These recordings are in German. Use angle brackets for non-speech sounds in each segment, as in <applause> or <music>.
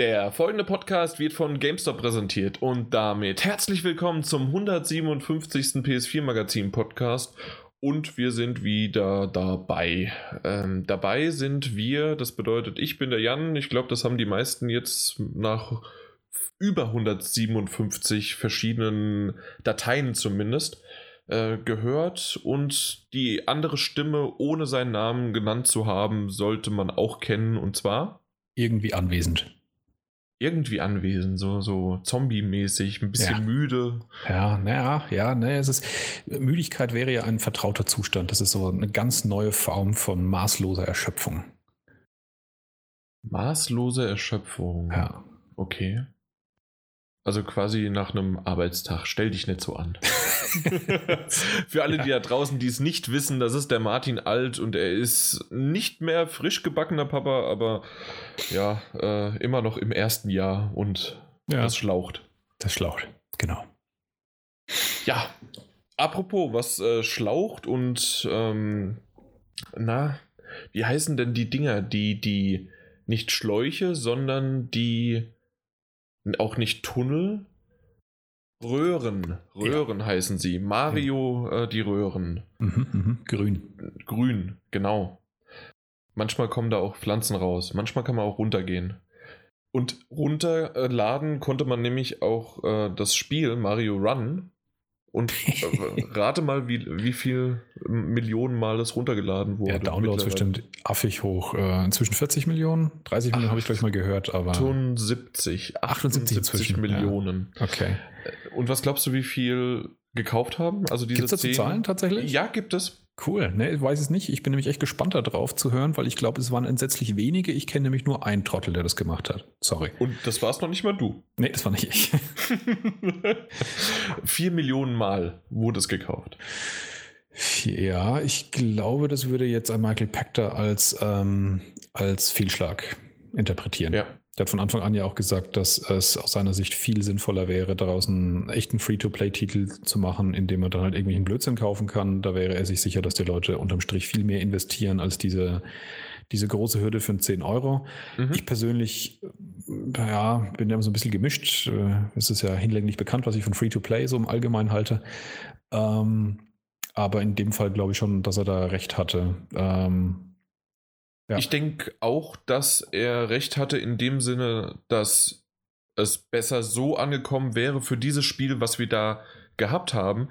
Der folgende Podcast wird von GameStop präsentiert und damit herzlich willkommen zum 157. PS4 Magazin Podcast und wir sind wieder dabei. Ähm, dabei sind wir, das bedeutet, ich bin der Jan. Ich glaube, das haben die meisten jetzt nach über 157 verschiedenen Dateien zumindest äh, gehört und die andere Stimme, ohne seinen Namen genannt zu haben, sollte man auch kennen und zwar irgendwie anwesend. Irgendwie anwesend, so, so zombie-mäßig, ein bisschen Ja. müde. Ja, naja, ja, ne, es ist, Müdigkeit wäre ja ein vertrauter Zustand. Das ist so eine ganz neue Form von maßloser Erschöpfung. Maßlose Erschöpfung. Ja. Okay. Also quasi nach einem Arbeitstag. Stell dich nicht so an. <laughs> Für alle, die da draußen, die es nicht wissen, das ist der Martin Alt und er ist nicht mehr frisch gebackener Papa, aber ja, äh, immer noch im ersten Jahr und Ja. das schlaucht. Das Schlauch, genau. Ja, apropos, was äh, schlaucht und ähm, na, wie heißen denn die Dinger, die, die nicht Schläuche, sondern die auch nicht Tunnel? Röhren. Röhren heißen sie. Mario, äh, die Röhren. Mhm, mhm, grün. Grün, genau. Manchmal kommen da auch Pflanzen raus. Manchmal kann man auch runtergehen. Und runterladen konnte man nämlich auch äh, das Spiel Mario Run. Und äh, rate mal, wie, wie viel Millionen Mal es runtergeladen wurde. Ja, Downloads bestimmt affig hoch. Äh, inzwischen 40 Millionen, 30 Millionen habe ich gleich mal gehört, aber 78, 78 inzwischen, Millionen. okay. Und was glaubst du, wie viel gekauft haben? Also diese Gibt es dazu 10 Zahlen tatsächlich? Ja, gibt es. Cool, ne, ich weiß es nicht. Ich bin nämlich echt gespannt darauf zu hören, weil ich glaube, es waren entsetzlich wenige. Ich kenne nämlich nur einen Trottel, der das gemacht hat. Sorry. Und das war es noch nicht mal du. Nee, das war nicht ich. <laughs> Vier Millionen Mal wurde es gekauft. Ja, ich glaube, das würde jetzt ein Michael Pachter als, ähm, als Fehlschlag interpretieren. Ja. Der hat von Anfang an ja auch gesagt, dass es aus seiner Sicht viel sinnvoller wäre, daraus einen echten Free-to-Play-Titel zu machen, indem man dann halt irgendwelchen Blödsinn kaufen kann. Da wäre er sich sicher, dass die Leute unterm Strich viel mehr investieren als diese, diese große Hürde für 10 Euro. Mhm. Ich persönlich, ja, bin ja so ein bisschen gemischt. Äh, Es ist ja hinlänglich bekannt, was ich von Free-to-Play so im Allgemeinen halte. Ähm, aber in dem Fall glaube ich schon, dass er da recht hatte. Ähm, ja. Ich denke auch, dass er recht hatte in dem Sinne, dass es besser so angekommen wäre für dieses Spiel, was wir da gehabt haben.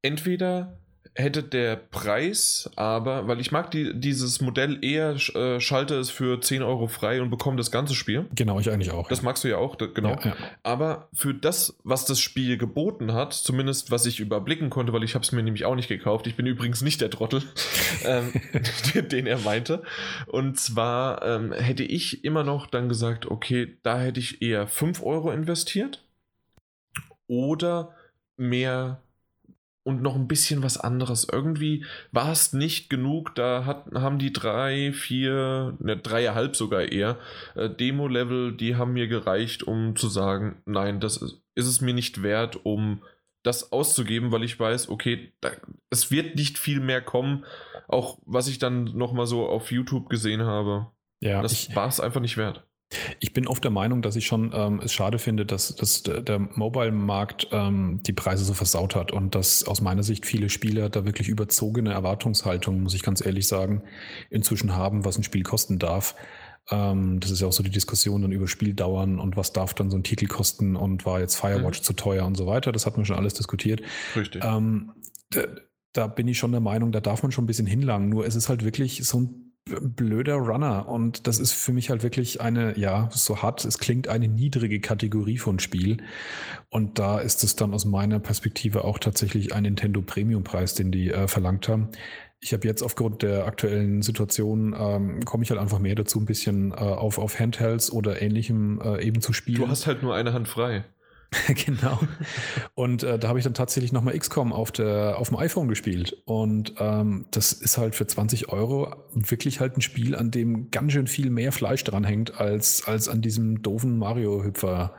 Entweder hätte der Preis aber, weil ich mag die, dieses Modell eher, äh, schalte es für 10 Euro frei und bekomme das ganze Spiel. genau, ich eigentlich auch. Das ja. magst du ja auch, da- genau. Ja, ja. Aber für das, was das Spiel geboten hat, zumindest was ich überblicken konnte, weil ich habe es mir nämlich auch nicht gekauft. Ich bin übrigens nicht der Trottel, <laughs> ähm, den er meinte. Und zwar ähm, hätte ich immer noch dann gesagt, okay, da hätte ich eher 5 Euro investiert oder mehr und noch ein bisschen was anderes. Irgendwie war es nicht genug. Da hat, haben die drei, vier, ne, dreieinhalb sogar eher äh, Demo-Level, die haben mir gereicht, um zu sagen, nein, das ist, ist es mir nicht wert, um das auszugeben, weil ich weiß, okay, da, es wird nicht viel mehr kommen, auch was ich dann nochmal so auf YouTube gesehen habe. ja Das war es einfach nicht wert. Ich bin oft der Meinung, dass ich schon ähm, es schade finde, dass, dass der, Mobile-Markt ähm, die Preise so versaut hat und dass aus meiner Sicht viele Spieler da wirklich überzogene Erwartungshaltung, muss ich ganz ehrlich sagen, inzwischen haben, was ein Spiel kosten darf. Ähm, das ist ja auch so die Diskussion dann über Spieldauern und was darf dann so ein Titel kosten und war jetzt Firewatch Mhm. zu teuer und so weiter. Das hat man schon alles diskutiert. Richtig. Ähm, da, da bin ich schon der Meinung, da darf man schon ein bisschen hinlangen. Nur es ist halt wirklich so ein blöder Runner und das ist für mich halt wirklich eine, ja, so hart, es klingt eine niedrige Kategorie von Spiel und da ist es dann aus meiner Perspektive auch tatsächlich ein Nintendo Premium Preis, den die äh, verlangt haben. Ich habe jetzt aufgrund der aktuellen Situation ähm, komme ich halt einfach mehr dazu, ein bisschen äh, auf, auf Handhelds oder ähnlichem äh, eben zu spielen. du hast halt nur eine Hand frei. <laughs> genau. Und äh, da habe ich dann tatsächlich nochmal XCOM auf, der, auf dem iPhone gespielt. Und ähm, das ist halt für 20 Euro wirklich halt ein Spiel, an dem ganz schön viel mehr Fleisch dranhängt, als, als an diesem doofen Mario-Hüpfer.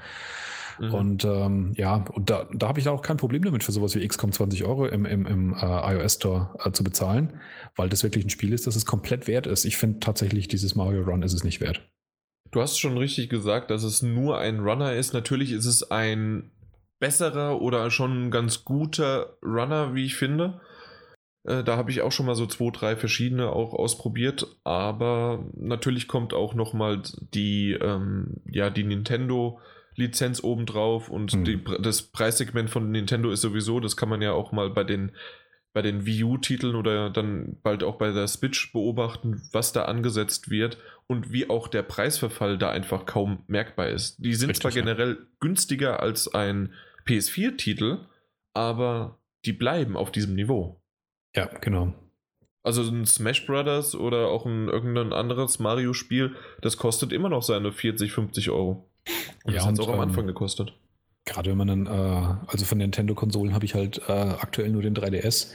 Mhm. Und ähm, ja, und da, da habe ich auch kein Problem damit, für sowas wie XCOM 20 Euro im, im, im äh, iOS Store äh, zu bezahlen, weil das wirklich ein Spiel ist, das es komplett wert ist. Ich finde tatsächlich, dieses Mario Run ist es nicht wert. Du hast schon richtig gesagt, dass es nur ein Runner ist. Natürlich ist es ein besserer oder schon ganz guter Runner, wie ich finde. Äh, da habe ich auch schon mal so zwei, drei verschiedene auch ausprobiert, aber natürlich kommt auch noch mal die, ähm, ja, die Nintendo Lizenz obendrauf und mhm. die, das Preissegment von Nintendo ist sowieso, das kann man ja auch mal bei den bei den Wii U-Titeln oder dann bald auch bei der Switch beobachten, was da angesetzt wird und wie auch der Preisverfall da einfach kaum merkbar ist. Die sind Richtig, zwar generell ja. günstiger als ein PS4-Titel, aber die bleiben auf diesem Niveau. Ja, genau. Also ein Smash Brothers oder auch ein irgendein anderes Mario-Spiel, das kostet immer noch seine 40, 50 Euro. Und ja, das hat es auch am ähm, Anfang gekostet. Gerade wenn man dann, äh, also von Nintendo-Konsolen habe ich halt äh, aktuell nur den 3DS.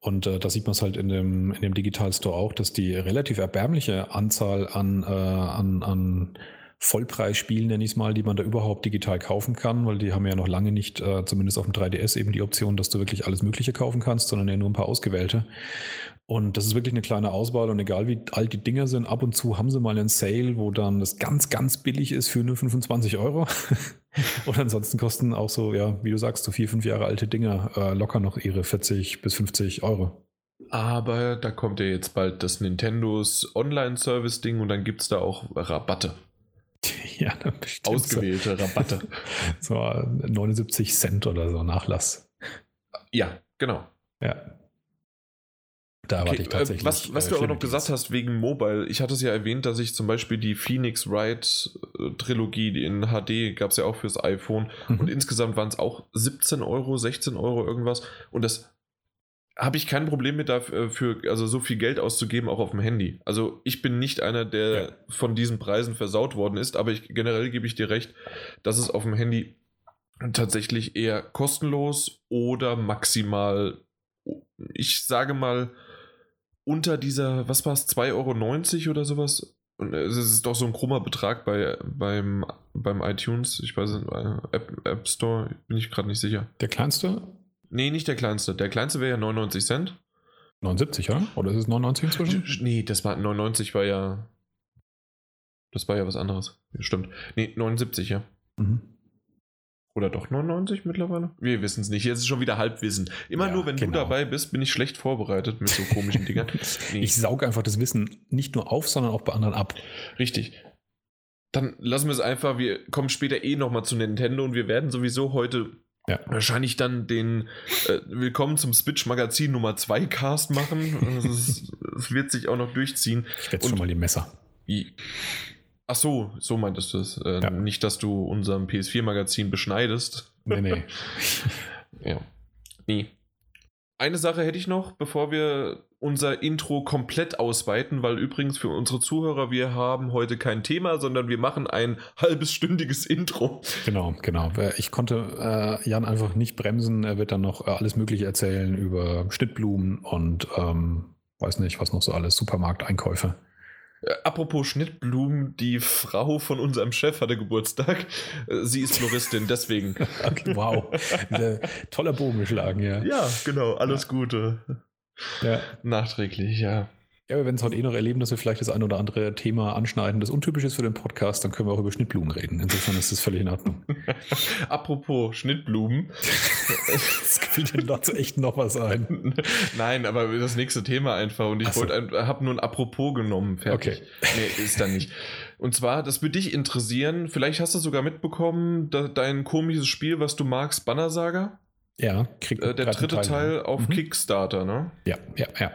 Und äh, da sieht man es halt in dem, in dem Digital Store auch, dass die relativ erbärmliche Anzahl an, äh, an, an Vollpreisspielen, nenne ich es mal, die man da überhaupt digital kaufen kann, weil die haben ja noch lange nicht, äh, zumindest auf dem 3DS, eben die Option, dass du wirklich alles Mögliche kaufen kannst, sondern ja nur ein paar ausgewählte. Und das ist wirklich eine kleine Auswahl und egal wie alt die Dinger sind, ab und zu haben sie mal einen Sale, wo dann das ganz, ganz billig ist für nur 25 Euro. <laughs> <laughs> und ansonsten kosten auch so, ja, wie du sagst, so vier, fünf Jahre alte Dinger äh, locker noch ihre 40 bis 50 Euro. Aber da kommt ja jetzt bald das Nintendos Online-Service-Ding und dann gibt es da auch Rabatte. <laughs> Ja, bestimmt. Ausgewählte <laughs> so. Rabatte. so 79 Cent oder so Nachlass. Ja, genau. Ja. Da okay, ich tatsächlich. Was, was äh, du aber noch gesagt hast wegen Mobile, ich hatte es ja erwähnt, dass ich zum Beispiel die Phoenix Wright äh, Trilogie in HD gab es ja auch fürs iPhone mhm. und insgesamt waren es auch 17 Euro, 16 Euro irgendwas und das habe ich kein Problem mit dafür, also so viel Geld auszugeben, auch auf dem Handy. Also ich bin nicht einer, der ja. von diesen Preisen versaut worden ist, aber ich, generell gebe ich dir recht, dass es auf dem Handy tatsächlich eher kostenlos oder maximal, ich sage mal, unter dieser, was war es, 2,90 Euro oder sowas? Und es ist doch so ein krummer Betrag bei, beim, beim iTunes, ich weiß nicht, äh, App, App Store, bin ich gerade nicht sicher. Der kleinste? Nee, nicht der kleinste. Der kleinste wäre ja 99 Cent. 79, ja? Oder ist es 99 inzwischen? Nee, das war 99 war ja. Das war ja was anderes. Stimmt. Nee, 79, ja. Mhm. Oder doch 99 mittlerweile? Wir wissen es nicht. Jetzt ist schon wieder Halbwissen. Immer ja, nur, wenn genau. du dabei bist, bin ich schlecht vorbereitet mit so komischen Dingern. <laughs> Nee. Ich sauge einfach das Wissen nicht nur auf, sondern auch bei anderen ab. Richtig. Dann lassen wir es einfach. Wir kommen später eh nochmal zu Nintendo und wir werden sowieso heute ja. Wahrscheinlich dann den äh, Willkommen zum Switch Magazin Nummer 2 Cast machen. <laughs> Es wird sich auch noch durchziehen. Ich werde schon mal die Messer. Ach so, so meintest du es. Äh, ja. Nicht, dass du unserem PS4 Magazin beschneidest. Nee, nee. <laughs> ja. Nee. Eine Sache hätte ich noch, bevor wir unser Intro komplett ausweiten, weil übrigens für unsere Zuhörer, wir haben heute kein Thema, sondern wir machen ein halbes stündiges Intro. Genau, genau. Ich konnte äh, Jan einfach nicht bremsen. Er wird dann noch äh, alles Mögliche erzählen über Schnittblumen und ähm, weiß nicht, was noch so alles, Supermarkteinkäufe. Äh, apropos Schnittblumen, die Frau von unserem Chef hatte Geburtstag. Äh, sie ist Floristin, deswegen. <laughs> wow. Toller Bogen geschlagen, ja. Ja, genau. Alles ja. Gute. Ja. Nachträglich, ja. Ja, wir werden es heute eh noch erleben, dass wir vielleicht das ein oder andere Thema anschneiden, das untypisch ist für den Podcast, dann können wir auch über Schnittblumen reden. Insofern ist das völlig in Ordnung. <laughs> Apropos Schnittblumen. <laughs> Es fällt dir dazu echt noch was ein. <laughs> Nein, aber das nächste Thema einfach und ich so. habe nur ein Apropos genommen, fertig. Okay. Nee, ist da nicht. Und zwar, das würde dich interessieren, vielleicht hast du sogar mitbekommen, dein komisches Spiel, was du magst, Banner Saga? Ja, kriegt äh, der dritte Teil, Teil auf mhm. Kickstarter, ne? Ja, ja, ja.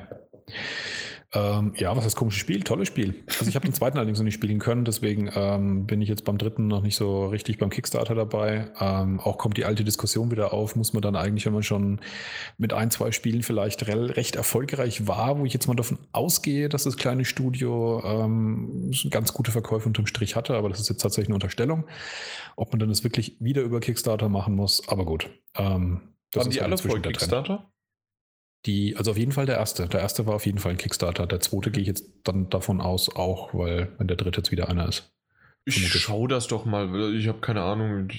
Ähm, ja, was das komische Spiel, tolles Spiel. Also ich habe den zweiten <laughs> allerdings noch nicht spielen können, deswegen ähm, bin ich jetzt beim dritten noch nicht so richtig beim Kickstarter dabei. Ähm, auch kommt die alte Diskussion wieder auf, muss man dann eigentlich, wenn man schon mit ein, zwei Spielen vielleicht recht erfolgreich war, wo ich jetzt mal davon ausgehe, dass das kleine Studio ähm, ganz gute Verkäufe unterm Strich hatte, aber das ist jetzt tatsächlich eine Unterstellung, ob man dann das wirklich wieder über Kickstarter machen muss, aber gut. Ähm, das Waren die alle voll Kickstarter? Die, also auf jeden Fall der erste. Der erste war auf jeden Fall ein Kickstarter. Der zweite gehe ich jetzt dann davon aus auch, weil wenn der dritte jetzt wieder einer ist. Ich schau das doch mal. Ich habe keine Ahnung.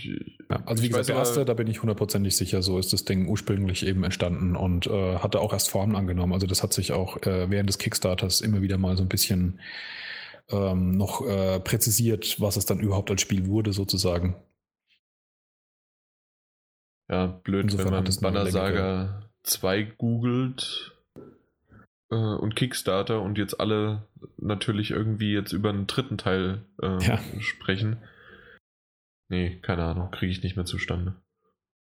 Ja, also wie gesagt, der erste, da bin ich hundertprozentig sicher, so ist das Ding ursprünglich eben entstanden und äh, hatte auch erst Formen angenommen. Also das hat sich auch äh, während des Kickstarters immer wieder mal so ein bisschen ähm, noch äh, präzisiert, was es dann überhaupt als Spiel wurde, sozusagen. Ja, blöd, Insofern wenn man Banner Saga 2 googelt äh, und Kickstarter und jetzt alle natürlich irgendwie jetzt über einen dritten Teil äh, ja. sprechen. Nee, keine Ahnung, kriege ich nicht mehr zustande.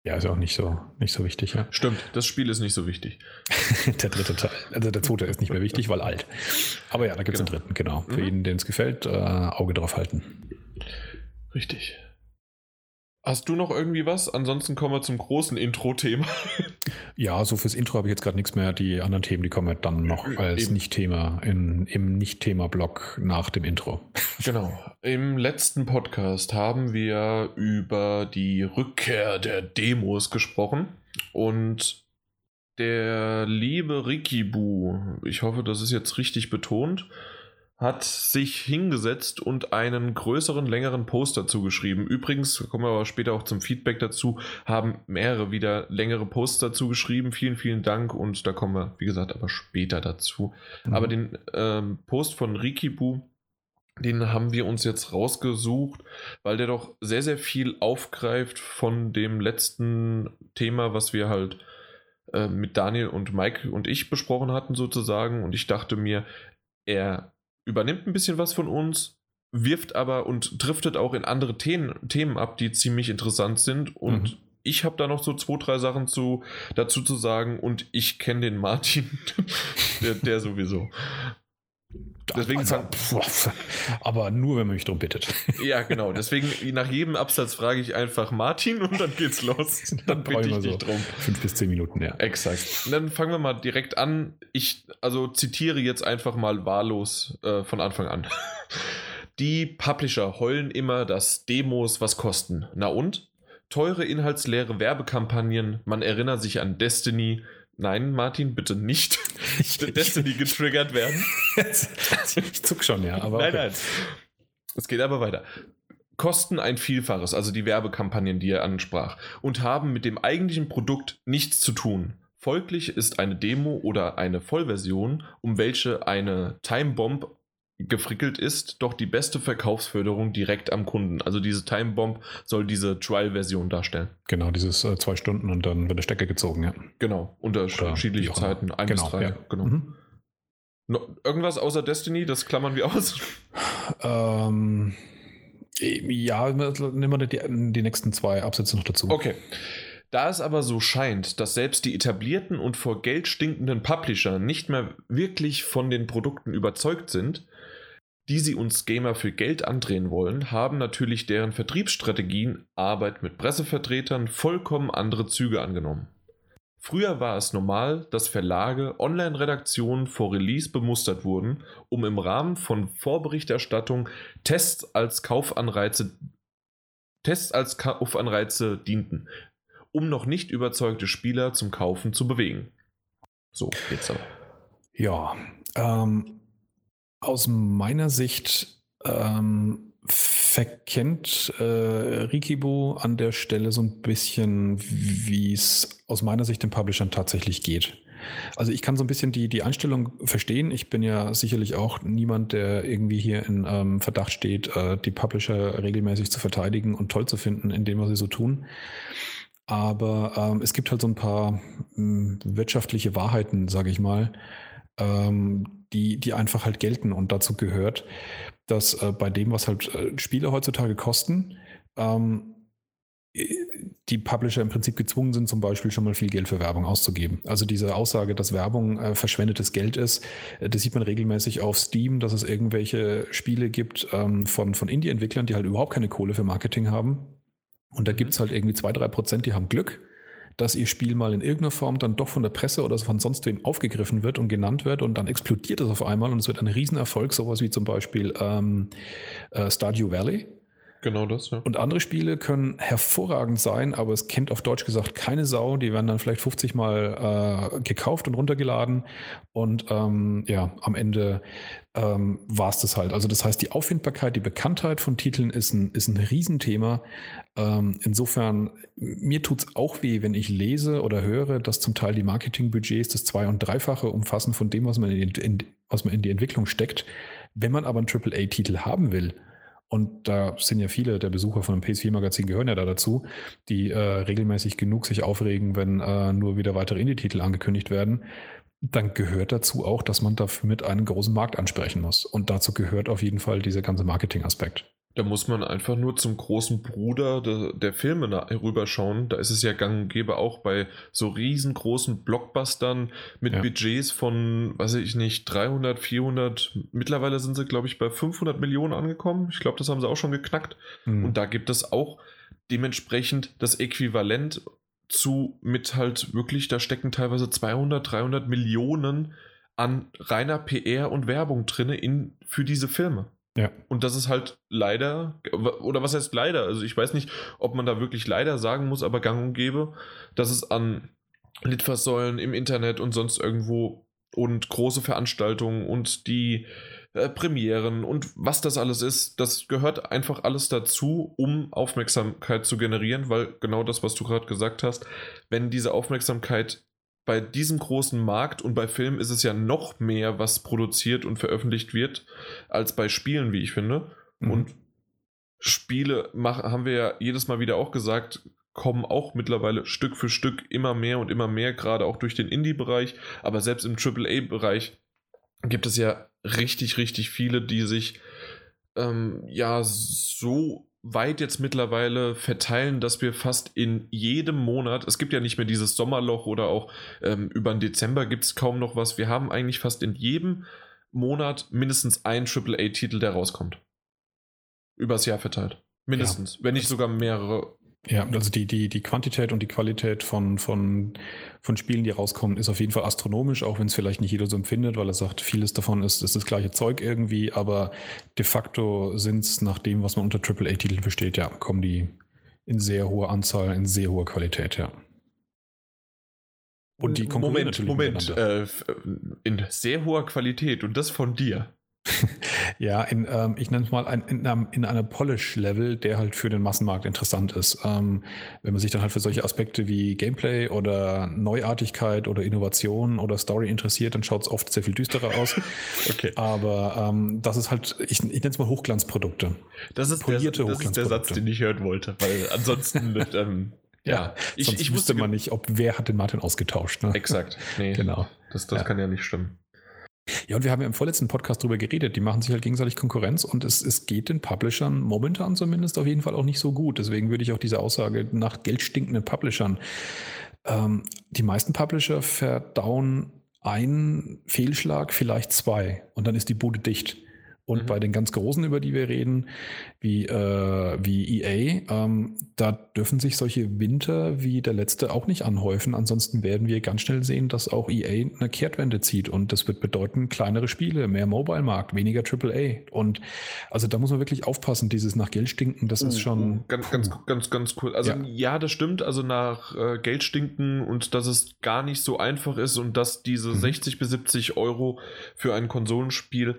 Ja, ist auch nicht so, nicht so wichtig. Ja. Stimmt, das Spiel ist nicht so wichtig. <laughs> der dritte Teil. Also der zweite ist nicht mehr wichtig, weil alt. Aber ja, da gibt es genau. einen dritten, genau. Für mhm. jeden, den es gefällt, äh, Auge drauf halten. Richtig. Hast du noch irgendwie was? Ansonsten kommen wir zum großen Intro-Thema. <laughs> Ja, so fürs Intro habe ich jetzt gerade nichts mehr. Die anderen Themen, die kommen dann noch als Nicht-Thema im Nicht-Thema-Block nach dem Intro. <laughs> Genau. Im letzten Podcast haben wir über die Rückkehr der Demos gesprochen und der liebe Rikibu, ich hoffe, das ist jetzt richtig betont, hat sich hingesetzt und einen größeren, längeren Post dazu geschrieben. Übrigens, kommen wir aber später auch zum Feedback dazu, haben mehrere wieder längere Posts dazu geschrieben. Vielen, vielen Dank und da kommen wir, wie gesagt, aber später dazu. Mhm. Aber den ähm, Post von Rikibu, den haben wir uns jetzt rausgesucht, weil der doch sehr, sehr viel aufgreift von dem letzten Thema, was wir halt äh, mit Daniel und Mike und ich besprochen hatten sozusagen. Und ich dachte mir, er übernimmt ein bisschen was von uns, wirft aber und driftet auch in andere Themen, Themen ab, die ziemlich interessant sind. Und mhm. ich habe da noch so zwei, drei Sachen zu, dazu zu sagen. Und ich kenne den Martin, <laughs> der, der sowieso. Deswegen also, aber nur, wenn man mich darum bittet. Ja, genau. Deswegen nach jedem Absatz frage ich einfach Martin und dann geht's los. <laughs> Dann, dann bitte ich dich so drum. Fünf bis zehn Minuten, ja. Exakt. Und dann fangen wir mal direkt an. Ich also zitiere jetzt einfach mal wahllos äh, von Anfang an. <laughs> Die Publisher heulen immer, dass Demos was kosten. Na und? Teure inhaltsleere Werbekampagnen, man erinnert sich an Destiny, Nein, Martin, bitte nicht Destiny getriggert werden. ich zuck schon, ja. Aber nein, okay. nein. Es geht aber weiter. Kosten ein Vielfaches, also die Werbekampagnen, die er ansprach, und haben mit dem eigentlichen Produkt nichts zu tun. Folglich ist eine Demo oder eine Vollversion, um welche eine Timebomb gefrickelt ist, doch die beste Verkaufsförderung direkt am Kunden. Also diese Time Bomb soll diese Trial-Version darstellen. Genau, dieses äh, zwei Stunden und dann wird der Stecker gezogen, ja. Genau, unterschiedliche Zeiten, ein genau, bis drei. Ja. Genau. Mhm. No, irgendwas außer Destiny, das klammern wir aus? Ähm, ja, nehmen wir die, die nächsten zwei Absätze noch dazu. Okay. Da es aber so scheint, dass selbst die etablierten und vor Geld stinkenden Publisher nicht mehr wirklich von den Produkten überzeugt sind, die sie uns Gamer für Geld andrehen wollen, haben natürlich deren Vertriebsstrategien Arbeit mit Pressevertretern vollkommen andere Züge angenommen. Früher war es normal, dass Verlage Online-Redaktionen vor Release bemustert wurden, um im Rahmen von Vorberichterstattung Tests als Kaufanreize, Tests als Kaufanreize dienten, um noch nicht überzeugte Spieler zum Kaufen zu bewegen. So geht's aber. Ja, ähm, aus meiner Sicht ähm, verkennt äh, Rikibo an der Stelle so ein bisschen, wie es aus meiner Sicht den Publishern tatsächlich geht. Also ich kann so ein bisschen die, die Einstellung verstehen. Ich bin ja sicherlich auch niemand, der irgendwie hier in ähm, Verdacht steht, äh, die Publisher regelmäßig zu verteidigen und toll zu finden in dem, was sie so tun. Aber ähm, es gibt halt so ein paar mh, hm, wirtschaftliche Wahrheiten, sage ich mal, ähm, die, die einfach halt gelten. Und dazu gehört, dass äh, bei dem, was halt äh, Spiele heutzutage kosten, ähm, die Publisher im Prinzip gezwungen sind, zum Beispiel schon mal viel Geld für Werbung auszugeben. Also diese Aussage, dass Werbung äh, verschwendetes Geld ist, äh, das sieht man regelmäßig auf Steam, dass es irgendwelche Spiele gibt ähm, von, von Indie-Entwicklern, die halt überhaupt keine Kohle für Marketing haben. Und da gibt es halt irgendwie zwei, drei Prozent, die haben Glück dass ihr Spiel mal in irgendeiner Form dann doch von der Presse oder von sonst wem aufgegriffen wird und genannt wird und dann explodiert es auf einmal und es wird ein Riesenerfolg, sowas wie zum Beispiel ähm, äh, Stardew Valley. Genau das, ja. Und andere Spiele können hervorragend sein, aber es kennt auf Deutsch gesagt keine Sau. Die werden dann vielleicht 50 Mal äh, gekauft und runtergeladen. Und ähm, ja, am Ende ähm, war es das halt. Also das heißt, die Auffindbarkeit, die Bekanntheit von Titeln ist ein, ist ein Riesenthema. Ähm, insofern, mir tut es auch weh, wenn ich lese oder höre, dass zum Teil die Marketingbudgets das Zwei- und Dreifache umfassen von dem, was man in die, in, was man in die Entwicklung steckt. Wenn man aber einen AAA-Titel haben will, und da sind ja viele der Besucher von dem PS4-Magazin gehören ja da dazu, die äh, regelmäßig genug sich aufregen, wenn äh, nur wieder weitere Indie-Titel angekündigt werden. Dann gehört dazu auch, dass man dafür mit einen großen Markt ansprechen muss. Und dazu gehört auf jeden Fall dieser ganze Marketing-Aspekt. Da muss man einfach nur zum großen Bruder der, der Filme rüberschauen. Da ist es ja gang und gäbe auch bei so riesengroßen Blockbustern mit ja. Budgets von, weiß ich nicht, 300, 400. Mittlerweile sind sie, glaube ich, bei 500 Millionen angekommen. Ich glaube, das haben sie auch schon geknackt. Mhm. Und da gibt es auch dementsprechend das Äquivalent zu mit halt wirklich, da stecken teilweise 200, 300 Millionen an reiner PR und Werbung drinne in, für diese Filme. Ja. Und das ist halt leider, oder was heißt leider? Also ich weiß nicht, ob man da wirklich leider sagen muss, aber gang und gäbe, dass es an Litfaßsäulen im Internet und sonst irgendwo und große Veranstaltungen und die äh, Premieren und was das alles ist, das gehört einfach alles dazu, um Aufmerksamkeit zu generieren, weil genau das, was du gerade gesagt hast, wenn diese Aufmerksamkeit bei diesem großen Markt und bei Filmen ist es ja noch mehr, was produziert und veröffentlicht wird, als bei Spielen, wie ich finde. Mhm. Und Spiele machen, haben wir ja jedes Mal wieder auch gesagt, kommen auch mittlerweile Stück für Stück immer mehr und immer mehr, gerade auch durch den Indie-Bereich, aber selbst im AAA-Bereich gibt es ja richtig, richtig viele, die sich ähm, ja so weit jetzt mittlerweile verteilen, dass wir fast in jedem Monat, es gibt ja nicht mehr dieses Sommerloch oder auch ähm, über den Dezember gibt es kaum noch was, wir haben eigentlich fast in jedem Monat mindestens einen AAA-Titel, der rauskommt. Übers Jahr verteilt. Mindestens, ja. wenn nicht sogar mehrere ja, also die, die, die Quantität und die Qualität von, von, von Spielen, die rauskommen, ist auf jeden Fall astronomisch, auch wenn es vielleicht nicht jeder so empfindet, weil er sagt, vieles davon ist, ist das gleiche Zeug irgendwie, aber de facto sind es nach dem, was man unter AAA-Titeln versteht, ja, kommen die in sehr hoher Anzahl, in sehr hoher Qualität, ja. Und die Moment, Moment, äh, in sehr hoher Qualität und das von dir. <laughs> ja, in, ähm, ich nenne es mal ein, in, einem, in einem Polish-Level, der halt für den Massenmarkt interessant ist. Ähm, wenn man sich dann halt für solche Aspekte wie Gameplay oder Neuartigkeit oder Innovation oder Story interessiert, dann schaut es oft sehr viel düsterer aus. <laughs> okay. Aber ähm, das ist halt, ich, ich nenne es mal Hochglanzprodukte. Das ist, Polierte der, das ist der Satz, den ich hören wollte, weil ansonsten <laughs> ähm, ja, ich, ich wusste man nicht, ob wer hat den Martin ausgetauscht. Ne? Exakt. Nee, genau. Das, das ja. kann ja nicht stimmen. Ja, und wir haben ja im vorletzten Podcast darüber geredet, die machen sich halt gegenseitig Konkurrenz und es, es geht den Publishern momentan zumindest auf jeden Fall auch nicht so gut. Deswegen würde ich auch diese Aussage nach geldstinkenden Publishern. Ähm, die meisten Publisher verdauen einen Fehlschlag, vielleicht zwei und dann ist die Bude dicht. Und mhm. bei den ganz Großen, über die wir reden, wie, äh, wie EA, ähm, da dürfen sich solche Winter wie der letzte auch nicht anhäufen. Ansonsten werden wir ganz schnell sehen, dass auch EA eine Kehrtwende zieht. Und das wird bedeuten, kleinere Spiele, mehr Mobile-Markt, weniger AAA. Und also da muss man wirklich aufpassen, dieses nach Geld stinken, das ist oh, schon. Ganz, ganz, ganz, ganz cool. Also ja, ja das stimmt. Also nach äh, Geld stinken und dass es gar nicht so einfach ist und dass diese mhm. 60 bis 70 Euro für ein Konsolenspiel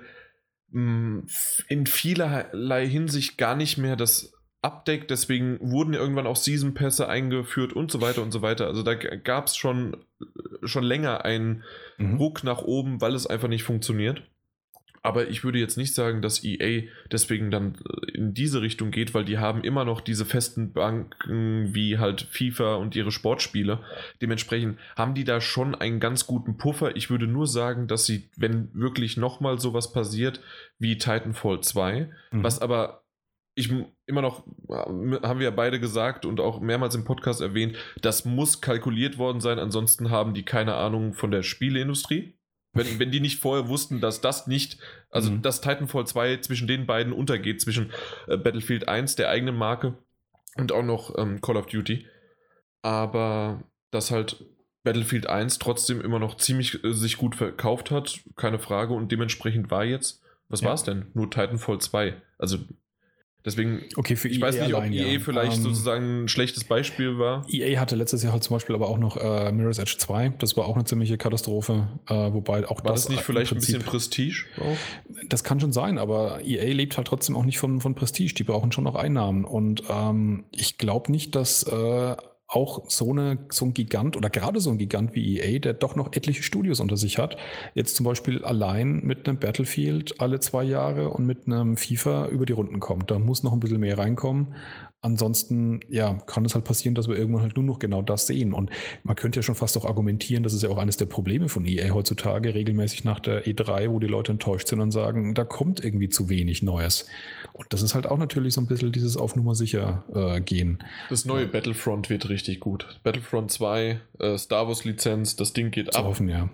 in vielerlei Hinsicht gar nicht mehr das abdeckt. Deswegen wurden irgendwann auch Season-Pässe eingeführt und so weiter und so weiter. Also da gab es schon, schon länger einen mhm. Ruck nach oben, weil es einfach nicht funktioniert. Aber ich würde jetzt nicht sagen, dass EA deswegen dann äh, in diese Richtung geht, weil die haben immer noch diese festen Banken wie halt FIFA und ihre Sportspiele. Dementsprechend haben die da schon einen ganz guten Puffer. Ich würde nur sagen, dass sie, wenn wirklich nochmal sowas passiert wie Titanfall 2, mhm. was aber ich immer noch, haben wir ja beide gesagt und auch mehrmals im Podcast erwähnt, das muss kalkuliert worden sein, ansonsten haben die keine Ahnung von der Spieleindustrie. Wenn, wenn die nicht vorher wussten, dass das nicht, also mhm. dass Titanfall 2 zwischen den beiden untergeht, zwischen äh, Battlefield 1, der eigenen Marke, und auch noch ähm, Call of Duty. Aber dass halt Battlefield 1 trotzdem immer noch ziemlich äh, sich gut verkauft hat, keine Frage, und dementsprechend war jetzt, was ja. war es denn? Nur Titanfall 2. Also Deswegen, okay, für ich EA weiß nicht, ob allein, EA ja. vielleicht um, ähm, sozusagen ein schlechtes Beispiel war. EA hatte letztes Jahr halt zum Beispiel aber auch noch äh, Mirror's Edge 2. Das war auch eine ziemliche Katastrophe. Äh, wobei auch war das, das nicht vielleicht Prinzip, ein bisschen Prestige? Auch? Das kann schon sein, aber EA lebt halt trotzdem auch nicht von, von Prestige. Die brauchen schon noch Einnahmen. Und ähm, ich glaube nicht, dass äh, auch so, eine, so ein Gigant oder gerade so ein Gigant wie EA, der doch noch etliche Studios unter sich hat, jetzt zum Beispiel allein mit einem Battlefield alle zwei Jahre und mit einem FIFA über die Runden kommt. Da muss noch ein bisschen mehr reinkommen. Ansonsten, ja, kann es halt passieren, dass wir irgendwann halt nur noch genau das sehen. Und man könnte ja schon fast auch argumentieren, das ist ja auch eines der Probleme von EA heutzutage, regelmäßig nach der E3, wo die Leute enttäuscht sind und sagen, da kommt irgendwie zu wenig Neues. Und das ist halt auch natürlich so ein bisschen dieses auf Nummer sicher äh, gehen. Das neue Battlefront wird richtig gut. Battlefront 2, äh, Star Wars Lizenz, das Ding geht ab. Hoffen, ja.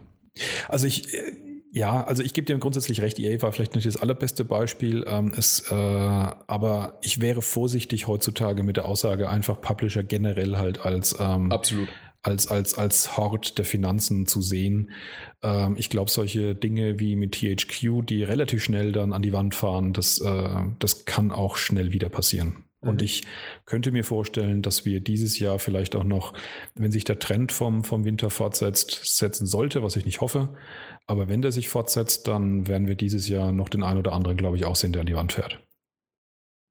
Also ich, äh, ja, also ich gebe dir grundsätzlich recht, EA war vielleicht nicht das allerbeste Beispiel, ähm, es, äh, aber ich wäre vorsichtig heutzutage mit der Aussage, einfach Publisher generell halt als ähm, Absolut. Als, als, als Hort der Finanzen zu sehen. Ähm, ich glaube, solche Dinge wie mit THQ, die relativ schnell dann an die Wand fahren, das, äh, das kann auch schnell wieder passieren. Und mhm. ich könnte mir vorstellen, dass wir dieses Jahr vielleicht auch noch, wenn sich der Trend vom, vom Winter fortsetzt, setzen sollte, was ich nicht hoffe, aber wenn der sich fortsetzt, dann werden wir dieses Jahr noch den einen oder anderen, glaube ich, auch sehen, der an die Wand fährt.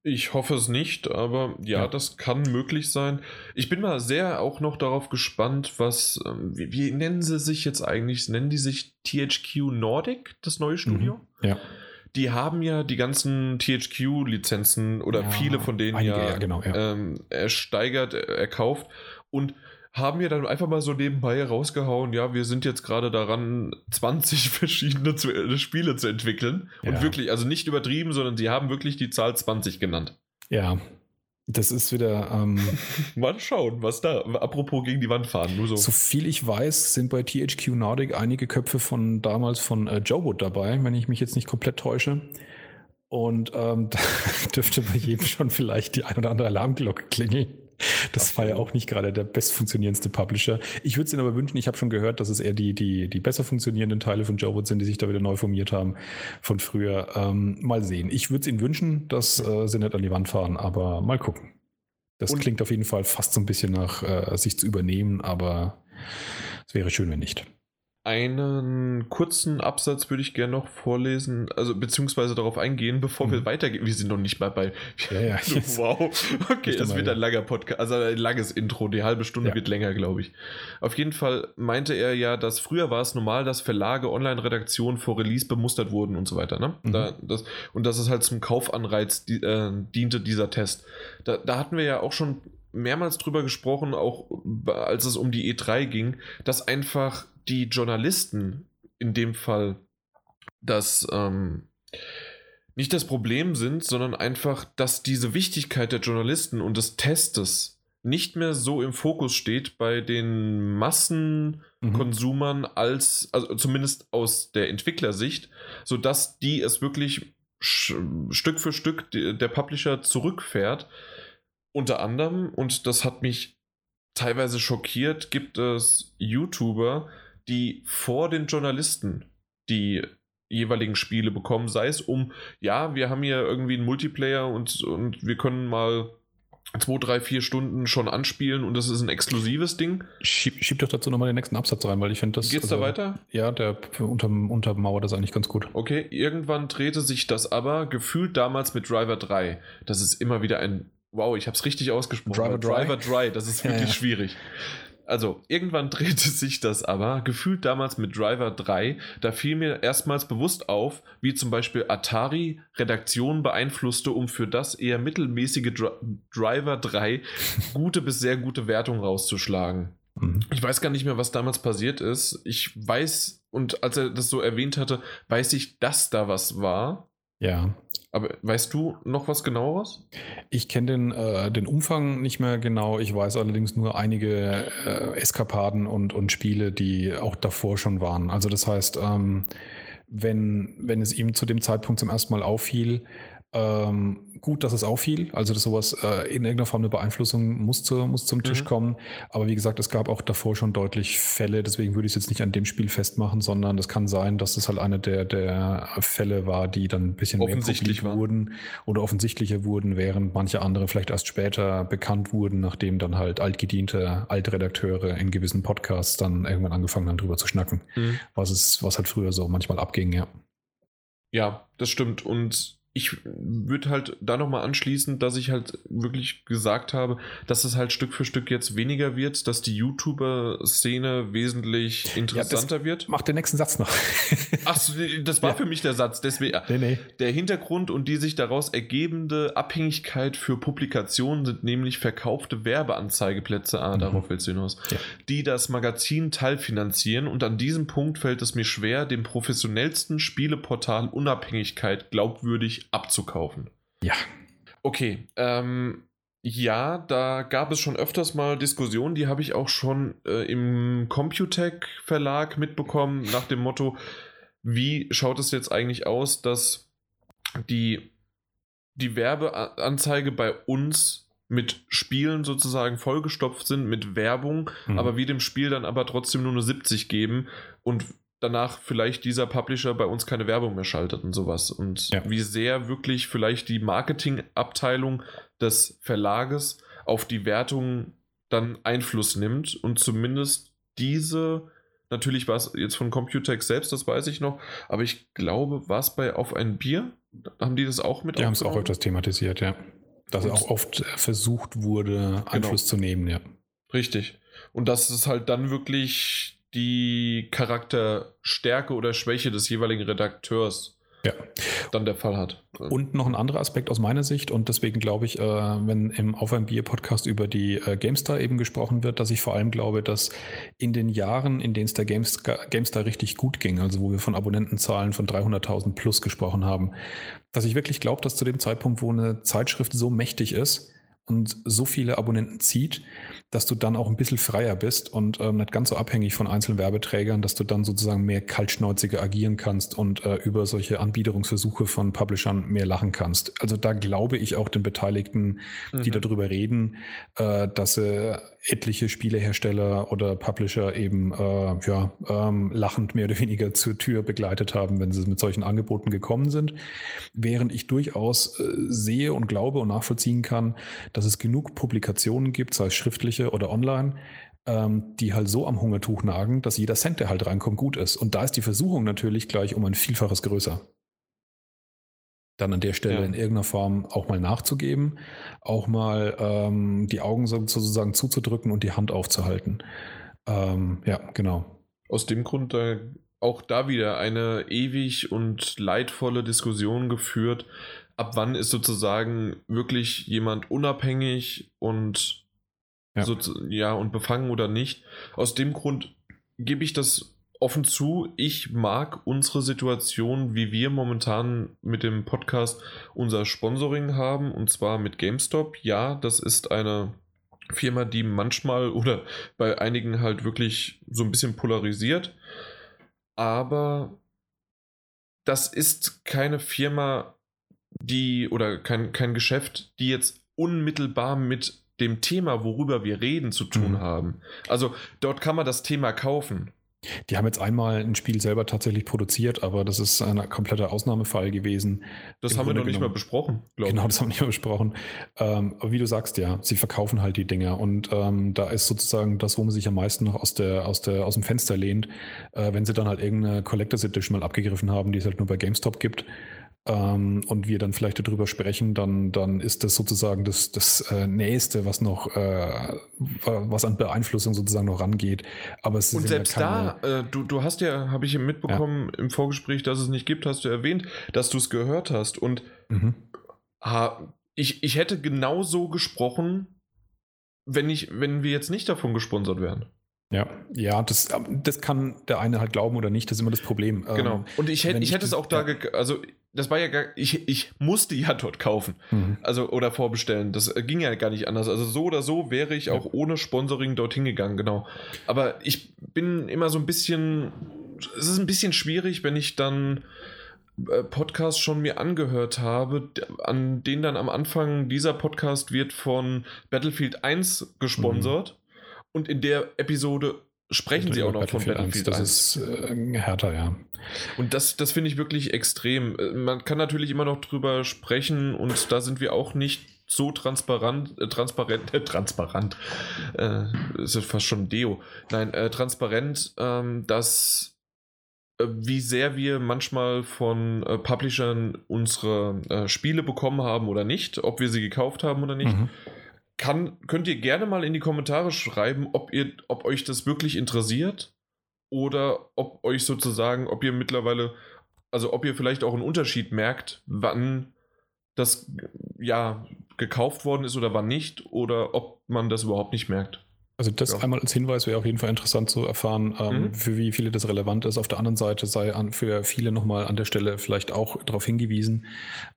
Ich hoffe es nicht, aber ja, ja, das kann möglich sein. Ich bin mal sehr auch noch darauf gespannt, was, ähm, wie, wie, nennen sie sich jetzt eigentlich? Nennen die sich THQ Nordic, das neue Studio? Mhm, ja. Die haben ja die ganzen THQ-Lizenzen oder ja, viele von denen einige, ja, ja genau, ähm, ersteigert, erkauft. Und haben wir dann einfach mal so nebenbei rausgehauen, ja, wir sind jetzt gerade daran, 20 <laughs> verschiedene zu, äh, Spiele zu entwickeln. Ja. Und wirklich, also nicht übertrieben, sondern sie haben wirklich die Zahl 20 genannt. Ja, das ist wieder. Ähm, <laughs> mal schauen, was da. Apropos gegen die Wand fahren. Nur so. so viel ich weiß, sind bei THQ Nordic einige Köpfe von damals von äh, Joe Wood dabei, wenn ich mich jetzt nicht komplett täusche. Und ähm, <laughs> da dürfte bei jedem schon vielleicht die ein oder andere Alarmglocke klingeln. Das war ja auch nicht gerade der bestfunktionierendste Publisher. Ich würde es Ihnen aber wünschen, ich habe schon gehört, dass es eher die, die, die besser funktionierenden Teile von Joe Wood sind, die sich da wieder neu formiert haben von früher. Ähm, mal sehen. Ich würde es Ihnen wünschen, dass äh, sie nicht an die Wand fahren, aber mal gucken. Das Und klingt auf jeden Fall fast so ein bisschen nach äh, sich zu übernehmen, aber es wäre schön, wenn nicht. Einen kurzen Absatz würde ich gerne noch vorlesen, also beziehungsweise darauf eingehen, bevor mhm. wir weitergehen. Wir sind noch nicht mal bei. Ja, ja, <laughs> wow. Okay, es wird ein langer Podcast, also ein langes Intro. Die halbe Stunde ja. wird länger, glaube ich. Auf jeden Fall meinte er ja, dass früher war es normal, dass Verlage, Online-Redaktionen vor Release bemustert wurden und so weiter. Ne? Mhm. Da, das, und dass es halt zum Kaufanreiz die, äh, diente, dieser Test. Da, da hatten wir ja auch schon mehrmals drüber gesprochen, auch als es um die E3 ging, dass einfach die Journalisten in dem Fall das ähm, nicht das Problem sind, sondern einfach, dass diese Wichtigkeit der Journalisten und des Testes nicht mehr so im Fokus steht bei den Massenkonsumern mhm. als, also zumindest aus der Entwicklersicht, sodass die es wirklich Stück für Stück der Publisher zurückfährt. Unter anderem, und das hat mich teilweise schockiert, gibt es YouTuber, die vor den Journalisten die jeweiligen Spiele bekommen, sei es um, ja, wir haben hier irgendwie einen Multiplayer und, und wir können mal zwei, drei, vier Stunden schon anspielen und das ist ein exklusives Ding. Schieb, schieb doch dazu nochmal den nächsten Absatz rein, weil ich finde das. Geht's also, da weiter? Ja, der unter, untermauert das eigentlich ganz gut. Okay, irgendwann drehte sich das aber gefühlt damals mit Driver 3. Das ist immer wieder ein. Wow, ich habe es richtig ausgesprochen. Driver Dry. Driver Dry, das ist wirklich ja, ja. schwierig. Also, irgendwann <laughs> drehte sich das aber, gefühlt damals mit Driver 3, da fiel mir erstmals bewusst auf, wie zum Beispiel Atari Redaktionen beeinflusste, um für das eher mittelmäßige Dri Driver 3 gute bis sehr gute Wertung rauszuschlagen. Mhm. Ich weiß gar nicht mehr, was damals passiert ist. Ich weiß, und als er das so erwähnt hatte, weiß ich, dass da was war. Ja. Aber weißt du noch was genaueres? Ich kenne den, äh, den Umfang nicht mehr genau. Ich weiß allerdings nur einige äh, Eskapaden und, und Spiele, die auch davor schon waren. Also das heißt, ähm, wenn, wenn es ihm zu dem Zeitpunkt zum ersten Mal auffiel, ähm, gut, dass es auffiel. Also dass sowas äh, in irgendeiner Form eine Beeinflussung muss, zu, muss zum Tisch mhm. kommen. Aber wie gesagt, es gab auch davor schon deutlich Fälle. Deswegen würde ich es jetzt nicht an dem Spiel festmachen, sondern es kann sein, dass es halt eine der, der Fälle war, die dann ein bisschen mehr publik wurden oder offensichtlicher wurden, während manche andere vielleicht erst später bekannt wurden, nachdem dann halt altgediente Altredakteure in gewissen Podcasts dann irgendwann angefangen haben, drüber zu schnacken. Mhm. Was, ist, was halt früher so manchmal abging, ja. Ja, das stimmt. Und ich würde halt da nochmal anschließen, dass ich halt wirklich gesagt habe, dass es halt Stück für Stück jetzt weniger wird, dass die YouTuber-Szene wesentlich interessanter ja, wird. Mach den nächsten Satz noch. <laughs> Ach, das war ja. für mich der Satz. Deswegen, nee, nee. Der Hintergrund und die sich daraus ergebende Abhängigkeit für Publikationen sind nämlich verkaufte Werbeanzeigeplätze, ah, mhm. darauf willst du hinaus, ja. die das Magazin teilfinanzieren und an diesem Punkt fällt es mir schwer, dem professionellsten Spieleportal Unabhängigkeit glaubwürdig abzukaufen. Ja. Okay, ähm, ja, da gab es schon öfters mal Diskussionen, die habe ich auch schon äh, im Computech Verlag mitbekommen, nach dem Motto, wie schaut es jetzt eigentlich aus, dass die, die Werbeanzeige bei uns mit Spielen sozusagen vollgestopft sind, mit Werbung, mhm. aber wir dem Spiel dann aber trotzdem nur eine 70 geben und danach vielleicht dieser Publisher bei uns keine Werbung mehr schaltet und sowas. Und ja. wie sehr wirklich vielleicht die Marketingabteilung des Verlages auf die Wertung dann Einfluss nimmt und zumindest diese, natürlich war es jetzt von Computex selbst, das weiß ich noch, aber ich glaube, war es bei Auf ein Bier? Haben die das auch mit? Die haben es auch öfters thematisiert, ja. Dass und auch oft versucht wurde, Einfluss genau. zu nehmen, ja. Richtig. Und dass es halt dann wirklich die Charakterstärke oder Schwäche des jeweiligen Redakteurs ja. dann der Fall hat. Und noch ein anderer Aspekt aus meiner Sicht, und deswegen glaube ich, äh, wenn im Auf ein Bier-Podcast über die äh, GameStar eben gesprochen wird, dass ich vor allem glaube, dass in den Jahren, in denen es der GameStar, GameStar richtig gut ging, also wo wir von Abonnentenzahlen von 300.000 plus gesprochen haben, dass ich wirklich glaube, dass zu dem Zeitpunkt, wo eine Zeitschrift so mächtig ist, und so viele Abonnenten zieht, dass du dann auch ein bisschen freier bist und ähm, nicht ganz so abhängig von einzelnen Werbeträgern, dass du dann sozusagen mehr kaltschnäuziger agieren kannst und äh, über solche Anbiederungsversuche von Publishern mehr lachen kannst. Also da glaube ich auch den Beteiligten, die mhm. darüber reden, äh, dass sie etliche Spielehersteller oder Publisher eben äh, ja, ähm, lachend mehr oder weniger zur Tür begleitet haben, wenn sie mit solchen Angeboten gekommen sind. Während ich durchaus äh, sehe und glaube und nachvollziehen kann, dass es genug Publikationen gibt, sei es schriftliche oder online, ähm, die halt so am Hungertuch nagen, dass jeder Cent, der halt reinkommt, gut ist. Und da ist die Versuchung natürlich gleich um ein Vielfaches größer dann an der Stelle ja. in irgendeiner Form auch mal nachzugeben, auch mal ähm, die Augen sozusagen zuzudrücken und die Hand aufzuhalten. Ähm, ja, genau. Aus dem Grund äh, auch da wieder eine ewig und leidvolle Diskussion geführt, ab wann ist sozusagen wirklich jemand unabhängig und ja, so, ja und befangen oder nicht. Aus dem Grund gebe ich das offen zu, ich mag unsere Situation, wie wir momentan mit dem Podcast unser Sponsoring haben, und zwar mit GameStop. Ja, das ist eine Firma, die manchmal <laughs> oder bei einigen halt wirklich so ein bisschen polarisiert. Aber das ist keine Firma, die oder kein, kein Geschäft, die jetzt unmittelbar mit dem Thema, worüber wir reden, zu tun mhm. haben. Also dort kann man das Thema kaufen. Die haben jetzt einmal ein Spiel selber tatsächlich produziert, aber das ist ein kompletter Ausnahmefall gewesen. Das haben Grunde wir noch nicht mal besprochen, glaube ich. Genau, das haben wir nicht mal besprochen. Ähm, aber wie du sagst, ja, sie verkaufen halt die Dinger und ähm, da ist sozusagen das, wo man sich am meisten noch aus, der, aus, der, aus dem Fenster lehnt, äh, wenn sie dann halt irgendeine Collectors Edition mal abgegriffen haben, die es halt nur bei GameStop gibt ähm, und wir dann vielleicht darüber sprechen, dann, dann ist das sozusagen das, das äh, Nächste, was noch, äh, was an Beeinflussung sozusagen noch rangeht. Aber es und selbst ja da, äh, du, du hast ja, habe ich mitbekommen ja. im Vorgespräch, dass es nicht gibt, hast du erwähnt, dass du es gehört hast. Und mhm. ha, ich, ich hätte genauso gesprochen, wenn, ich, wenn wir jetzt nicht davon gesponsert wären. Ja, ja, das, das kann der eine halt glauben oder nicht, das ist immer das Problem. Genau. Ähm, Und ich hätte, ich hätte es auch da, also das war ja gar, ich, ich musste ja <laughs> dort kaufen. Mhm. Also, oder vorbestellen. Das ging ja gar nicht anders. Also, so oder so wäre ich auch ohne Sponsoring dorthin gegangen, genau. Aber ich bin immer so ein bisschen, es ist ein bisschen schwierig, wenn ich dann äh, Podcasts schon mir angehört habe, an denen dann am Anfang dieser Podcast wird von Battlefield 1 gesponsert. Mhm und in der Episode sprechen sie auch noch von Battlefield 1. Das ist äh, härter, ja. Und das, das finde ich wirklich extrem. Äh, man kann natürlich immer noch drüber sprechen und da sind wir auch nicht so transparent, äh, transparent, äh, transparent, äh, ist fast schon Deo. Nein, äh, transparent, ähm, dass äh, wie sehr wir manchmal von äh, Publishern unsere äh, Spiele bekommen haben oder nicht, ob wir sie gekauft haben oder nicht. Mhm. Kann, könnt ihr gerne mal in die Kommentare schreiben, ob, ihr, ob euch das wirklich interessiert oder ob euch sozusagen, ob ihr mittlerweile, also ob ihr vielleicht auch einen Unterschied merkt, wann das ja gekauft worden ist oder wann nicht oder ob man das überhaupt nicht merkt. Also das ja. einmal als Hinweis wäre auf jeden Fall interessant zu erfahren, ähm, mhm. für wie viele das relevant ist. Auf der anderen Seite sei an, für viele nochmal an der Stelle vielleicht auch darauf hingewiesen.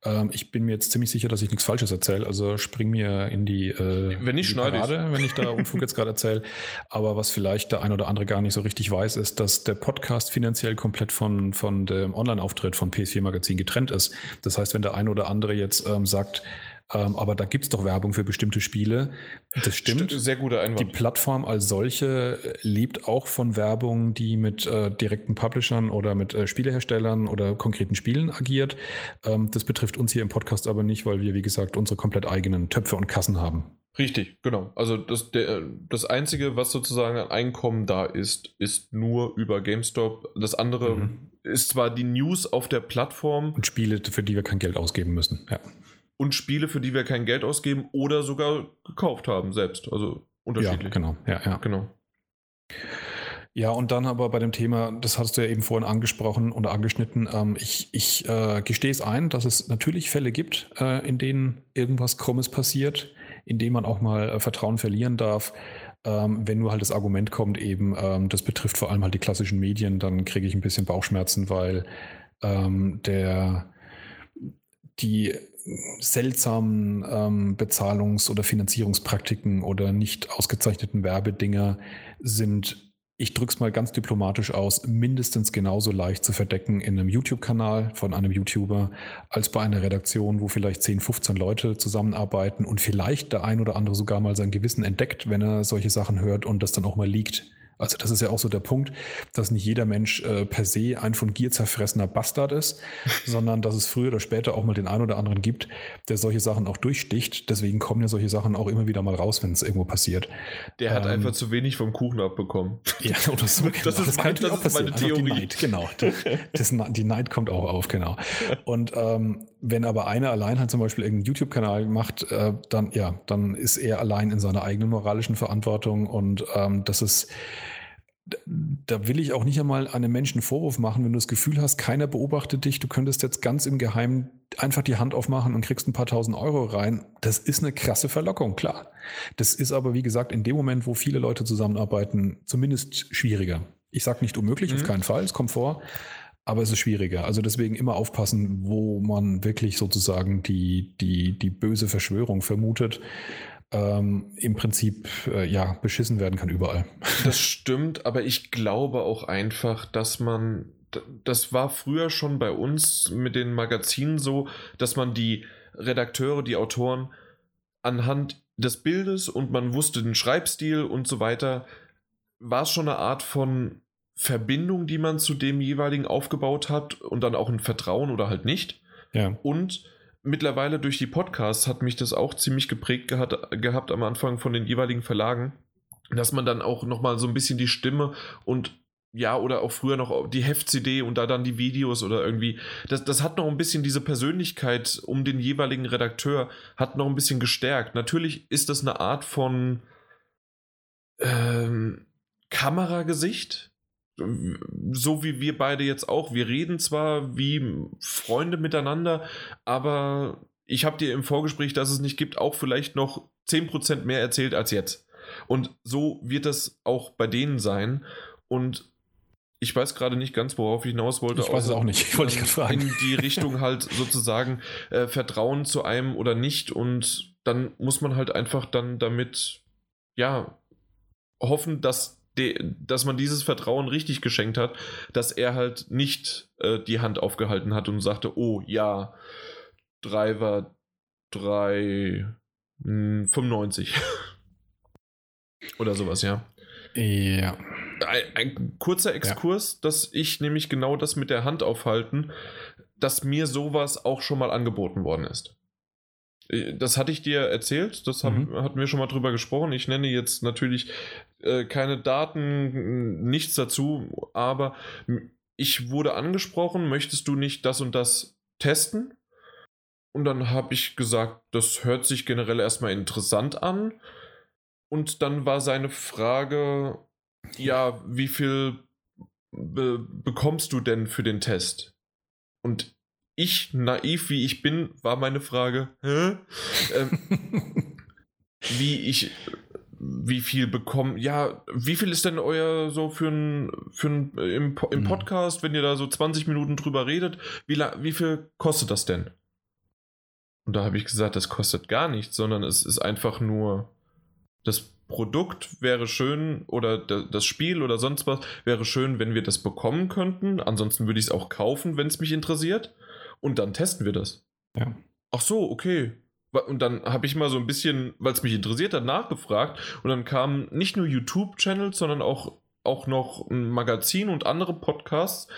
Ähm, ich bin mir jetzt ziemlich sicher, dass ich nichts Falsches erzähle. Also spring mir in die, äh, wenn nicht schneide Parade, wenn ich da Unfug jetzt gerade erzähle. Aber was vielleicht der ein oder andere gar nicht so richtig weiß, ist, dass der Podcast finanziell komplett von, von dem Online-Auftritt von PS4 Magazin getrennt ist. Das heißt, wenn der ein oder andere jetzt ähm, sagt, ähm, aber da gibt es doch Werbung für bestimmte Spiele. Das stimmt. Sehr guter Einwand. Die Plattform als solche äh, lebt auch von Werbung, die mit äh, direkten Publishern oder mit äh, Spieleherstellern oder konkreten Spielen agiert. Ähm, das betrifft uns hier im Podcast aber nicht, weil wir, wie gesagt, unsere komplett eigenen Töpfe und Kassen haben. Richtig, genau. Also das, der, das Einzige, was sozusagen an Einkommen da ist, ist nur über GameStop. Das andere mhm. ist zwar die News auf der Plattform. Und Spiele, für die wir kein Geld ausgeben müssen, ja und Spiele, für die wir kein Geld ausgeben oder sogar gekauft haben selbst. Also unterschiedlich. Ja, genau. Ja, ja. genau. Ja, und dann aber bei dem Thema, das hast du ja eben vorhin angesprochen oder angeschnitten, ähm, ich, ich äh, gestehe es ein, dass es natürlich Fälle gibt, äh, in denen irgendwas Krummes passiert, in denen man auch mal äh, Vertrauen verlieren darf. Ähm, wenn nur halt das Argument kommt, eben, ähm, das betrifft vor allem halt die klassischen Medien, dann kriege ich ein bisschen Bauchschmerzen, weil ähm, der die seltsamen ähm, Bezahlungs- oder Finanzierungspraktiken oder nicht ausgezeichneten Werbedinger sind, ich drücke es mal ganz diplomatisch aus, mindestens genauso leicht zu verdecken in einem YouTube-Kanal von einem YouTuber als bei einer Redaktion, wo vielleicht 10, 15 Leute zusammenarbeiten und vielleicht der ein oder andere sogar mal sein Gewissen entdeckt, wenn er solche Sachen hört und das dann auch mal liegt. Also das ist ja auch so der Punkt, dass nicht jeder Mensch äh, per se ein von Gier zerfressener Bastard ist, <laughs> sondern dass es früher oder später auch mal den einen oder anderen gibt, der solche Sachen auch durchsticht. Deswegen kommen ja solche Sachen auch immer wieder mal raus, wenn es irgendwo passiert. Der hat ähm, einfach zu wenig vom Kuchen abbekommen. Ja, <laughs> oder so. Genau. Das ist, das mein, das ist meine Theorie. Neid, genau. Das, die Neid kommt auch auf, genau. Und ähm, wenn aber einer allein halt zum Beispiel irgendeinen YouTube-Kanal macht, äh, dann ja, dann ist er allein in seiner eigenen moralischen Verantwortung und ähm, das ist da will ich auch nicht einmal einem Menschen Vorwurf machen, wenn du das Gefühl hast, keiner beobachtet dich, du könntest jetzt ganz im Geheimen einfach die Hand aufmachen und kriegst ein paar tausend Euro rein. Das ist eine krasse Verlockung, klar. Das ist aber, wie gesagt, in dem Moment, wo viele Leute zusammenarbeiten, zumindest schwieriger. Ich sage nicht unmöglich, mhm. auf keinen Fall, es kommt vor, aber es ist schwieriger. Also deswegen immer aufpassen, wo man wirklich sozusagen die, die, die böse Verschwörung vermutet ähm, im Prinzip äh, ja beschissen werden kann überall. <laughs> Das stimmt, aber ich glaube auch einfach, dass man, das war früher schon bei uns mit den Magazinen so, dass man die Redakteure, die Autoren anhand des Bildes und man wusste den Schreibstil und so weiter, war es schon eine Art von Verbindung, die man zu dem jeweiligen aufgebaut hat und dann auch ein Vertrauen oder halt nicht. Ja. Und mittlerweile durch die Podcasts hat mich das auch ziemlich geprägt gehabt, gehabt am Anfang von den jeweiligen Verlagen, dass man dann auch nochmal so ein bisschen die Stimme und ja, oder auch früher noch die Heft-CD und da dann die Videos oder irgendwie. Das, das hat noch ein bisschen diese Persönlichkeit um den jeweiligen Redakteur, hat noch ein bisschen gestärkt. Natürlich ist das eine Art von ähm, Kameragesicht, so wie wir beide jetzt auch. Wir reden zwar wie Freunde miteinander, aber ich habe dir im Vorgespräch, dass es nicht gibt, auch vielleicht noch 10% mehr erzählt als jetzt. Und so wird das auch bei denen sein. Und ich weiß gerade nicht ganz, worauf ich hinaus wollte. Ich weiß es auch nicht, <laughs> wollte ich gerade fragen. In die Richtung halt sozusagen äh, Vertrauen zu einem oder nicht. Und dann muss man halt einfach dann damit, ja, hoffen, dass dass man dieses Vertrauen richtig geschenkt hat, dass er halt nicht äh, die Hand aufgehalten hat und sagte, oh ja, Driver 3 mh, 95 oder sowas, ja. Ja. Ein, ein kurzer Exkurs, ja. dass ich nämlich genau das mit der Hand aufhalten, dass mir sowas auch schon mal angeboten worden ist. Äh, das hatte ich dir erzählt, das haben, mhm. hatten wir schon mal drüber gesprochen. Ich nenne jetzt natürlich äh, keine Daten, nichts dazu, aber ich wurde angesprochen, möchtest du nicht das und das testen? Und dann habe ich gesagt, das hört sich generell erstmal interessant an. Und dann war seine Frage, ja, wie viel be bekommst du denn für den Test? Und ich, naiv wie ich bin, war meine Frage, hä? <laughs> Ähm, wie ich, wie viel bekommen, ja, wie viel ist denn euer so für ein, für ein im, im mhm. Podcast, wenn ihr da so 20 Minuten drüber redet, wie, wie viel kostet das denn? Und da habe ich gesagt, das kostet gar nichts, sondern es ist einfach nur das Produkt wäre schön oder das Spiel oder sonst was wäre schön, wenn wir das bekommen könnten. Ansonsten würde ich es auch kaufen, wenn es mich interessiert. Und dann testen wir das. Ja. Ach so, okay. Und dann habe ich mal so ein bisschen, weil es mich interessiert hat, nachgefragt. Und dann kamen nicht nur YouTube-Channels, sondern auch, auch noch ein Magazin und andere Podcasts,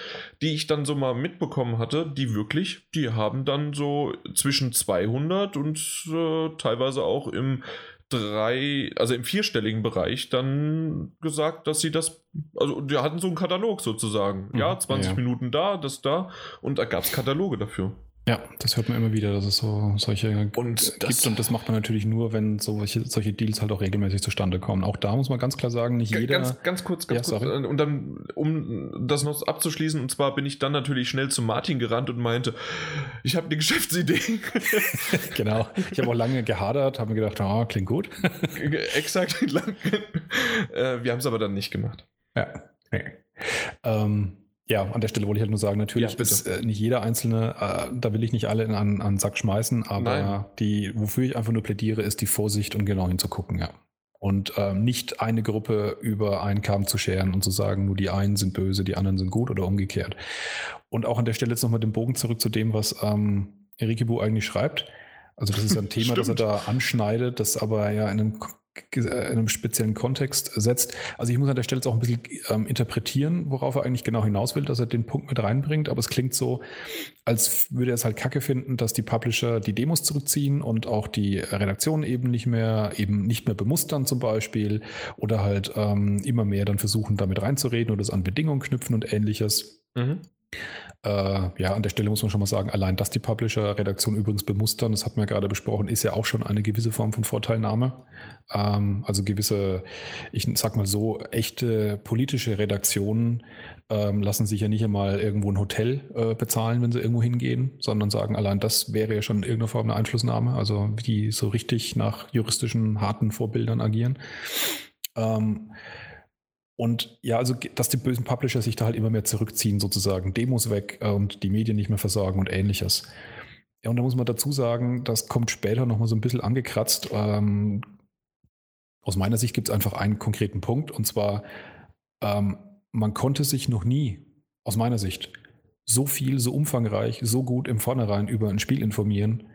die ich dann so mal mitbekommen hatte, die wirklich, die haben dann so zwischen 200 und äh, teilweise auch im drei, also im vierstelligen Bereich dann gesagt, dass sie das, also die hatten so einen Katalog sozusagen. Mhm, ja, 20 ja. Minuten da, das da und da gab es Kataloge dafür. Ja, das hört man immer wieder, dass es so solche und gibt. Und das macht man natürlich nur, wenn solche, solche Deals halt auch regelmäßig zustande kommen. Auch da muss man ganz klar sagen, nicht jeder. Ganz, ganz kurz, ganz ja, kurz. Sorry. Und dann, um das noch abzuschließen, und zwar bin ich dann natürlich schnell zu Martin gerannt und meinte, ich habe eine Geschäftsidee. <laughs> <laughs> genau. Ich habe auch lange gehadert, habe mir gedacht, oh, klingt gut. Exakt. <laughs> Äh, wir haben es aber dann nicht gemacht. Ja. Nee. Ähm, ja, an der Stelle wollte ich halt nur sagen, natürlich ja, ist äh, nicht jeder einzelne, äh, da will ich nicht alle in einen, einen Sack schmeißen, aber Nein. die, wofür ich einfach nur plädiere, ist die Vorsicht und genau hinzugucken, ja. Und ähm, nicht eine Gruppe über einen Kamm zu scheren und zu sagen, nur die einen sind böse, die anderen sind gut oder umgekehrt. Und auch an der Stelle jetzt nochmal den Bogen zurück zu dem, was ähm, Erike Bu eigentlich schreibt. Also das ist ein Thema, <laughs> das er da anschneidet, das aber ja in einem in einem speziellen Kontext setzt. Also ich muss an der Stelle jetzt auch ein bisschen ähm, interpretieren, worauf er eigentlich genau hinaus will, dass er den Punkt mit reinbringt. Aber es klingt so, als würde er es halt kacke finden, dass die Publisher die Demos zurückziehen und auch die Redaktionen eben nicht mehr, eben nicht mehr bemustern zum Beispiel oder halt ähm, immer mehr dann versuchen, damit reinzureden oder es an Bedingungen knüpfen und ähnliches. Mhm. Äh, ja, an der Stelle muss man schon mal sagen, allein, dass die Publisher-Redaktion übrigens bemustern, das hat man ja gerade besprochen, ist ja auch schon eine gewisse Form von Vorteilnahme. Ähm, also gewisse, ich sag mal so, echte politische Redaktionen ähm, lassen sich ja nicht einmal irgendwo ein Hotel äh, bezahlen, wenn sie irgendwo hingehen, sondern sagen, allein das wäre ja schon in irgendeiner Form eine Einflussnahme, also die so richtig nach juristischen, harten Vorbildern agieren. Ähm, und ja, also, dass die bösen Publisher sich da halt immer mehr zurückziehen, sozusagen, Demos weg äh, und die Medien nicht mehr versorgen und ähnliches. Ja, und da muss man dazu sagen, das kommt später nochmal so ein bisschen angekratzt. Ähm, aus meiner Sicht gibt es einfach einen konkreten Punkt, und zwar, ähm, man konnte sich noch nie, aus meiner Sicht, so viel, so umfangreich, so gut im Vornherein über ein Spiel informieren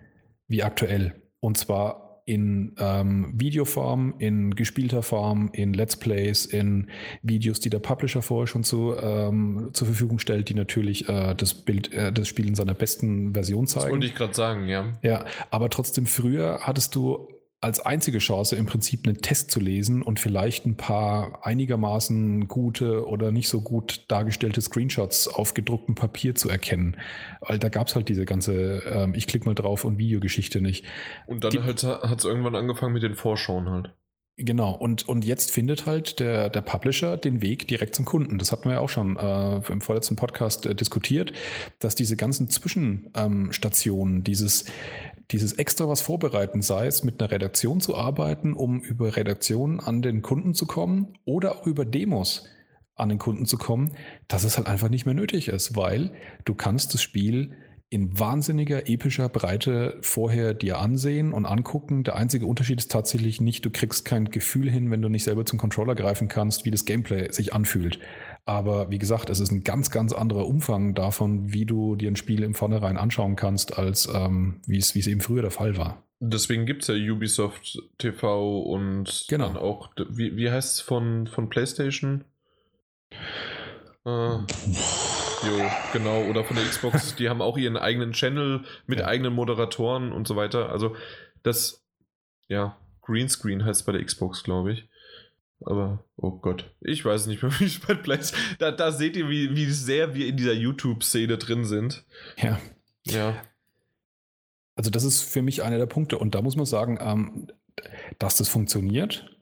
wie aktuell. Und zwar in ähm, Videoform, in gespielter Form, in Let's Plays, in Videos, die der Publisher vorher schon zu, ähm, zur Verfügung stellt, die natürlich äh, das Bild, äh, das Spiel in seiner besten Version zeigen. Das wollte ich gerade sagen, ja. Ja, aber trotzdem früher hattest du als einzige Chance im Prinzip einen Test zu lesen und vielleicht ein paar einigermaßen gute oder nicht so gut dargestellte Screenshots auf gedrucktem Papier zu erkennen. Weil da gab es halt diese ganze, ähm, ich klicke mal drauf und Videogeschichte nicht. Und dann halt, hat es irgendwann angefangen mit den Vorschauen halt. Genau, und, und jetzt findet halt der, der Publisher den Weg direkt zum Kunden. Das hatten wir ja auch schon äh, im vorletzten Podcast äh, diskutiert, dass diese ganzen Zwischenstationen, ähm, dieses, dieses extra was vorbereiten, sei es mit einer Redaktion zu arbeiten, um über Redaktionen an den Kunden zu kommen oder auch über Demos an den Kunden zu kommen, dass es halt einfach nicht mehr nötig ist, weil du kannst das Spiel in wahnsinniger epischer Breite vorher dir ansehen und angucken. Der einzige Unterschied ist tatsächlich nicht, du kriegst kein Gefühl hin, wenn du nicht selber zum Controller greifen kannst, wie das Gameplay sich anfühlt. Aber wie gesagt, es ist ein ganz, ganz anderer Umfang davon, wie du dir ein Spiel im Vornherein anschauen kannst, als ähm, wie es, eben früher der Fall war. Deswegen gibt es ja Ubisoft TV und genau. dann auch, wie, wie heißt es von, von PlayStation? Äh, jo, genau, oder von der Xbox, <laughs> die haben auch ihren eigenen Channel mit ja. eigenen Moderatoren und so weiter. Also das, ja, Greenscreen heißt es bei der Xbox, glaube ich. Aber oh Gott, ich weiß nicht mehr, <laughs> wie spät bleibt. Da, da seht ihr, wie, wie sehr wir in dieser YouTube-Szene drin sind. Ja. Ja. Also das ist für mich einer der Punkte. Und da muss man sagen, ähm, dass das funktioniert,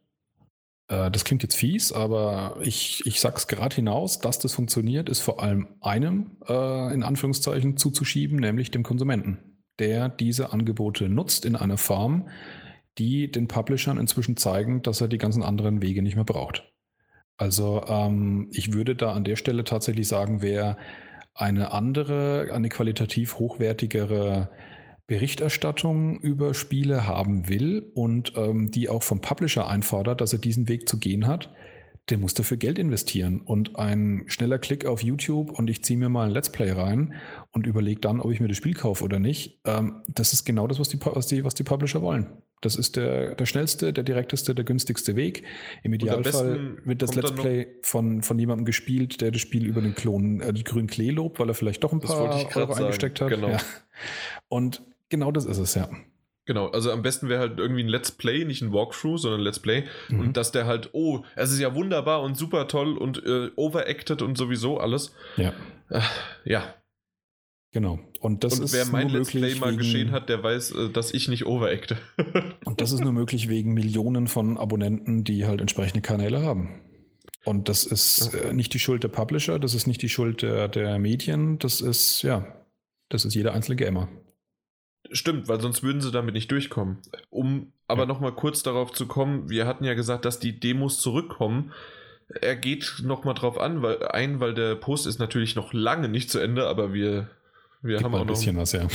äh, das klingt jetzt fies, aber ich, ich es gerade hinaus, dass das funktioniert, ist vor allem einem äh, in Anführungszeichen zuzuschieben, nämlich dem Konsumenten, der diese Angebote nutzt in einer Form, die den Publishern inzwischen zeigen, dass er die ganzen anderen Wege nicht mehr braucht. Also ähm, ich würde da an der Stelle tatsächlich sagen, wer eine andere, eine qualitativ hochwertigere Berichterstattung über Spiele haben will und ähm, die auch vom Publisher einfordert, dass er diesen Weg zu gehen hat, der muss dafür Geld investieren. Und ein schneller Klick auf YouTube und ich ziehe mir mal ein Let's Play rein und überlege dann, ob ich mir das Spiel kaufe oder nicht, ähm, das ist genau das, was die, was die, was die Publisher wollen. Das ist der, der schnellste, der direkteste, der günstigste Weg. Im Idealfall wird das Let's Play von, von jemandem gespielt, der das Spiel über den Klon, äh, die grünen Klee lobt, weil er vielleicht doch ein paar Euro sagen. eingesteckt hat. Genau. Ja. Und Genau das ist es, ja. Genau, also am besten wäre halt irgendwie ein Let's Play, nicht ein Walkthrough, sondern ein Let's Play. Mhm. Und dass der halt, oh, es ist ja wunderbar und super toll und äh, overacted und sowieso alles. Ja. Äh, ja. Genau. Und das und ist wer mein Let's Play mal geschehen hat, der weiß, äh, dass ich nicht overacte. <laughs> und das ist nur möglich wegen Millionen von Abonnenten, die halt entsprechende Kanäle haben. Und das ist äh, nicht die Schuld der Publisher, das ist nicht die Schuld der, der Medien, das ist, ja, das ist jeder einzelne Gamer. Stimmt, weil sonst würden sie damit nicht durchkommen. Um aber ja. nochmal kurz darauf zu kommen, wir hatten ja gesagt, dass die Demos zurückkommen. Er geht nochmal drauf an, weil, ein, weil der Post ist natürlich noch lange nicht zu Ende, aber wir, wir haben auch ein bisschen noch, was, ja.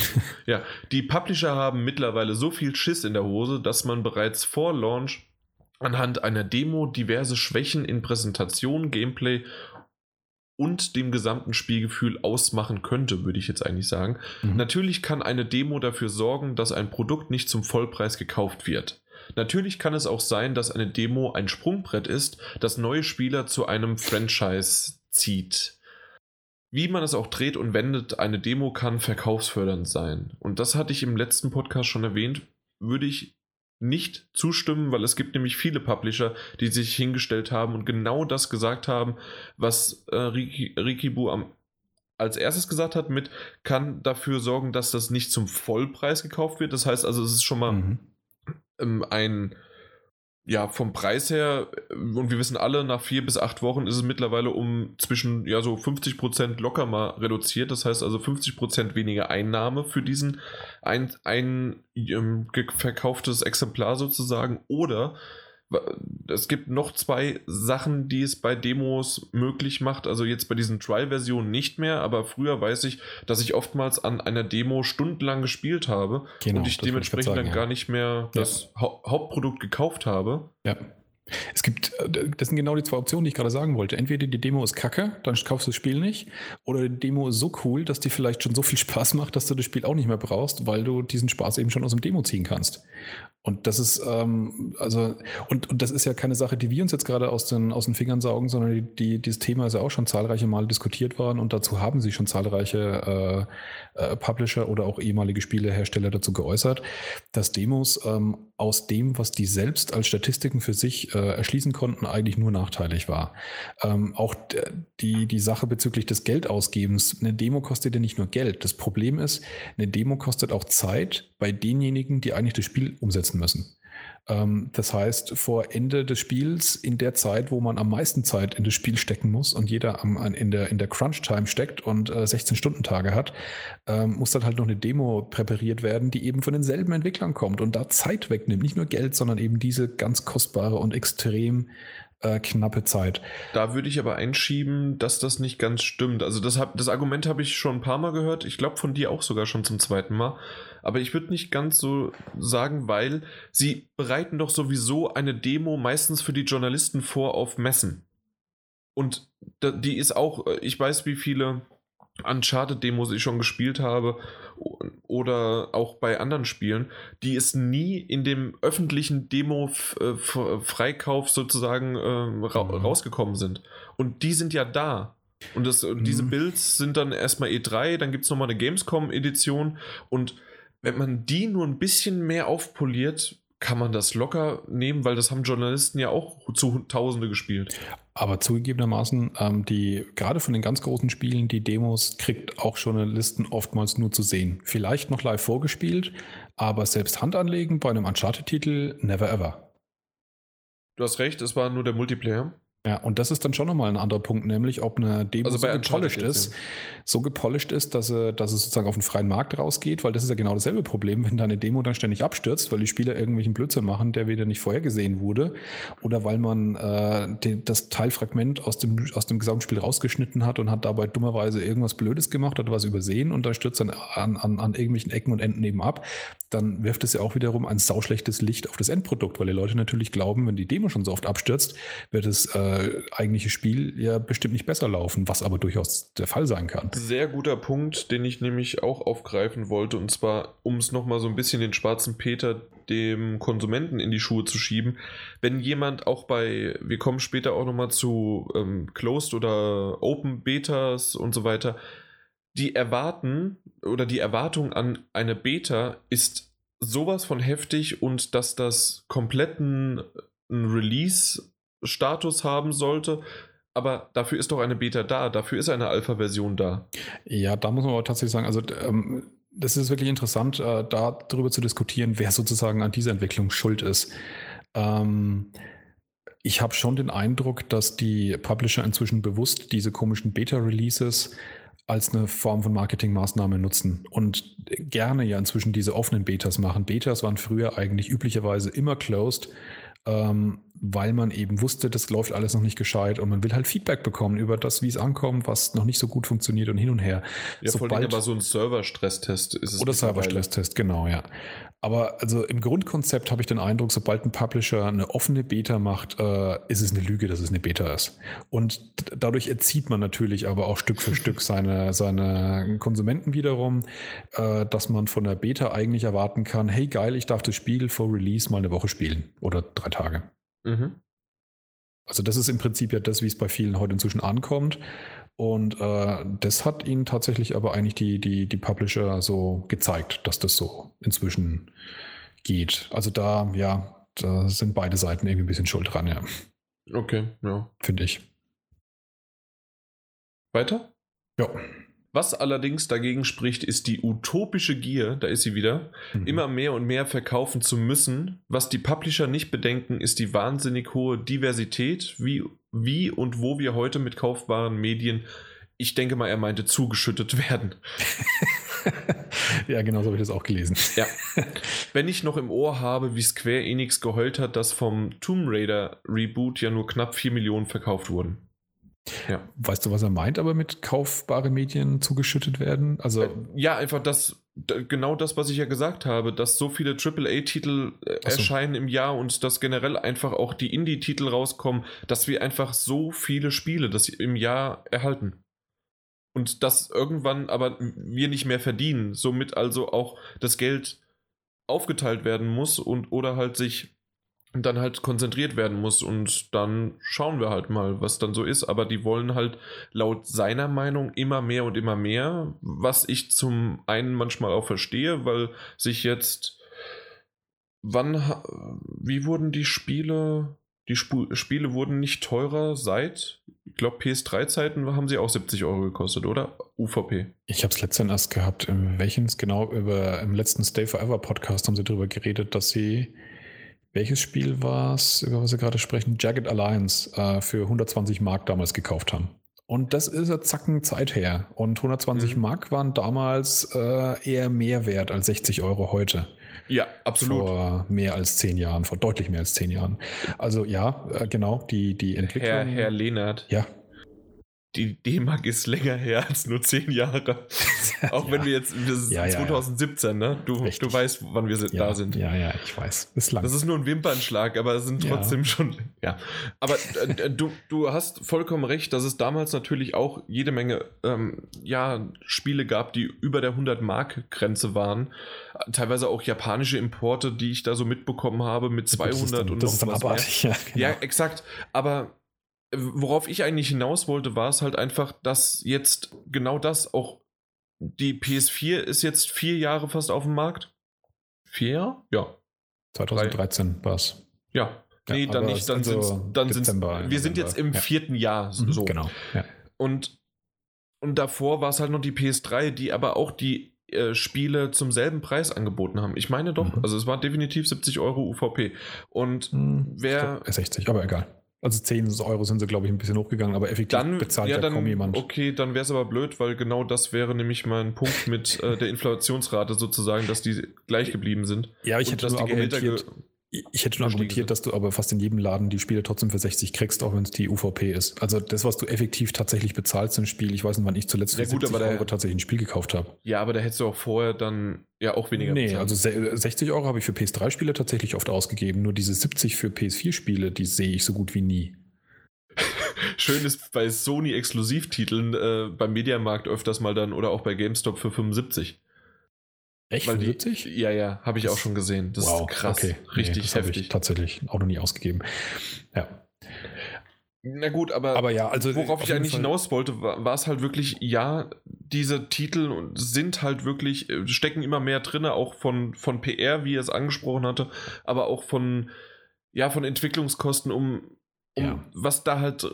Ja, die Publisher haben mittlerweile so viel Schiss in der Hose, dass man bereits vor Launch anhand einer Demo diverse Schwächen in Präsentation, Gameplay und dem gesamten Spielgefühl ausmachen könnte, würde ich jetzt eigentlich sagen. Mhm. Natürlich kann eine Demo dafür sorgen, dass ein Produkt nicht zum Vollpreis gekauft wird. Natürlich kann es auch sein, dass eine Demo ein Sprungbrett ist, das neue Spieler zu einem Franchise zieht. Wie man es auch dreht und wendet, eine Demo kann verkaufsfördernd sein. Und das hatte ich im letzten Podcast schon erwähnt, würde ich nicht zustimmen, weil es gibt nämlich viele Publisher, die sich hingestellt haben und genau das gesagt haben, was äh, Riki, Rikibu am, als erstes gesagt hat, mit kann dafür sorgen, dass das nicht zum Vollpreis gekauft wird. Das heißt also, es ist schon mal mhm. ähm, ein ja, vom Preis her, und wir wissen alle, nach vier bis acht Wochen ist es mittlerweile um zwischen, ja, so 50 Prozent locker mal reduziert. Das heißt also 50 Prozent weniger Einnahme für diesen ein, ein ähm, verkauftes Exemplar sozusagen. Oder es gibt noch zwei Sachen, die es bei Demos möglich macht. Also jetzt bei diesen Trial-Versionen nicht mehr, aber früher weiß ich, dass ich oftmals an einer Demo stundenlang gespielt habe genau, und ich dementsprechend ich sagen, dann ja. gar nicht mehr das ja. Hauptprodukt gekauft habe. Ja. Es gibt, äh, das sind genau die zwei Optionen, die ich gerade sagen wollte. Entweder die Demo ist kacke, dann kaufst du das Spiel nicht, oder die Demo ist so cool, dass die vielleicht schon so viel Spaß macht, dass du das Spiel auch nicht mehr brauchst, weil du diesen Spaß eben schon aus dem Demo ziehen kannst. Und das ist, ähm, also, und, und das ist ja keine Sache, die wir uns jetzt gerade aus den, aus den Fingern saugen, sondern die, die, dieses Thema ist ja auch schon zahlreiche Mal diskutiert worden und dazu haben sich schon zahlreiche äh, äh, Publisher oder auch ehemalige Spielehersteller dazu geäußert, dass Demos ähm, aus dem, was die selbst als Statistiken für sich äh, erschließen konnten, eigentlich nur nachteilig war. Ähm, auch die, die Sache bezüglich des Geldausgebens, eine Demo kostet ja nicht nur Geld. Das Problem ist, eine Demo kostet auch Zeit bei denjenigen, die eigentlich das Spiel umsetzen müssen. Ähm, das heißt, vor Ende des Spiels, in der Zeit, wo man am meisten Zeit in das Spiel stecken muss und jeder am, in der, in der Crunch-Time steckt und äh, 16-Stunden-Tage hat, ähm, muss dann halt noch eine Demo präpariert werden, die eben von denselben Entwicklern kommt und da Zeit wegnimmt. Nicht nur Geld, sondern eben diese ganz kostbare und extrem äh, knappe Zeit. Da würde ich aber einschieben, dass das nicht ganz stimmt. Also das, hab, das Argument habe ich schon ein paar Mal gehört. Ich glaube von dir auch sogar schon zum zweiten Mal. Aber ich würde nicht ganz so sagen, weil sie bereiten doch sowieso eine Demo meistens für die Journalisten vor auf Messen. Und die ist auch, äh, ich weiß, wie viele Uncharted-Demos ich schon gespielt habe oder auch bei anderen Spielen, die es nie in dem öffentlichen Demo-Freikauf äh, sozusagen äh, ra mhm. rausgekommen sind. Und die sind ja da. Und, das, diese mhm. Builds sind dann erstmal E3, dann gibt es nochmal eine Gamescom-Edition und wenn man die nur ein bisschen mehr aufpoliert, kann man das locker nehmen, weil das haben Journalisten ja auch zu Tausende gespielt. Aber zugegebenermaßen, ähm, die gerade von den ganz großen Spielen, die Demos kriegt auch Journalisten oftmals nur zu sehen. Vielleicht noch live vorgespielt, aber selbst Hand anlegen bei einem Uncharted-Titel, never ever. Du hast recht, es war nur der Multiplayer. Ja, und das ist dann schon nochmal ein anderer Punkt, nämlich ob eine Demo also so gepolished ist, so gepolished ist, dass sie, dass es sozusagen auf den freien Markt rausgeht, weil das ist ja genau dasselbe Problem, wenn deine Demo dann ständig abstürzt, weil die Spieler irgendwelchen Blödsinn machen, der wieder nicht vorhergesehen wurde, oder weil man äh, den, das Teilfragment aus dem, aus dem Gesamtspiel rausgeschnitten hat und hat dabei dummerweise irgendwas Blödes gemacht, hat was übersehen und dann stürzt dann an, an, an irgendwelchen Ecken und Enden eben ab, dann wirft es ja auch wiederum ein sauschlechtes Licht auf das Endprodukt, weil die Leute natürlich glauben, wenn die Demo schon so oft abstürzt, wird es äh, äh, eigentliche Spiel ja bestimmt nicht besser laufen, was aber durchaus der Fall sein kann. Sehr guter Punkt, den ich nämlich auch aufgreifen wollte, und zwar, um es nochmal so ein bisschen den schwarzen Peter dem Konsumenten in die Schuhe zu schieben. Wenn jemand auch bei, wir kommen später auch nochmal zu ähm, Closed oder Open Betas und so weiter, die erwarten oder die Erwartung an eine Beta ist sowas von heftig und dass das kompletten Release Status haben sollte. Aber dafür ist doch eine Beta da, dafür ist eine Alpha-Version da. Ja, da muss man aber tatsächlich sagen, also ähm, das ist wirklich interessant, äh, darüber zu diskutieren, wer sozusagen an dieser Entwicklung schuld ist. Ähm, ich habe schon den Eindruck, dass die Publisher inzwischen bewusst diese komischen Beta-Releases als eine Form von Marketingmaßnahme nutzen und gerne ja inzwischen diese offenen Betas machen. Betas waren früher eigentlich üblicherweise immer closed ähm, weil man eben wusste, das läuft alles noch nicht gescheit und man will halt Feedback bekommen über das, wie es ankommt, was noch nicht so gut funktioniert und hin und her. Ja, Sobald, vor allem aber so ein Server-Stresstest ist es. Oder Server-Stresstest, genau, ja. Aber also im Grundkonzept habe ich den Eindruck, sobald ein Publisher eine offene Beta macht, äh, ist es eine Lüge, dass es eine Beta ist. Und dadurch erzieht man natürlich aber auch Stück für Stück seine, seine Konsumenten wiederum, äh, dass man von der Beta eigentlich erwarten kann, hey geil, ich darf das Spiel vor Release mal eine Woche spielen oder drei Tage. Mhm. Also das ist im Prinzip ja das, wie es bei vielen heute inzwischen ankommt. Und äh, das hat ihnen tatsächlich aber eigentlich die, die, die Publisher so gezeigt, dass das so inzwischen geht. Also da, ja, da sind beide Seiten irgendwie ein bisschen schuld dran, ja. Okay, ja. Finde ich. Weiter? Ja. Was allerdings dagegen spricht, ist die utopische Gier, da ist sie wieder, mhm. immer mehr und mehr verkaufen zu müssen. Was die Publisher nicht bedenken, ist die wahnsinnig hohe Diversität, wie, wie und wo wir heute mit kaufbaren Medien, ich denke mal, er meinte, zugeschüttet werden. <laughs> ja, genau so habe ich das auch gelesen. Ja. Wenn ich noch im Ohr habe, wie Square Enix geheult hat, dass vom Tomb Raider Reboot ja nur knapp 4 Millionen verkauft wurden. Ja. Weißt du, was er meint, aber mit kaufbare Medien zugeschüttet werden? Also äh, ja, einfach das, genau das, was ich ja gesagt habe, dass so viele AAA-Titel äh, so. erscheinen im Jahr und dass generell einfach auch die Indie-Titel rauskommen, dass wir einfach so viele Spiele das im Jahr erhalten. Und dass irgendwann aber wir nicht mehr verdienen, somit also auch das Geld aufgeteilt werden muss und oder halt sich dann halt konzentriert werden muss und dann schauen wir halt mal, was dann so ist. Aber die wollen halt laut seiner Meinung immer mehr und immer mehr, was ich zum einen manchmal auch verstehe, weil sich jetzt, wann, wie wurden die Spiele, die Sp Spiele wurden nicht teurer seit, ich glaube PS3-Zeiten haben sie auch 70 Euro gekostet, oder? UVP. Ich habe es letztens erst gehabt, in welchen genau über im letzten Stay Forever Podcast haben sie darüber geredet, dass sie welches Spiel war es, über was wir gerade sprechen? Jagged Alliance äh, für 120 Mark damals gekauft haben. Und das ist ja zacken Zeit her. Und 120 mhm. Mark waren damals äh, eher mehr wert als 60 Euro heute. Ja, absolut. Vor mehr als zehn Jahren, vor deutlich mehr als zehn Jahren. Also ja, äh, genau, die, die Entwicklung. Herr, Herr Lehnert. Ja, die D-Mark ist länger her als nur zehn Jahre. <laughs> Auch ja. wenn wir jetzt, wir sind ja, 2017, ja, ne? Du, du weißt, wann wir da sind. Ja, ja, ich weiß. Ist lang. Das ist nur ein Wimpernschlag, aber es sind trotzdem schon, ja. Aber äh, du, du hast vollkommen recht, dass es damals natürlich auch jede Menge, ähm, ja, Spiele gab, die über der 100-Mark-Grenze waren. Teilweise auch japanische Importe, die ich da so mitbekommen habe mit 200 das dann, und das noch ist dann was mehr. Ja, genau. ja, exakt. Aber worauf ich eigentlich hinaus wollte, war es halt einfach, dass jetzt genau das auch die PS4 ist jetzt vier Jahre fast auf dem Markt. Vier Jahre? Ja. 2013 war es. Ja. Nee, Ja, dann nicht, dann also sind dann sind's, Dezember, wir sind jetzt im Ja. vierten Jahr Mhm, so. Genau. Ja. Und, und davor war es halt noch die PS3, die aber auch die äh, Spiele zum selben Preis angeboten haben. Ich meine doch, Mhm. also es war definitiv 70 Euro UVP. Und Hm, wer ich glaub, 60, aber egal. Also 10 Euro sind sie, glaube ich, ein bisschen hochgegangen, aber effektiv dann, bezahlt ja, ja, dann, kaum jemand. okay, dann wäre es aber blöd, weil genau das wäre nämlich mein Punkt mit äh, der Inflationsrate sozusagen, dass die gleich geblieben sind. Ja, ich hätte dass nur die Gehälter ge- ich hätte nur gestiegen argumentiert, dass du aber fast in jedem Laden die Spiele trotzdem für 60 kriegst, auch wenn es die UVP ist. Also das, was du effektiv tatsächlich bezahlst im Spiel, ich weiß nicht, wann ich zuletzt für Ja gut, 70 aber Euro tatsächlich ein Spiel gekauft habe. Ja, aber da hättest du auch vorher dann ja auch weniger Nee, bezahlt. also se- 60 Euro habe ich für PS3-Spiele tatsächlich oft ausgegeben. Nur diese 70 für PS4-Spiele, die sehe ich so gut wie nie. <laughs> Schön ist bei Sony-Exklusivtiteln äh, beim Mediamarkt öfters mal dann oder auch bei GameStop für 75. Echt? Weil die, 70? Ja, ja, habe ich auch schon gesehen. Das ist krass. Okay. Richtig nee, das habe heftig. Ich tatsächlich auch noch nie ausgegeben. Ja. Na gut, aber, Aber ja, also worauf auf ich eigentlich Fall- hinaus wollte, war, war es halt wirklich, ja, diese Titel sind halt wirklich, äh, stecken immer mehr drin, auch von, von PR, wie er es angesprochen hatte, aber auch von, ja, von Entwicklungskosten, um, um Ja. was da halt äh,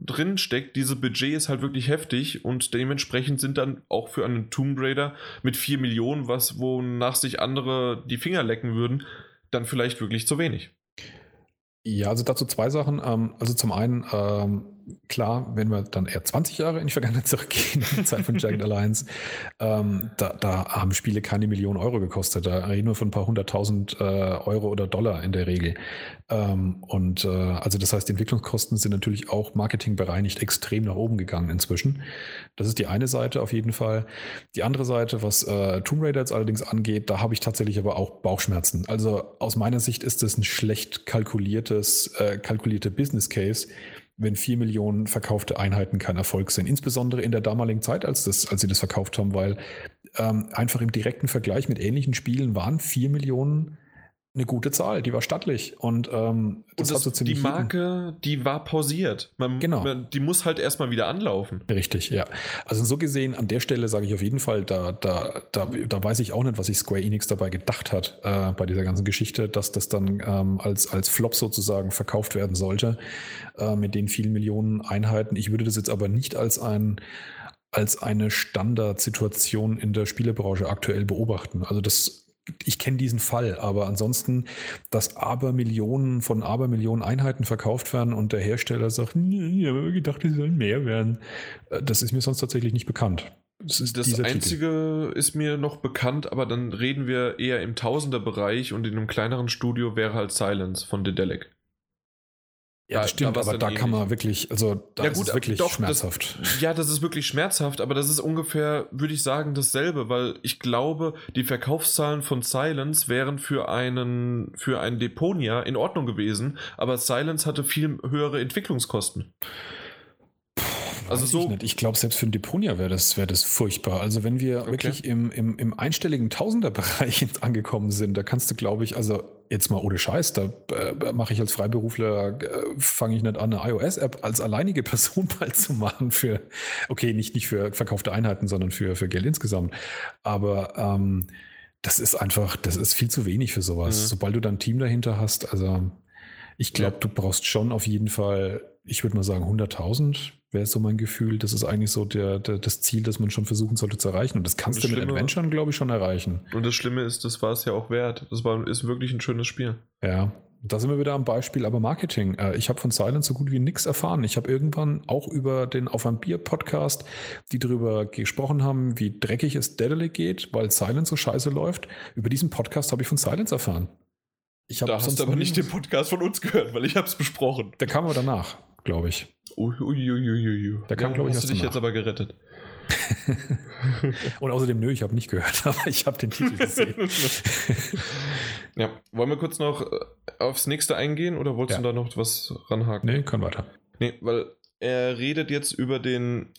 drin steckt. Diese Budget ist halt wirklich heftig und dementsprechend sind dann auch für einen Tomb Raider mit 4 Millionen, was wonach sich andere die Finger lecken würden, dann vielleicht wirklich zu wenig. Ja, also dazu zwei Sachen. Ähm, also zum einen, ähm, klar, wenn wir dann eher 20 Jahre in die Vergangenheit zurückgehen, in die Zeit von Jagged <laughs> Alliance, ähm, da, da haben Spiele keine Millionen Euro gekostet. Da reden wir von ein paar hunderttausend äh, Euro oder Dollar in der Regel. Ähm, und äh, also das heißt, die Entwicklungskosten sind natürlich auch marketingbereinigt extrem nach oben gegangen inzwischen. Das ist die eine Seite auf jeden Fall. Die andere Seite, was äh, Tomb Raider jetzt allerdings angeht, da habe ich tatsächlich aber auch Bauchschmerzen. Also aus meiner Sicht ist das ein schlecht kalkuliertes, äh, kalkulierte Business Case, wenn vier Millionen verkaufte Einheiten kein Erfolg sind. Insbesondere in der damaligen Zeit, als, das, als sie das verkauft haben, weil ähm, einfach im direkten Vergleich mit ähnlichen Spielen waren vier Millionen eine gute Zahl, die war stattlich und ähm, Und das, so die ziemlich jeden- Marke, die war pausiert. Man, Genau. Man, die muss halt erstmal wieder anlaufen. Richtig, ja. Also so gesehen, an der Stelle sage ich auf jeden Fall, da, da, da, da weiß ich auch nicht, was sich Square Enix dabei gedacht hat äh, bei dieser ganzen Geschichte, dass das dann ähm, als, als Flop sozusagen verkauft werden sollte äh, mit den vielen Millionen Einheiten. Ich würde das jetzt aber nicht als ein als eine Standardsituation in der Spielebranche aktuell beobachten. Also das ich kenne diesen Fall, aber ansonsten, dass Abermillionen von Abermillionen Einheiten verkauft werden und der Hersteller sagt, "Nee, ich habe gedacht, die sollen mehr werden, äh, das ist mir sonst tatsächlich nicht bekannt. Das ist Das dieser Titel. einzige ist mir noch bekannt, aber dann reden wir eher im Tausenderbereich und in einem kleineren Studio wäre halt Silence von Dedelic. Ja, das da- stimmt, da aber da dann kann man wirklich, also da Ja, ist gut, es wirklich doch, schmerzhaft. Das, ja, das ist wirklich schmerzhaft, aber das ist ungefähr, würde ich sagen, dasselbe, weil ich glaube, die Verkaufszahlen von Silence wären für einen, für ein Deponia in Ordnung gewesen, aber Silence hatte viel höhere Entwicklungskosten. Also so- Ich, nicht. ich glaube, selbst für ein Deponia wäre das, wäre das furchtbar. Also wenn wir Okay. wirklich im, im, im einstelligen Tausenderbereich <laughs> angekommen sind, da kannst du, glaube ich, also jetzt mal ohne Scheiß, da äh, mache ich als Freiberufler, äh, fange ich nicht an, eine iOS-App als alleinige <laughs> Person bald zu machen für, okay, nicht, nicht für verkaufte Einheiten, sondern für, für Geld insgesamt. Aber ähm, das ist einfach, das ist viel zu wenig für sowas. Mhm. Sobald du dann ein Team dahinter hast, also ich glaube, Ja. du brauchst schon auf jeden Fall, ich würde mal sagen, 100.000 wäre so mein Gefühl. Das ist eigentlich so der, der, das Ziel, das man schon versuchen sollte zu erreichen. Und das kannst Das du mit Adventuren, glaube ich, schon erreichen. Und das Schlimme ist, das war es ja auch wert. Das war, ist wirklich ein schönes Spiel. Ja, da sind wir wieder am Beispiel, aber Marketing. Äh, Ich habe von Silence so gut wie nichts erfahren. Ich habe irgendwann auch über den Auf ein Bier Podcast, die darüber gesprochen haben, wie dreckig es Dedelic geht, weil Silence so scheiße läuft. Über diesen Podcast habe ich von Silence erfahren. Ich habe Da hast sonst du aber nicht den Podcast von uns gehört, weil ich habe es besprochen. Der kam aber danach, glaube ich. Uiuiuiui. Der kam, glaub ich, hast du dich jetzt aber gerettet. <laughs> Und außerdem, nö, ich habe nicht gehört, <laughs> aber ich habe den Titel gesehen. <laughs> ja, wollen wir kurz noch äh, aufs nächste eingehen oder wolltest Ja. du da noch was ranhaken? nee, können weiter. Nee, weil er redet jetzt über den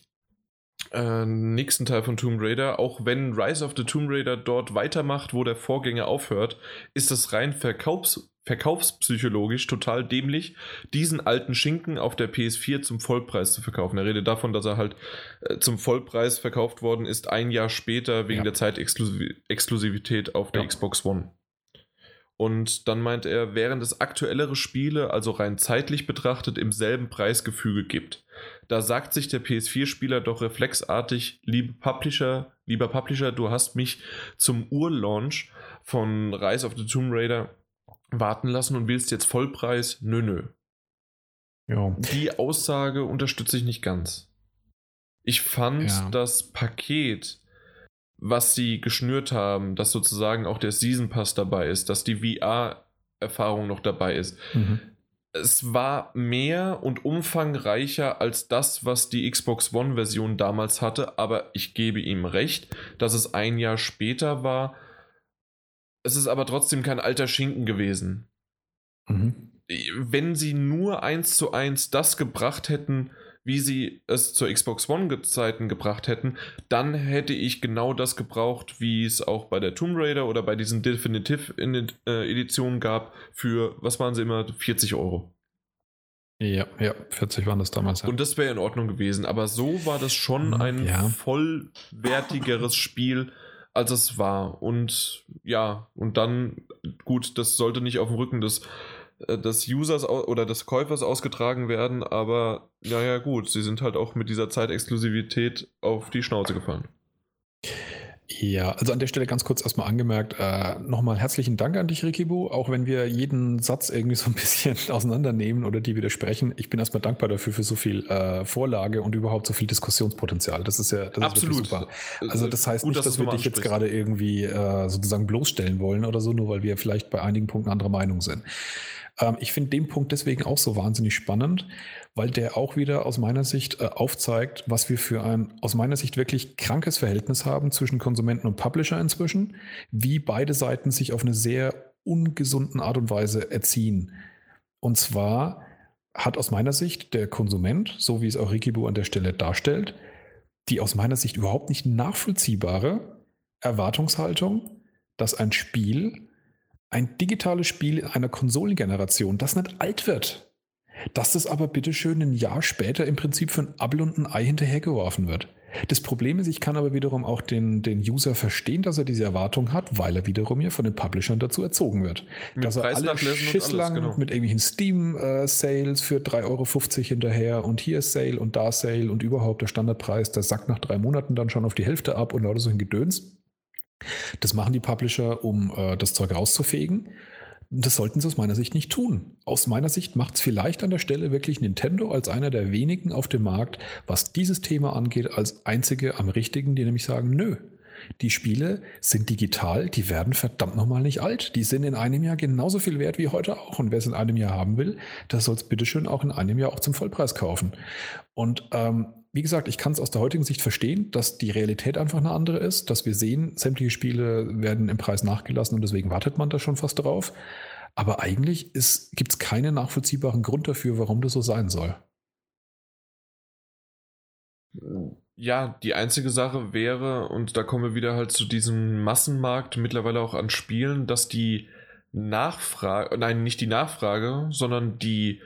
äh, nächsten Teil von Tomb Raider. Auch wenn Rise of the Tomb Raider dort weitermacht, wo der Vorgänger aufhört, ist es rein verkaufs verkaufspsychologisch total dämlich, diesen alten Schinken auf der PS4 zum Vollpreis zu verkaufen. Er redet davon, dass er halt äh, zum Vollpreis verkauft worden ist, ein Jahr später wegen Ja. der Zeitexklusivität auf der Ja. Xbox One. Und dann meint er, während es aktuellere Spiele, also rein zeitlich betrachtet, im selben Preisgefüge gibt. Da sagt sich der PS4-Spieler doch reflexartig, liebe Publisher, lieber Publisher, du hast mich zum Urlaunch von Rise of the Tomb Raider warten lassen und willst jetzt Vollpreis? Nö, nö. Ja. Die Aussage unterstütze ich nicht ganz. Ich fand ja. das Paket was sie geschnürt haben, dass sozusagen auch der Season Pass dabei ist, dass die VR-Erfahrung noch dabei ist. Mhm. Es war mehr und umfangreicher als das, was die Xbox One-Version damals hatte, aber ich gebe ihm recht, dass es ein Jahr später war. Es ist aber trotzdem kein alter Schinken gewesen. Mhm. Wenn sie nur eins zu eins das gebracht hätten, wie sie es zur Xbox One-Zeiten gebracht hätten, dann hätte ich genau das gebraucht, wie es auch bei der Tomb Raider oder bei diesen Definitive-Editionen gab, für, was waren sie immer, 40 Euro. Ja, ja, 40 waren das damals. Ja. Und das wäre in Ordnung gewesen. Aber so war das schon mhm, ein ja. vollwertigeres Spiel, als es war. Und ja, und dann, gut, das sollte nicht auf dem Rücken des äh, des Users oder des Käufers ausgetragen werden, aber naja gut, sie sind halt auch mit dieser Zeitexklusivität auf die Schnauze gefallen. Ja, also an der Stelle ganz kurz erstmal angemerkt, äh, nochmal herzlichen Dank an dich, Rikibu, auch wenn wir jeden Satz irgendwie so ein <laughs> bisschen auseinandernehmen oder die widersprechen. Ich bin erstmal dankbar dafür für so viel äh, Vorlage und überhaupt so viel Diskussionspotenzial. Das ist ja das Absolut. Ist super. Also das heißt Gut, nicht, dass, dass wir dich jetzt gerade irgendwie äh, sozusagen bloßstellen wollen oder so, nur weil wir vielleicht bei einigen Punkten anderer Meinung sind. Ähm, ich finde den Punkt deswegen auch so wahnsinnig spannend, weil der auch wieder aus meiner Sicht äh, aufzeigt, was wir für ein aus meiner Sicht wirklich krankes Verhältnis haben zwischen Konsumenten und Publisher inzwischen, wie beide Seiten sich auf eine sehr ungesunden Art und Weise erziehen. Und zwar hat aus meiner Sicht der Konsument, so wie es auch Rikibu an der Stelle darstellt, die aus meiner Sicht überhaupt nicht nachvollziehbare Erwartungshaltung, dass ein Spiel ein digitales Spiel in einer Konsolengeneration, das nicht alt wird, dass das aber bitteschön ein Jahr später im Prinzip für ein Apfel und ein Ei hinterhergeworfen wird. Das Problem ist, ich kann aber wiederum auch den, den User verstehen, dass er diese Erwartung hat, weil er wiederum hier von den Publishern dazu erzogen wird. Mit dass er alle Schisslang genau. mit irgendwelchen Steam-Sales für 3,50 Euro hinterher und hier Sale und da Sale und überhaupt der Standardpreis, der sackt nach drei Monaten dann schon auf die Hälfte ab und lauter so ein Gedöns. Das machen die Publisher, um äh, das Zeug rauszufegen. Das sollten sie aus meiner Sicht nicht tun. Aus meiner Sicht macht es vielleicht an der Stelle wirklich Nintendo als einer der wenigen auf dem Markt, was dieses Thema angeht, als einzige am richtigen, die nämlich sagen, nö, die Spiele sind digital, die werden verdammt nochmal nicht alt. Die sind in einem Jahr genauso viel wert wie heute auch. Und wer es in einem Jahr haben will, der soll es bitteschön auch in einem Jahr auch zum Vollpreis kaufen. Und ähm, wie gesagt, ich kann es aus der heutigen Sicht verstehen, dass die Realität einfach eine andere ist, dass wir sehen, sämtliche Spiele werden im Preis nachgelassen und deswegen wartet man da schon fast drauf. Aber eigentlich gibt es keinen nachvollziehbaren Grund dafür, warum das so sein soll. Ja, die einzige Sache wäre, und da kommen wir wieder halt zu diesem Massenmarkt mittlerweile auch an Spielen, dass die Nachfrage, nein, nicht die Nachfrage, sondern die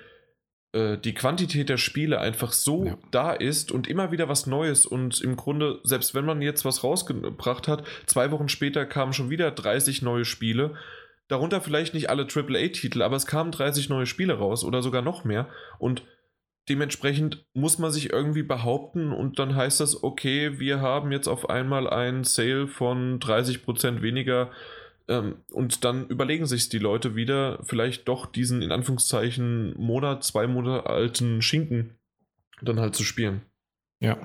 äh, die Quantität der Spiele einfach so ja. da ist und immer wieder was Neues und im Grunde, selbst wenn man jetzt was rausgebracht hat, zwei Wochen später kamen schon wieder 30 neue Spiele. Darunter vielleicht nicht alle AAA-Titel, aber es kamen 30 neue Spiele raus oder sogar noch mehr. Und dementsprechend muss man sich irgendwie behaupten und dann heißt das, okay, wir haben jetzt auf einmal einen Sale von 30% weniger ähm, und dann überlegen sich die Leute wieder, vielleicht doch diesen in Anführungszeichen Monat, zwei Monate alten Schinken dann halt zu spielen. Ja,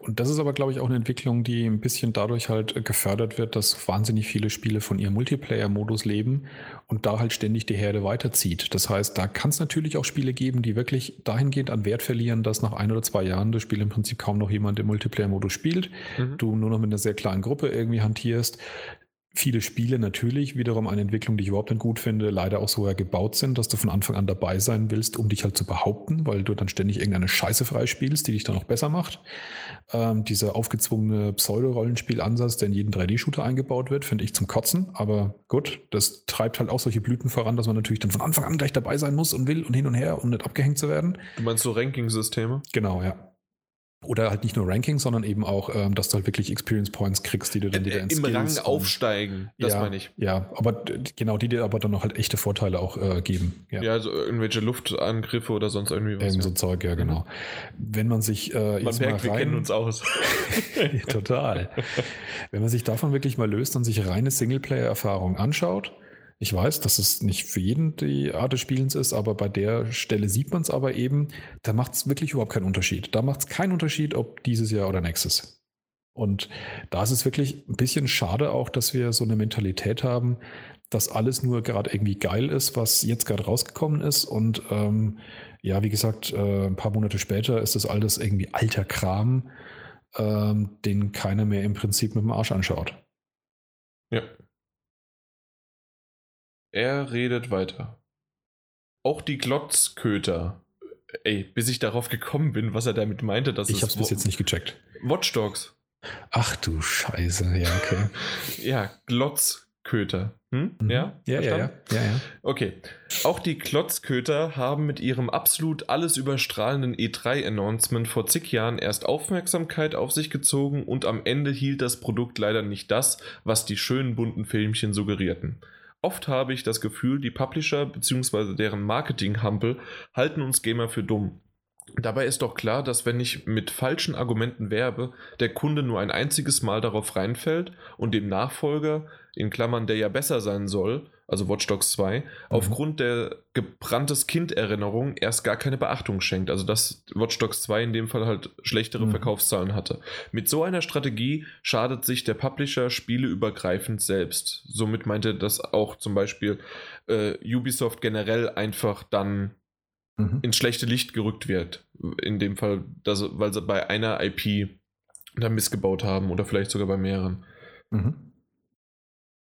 und das ist aber, glaube ich, auch eine Entwicklung, die ein bisschen dadurch halt gefördert wird, dass wahnsinnig viele Spiele von ihrem Multiplayer-Modus leben und da halt ständig die Herde weiterzieht. Das heißt, da kann es natürlich auch Spiele geben, die wirklich dahingehend an Wert verlieren, dass nach ein oder zwei Jahren das Spiel im Prinzip kaum noch jemand im Multiplayer-Modus spielt, mhm. du nur noch mit einer sehr kleinen Gruppe irgendwie hantierst, viele Spiele natürlich wiederum eine Entwicklung, die ich überhaupt nicht gut finde, leider auch so gebaut sind, dass du von Anfang an dabei sein willst, um dich halt zu behaupten, weil du dann ständig irgendeine Scheiße freispielst, die dich dann auch besser macht. Ähm, dieser aufgezwungene Pseudo-Rollenspiel-Ansatz, der in jeden 3D-Shooter eingebaut wird, finde ich zum Kotzen. Aber gut, das treibt halt auch solche Blüten voran, dass man natürlich dann von Anfang an gleich dabei sein muss und will und hin und her, um nicht abgehängt zu werden. Du meinst so Ranking-Systeme? Genau, ja. Oder halt nicht nur Ranking, sondern eben auch, ähm, dass du halt wirklich Experience Points kriegst, die du dann wieder ins Im Rang aufsteigen, das ja, meine ich. Ja, aber genau, die dir aber dann noch halt echte Vorteile auch äh, geben. Ja. ja, also irgendwelche Luftangriffe oder sonst irgendwie was. Irgend so Zeug, ja, genau. Wenn man sich äh, man merkt, rein, wir kennen uns aus. <laughs> total. Wenn man sich davon wirklich mal löst und sich reine Singleplayer-Erfahrung anschaut, ich weiß, dass es nicht für jeden die Art des Spielens ist, aber bei der Stelle sieht man es aber eben, da macht es wirklich überhaupt keinen Unterschied. Da macht es keinen Unterschied, ob dieses Jahr oder nächstes. Und da ist es wirklich ein bisschen schade auch, dass wir so eine Mentalität haben, dass alles nur gerade irgendwie geil ist, was jetzt gerade rausgekommen ist. Und ähm, ja, wie gesagt, äh, ein paar Monate später ist das alles irgendwie alter Kram, ähm, den keiner mehr im Prinzip mit dem Arsch anschaut. Ja, er redet weiter. Auch die Glotzköter. Ey, bis ich darauf gekommen bin, was er damit meinte, dass ich hab's bis jetzt nicht gecheckt. Watchdogs. Ach du Scheiße, ja, okay. <laughs> ja, Glotzköter. Hm? Mhm. Ja? Ja, ja, ja, ja, ja. Okay. Auch die Klotzköter haben mit ihrem absolut alles überstrahlenden E3-Announcement vor zig Jahren erst Aufmerksamkeit auf sich gezogen und am Ende hielt das Produkt leider nicht das, was die schönen bunten Filmchen suggerierten. Oft habe ich das Gefühl, die Publisher bzw. deren Marketing-Hampel halten uns Gamer für dumm. Dabei ist doch klar, dass wenn ich mit falschen Argumenten werbe, der Kunde nur ein einziges Mal darauf reinfällt und dem Nachfolger, in Klammern, der ja besser sein soll, also Watch Dogs 2, mhm. aufgrund der gebranntes Kind-Erinnerung erst gar keine Beachtung schenkt. Also dass Watch Dogs 2 in dem Fall halt schlechtere mhm. Verkaufszahlen hatte. Mit so einer Strategie schadet sich der Publisher spieleübergreifend selbst. Somit meinte das auch zum Beispiel äh, Ubisoft generell einfach dann mhm. ins schlechte Licht gerückt wird. In dem Fall, dass, weil sie bei einer IP da missgebaut haben oder vielleicht sogar bei mehreren. Mhm.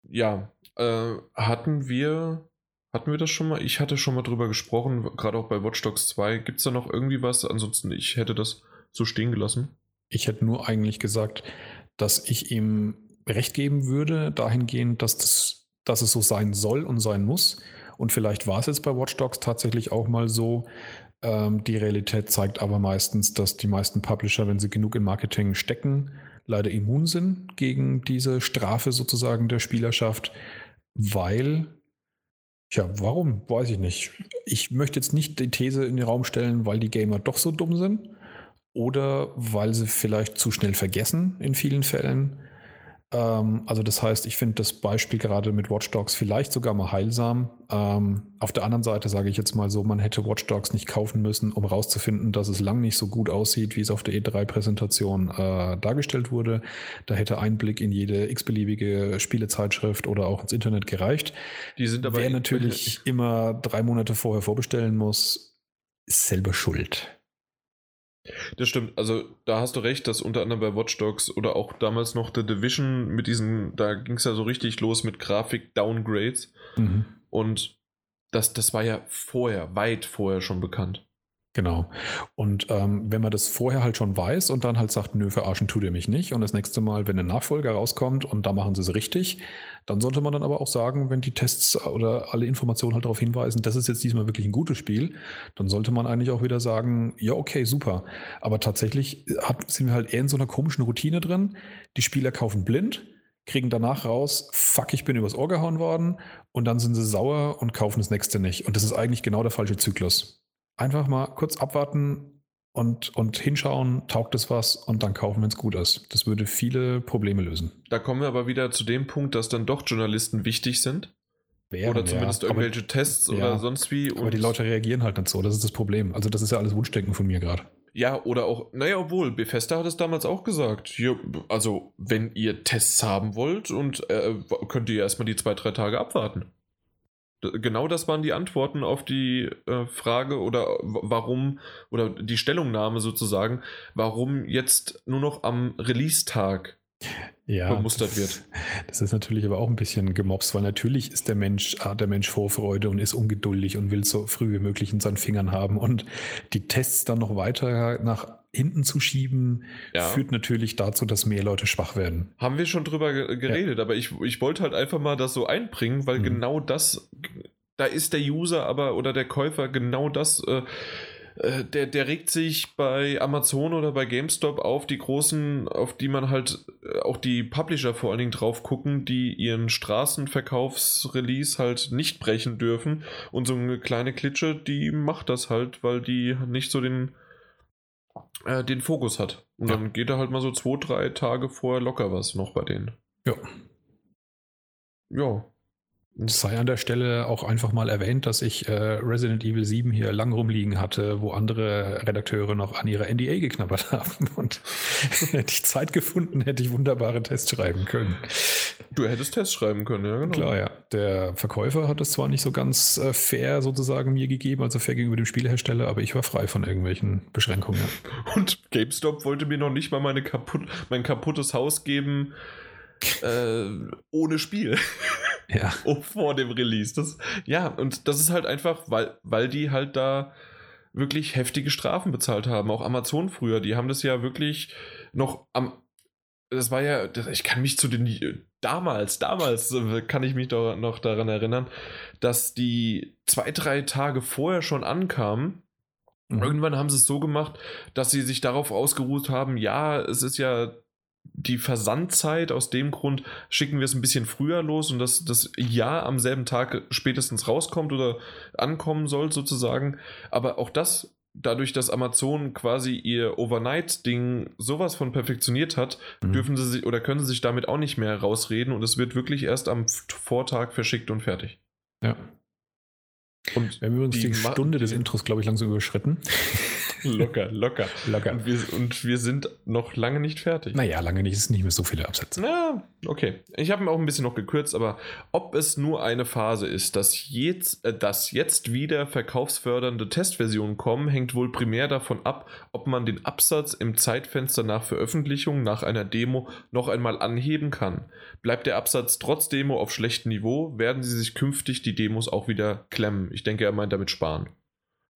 Ja, äh, hatten wir, hatten wir das schon mal? Ich hatte schon mal drüber gesprochen, gerade auch bei Watch Dogs 2. Gibt es da noch irgendwie was? Ansonsten, ich hätte das so stehen gelassen. Ich hätte nur eigentlich gesagt, dass ich ihm recht geben würde, dahingehend, dass, das, dass es so sein soll und sein muss. Und vielleicht war es jetzt bei Watch Dogs tatsächlich auch mal so. Ähm, die Realität zeigt aber meistens, dass die meisten Publisher, wenn sie genug in Marketing stecken, leider immun sind gegen diese Strafe sozusagen der Spielerschaft weil, ja, warum? Weiß ich nicht. Ich möchte jetzt nicht die These in den Raum stellen, weil die Gamer doch so dumm sind oder weil sie vielleicht zu schnell vergessen in vielen Fällen also das heißt, ich finde das Beispiel gerade mit Watch Dogs vielleicht sogar mal heilsam. Ähm, auf der anderen Seite sage ich jetzt mal so, man hätte Watch Dogs nicht kaufen müssen, um rauszufinden, dass es lang nicht so gut aussieht, wie es auf der E3-Präsentation äh, dargestellt wurde. Da hätte ein Blick in jede x-beliebige Spielezeitschrift oder auch ins Internet gereicht. Die sind aber Wer natürlich immer drei Monate vorher vorbestellen muss, ist selber schuld. Das stimmt, also da hast du recht, dass unter anderem bei Watch Dogs oder auch damals noch The Division mit diesen, da ging es ja so richtig los mit Grafik-Downgrades. Mhm. Und das, das war ja vorher, weit vorher schon bekannt. Genau. Und ähm, wenn man das vorher halt schon weiß und dann halt sagt, nö, verarschen tut ihr mich nicht. Und das nächste Mal, wenn ein Nachfolger rauskommt und da machen sie es richtig, dann sollte man dann aber auch sagen, wenn die Tests oder alle Informationen halt darauf hinweisen, das ist jetzt diesmal wirklich ein gutes Spiel, dann sollte man eigentlich auch wieder sagen, ja, okay, super. Aber tatsächlich hat, sind wir halt eher in so einer komischen Routine drin. Die Spieler kaufen blind, kriegen danach raus, fuck, ich bin übers Ohr gehauen worden und dann sind sie sauer und kaufen das nächste nicht. Und das ist eigentlich genau der falsche Zyklus einfach mal kurz abwarten und, und hinschauen, taugt es was und dann kaufen, wenn es gut ist. Das würde viele Probleme lösen. Da kommen wir aber wieder zu dem Punkt, dass dann doch Journalisten wichtig sind. Wären, oder zumindest ja. irgendwelche aber, Tests oder ja, sonst wie. aber die Leute reagieren halt nicht so, das ist das Problem. Also das ist ja alles Wunschdenken von mir gerade. Ja, oder auch, naja, obwohl, Bethesda hat es damals auch gesagt. Hier, also, wenn ihr Tests haben wollt und äh, könnt ihr erstmal die zwei, drei Tage abwarten. Genau das waren die Antworten auf die äh, Frage oder warum oder die Stellungnahme sozusagen, warum jetzt nur noch am Release-Tag ja, bemustert wird. Das ist natürlich aber auch ein bisschen gemobst, weil natürlich ist der Mensch, hat der Mensch Vorfreude und ist ungeduldig und will so früh wie möglich in seinen Fingern haben. Und die Tests dann noch weiter nach hinten zu schieben, ja. führt natürlich dazu, dass mehr Leute schwach werden. Haben wir schon drüber geredet, ja. aber ich, ich wollte halt einfach mal das so einbringen, weil mhm. genau das, da ist der User aber oder der Käufer genau das. Äh, äh, der, der regt sich bei Amazon oder bei GameStop auf, die großen, auf die man halt äh, auch die Publisher vor allen Dingen drauf gucken, die ihren Straßenverkaufsrelease halt nicht brechen dürfen. Und so eine kleine Klitsche, die macht das halt, weil die nicht so den, äh, den Fokus hat. Und ja. dann geht da halt mal so zwei, drei Tage vorher locker was noch bei denen. Ja. Ja, sei an der Stelle auch einfach mal erwähnt, dass ich äh, Resident Evil 7 hier lang rumliegen hatte, wo andere Redakteure noch an ihrer NDA geknabbert <laughs> haben. Und <laughs> hätte ich Zeit gefunden, hätte ich wunderbare Tests schreiben können. Du hättest Tests schreiben können, ja, genau. Klar, ja. Der Verkäufer hat es zwar nicht so ganz äh, fair sozusagen mir gegeben, also fair gegenüber dem Spielhersteller, aber ich war frei von irgendwelchen Beschränkungen. <laughs> Und GameStop wollte mir noch nicht mal meine kaputt, mein kaputtes Haus geben äh, ohne Spiel. <laughs> Ja. oh, vor dem Release. Das, ja, und das ist halt einfach, weil, weil die halt da wirklich heftige Strafen bezahlt haben. Auch Amazon früher, die haben das ja wirklich noch am. Das war ja, ich kann mich zu den. Damals, damals äh, kann ich mich doch noch daran erinnern, dass die zwei, drei Tage vorher schon ankamen. Mhm. Irgendwann haben sie es so gemacht, dass sie sich darauf ausgeruht haben, ja, es ist ja die Versandzeit, aus dem Grund schicken wir es ein bisschen früher los und dass das Ja am selben Tag spätestens rauskommt oder ankommen soll sozusagen. Aber auch das, dadurch, dass Amazon quasi ihr Overnight-Ding sowas von perfektioniert hat, mhm. dürfen sie sich oder können sie sich damit auch nicht mehr rausreden und es wird wirklich erst am Vortag verschickt und fertig. Ja. Und wir haben übrigens die, die Stunde des Intros, glaube ich, langsam überschritten. <laughs> locker, locker. Locker. Und wir, und wir, sind noch lange nicht fertig. Naja, lange nicht. Es sind nicht mehr so viele Absätze. Na, okay. Ich habe ihn auch ein bisschen noch gekürzt, aber ob es nur eine Phase ist, dass jetzt, äh, dass jetzt wieder verkaufsfördernde Testversionen kommen, hängt wohl primär davon ab, ob man den Absatz im Zeitfenster nach Veröffentlichung, nach einer Demo, noch einmal anheben kann. Bleibt der Absatz trotz Demo auf schlechtem Niveau, werden sie sich künftig die Demos auch wieder klemmen. Ich denke, er meint damit sparen.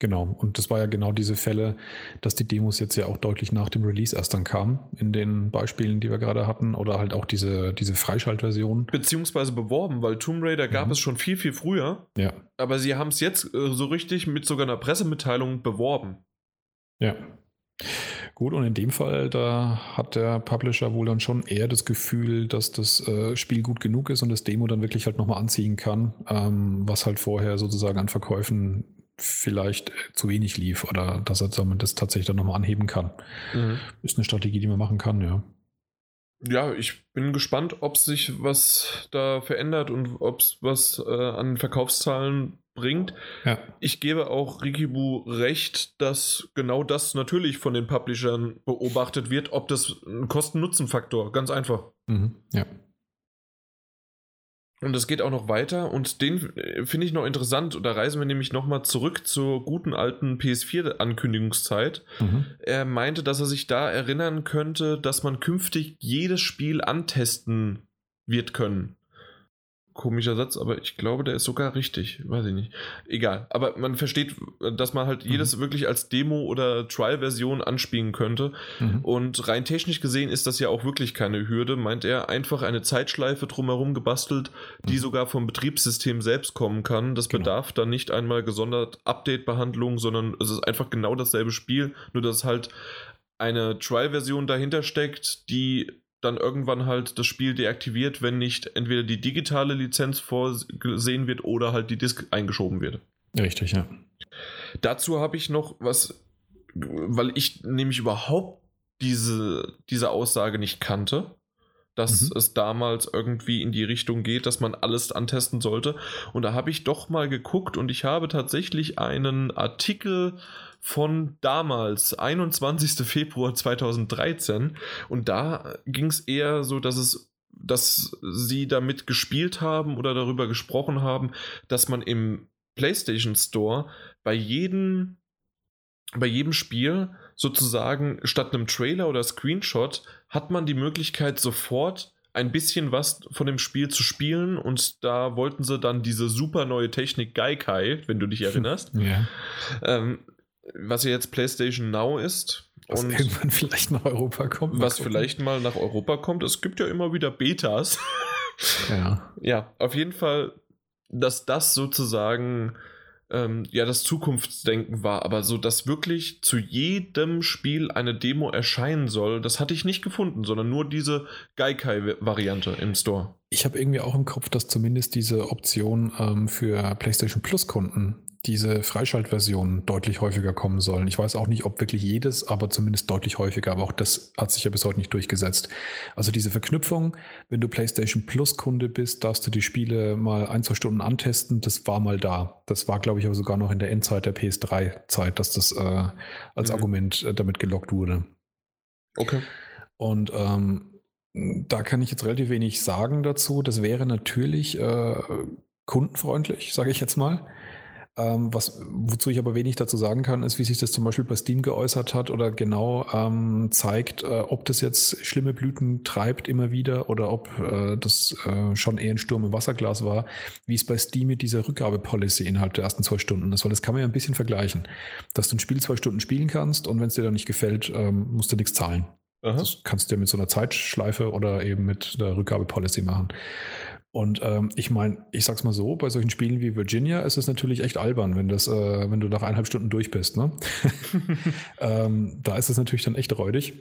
Genau, und das war ja genau diese Fälle, dass die Demos jetzt ja auch deutlich nach dem Release erst dann kamen, in den Beispielen, die wir gerade hatten, oder halt auch diese, diese Freischaltversion. Beziehungsweise beworben, weil Tomb Raider gab mhm. es schon viel, viel früher. Ja. Aber sie haben es jetzt äh, so richtig mit sogar einer Pressemitteilung beworben. Ja. Gut, und in dem Fall, da hat der Publisher wohl dann schon eher das Gefühl, dass das äh, Spiel gut genug ist und das Demo dann wirklich halt nochmal anziehen kann, ähm, was halt vorher sozusagen an Verkäufen vielleicht äh, zu wenig lief oder dass er man das tatsächlich dann nochmal anheben kann. Mhm. Ist eine Strategie, die man machen kann, ja. Ja, ich bin gespannt, ob sich was da verändert und ob es was äh, an Verkaufszahlen bringt. Ja. Ich gebe auch Rikibu recht, dass genau das natürlich von den Publishern beobachtet wird, ob das ein Kosten-Nutzen-Faktor, ganz einfach. Mhm. Ja. Und es geht auch noch weiter und den äh, finde ich noch interessant. Da reisen wir nämlich nochmal zurück zur guten alten PS4-Ankündigungszeit. Mhm. Er meinte, dass er sich da erinnern könnte, dass man künftig jedes Spiel antesten wird können. Komischer Satz, aber ich glaube, der ist sogar richtig. Weiß ich nicht. Egal. Aber man versteht, dass man halt mhm. jedes wirklich als Demo- oder Trial-Version anspielen könnte. Mhm. Und rein technisch gesehen ist das ja auch wirklich keine Hürde, meint er. Einfach eine Zeitschleife drumherum gebastelt, die mhm. sogar vom Betriebssystem selbst kommen kann. Das genau. bedarf dann nicht einmal gesondert Update-Behandlung, sondern es ist einfach genau dasselbe Spiel, nur dass halt eine Trial-Version dahinter steckt, die dann irgendwann halt das Spiel deaktiviert, wenn nicht entweder die digitale Lizenz vorgesehen wird oder halt die Disk eingeschoben wird. Richtig, ja. Dazu habe ich noch was, weil ich nämlich überhaupt diese, diese Aussage nicht kannte, dass mhm. es damals irgendwie in die Richtung geht, dass man alles antesten sollte. Und da habe ich doch mal geguckt und ich habe tatsächlich einen Artikel von damals, 21. Februar 2013. Und da ging es eher so, dass es dass sie damit gespielt haben oder darüber gesprochen haben, dass man im PlayStation Store bei jedem bei jedem Spiel sozusagen statt einem Trailer oder Screenshot hat man die Möglichkeit sofort ein bisschen was von dem Spiel zu spielen und da wollten sie dann diese super neue Technik Gaikai, wenn du dich <laughs> erinnerst, ja. ähm, was ja jetzt PlayStation Now ist. Was und irgendwann vielleicht nach Europa kommt. Was gucken. vielleicht mal nach Europa kommt. Es gibt ja immer wieder Betas. Ja. <laughs> ja, auf jeden Fall, dass das sozusagen ähm, ja das Zukunftsdenken war, aber so, dass wirklich zu jedem Spiel eine Demo erscheinen soll, das hatte ich nicht gefunden, sondern nur diese Gaikai-Variante im Store. Ich habe irgendwie auch im Kopf, dass zumindest diese Option ähm, für PlayStation Plus-Kunden diese Freischaltversionen deutlich häufiger kommen sollen. Ich weiß auch nicht, ob wirklich jedes, aber zumindest deutlich häufiger. Aber auch das hat sich ja bis heute nicht durchgesetzt. Also diese Verknüpfung, wenn du PlayStation Plus Kunde bist, darfst du die Spiele mal ein, zwei Stunden antesten. Das war mal da. Das war, glaube ich, aber sogar noch in der Endzeit der PS3-Zeit, dass das äh, als mhm. Argument äh, damit gelockt wurde. Okay. Und ähm, da kann ich jetzt relativ wenig sagen dazu. Das wäre natürlich äh, kundenfreundlich, sage ich jetzt mal. Ähm, was, wozu ich aber wenig dazu sagen kann, ist, wie sich das zum Beispiel bei Steam geäußert hat oder genau ähm, zeigt, äh, ob das jetzt schlimme Blüten treibt immer wieder oder ob äh, das äh, schon eher ein Sturm im Wasserglas war, wie es bei Steam mit dieser Rückgabepolicy innerhalb der ersten zwei Stunden ist. Weil das kann man ja ein bisschen vergleichen. Dass du ein Spiel zwei Stunden spielen kannst und wenn es dir dann nicht gefällt, ähm, musst du nichts zahlen. Aha. Das kannst du ja mit so einer Zeitschleife oder eben mit der Rückgabepolicy machen. Und ähm, ich meine, ich sag's mal so, bei solchen Spielen wie Virginia ist es natürlich echt albern, wenn das, äh, wenn du nach eineinhalb Stunden durch bist. Ne? <laughs> ähm, da ist es natürlich dann echt räudig.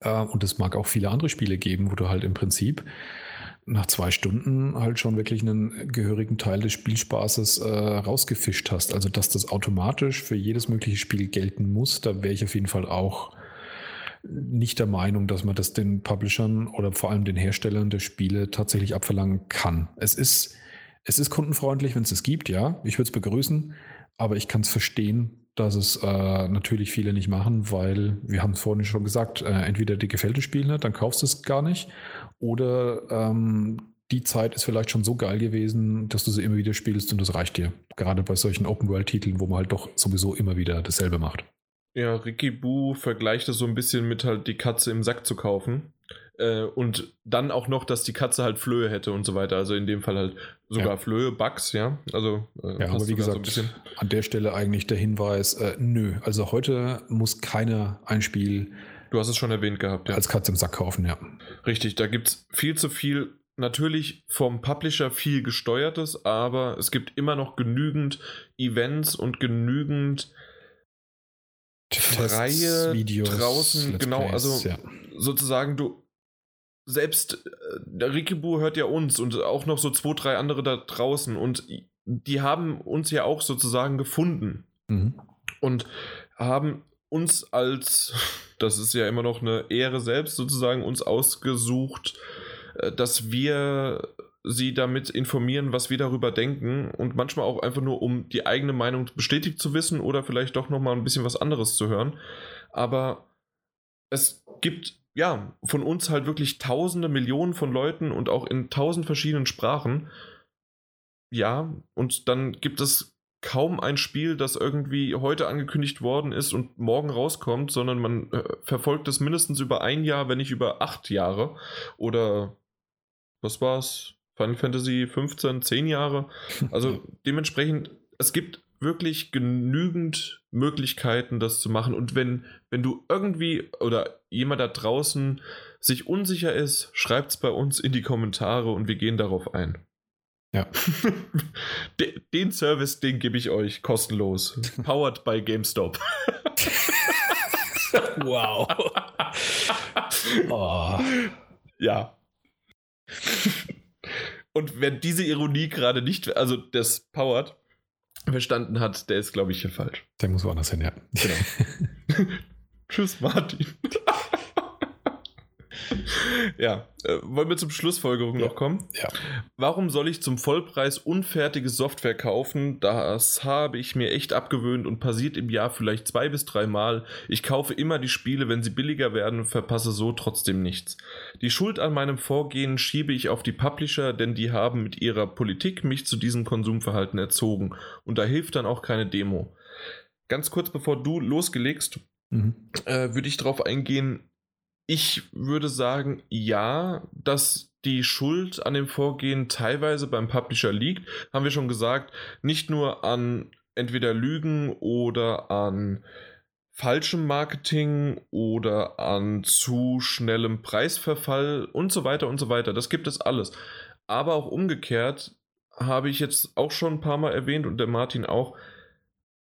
Äh, und es mag auch viele andere Spiele geben, wo du halt im Prinzip nach zwei Stunden halt schon wirklich einen gehörigen Teil des Spielspaßes äh, rausgefischt hast. Also dass das automatisch für jedes mögliche Spiel gelten muss, da wäre ich auf jeden Fall auch nicht der Meinung, dass man das den Publishern oder vor allem den Herstellern der Spiele tatsächlich abverlangen kann. Es ist, es ist kundenfreundlich, wenn es es gibt, ja. Ich würde es begrüßen, aber ich kann es verstehen, dass es äh, natürlich viele nicht machen, weil wir haben es vorhin schon gesagt, äh, entweder dir gefällt das Spiel nicht, dann kaufst du es gar nicht, oder ähm, die Zeit ist vielleicht schon so geil gewesen, dass du sie immer wieder spielst und das reicht dir. Gerade bei solchen Open-World-Titeln, wo man halt doch sowieso immer wieder dasselbe macht. Ja, Ricky Boo vergleicht das so ein bisschen mit halt die Katze im Sack zu kaufen. Äh, und dann auch noch, dass die Katze halt Flöhe hätte und so weiter. Also in dem Fall halt sogar ja. Flöhe, Bugs, ja. Also äh, ja, aber wie gesagt, so an der Stelle eigentlich der Hinweis, äh, nö. Also heute muss keiner ein Spiel. Du hast es schon erwähnt gehabt, ja. Als Katze im Sack kaufen, ja. Richtig, da gibt es viel zu viel natürlich vom Publisher viel gesteuertes, aber es gibt immer noch genügend Events und genügend freie Videos, draußen, Let's genau, Plays, also ja. sozusagen du selbst äh, der Rikibu hört ja uns und auch noch so zwei, drei andere da draußen und die haben uns ja auch sozusagen gefunden mhm. und haben uns als, das ist ja immer noch eine Ehre selbst sozusagen, uns ausgesucht, äh, dass wir sie damit informieren, was wir darüber denken und manchmal auch einfach nur, um die eigene Meinung bestätigt zu wissen oder vielleicht doch nochmal ein bisschen was anderes zu hören. Aber es gibt ja von uns halt wirklich tausende, Millionen von Leuten und auch in tausend verschiedenen Sprachen. Ja, und dann gibt es kaum ein Spiel, das irgendwie heute angekündigt worden ist und morgen rauskommt, sondern man äh, verfolgt es mindestens über ein Jahr, wenn nicht über acht Jahre. Oder was war's? Final Fantasy 15, 10 Jahre. Also <laughs> dementsprechend, es gibt wirklich genügend Möglichkeiten, das zu machen. Und wenn, wenn du irgendwie oder jemand da draußen sich unsicher ist, schreibt es bei uns in die Kommentare und wir gehen darauf ein. Ja. <laughs> Den Service, den gebe ich euch kostenlos. <laughs> Powered by GameStop. wow. Oh. Ja. Und wer diese Ironie gerade nicht, also das Powered, verstanden hat, der ist, glaube ich, hier falsch. Der muss woanders hin, ja. Genau. <laughs> <laughs> Tschüss, Martin. <laughs> <laughs> ja, äh, wollen wir zum Schlussfolgerung ja. noch kommen? Ja. Warum soll ich zum Vollpreis unfertige Software kaufen? Das habe ich mir echt abgewöhnt und passiert im Jahr vielleicht zwei bis drei Mal. Ich kaufe immer die Spiele, wenn sie billiger werden, verpasse so trotzdem nichts. Die Schuld an meinem Vorgehen schiebe ich auf die Publisher, denn die haben mit ihrer Politik mich zu diesem Konsumverhalten erzogen. Und da hilft dann auch keine Demo. Ganz kurz bevor du losgelegst, mhm. äh, würde ich darauf eingehen, ich würde sagen, ja, dass die Schuld an dem Vorgehen teilweise beim Publisher liegt, haben wir schon gesagt, nicht nur an entweder Lügen oder an falschem Marketing oder an zu schnellem Preisverfall und so weiter und so weiter. Das gibt es alles. Aber auch umgekehrt habe ich jetzt auch schon ein paar Mal erwähnt und der Martin auch,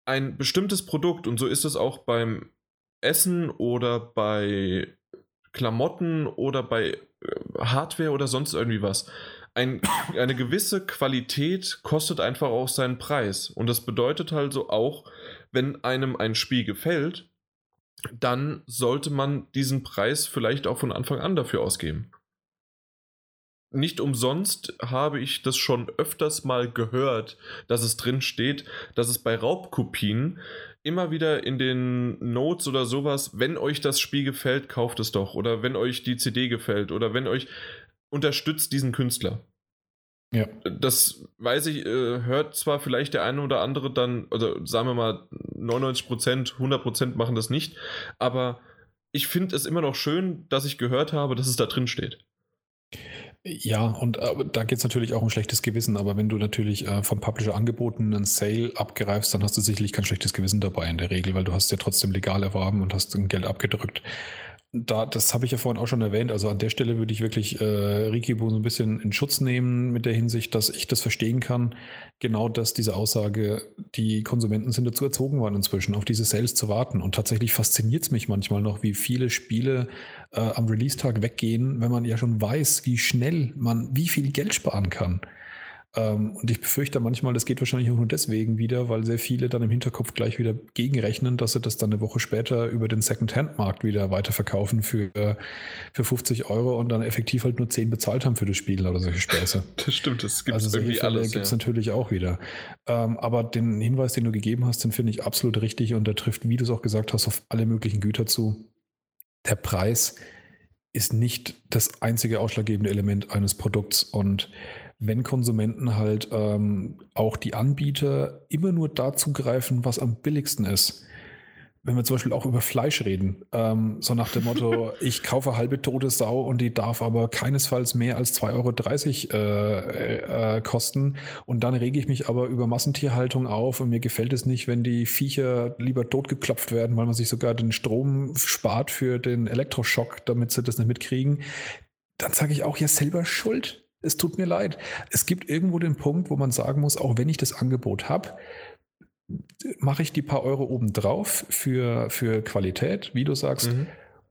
ein bestimmtes Produkt, und so ist es auch beim Essen oder bei Klamotten oder bei äh, Hardware oder sonst irgendwie was. Ein, eine gewisse Qualität kostet einfach auch seinen Preis. Und das bedeutet also auch, wenn einem ein Spiel gefällt, dann sollte man diesen Preis vielleicht auch von Anfang an dafür ausgeben. Nicht umsonst habe ich das schon öfters mal gehört, dass es drin steht, dass es bei Raubkopien immer wieder in den Notes oder sowas, wenn euch das Spiel gefällt, kauft es doch. Oder wenn euch die CD gefällt. Oder wenn euch unterstützt diesen Künstler. Ja. Das weiß ich, äh, hört zwar vielleicht der eine oder andere dann, oder sagen wir mal 99 Prozent, 100 Prozent machen das nicht, aber ich finde es immer noch schön, dass ich gehört habe, dass es da drin steht. Ja, und äh, da geht es natürlich auch um schlechtes Gewissen, aber wenn du natürlich äh, vom Publisher angeboten einen Sale abgreifst, dann hast du sicherlich kein schlechtes Gewissen dabei in der Regel, weil du hast ja trotzdem legal erworben und hast Geld abgedrückt da, das habe ich ja vorhin auch schon erwähnt. Also an der Stelle würde ich wirklich äh, Rikibu so ein bisschen in Schutz nehmen mit der Hinsicht, dass ich das verstehen kann. Genau dass diese Aussage, die Konsumenten sind dazu erzogen worden inzwischen, auf diese Sales zu warten. Und tatsächlich fasziniert es mich manchmal noch, wie viele Spiele äh, am Release-Tag weggehen, wenn man ja schon weiß, wie schnell man, wie viel Geld sparen kann. Ähm, und ich befürchte manchmal, das geht wahrscheinlich auch nur deswegen wieder, weil sehr viele dann im Hinterkopf gleich wieder gegenrechnen, dass sie das dann eine Woche später über den Second-Hand-Markt wieder weiterverkaufen für, für 50 Euro und dann effektiv halt nur 10 bezahlt haben für das Spiel oder solche Späße. <laughs> Das stimmt, das gibt es also irgendwie Fälle gibt es ja. natürlich auch wieder. Ähm, aber den Hinweis, den du gegeben hast, den finde ich absolut richtig und der trifft, wie du es auch gesagt hast, auf alle möglichen Güter zu. Der Preis ist nicht das einzige ausschlaggebende Element eines Produkts und wenn Konsumenten halt ähm, auch die Anbieter immer nur dazu greifen, was am billigsten ist. Wenn wir zum Beispiel auch über Fleisch reden, ähm, so nach dem Motto, <laughs> ich kaufe halbe tote Sau und die darf aber keinesfalls mehr als 2,30 Euro äh, äh, kosten. Und dann rege ich mich aber über Massentierhaltung auf und mir gefällt es nicht, wenn die Viecher lieber totgeklopft werden, weil man sich sogar den Strom spart für den Elektroschock, damit sie das nicht mitkriegen. Dann sage ich auch ja selber schuld es tut mir leid. Es gibt irgendwo den Punkt, wo man sagen muss, auch wenn ich das Angebot habe, mache ich die paar Euro obendrauf für, für Qualität, wie du sagst, mhm.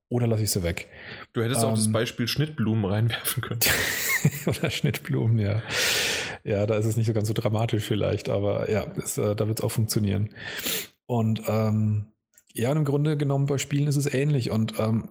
oder lasse ich sie weg. Du hättest ähm, auch das ähm, Beispiel Schnittblumen reinwerfen können. <laughs> oder Schnittblumen, ja. Ja, da ist es nicht so ganz so dramatisch vielleicht, aber ja, das, äh, da wird es auch funktionieren. Und ähm, ja, im Grunde genommen bei Spielen ist es ähnlich. Und ähm,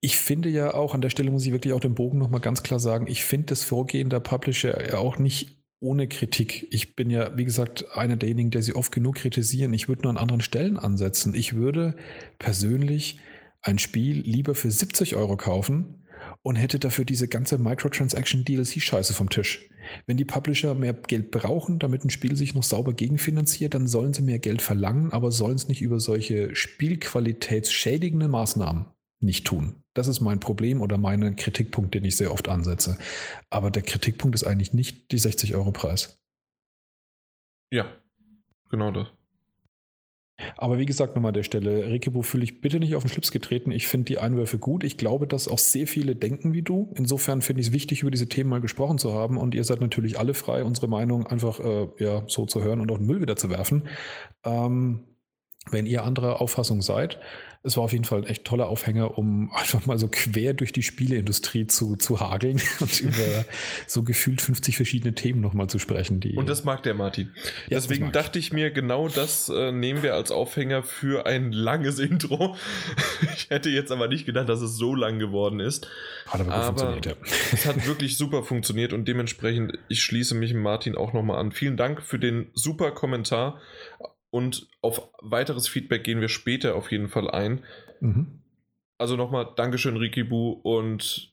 ich finde ja auch, an der Stelle muss ich wirklich auch den Bogen nochmal ganz klar sagen, ich finde das Vorgehen der Publisher ja auch nicht ohne Kritik. Ich bin ja, wie gesagt, einer derjenigen, der sie oft genug kritisieren. Ich würde nur an anderen Stellen ansetzen. Ich würde persönlich ein Spiel lieber für 70 Euro kaufen und hätte dafür diese ganze Microtransaction DLC-Scheiße vom Tisch. Wenn die Publisher mehr Geld brauchen, damit ein Spiel sich noch sauber gegenfinanziert, dann sollen sie mehr Geld verlangen, aber sollen es nicht über solche spielqualitätsschädigenden Maßnahmen nicht tun. Das ist mein Problem oder mein Kritikpunkt, den ich sehr oft ansetze. Aber der Kritikpunkt ist eigentlich nicht die 60 Euro Preis. Ja, genau das. Aber wie gesagt, nochmal an der Stelle, Rikibu fühle ich bitte nicht auf den Schlips getreten. Ich finde die Einwürfe gut. Ich glaube, dass auch sehr viele denken wie du. Insofern finde ich es wichtig, über diese Themen mal gesprochen zu haben. Und ihr seid natürlich alle frei, unsere Meinung einfach äh, ja, so zu hören und auf den Müll wieder zu werfen. Ähm, wenn ihr anderer Auffassung seid, es war auf jeden Fall ein echt toller Aufhänger, um einfach mal so quer durch die Spieleindustrie zu, zu hageln <laughs> und über so gefühlt 50 verschiedene Themen nochmal zu sprechen. Die, und das mag der Martin. Ja, Deswegen dachte ich mir, genau das äh, nehmen wir als Aufhänger für ein langes <laughs> Intro. ich hätte jetzt aber nicht gedacht, dass es so lang geworden ist. Hat aber, aber funktioniert, ja. es hat <laughs> wirklich super funktioniert und dementsprechend, ich schließe mich Martin auch nochmal an. Vielen Dank für den super Kommentar und auf weiteres Feedback gehen wir später auf jeden Fall ein. Mhm. Also nochmal Dankeschön, Rikibu. Und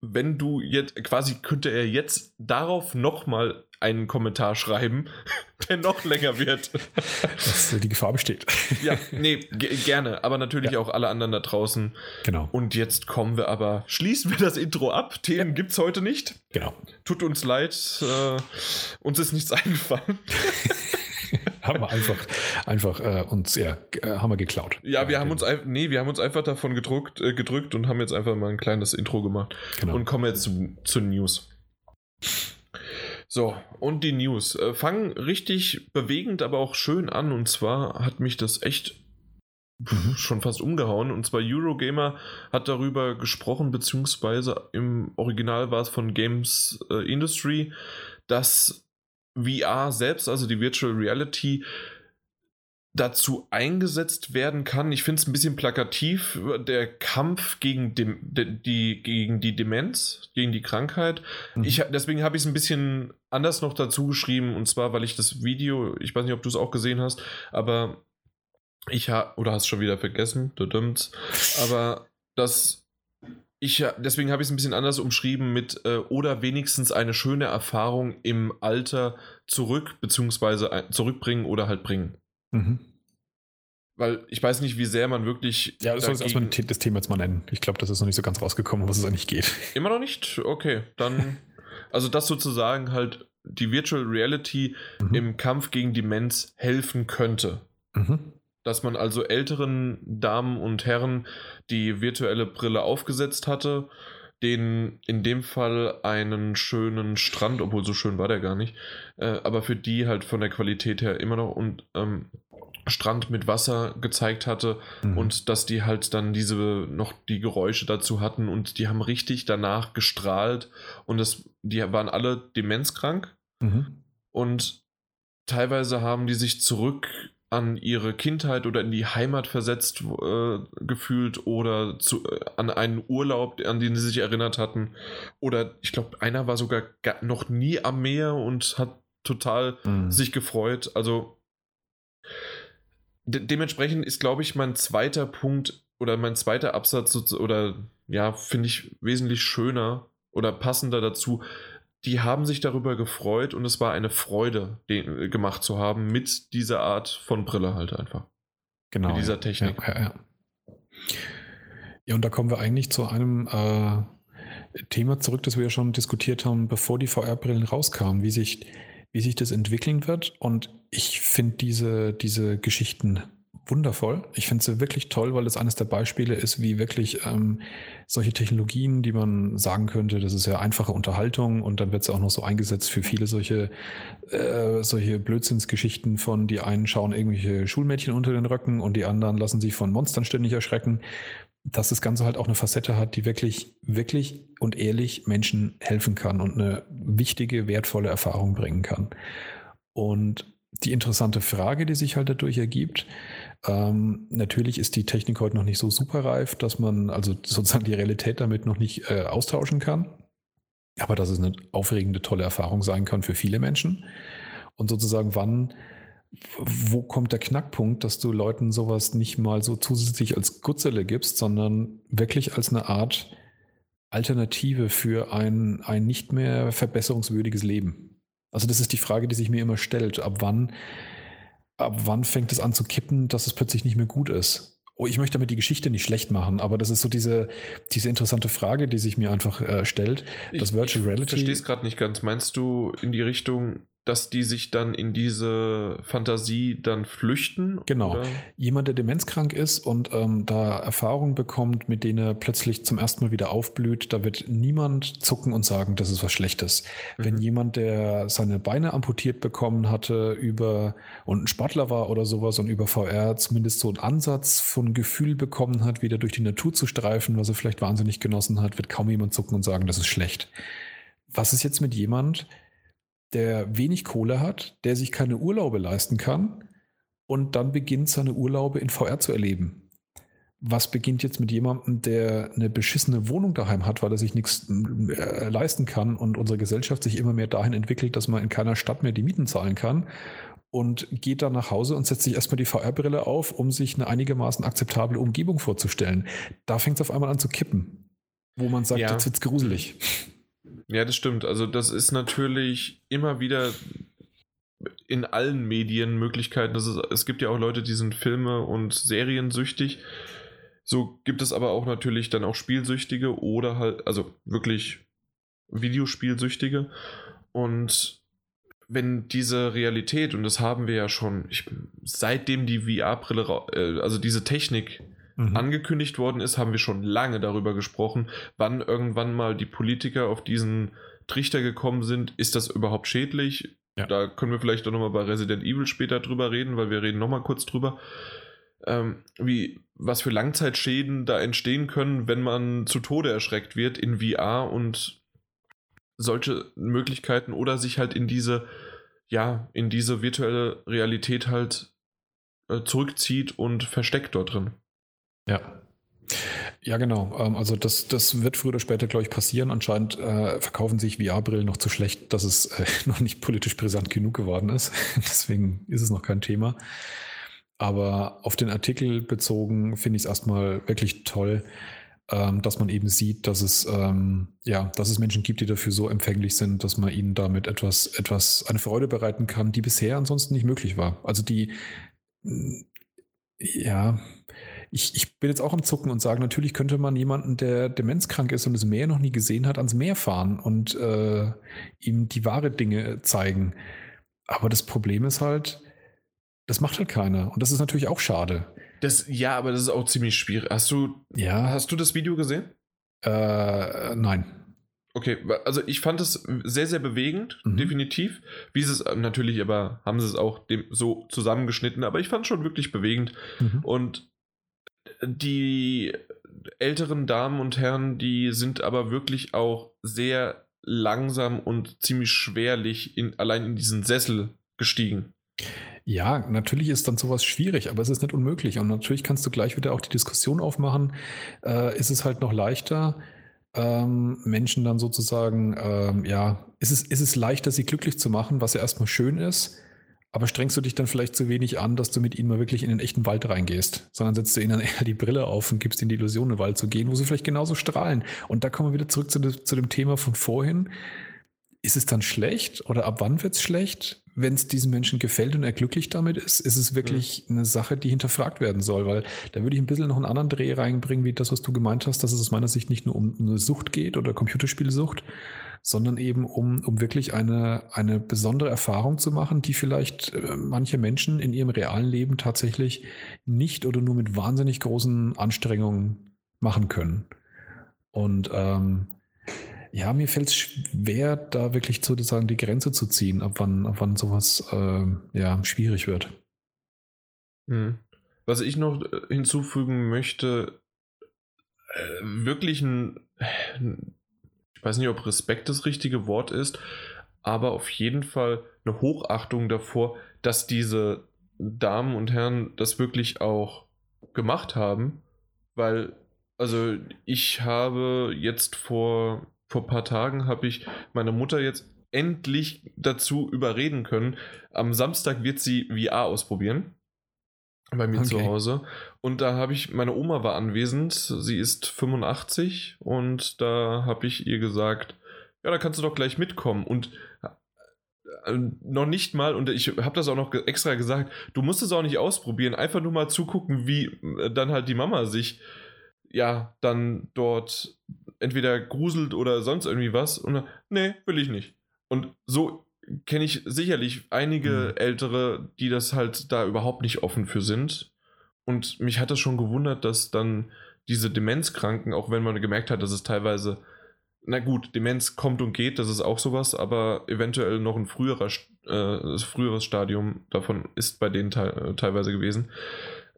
wenn du jetzt, quasi könnte er jetzt darauf nochmal einen Kommentar schreiben, <laughs> der noch länger wird. <laughs> Dass die Gefahr besteht. Ja, <laughs> nee, gerne. Aber natürlich ja. auch alle anderen da draußen. Genau. Und jetzt kommen wir aber, schließen wir das Intro ab. Themen ja. es heute nicht. Genau. Tut uns leid. Äh, uns ist nichts eingefallen. <laughs> haben wir einfach, einfach äh, uns, ja, äh, haben wir geklaut. Ja, wir haben uns, nee, wir haben uns einfach davon gedruckt, äh, gedrückt und haben jetzt einfach mal ein kleines Intro gemacht. Genau. Und kommen jetzt zu, zu News. So, und die News. Äh, fangen richtig bewegend, aber auch schön an. Und zwar hat mich das echt mhm. schon fast umgehauen. Und zwar Eurogamer hat darüber gesprochen, beziehungsweise im Original war es von Games äh, Industry, dass VR selbst, also die Virtual Reality, dazu eingesetzt werden kann. Ich finde es ein bisschen plakativ, der Kampf gegen, dem, de, die, gegen die Demenz, gegen die Krankheit. Mhm. Ich, deswegen habe ich es ein bisschen anders noch dazu geschrieben, und zwar, weil ich das Video, ich weiß nicht, ob du es auch gesehen hast, aber ich habe, oder hast schon wieder vergessen, du dümmst, aber das ich, deswegen habe ich es ein bisschen anders umschrieben mit äh, oder wenigstens eine schöne Erfahrung im Alter zurück, beziehungsweise zurückbringen oder halt bringen. Mhm. Weil ich weiß nicht, wie sehr man wirklich. Ja, das soll jetzt erstmal das Thema jetzt mal nennen. Ich glaube, das ist noch nicht so ganz rausgekommen, was es eigentlich geht. <laughs> Immer noch nicht? Okay, dann. also, dass sozusagen halt die Virtual Reality mhm. im Kampf gegen Demenz helfen könnte. Mhm. Dass man also älteren Damen und Herren die virtuelle Brille aufgesetzt hatte, denen in dem Fall einen schönen Strand, obwohl so schön war der gar nicht, äh, aber für die halt von der Qualität her immer noch und ähm, Strand mit Wasser gezeigt hatte mhm. und dass die halt dann diese noch die Geräusche dazu hatten und die haben richtig danach gestrahlt und das, die waren alle demenzkrank mhm. und teilweise haben die sich zurück an ihre Kindheit oder in die Heimat versetzt äh, gefühlt oder zu, äh, an einen Urlaub, an den sie sich erinnert hatten. Oder ich glaube, einer war sogar noch nie am Meer und hat total mhm. sich gefreut. Also de dementsprechend ist, glaube ich, mein zweiter Punkt oder mein zweiter Absatz oder ja, finde ich wesentlich schöner oder passender dazu, die haben sich darüber gefreut und es war eine Freude, den, äh, gemacht zu haben mit dieser Art von Brille halt einfach. Genau. Mit dieser Technik. Ja, ja, ja. ja, und da kommen wir eigentlich zu einem äh, Thema zurück, das wir ja schon diskutiert haben, bevor die VR-Brillen rauskamen, wie sich, wie sich das entwickeln wird. Und ich finde diese, diese Geschichten wundervoll. Ich finde sie wirklich toll, weil es eines der Beispiele ist, wie wirklich ähm, solche Technologien, die man sagen könnte, das ist ja einfache Unterhaltung und dann wird es auch noch so eingesetzt für viele solche, äh, solche Blödsinnsgeschichten von, die einen schauen irgendwelche Schulmädchen unter den Röcken und die anderen lassen sich von Monstern ständig erschrecken, dass das Ganze halt auch eine Facette hat, die wirklich, wirklich und ehrlich Menschen helfen kann und eine wichtige, wertvolle Erfahrung bringen kann. Und die interessante Frage, die sich halt dadurch ergibt, ähm, natürlich ist die Technik heute noch nicht so super reif, dass man also sozusagen die Realität damit noch nicht äh, austauschen kann. Aber dass es eine aufregende, tolle Erfahrung sein kann für viele Menschen. Und sozusagen, wann, wo kommt der Knackpunkt, dass du Leuten sowas nicht mal so zusätzlich als Gutzelle gibst, sondern wirklich als eine Art Alternative für ein, ein nicht mehr verbesserungswürdiges Leben? Also das ist die Frage, die sich mir immer stellt. Ab wann ab wann fängt es an zu kippen, dass es plötzlich nicht mehr gut ist? Oh, ich möchte damit die Geschichte nicht schlecht machen, aber das ist so diese, diese interessante Frage, die sich mir einfach äh, stellt. Das Virtual Reality. Ich verstehe es gerade nicht ganz. Meinst du in die Richtung, dass die sich dann in diese Fantasie dann flüchten? Genau. Oder? Jemand, der demenzkrank ist und ähm, da Erfahrungen bekommt, mit denen er plötzlich zum ersten Mal wieder aufblüht, da wird niemand zucken und sagen, das ist was Schlechtes. Mhm. Wenn jemand, der seine Beine amputiert bekommen hatte, über und ein Sportler war oder sowas und über VR zumindest so einen Ansatz von Gefühl bekommen hat, wieder durch die Natur zu streifen, was er vielleicht wahnsinnig genossen hat, wird kaum jemand zucken und sagen, das ist schlecht. Was ist jetzt mit jemand, der wenig Kohle hat, der sich keine Urlaube leisten kann und dann beginnt seine Urlaube in VR zu erleben. Was beginnt jetzt mit jemandem, der eine beschissene Wohnung daheim hat, weil er sich nichts äh, leisten kann und unsere Gesellschaft sich immer mehr dahin entwickelt, dass man in keiner Stadt mehr die Mieten zahlen kann und geht dann nach Hause und setzt sich erstmal die VR-Brille auf, um sich eine einigermaßen akzeptable Umgebung vorzustellen. Da fängt es auf einmal an zu kippen, wo man sagt, ja. jetzt wird's gruselig. Ja, das stimmt. Also das ist natürlich immer wieder in allen Medien Möglichkeiten. Ist, es gibt ja auch Leute, die sind Filme und Serien süchtig. So gibt es aber auch natürlich dann auch Spielsüchtige oder halt, also wirklich Videospielsüchtige. Und wenn diese Realität, und das haben wir ja schon, ich, seitdem die VR-Brille, äh, also diese Technik mhm. angekündigt worden ist, haben wir schon lange darüber gesprochen, wann irgendwann mal die Politiker auf diesen Trichter gekommen sind. Ist das überhaupt schädlich? Ja. Da können wir vielleicht auch nochmal bei Resident Evil später drüber reden, weil wir reden nochmal kurz drüber. Ähm, wie, was für Langzeitschäden da entstehen können, wenn man zu Tode erschreckt wird in VR und solche Möglichkeiten oder sich halt in diese, ja, in diese virtuelle Realität halt äh, zurückzieht und versteckt dort drin. Ja. Ja, genau. Ähm, also das, das wird früher oder später, glaube ich, passieren. Anscheinend äh, verkaufen sich VR-Brillen noch zu schlecht, dass es äh, <laughs> noch nicht politisch brisant genug geworden ist. <laughs> Deswegen ist es noch kein Thema. Aber auf den Artikel bezogen finde ich es erstmal wirklich toll, ähm, dass man eben sieht, dass es, ähm, ja, dass es Menschen gibt, die dafür so empfänglich sind, dass man ihnen damit etwas, etwas, eine Freude bereiten kann, die bisher ansonsten nicht möglich war. Also die, ja, ich, ich bin jetzt auch am Zucken und sage, natürlich könnte man jemanden, der demenzkrank ist und das Meer noch nie gesehen hat, ans Meer fahren und äh, ihm die wahre Dinge zeigen. Aber das Problem ist halt, das macht halt keiner. Und das ist natürlich auch schade. Das, ja, aber das ist auch ziemlich schwierig. Hast du, ja. hast du das Video gesehen? Äh, nein. Okay, also ich fand es sehr, sehr bewegend, mhm. definitiv. Wie sie es äh, natürlich, aber haben sie es auch dem, so zusammengeschnitten, aber ich fand es schon wirklich bewegend. Mhm. Und die älteren Damen und Herren, die sind aber wirklich auch sehr langsam und ziemlich schwerlich in, allein in diesen Sessel gestiegen. Ja, natürlich ist dann sowas schwierig, aber es ist nicht unmöglich. Und natürlich kannst du gleich wieder auch die Diskussion aufmachen. Äh, ist es halt noch leichter, ähm, Menschen dann sozusagen, ähm, ja, ist es, ist es leichter, sie glücklich zu machen, was ja erstmal schön ist, aber strengst du dich dann vielleicht zu wenig an, dass du mit ihnen mal wirklich in den echten Wald reingehst, sondern setzt du ihnen dann eher die Brille auf und gibst ihnen die Illusion, in den Wald zu gehen, wo sie vielleicht genauso strahlen. Und da kommen wir wieder zurück zu, zu dem Thema von vorhin. Ist es dann schlecht oder ab wann wird es schlecht? Wenn es diesem Menschen gefällt und er glücklich damit ist, ist es wirklich mhm. eine Sache, die hinterfragt werden soll, weil da würde ich ein bisschen noch einen anderen Dreh reinbringen, wie das, was du gemeint hast, dass es aus meiner Sicht nicht nur um eine Sucht geht oder Computerspielsucht, sondern eben um, um wirklich eine, eine besondere Erfahrung zu machen, die vielleicht äh, manche Menschen in ihrem realen Leben tatsächlich nicht oder nur mit wahnsinnig großen Anstrengungen machen können. Und ähm, ja, mir fällt es schwer, da wirklich sozusagen die Grenze zu ziehen, ab wann, ab wann sowas äh, ja, schwierig wird. Hm. Was ich noch äh, hinzufügen möchte, äh, wirklich ein, ich weiß nicht, ob Respekt das richtige Wort ist, aber auf jeden Fall eine Hochachtung davor, dass diese Damen und Herren das wirklich auch gemacht haben, weil, also ich habe jetzt vor vor ein paar Tagen habe ich meine Mutter jetzt endlich dazu überreden können. Am Samstag wird sie VR ausprobieren. Bei mir okay. zu Hause. Und da habe ich, meine Oma war anwesend, sie ist 85 und da habe ich ihr gesagt, ja, da kannst du doch gleich mitkommen. Und äh, noch nicht mal, und ich habe das auch noch extra gesagt, du musst es auch nicht ausprobieren, einfach nur mal zugucken, wie äh, dann halt die Mama sich ja dann dort entweder gruselt oder sonst irgendwie was. Und nee, will ich nicht. Und so kenne ich sicherlich einige mhm. Ältere, die das halt da überhaupt nicht offen für sind. Und mich hat das schon gewundert, dass dann diese Demenzkranken, auch wenn man gemerkt hat, dass es teilweise, na gut, Demenz kommt und geht, das ist auch sowas, aber eventuell noch ein früherer, äh, früheres Stadium davon ist bei denen te äh, teilweise gewesen,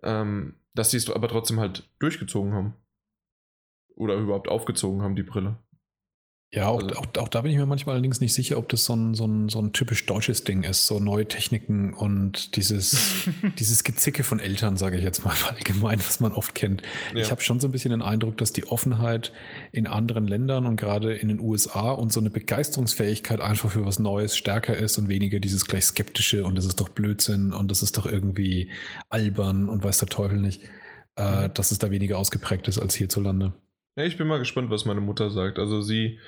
ähm, dass sie es aber trotzdem halt durchgezogen haben oder überhaupt aufgezogen haben, die Brille. Ja, auch, also, auch, auch, da bin ich mir manchmal allerdings nicht sicher, ob das so ein, so ein, so ein typisch deutsches Ding ist, so neue Techniken und dieses, <laughs> dieses Gezicke von Eltern, sage ich jetzt mal <laughs> allgemein, was man oft kennt. Ja. Ich habe schon so ein bisschen den Eindruck, dass die Offenheit in anderen Ländern und gerade in den USA und so eine Begeisterungsfähigkeit einfach für was Neues stärker ist und weniger dieses gleich skeptische und das ist doch Blödsinn und das ist doch irgendwie albern und weiß der Teufel nicht, äh, mhm. dass es da weniger ausgeprägt ist als hierzulande. Ja, ich bin mal gespannt, was meine Mutter sagt. Also sie,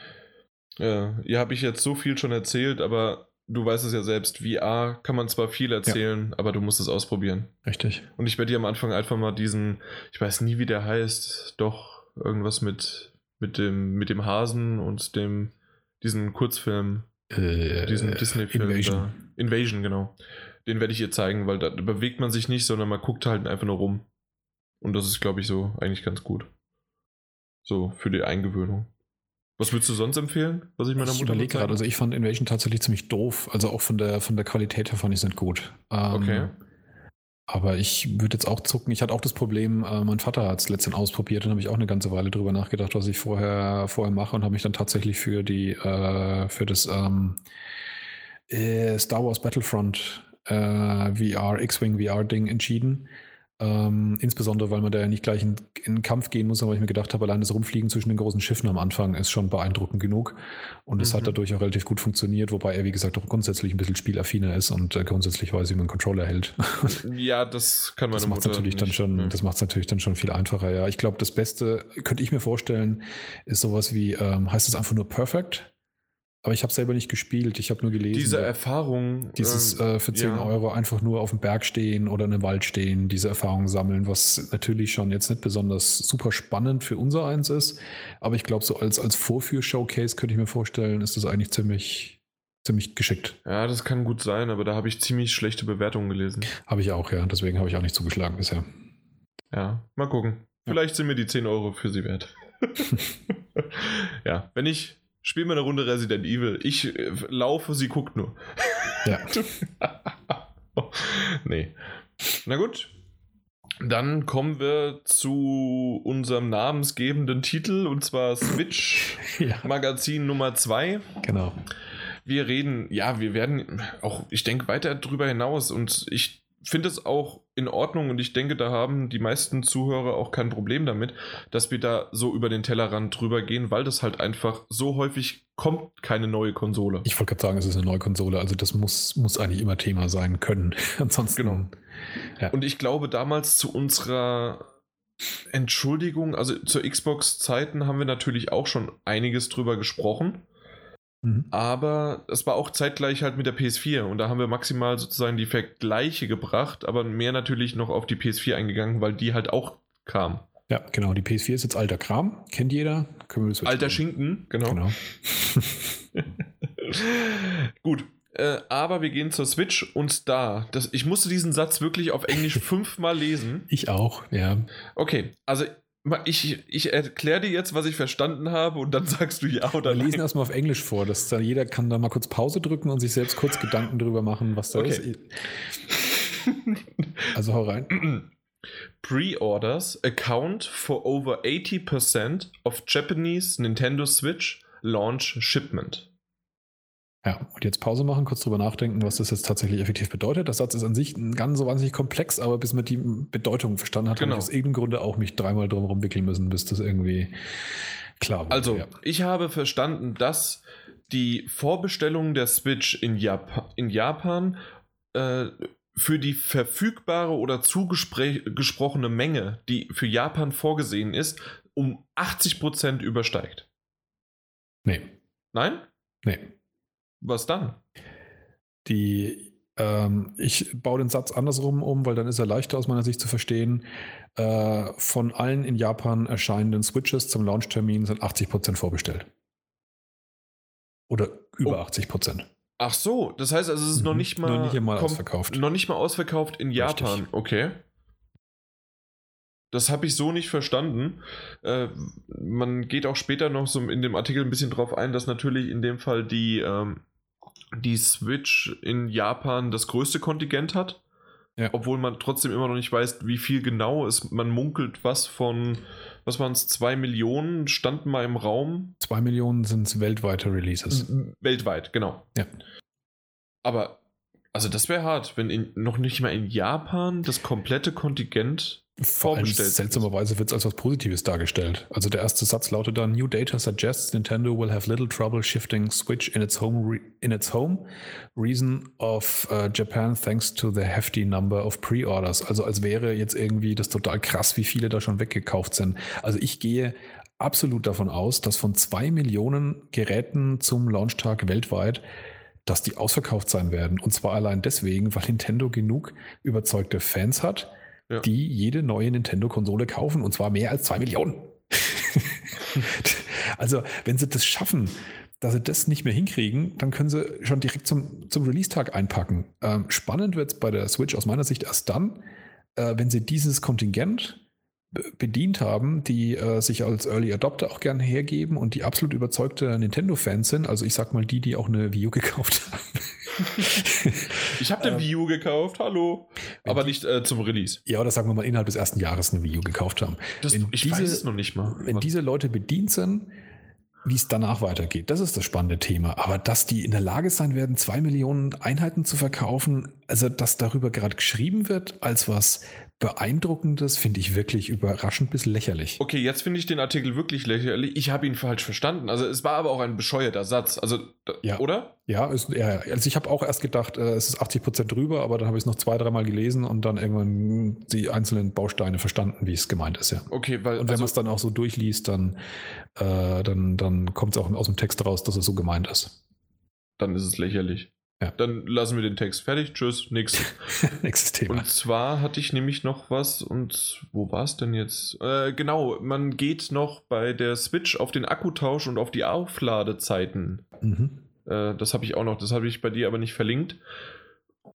äh, ihr habe ich jetzt so viel schon erzählt, aber du weißt es ja selbst, VR kann man zwar viel erzählen, ja. aber du musst es ausprobieren. Richtig. Und ich werde dir am Anfang einfach mal diesen, ich weiß nie, wie der heißt, doch irgendwas mit, mit, dem, mit dem Hasen und dem, diesen Kurzfilm, äh, diesen Disney-Film. Invasion. Invasion, genau. Den werde ich ihr zeigen, weil da bewegt man sich nicht, sondern man guckt halt einfach nur rum. Und das ist, glaube ich, so eigentlich ganz gut. So für die Eingewöhnung. Was würdest du sonst empfehlen, was ich meiner ich Mutter überlege gerade, also ich fand Invasion tatsächlich ziemlich doof. Also auch von der, von der Qualität her fand ich es nicht gut. Ähm, Okay. Aber ich würde jetzt auch zucken. Ich hatte auch das Problem, äh, mein Vater hat es letztens ausprobiert und habe ich auch eine ganze Weile drüber nachgedacht, was ich vorher, vorher mache und habe mich dann tatsächlich für die, äh, für das ähm, äh, Star Wars Battlefront äh, VR, X-Wing VR-Ding entschieden. Ähm, insbesondere, weil man da ja nicht gleich in, in den Kampf gehen muss, aber ich mir gedacht habe, allein das Rumfliegen zwischen den großen Schiffen am Anfang ist schon beeindruckend genug. Und es Mhm. hat dadurch auch relativ gut funktioniert, wobei er, wie gesagt, auch grundsätzlich ein bisschen spielaffiner ist und äh, grundsätzlich weiß, wie man Controller hält. <laughs> Ja, das kann meine Das macht Mutter natürlich dann nicht. schon, Ja. das macht es natürlich dann schon viel einfacher. Ja, ich glaube, das Beste könnte ich mir vorstellen, ist sowas wie, ähm, heißt es einfach nur Perfect? Aber ich habe selber nicht gespielt, ich habe nur gelesen. Diese Erfahrung. dieses ähm, äh, für 10 ja. Euro einfach nur auf dem Berg stehen oder in einem Wald stehen, diese Erfahrung sammeln, was natürlich schon jetzt nicht besonders super spannend für unser eins ist. Aber ich glaube, so als, als Vorführ-Showcase könnte ich mir vorstellen, ist das eigentlich ziemlich, ziemlich geschickt. Ja, das kann gut sein, aber da habe ich ziemlich schlechte Bewertungen gelesen. Habe ich auch, ja. Deswegen habe ich auch nicht zugeschlagen bisher. Ja, mal gucken. Vielleicht sind mir die 10 Euro für sie wert. <laughs> ja, wenn ich spiele mir eine Runde Resident Evil, ich äh, laufe, sie guckt nur. Ja. <laughs> nee. Na gut. Dann kommen wir zu unserem namensgebenden Titel und zwar Switch <laughs> ja, Magazin Nummer 2. genau. Wir reden, ja, wir werden auch, ich denke, weiter drüber hinaus und ich finde es auch in Ordnung und ich denke, da haben die meisten Zuhörer auch kein Problem damit, dass wir da so über den Tellerrand drüber gehen, weil das halt einfach so häufig kommt keine neue Konsole. Ich wollte gerade sagen, es ist eine neue Konsole, also das muss, muss eigentlich immer Thema sein können. <laughs> Ansonsten. Genau. Ja. Und ich glaube, damals zu unserer Entschuldigung, also zur Xbox-Zeiten haben wir natürlich auch schon einiges drüber gesprochen. Mhm. Aber es war auch zeitgleich halt mit der PS4 und da haben wir maximal sozusagen die Vergleiche gebracht, aber mehr natürlich noch auf die PS4 eingegangen, weil die halt auch kam. Ja, genau. Die PS4 ist jetzt alter Kram, kennt jeder. Können wir das Alter. Schinken, genau. Genau. <laughs> Gut. Äh, aber wir gehen zur Switch und da, das, ich musste diesen Satz wirklich auf Englisch <laughs> fünfmal lesen. Ich auch, ja. Okay, also ich, ich erkläre dir jetzt, was ich verstanden habe und dann <laughs> sagst du ja oder Wir lesen nein. erstmal auf Englisch vor, dass da jeder kann da mal kurz Pause drücken und sich selbst kurz Gedanken drüber machen, was da Okay. ist. <laughs> Also hau rein. Pre-orders account for over 80% of Japanese Nintendo Switch launch shipment. Ja, und jetzt Pause machen, kurz drüber nachdenken, was das jetzt tatsächlich effektiv bedeutet. Der Satz ist an sich ganz so wahnsinnig komplex, aber bis man die Bedeutung verstanden hat, Genau. habe ich aus irgendeinem Grunde auch mich dreimal drum rumwickeln müssen, bis das irgendwie klar wurde. Also, ja. ich habe verstanden, dass die Vorbestellung der Switch in, Jap in Japan äh, für die verfügbare oder zugesprochene Menge, die für Japan vorgesehen ist, um 80% übersteigt. Nee, Nein? nee. Was dann? Die, ähm, ich baue den Satz andersrum um, weil dann ist er leichter aus meiner Sicht zu verstehen. Äh, von allen in Japan erscheinenden Switches zum Launchtermin sind 80% vorbestellt. Oder über Oh. 80%. Ach so, das heißt also, es ist Mhm. noch nicht mal, Noch nicht kom- ausverkauft. Noch nicht mal ausverkauft in Japan. Richtig. Okay. Das habe ich so nicht verstanden. Äh, man geht auch später noch so in dem Artikel ein bisschen drauf ein, dass natürlich in dem Fall die, ähm, die Switch in Japan das größte Kontingent hat. Ja. Obwohl man trotzdem immer noch nicht weiß, wie viel genau ist. Man munkelt was von, was waren es, zwei Millionen standen mal im Raum. Zwei Millionen sind weltweite Releases. Weltweit, genau. Ja. Aber, also das wäre hart, wenn in, noch nicht mal in Japan das komplette Kontingent Vor allem vorbestellt ist. seltsamerweise wird es als was Positives dargestellt. Also der erste Satz lautet dann: New data suggests Nintendo will have little trouble shifting Switch in its home. Re in its home. Reason of uh, Japan thanks to the hefty number of pre-orders. Also als wäre jetzt irgendwie das total krass, wie viele da schon weggekauft sind. Also ich gehe absolut davon aus, dass von zwei Millionen Geräten zum Launchtag weltweit dass die ausverkauft sein werden. Und zwar allein deswegen, weil Nintendo genug überzeugte Fans hat, Ja. die jede neue Nintendo-Konsole kaufen. Und zwar mehr als zwei Millionen. <laughs> also, wenn sie das schaffen, dass sie das nicht mehr hinkriegen, dann können sie schon direkt zum, zum Release-Tag einpacken. Ähm, spannend wird es bei der Switch aus meiner Sicht erst dann, äh, wenn sie dieses Kontingent bedient haben, die äh, sich als Early Adopter auch gerne hergeben und die absolut überzeugte Nintendo-Fans sind. Also ich sag mal die, die auch eine Wii U gekauft haben. ich habe eine ähm, Wii U gekauft, hallo. Aber die, nicht äh, zum Release. Ja, oder sagen wir mal innerhalb des ersten Jahres eine Wii U gekauft haben. Das, ich diese, weiß es noch nicht mal. Wenn diese Leute bedient sind, wie es danach weitergeht, das ist das spannende Thema. Aber dass die in der Lage sein werden, zwei Millionen Einheiten zu verkaufen, also dass darüber gerade geschrieben wird als was Beeindruckendes finde ich wirklich überraschend bis lächerlich. Okay, jetzt finde ich den Artikel wirklich lächerlich. Ich habe ihn falsch verstanden. Also es war aber auch ein bescheuerter Satz. Also, ja. oder? Ja, ist, ja, also ich habe auch erst gedacht, äh, es ist 80 Prozent drüber, aber dann habe ich es noch zwei, dreimal gelesen und dann irgendwann die einzelnen Bausteine verstanden, wie es gemeint ist, ja. Okay, weil. Und wenn also, man es dann auch so durchliest, dann, äh, dann, dann kommt es auch aus dem Text raus, dass es so gemeint ist. Dann ist es lächerlich. Ja. Dann lassen wir den Text fertig. Tschüss, nächstes. <laughs> nächstes Thema. Und zwar hatte ich nämlich noch was und wo war es denn jetzt? Äh, genau, man geht noch bei der Switch auf den Akkutausch und auf die Aufladezeiten. Mhm. Äh, das habe ich auch noch, das habe ich bei dir aber nicht verlinkt.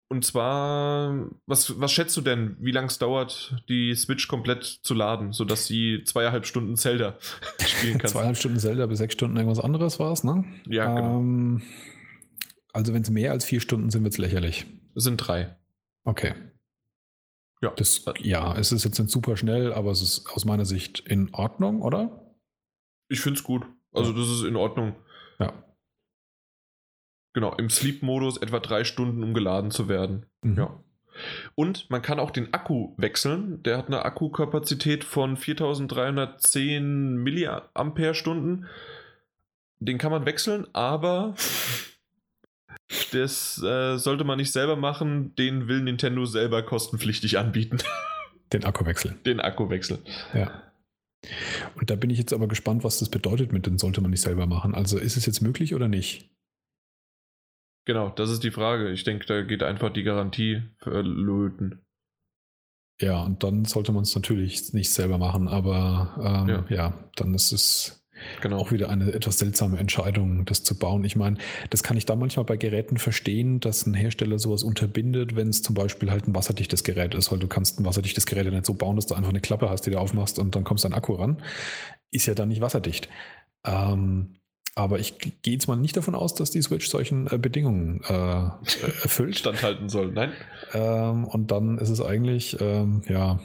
Und zwar, was, was schätzt du denn, wie lange es dauert, die Switch komplett zu laden, sodass sie zweieinhalb Stunden Zelda <laughs> spielen kann? zweieinhalb Stunden Zelda bis sechs Stunden irgendwas anderes war es, ne? Ja, genau. Ähm, also wenn es mehr als vier Stunden sind, wird es lächerlich. Es sind drei. Okay. Ja. Das, ja, es ist jetzt nicht super schnell, aber es ist aus meiner Sicht in Ordnung, oder? Ich finde es gut. Also das ist in Ordnung. Ja. Genau, im Sleep-Modus etwa drei Stunden, um geladen zu werden. Mhm. Ja. Und man kann auch den Akku wechseln. Der hat eine Akkukapazität von 4310 Milliampere-Stunden. Den kann man wechseln, aber das äh, sollte man nicht selber machen. Den will Nintendo selber kostenpflichtig anbieten. <laughs> Den Akkuwechsel. Den Akkuwechsel. Ja. Und da bin ich jetzt aber gespannt, was das bedeutet mit den sollte man nicht selber machen. Also ist es jetzt möglich oder nicht? Genau, das ist die Frage. Ich denke, da geht einfach die Garantie verlöten. Ja, und dann sollte man es natürlich nicht selber machen, aber ähm, ja. ja, dann ist es Genau. Auch wieder eine etwas seltsame Entscheidung, das zu bauen. Ich meine, das kann ich da manchmal bei Geräten verstehen, dass ein Hersteller sowas unterbindet, wenn es zum Beispiel halt ein wasserdichtes Gerät ist, weil du kannst ein wasserdichtes Gerät ja nicht so bauen, dass du einfach eine Klappe hast, die du aufmachst und dann kommst dein Akku ran. Ist ja dann nicht wasserdicht. Ähm, aber ich gehe jetzt mal nicht davon aus, dass die Switch solchen äh, Bedingungen äh, erfüllt. <laughs> Standhalten soll, nein. Ähm, und dann ist es eigentlich, ähm, ja,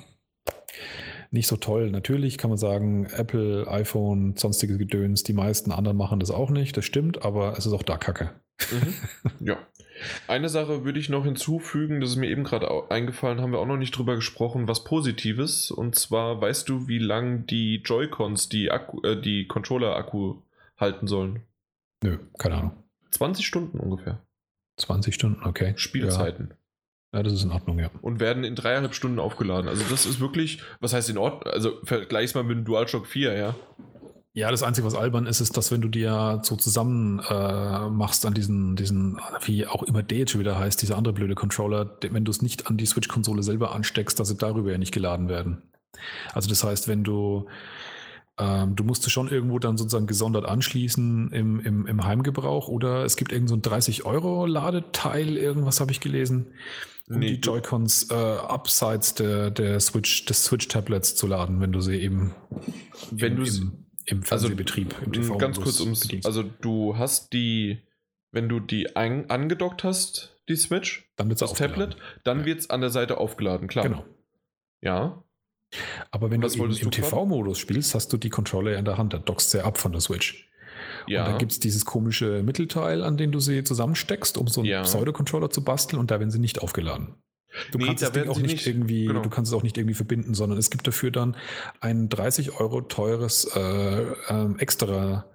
nicht so toll. Natürlich kann man sagen, Apple, iPhone, sonstige Gedöns, die meisten anderen machen das auch nicht, das stimmt, aber es ist auch da Kacke. Mhm. <laughs> Ja. Eine Sache würde ich noch hinzufügen, das ist mir eben gerade eingefallen, haben wir auch noch nicht drüber gesprochen, was Positives. Und zwar weißt du, wie lang die Joy-Cons, die, äh, die Controller-Akku halten sollen? Nö, keine Ahnung. 20 Stunden ungefähr. 20 Stunden, okay. Spielzeiten. Ja. Ja, das ist in Ordnung, ja. Und werden in dreieinhalb Stunden aufgeladen. Also das ist wirklich, was heißt in Ordnung? Also vergleich's mal mit dem DualShock 4, ja. Ja, das Einzige, was albern ist, ist, dass wenn du dir so zusammen äh, machst an diesen, diesen, wie auch immer der jetzt schon wieder heißt, dieser andere blöde Controller, wenn du es nicht an die Switch-Konsole selber ansteckst, dass sie darüber ja nicht geladen werden. Also das heißt, wenn du ähm, du musst es schon irgendwo dann sozusagen gesondert anschließen im, im, im Heimgebrauch oder es gibt irgend so ein 30-Euro-Ladeteil, irgendwas habe ich gelesen um nee, die Joy-Cons äh, abseits der, der Switch, des Switch-Tablets zu laden, wenn du sie eben wenn im, im, im also, Fernsehbetrieb, also, im TV Ganz kurz ums, also du hast die, wenn du die ein, angedockt hast, die Switch, dann wird's das Tablet, dann ja. wird es an der Seite aufgeladen, klar. Genau. Ja. Aber wenn du im TV-Modus spielst, hast du die Controller in der Hand, da dockst sehr ab von der Switch. Ja. Und dann gibt es dieses komische Mittelteil, an dem du sie zusammensteckst, um so einen ja. Pseudo-Controller zu basteln und da werden sie nicht aufgeladen. Du nee, kannst es auch nicht, nicht, irgendwie, genau. du kannst es auch nicht irgendwie verbinden, sondern es gibt dafür dann ein 30 Euro teures äh, äh, extra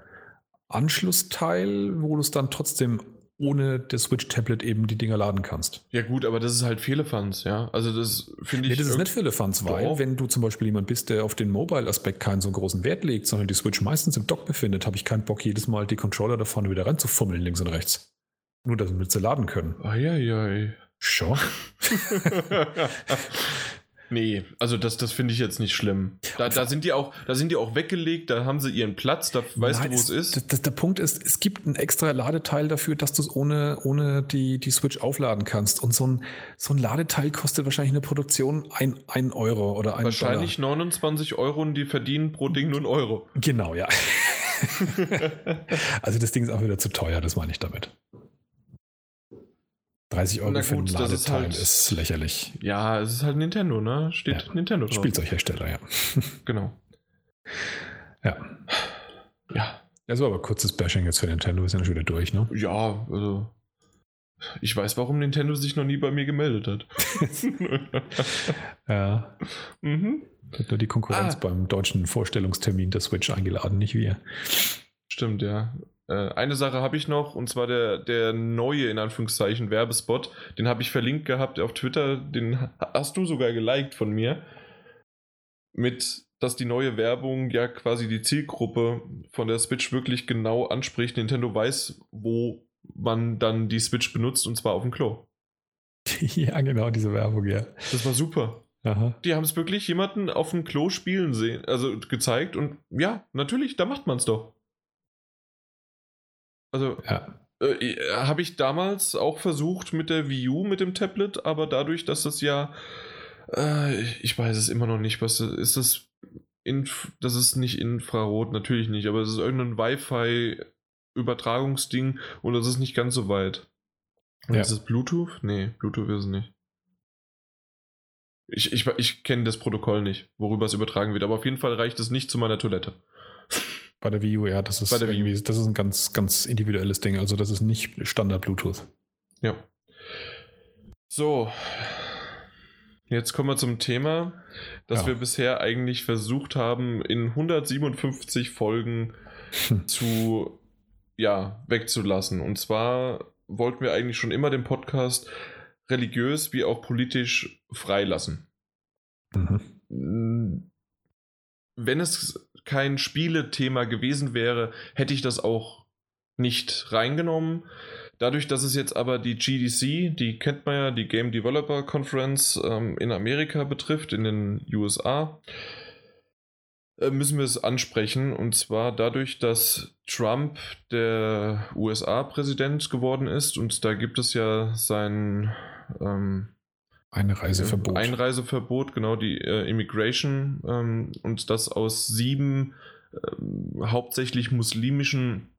Anschlussteil, wo du es dann trotzdem ohne das Switch-Tablet eben die Dinger laden kannst. Ja gut, aber das ist halt Fehlefanz, ja. Also das finde ich... Nee, das ist nicht Fehlefanz, weil doch. wenn du zum Beispiel jemand bist, der auf den Mobile-Aspekt keinen so großen Wert legt, sondern die Switch meistens im Dock befindet, habe ich keinen Bock, jedes Mal die Controller da vorne wieder reinzufummeln, links und rechts. Nur, damit sie laden können. Eieiei. Schon. <laughs> <laughs> Nee, also das, das finde ich jetzt nicht schlimm. Da, da, sind die auch, da sind die auch weggelegt, da haben sie ihren Platz, da weißt Nein, du, wo es, ist. Das, der Punkt ist, es gibt ein extra Ladeteil dafür, dass du es ohne, ohne die, die Switch aufladen kannst. Und so ein, so ein Ladeteil kostet wahrscheinlich eine Produktion ein, ein Euro oder ein Wahrscheinlich Dollar. 29 Euro und die verdienen pro Ding nur einen Euro. Genau, ja. <laughs> also das Ding ist auch wieder zu teuer, das meine ich damit. 30 Euro gut, für ein Ladeteil ist, halt, ist, lächerlich. Ja, es ist halt Nintendo, ne? Steht ja. Nintendo drauf. Spielzeughersteller, ja. <laughs> genau. Ja. Ja. Das war aber kurzes Bashing jetzt für Nintendo, ist ja schon wieder durch, ne? Ja, also. Ich weiß, warum Nintendo sich noch nie bei mir gemeldet hat. <laughs> ja. Mhm. Hat nur die Konkurrenz ah. beim deutschen Vorstellungstermin der Switch eingeladen, nicht wir. Stimmt, ja. Äh, eine Sache habe ich noch, und zwar der, der neue, in Anführungszeichen, Werbespot. Den habe ich verlinkt gehabt auf Twitter. Den hast du sogar geliked von mir. Mit, dass die neue Werbung ja quasi die Zielgruppe von der Switch wirklich genau anspricht. Nintendo weiß, wo man dann die Switch benutzt, und zwar auf dem Klo. <laughs> ja, genau, diese Werbung, ja. Das war super. Aha. Die haben es wirklich jemanden auf dem Klo spielen sehen, also gezeigt und ja, natürlich, da macht man es doch. Also ja. äh, habe ich damals auch versucht mit der Wii U, mit dem Tablet, aber dadurch, dass das ja, äh, ich weiß es immer noch nicht, was ist das? Inf das ist nicht Infrarot, natürlich nicht, aber es ist irgendein Wi-Fi-Übertragungsding und das ist nicht ganz so weit. Ja. Ist es Bluetooth? Nee, Bluetooth ist es nicht. Ich, ich, ich kenne das Protokoll nicht, worüber es übertragen wird, aber auf jeden Fall reicht es nicht zu meiner Toilette. Bei der Wii U, ja, das ist Bei der irgendwie, das ist ein ganz, ganz individuelles Ding. Also das ist nicht Standard Bluetooth. Ja. So. Jetzt kommen wir zum Thema, das ja. wir bisher eigentlich versucht haben, in 157 Folgen hm. zu, ja, wegzulassen. Und zwar wollten wir eigentlich schon immer den Podcast religiös wie auch politisch freilassen. Mhm. Wenn es kein Spielethema gewesen wäre, hätte ich das auch nicht reingenommen. Dadurch, dass es jetzt aber die GDC, die kennt man ja, die Game Developer Conference ähm, in Amerika betrifft, in den USA, äh, müssen wir es ansprechen. Und zwar dadurch, dass Trump der USA-Präsident geworden ist und da gibt es ja sein ähm, Einreiseverbot. Einreiseverbot, genau, die äh, Immigration ähm, und das aus sieben äh, hauptsächlich muslimischen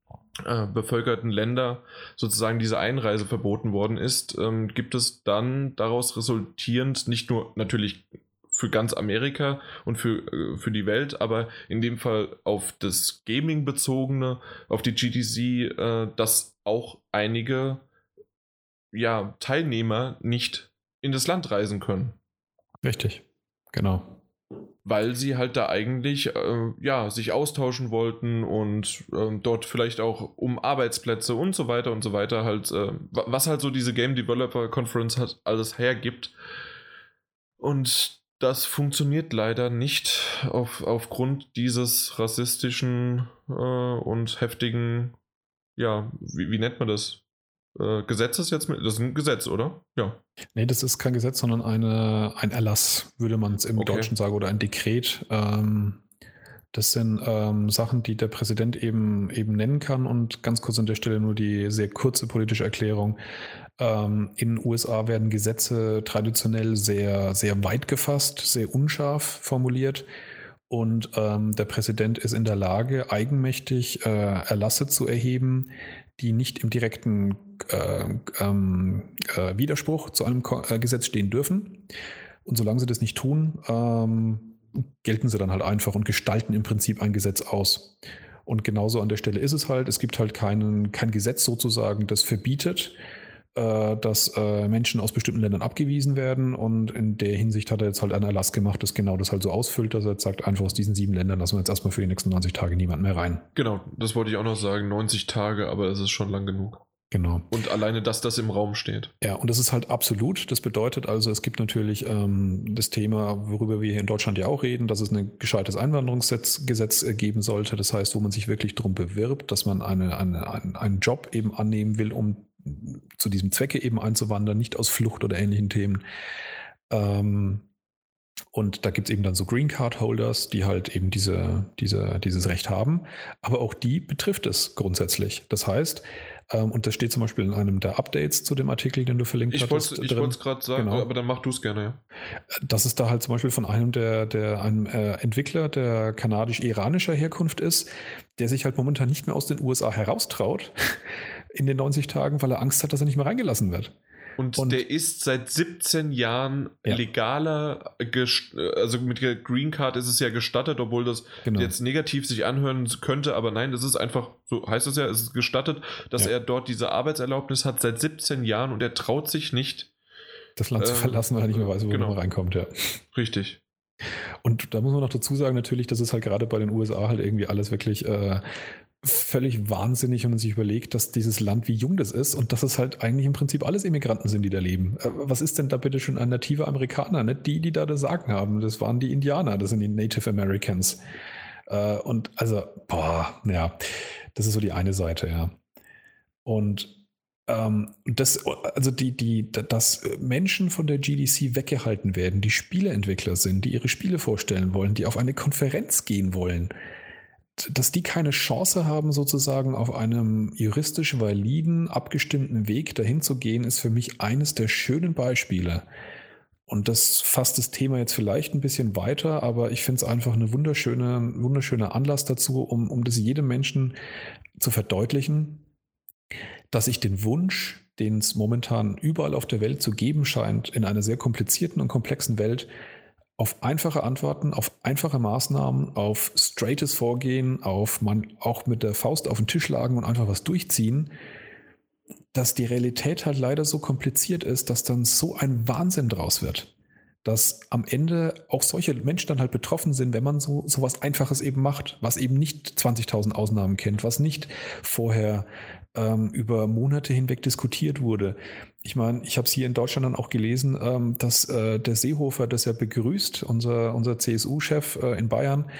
äh, bevölkerten Länder sozusagen diese Einreise verboten worden ist, ähm, gibt es dann daraus resultierend nicht nur natürlich für ganz Amerika und für, äh, für die Welt, aber in dem Fall auf das Gaming bezogene, auf die GTC, äh, dass auch einige ja, Teilnehmer nicht in das Land reisen können. Richtig, genau. Weil sie halt da eigentlich äh, ja, sich austauschen wollten und äh, dort vielleicht auch um Arbeitsplätze und so weiter und so weiter halt, äh, was halt so diese Game Developer Conference hat, alles hergibt. Und das funktioniert leider nicht auf, aufgrund dieses rassistischen äh, und heftigen, ja, wie, wie nennt man das? Äh, Gesetzes jetzt mit. Das ist ein Gesetz, oder? Ja. Nee, das ist kein Gesetz, sondern eine, ein Erlass, würde man es im okay. Deutschen sagen, oder ein Dekret. Ähm, das sind ähm, Sachen, die der Präsident eben, eben nennen kann. Und ganz kurz an der Stelle nur die sehr kurze politische Erklärung. Ähm, in den USA werden Gesetze traditionell sehr, sehr weit gefasst, sehr unscharf formuliert. Und ähm, der Präsident ist in der Lage, eigenmächtig äh, Erlasse zu erheben, die nicht im direkten äh, äh, Widerspruch zu einem Ko äh, Gesetz stehen dürfen. Und solange sie das nicht tun, ähm, gelten sie dann halt einfach und gestalten im Prinzip ein Gesetz aus. Und genauso an der Stelle ist es halt, es gibt halt keinen, kein Gesetz sozusagen, das verbietet, dass äh, Menschen aus bestimmten Ländern abgewiesen werden. Und in der Hinsicht hat er jetzt halt einen Erlass gemacht, das genau das halt so ausfüllt, dass er jetzt sagt, einfach aus diesen sieben Ländern lassen wir jetzt erstmal für die nächsten 90 Tage niemand mehr rein. Genau, das wollte ich auch noch sagen, 90 Tage, aber es ist schon lang genug. Genau. Und alleine, dass das im Raum steht. Ja, und das ist halt absolut. Das bedeutet also, es gibt natürlich ähm, das Thema, worüber wir hier in Deutschland ja auch reden, dass es ein gescheites Einwanderungsgesetz geben sollte. Das heißt, wo man sich wirklich darum bewirbt, dass man eine, eine, einen, einen Job eben annehmen will, um zu diesem Zwecke eben einzuwandern, nicht aus Flucht oder ähnlichen Themen. Ähm, Und da gibt es eben dann so Green Card Holders, die halt eben diese, diese, dieses Recht haben. Aber auch die betrifft es grundsätzlich. Das heißt, ähm, und das steht zum Beispiel in einem der Updates zu dem Artikel, den du verlinkt ich hattest. ich wollte es gerade sagen, genau. aber dann mach du es gerne, ja. Dass es da halt zum Beispiel von einem der, der einem äh, Entwickler, der kanadisch-iranischer Herkunft ist, der sich halt momentan nicht mehr aus den USA heraustraut <laughs> in den 90 Tagen, weil er Angst hat, dass er nicht mehr reingelassen wird. Und, und, der ist seit 17 Jahren ja. legaler, also mit der Green Card ist es ja gestattet, obwohl das genau. jetzt negativ sich anhören könnte, aber nein, das ist einfach, so heißt es ja, es ist gestattet, dass ja. er dort diese Arbeitserlaubnis hat seit 17 Jahren und er traut sich nicht, das Land äh, zu verlassen, weil er nicht mehr weiß, wo genau. er reinkommt, ja. Richtig. Und da muss man noch dazu sagen, natürlich, dass es halt gerade bei den USA halt irgendwie alles wirklich äh, völlig wahnsinnig, wenn man sich überlegt, dass dieses Land, wie jung das ist und dass es halt eigentlich im Prinzip alles Immigranten sind, die da leben. Äh, was ist denn da bitte schon ein nativer Amerikaner? Nicht die, die da das Sagen haben. Das waren die Indianer, das sind die Native Americans. Äh, und also, boah, ja, das ist so die eine Seite, ja. Und ähm, das, also die, die, dass Menschen von der GDC weggehalten werden, die Spieleentwickler sind, die ihre Spiele vorstellen wollen, die auf eine Konferenz gehen wollen, dass die keine Chance haben, sozusagen auf einem juristisch validen, abgestimmten Weg dahin zu gehen, ist für mich eines der schönen Beispiele. Und das fasst das Thema jetzt vielleicht ein bisschen weiter, aber ich finde es einfach eine wunderschöne, wunderschöner Anlass dazu, um, um das jedem Menschen zu verdeutlichen, dass ich den Wunsch, den es momentan überall auf der Welt zu geben scheint, in einer sehr komplizierten und komplexen Welt, auf einfache Antworten, auf einfache Maßnahmen, auf straightes Vorgehen, auf man auch mit der Faust auf den Tisch lagen und einfach was durchziehen, dass die Realität halt leider so kompliziert ist, dass dann so ein Wahnsinn draus wird. Dass am Ende auch solche Menschen dann halt betroffen sind, wenn man so, so was Einfaches eben macht, was eben nicht 20.000 Ausnahmen kennt, was nicht vorher ähm, über Monate hinweg diskutiert wurde. Ich meine, ich habe es hier in Deutschland dann auch gelesen, ähm, dass äh, der Seehofer das ja begrüßt, unser, unser CSU-Chef äh, in Bayern,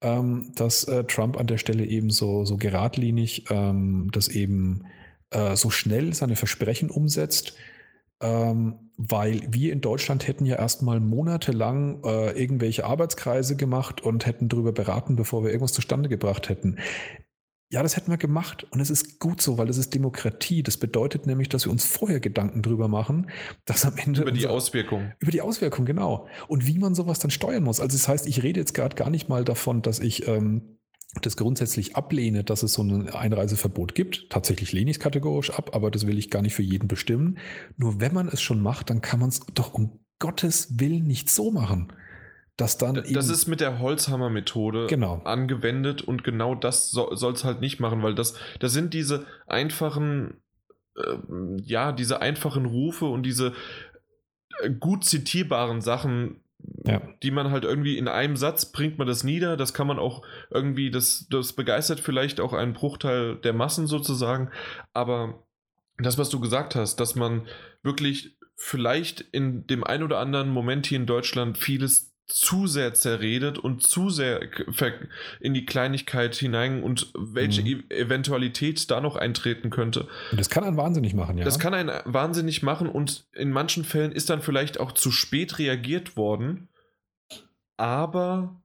ähm, dass äh, Trump an der Stelle eben so, so geradlinig, ähm, das eben äh, so schnell seine Versprechen umsetzt. Ähm, weil wir in Deutschland hätten ja erstmal monatelang äh, irgendwelche Arbeitskreise gemacht und hätten darüber beraten, bevor wir irgendwas zustande gebracht hätten. Ja, das hätten wir gemacht und es ist gut so, weil es ist Demokratie. Das bedeutet nämlich, dass wir uns vorher Gedanken drüber machen, dass am Ende. Über die Auswirkung. Über die Auswirkung, genau. Und wie man sowas dann steuern muss. Also, das heißt, ich rede jetzt gerade gar nicht mal davon, dass ich ähm, das grundsätzlich ablehne, dass es so ein Einreiseverbot gibt. Tatsächlich lehne ich es kategorisch ab, aber das will ich gar nicht für jeden bestimmen. Nur wenn man es schon macht, dann kann man es doch um Gottes Willen nicht so machen dass dann. Das ist mit der Holzhammer-Methode genau. angewendet und genau das so, soll es halt nicht machen, weil das, das sind diese einfachen, äh, ja, diese einfachen Rufe und diese äh, gut zitierbaren Sachen, ja. die man halt irgendwie in einem Satz bringt man das nieder. Das kann man auch irgendwie, das, das begeistert vielleicht auch einen Bruchteil der Massen sozusagen. Aber das, was du gesagt hast, dass man wirklich vielleicht in dem ein oder anderen Moment hier in Deutschland vieles zu sehr zerredet und zu sehr in die Kleinigkeit hinein und welche mhm. E-, Eventualität da noch eintreten könnte. Das kann einen wahnsinnig machen, ja. Das kann einen wahnsinnig machen und in manchen Fällen ist dann vielleicht auch zu spät reagiert worden, aber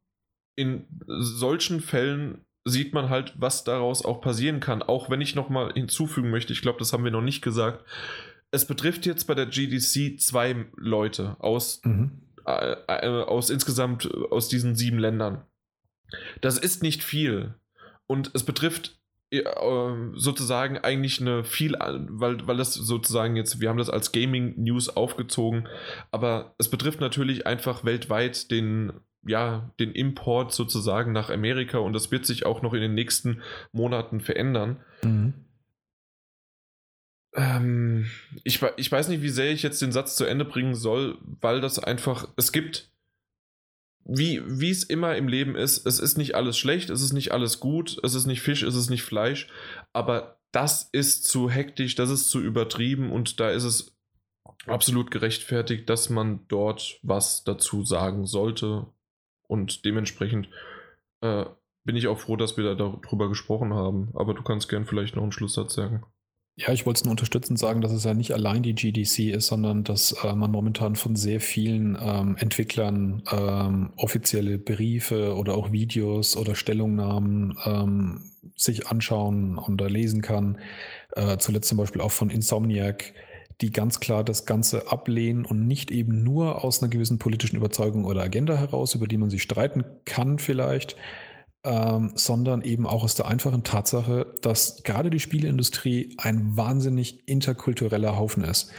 in solchen Fällen sieht man halt, was daraus auch passieren kann. Auch wenn ich nochmal hinzufügen möchte, ich glaube, das haben wir noch nicht gesagt. Es betrifft jetzt bei der GDC zwei Leute aus mhm aus insgesamt äh, aus diesen sieben Ländern. Das ist nicht viel. Und es betrifft sozusagen eigentlich eine viel, weil, weil das sozusagen jetzt, wir haben das als Gaming News aufgezogen, aber es betrifft natürlich einfach weltweit den, ja, den Import sozusagen nach Amerika und das wird sich auch noch in den nächsten Monaten verändern. Mhm. Ähm, ich, ich weiß nicht, wie sehr ich jetzt den Satz zu Ende bringen soll, weil das einfach, es gibt, wie, es immer im Leben ist, es ist nicht alles schlecht, es ist nicht alles gut, es ist nicht Fisch, es ist nicht Fleisch, aber das ist zu hektisch, das ist zu übertrieben und da ist es absolut gerechtfertigt, dass man dort was dazu sagen sollte und dementsprechend äh, bin ich auch froh, dass wir da darüber gesprochen haben, aber du kannst gern vielleicht noch einen Schlusssatz sagen. Ja, ich wollte es nur unterstützend sagen, dass es ja nicht allein die GDC ist, sondern dass äh, man momentan von sehr vielen ähm, Entwicklern ähm, offizielle Briefe oder auch Videos oder Stellungnahmen ähm, sich anschauen und lesen kann. Äh, zuletzt zum Beispiel auch von Insomniac, die ganz klar das Ganze ablehnen und nicht eben nur aus einer gewissen politischen Überzeugung oder Agenda heraus, über die man sich streiten kann vielleicht, ähm, sondern eben auch aus der einfachen Tatsache, dass gerade die Spieleindustrie ein wahnsinnig interkultureller Haufen ist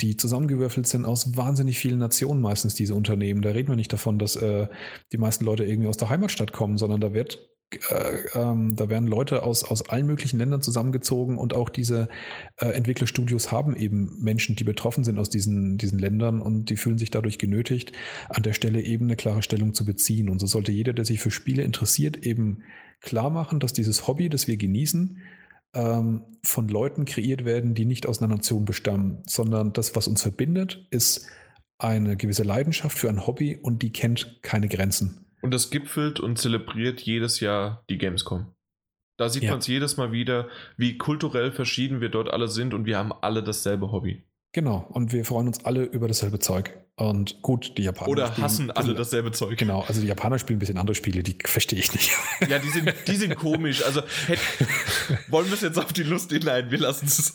die zusammengewürfelt sind aus wahnsinnig vielen Nationen meistens, diese Unternehmen. Da reden wir nicht davon, dass äh, die meisten Leute irgendwie aus der Heimatstadt kommen, sondern da wird äh, ähm, da werden Leute aus, aus allen möglichen Ländern zusammengezogen und auch diese äh, Entwicklerstudios haben eben Menschen, die betroffen sind aus diesen, diesen Ländern und die fühlen sich dadurch genötigt, an der Stelle eben eine klare Stellung zu beziehen. Und so sollte jeder, der sich für Spiele interessiert, eben klar machen, dass dieses Hobby, das wir genießen, ähm, von Leuten kreiert werden, die nicht aus einer Nation bestammen, sondern das, was uns verbindet, ist eine gewisse Leidenschaft für ein Hobby und die kennt keine Grenzen. Und das gipfelt und zelebriert jedes Jahr die Gamescom. Da sieht ja. man es jedes Mal wieder, wie kulturell verschieden wir dort alle sind und wir haben alle dasselbe Hobby. Genau, und wir freuen uns alle über dasselbe Zeug. Und gut, die Japaner. Oder hassen alle dasselbe Zeug. Genau, also die Japaner spielen ein bisschen andere Spiele, die verstehe ich nicht. <laughs> Ja, die sind, die sind komisch. Also hätt, wollen wir es jetzt auf die Lust hinein? Wir lassen es.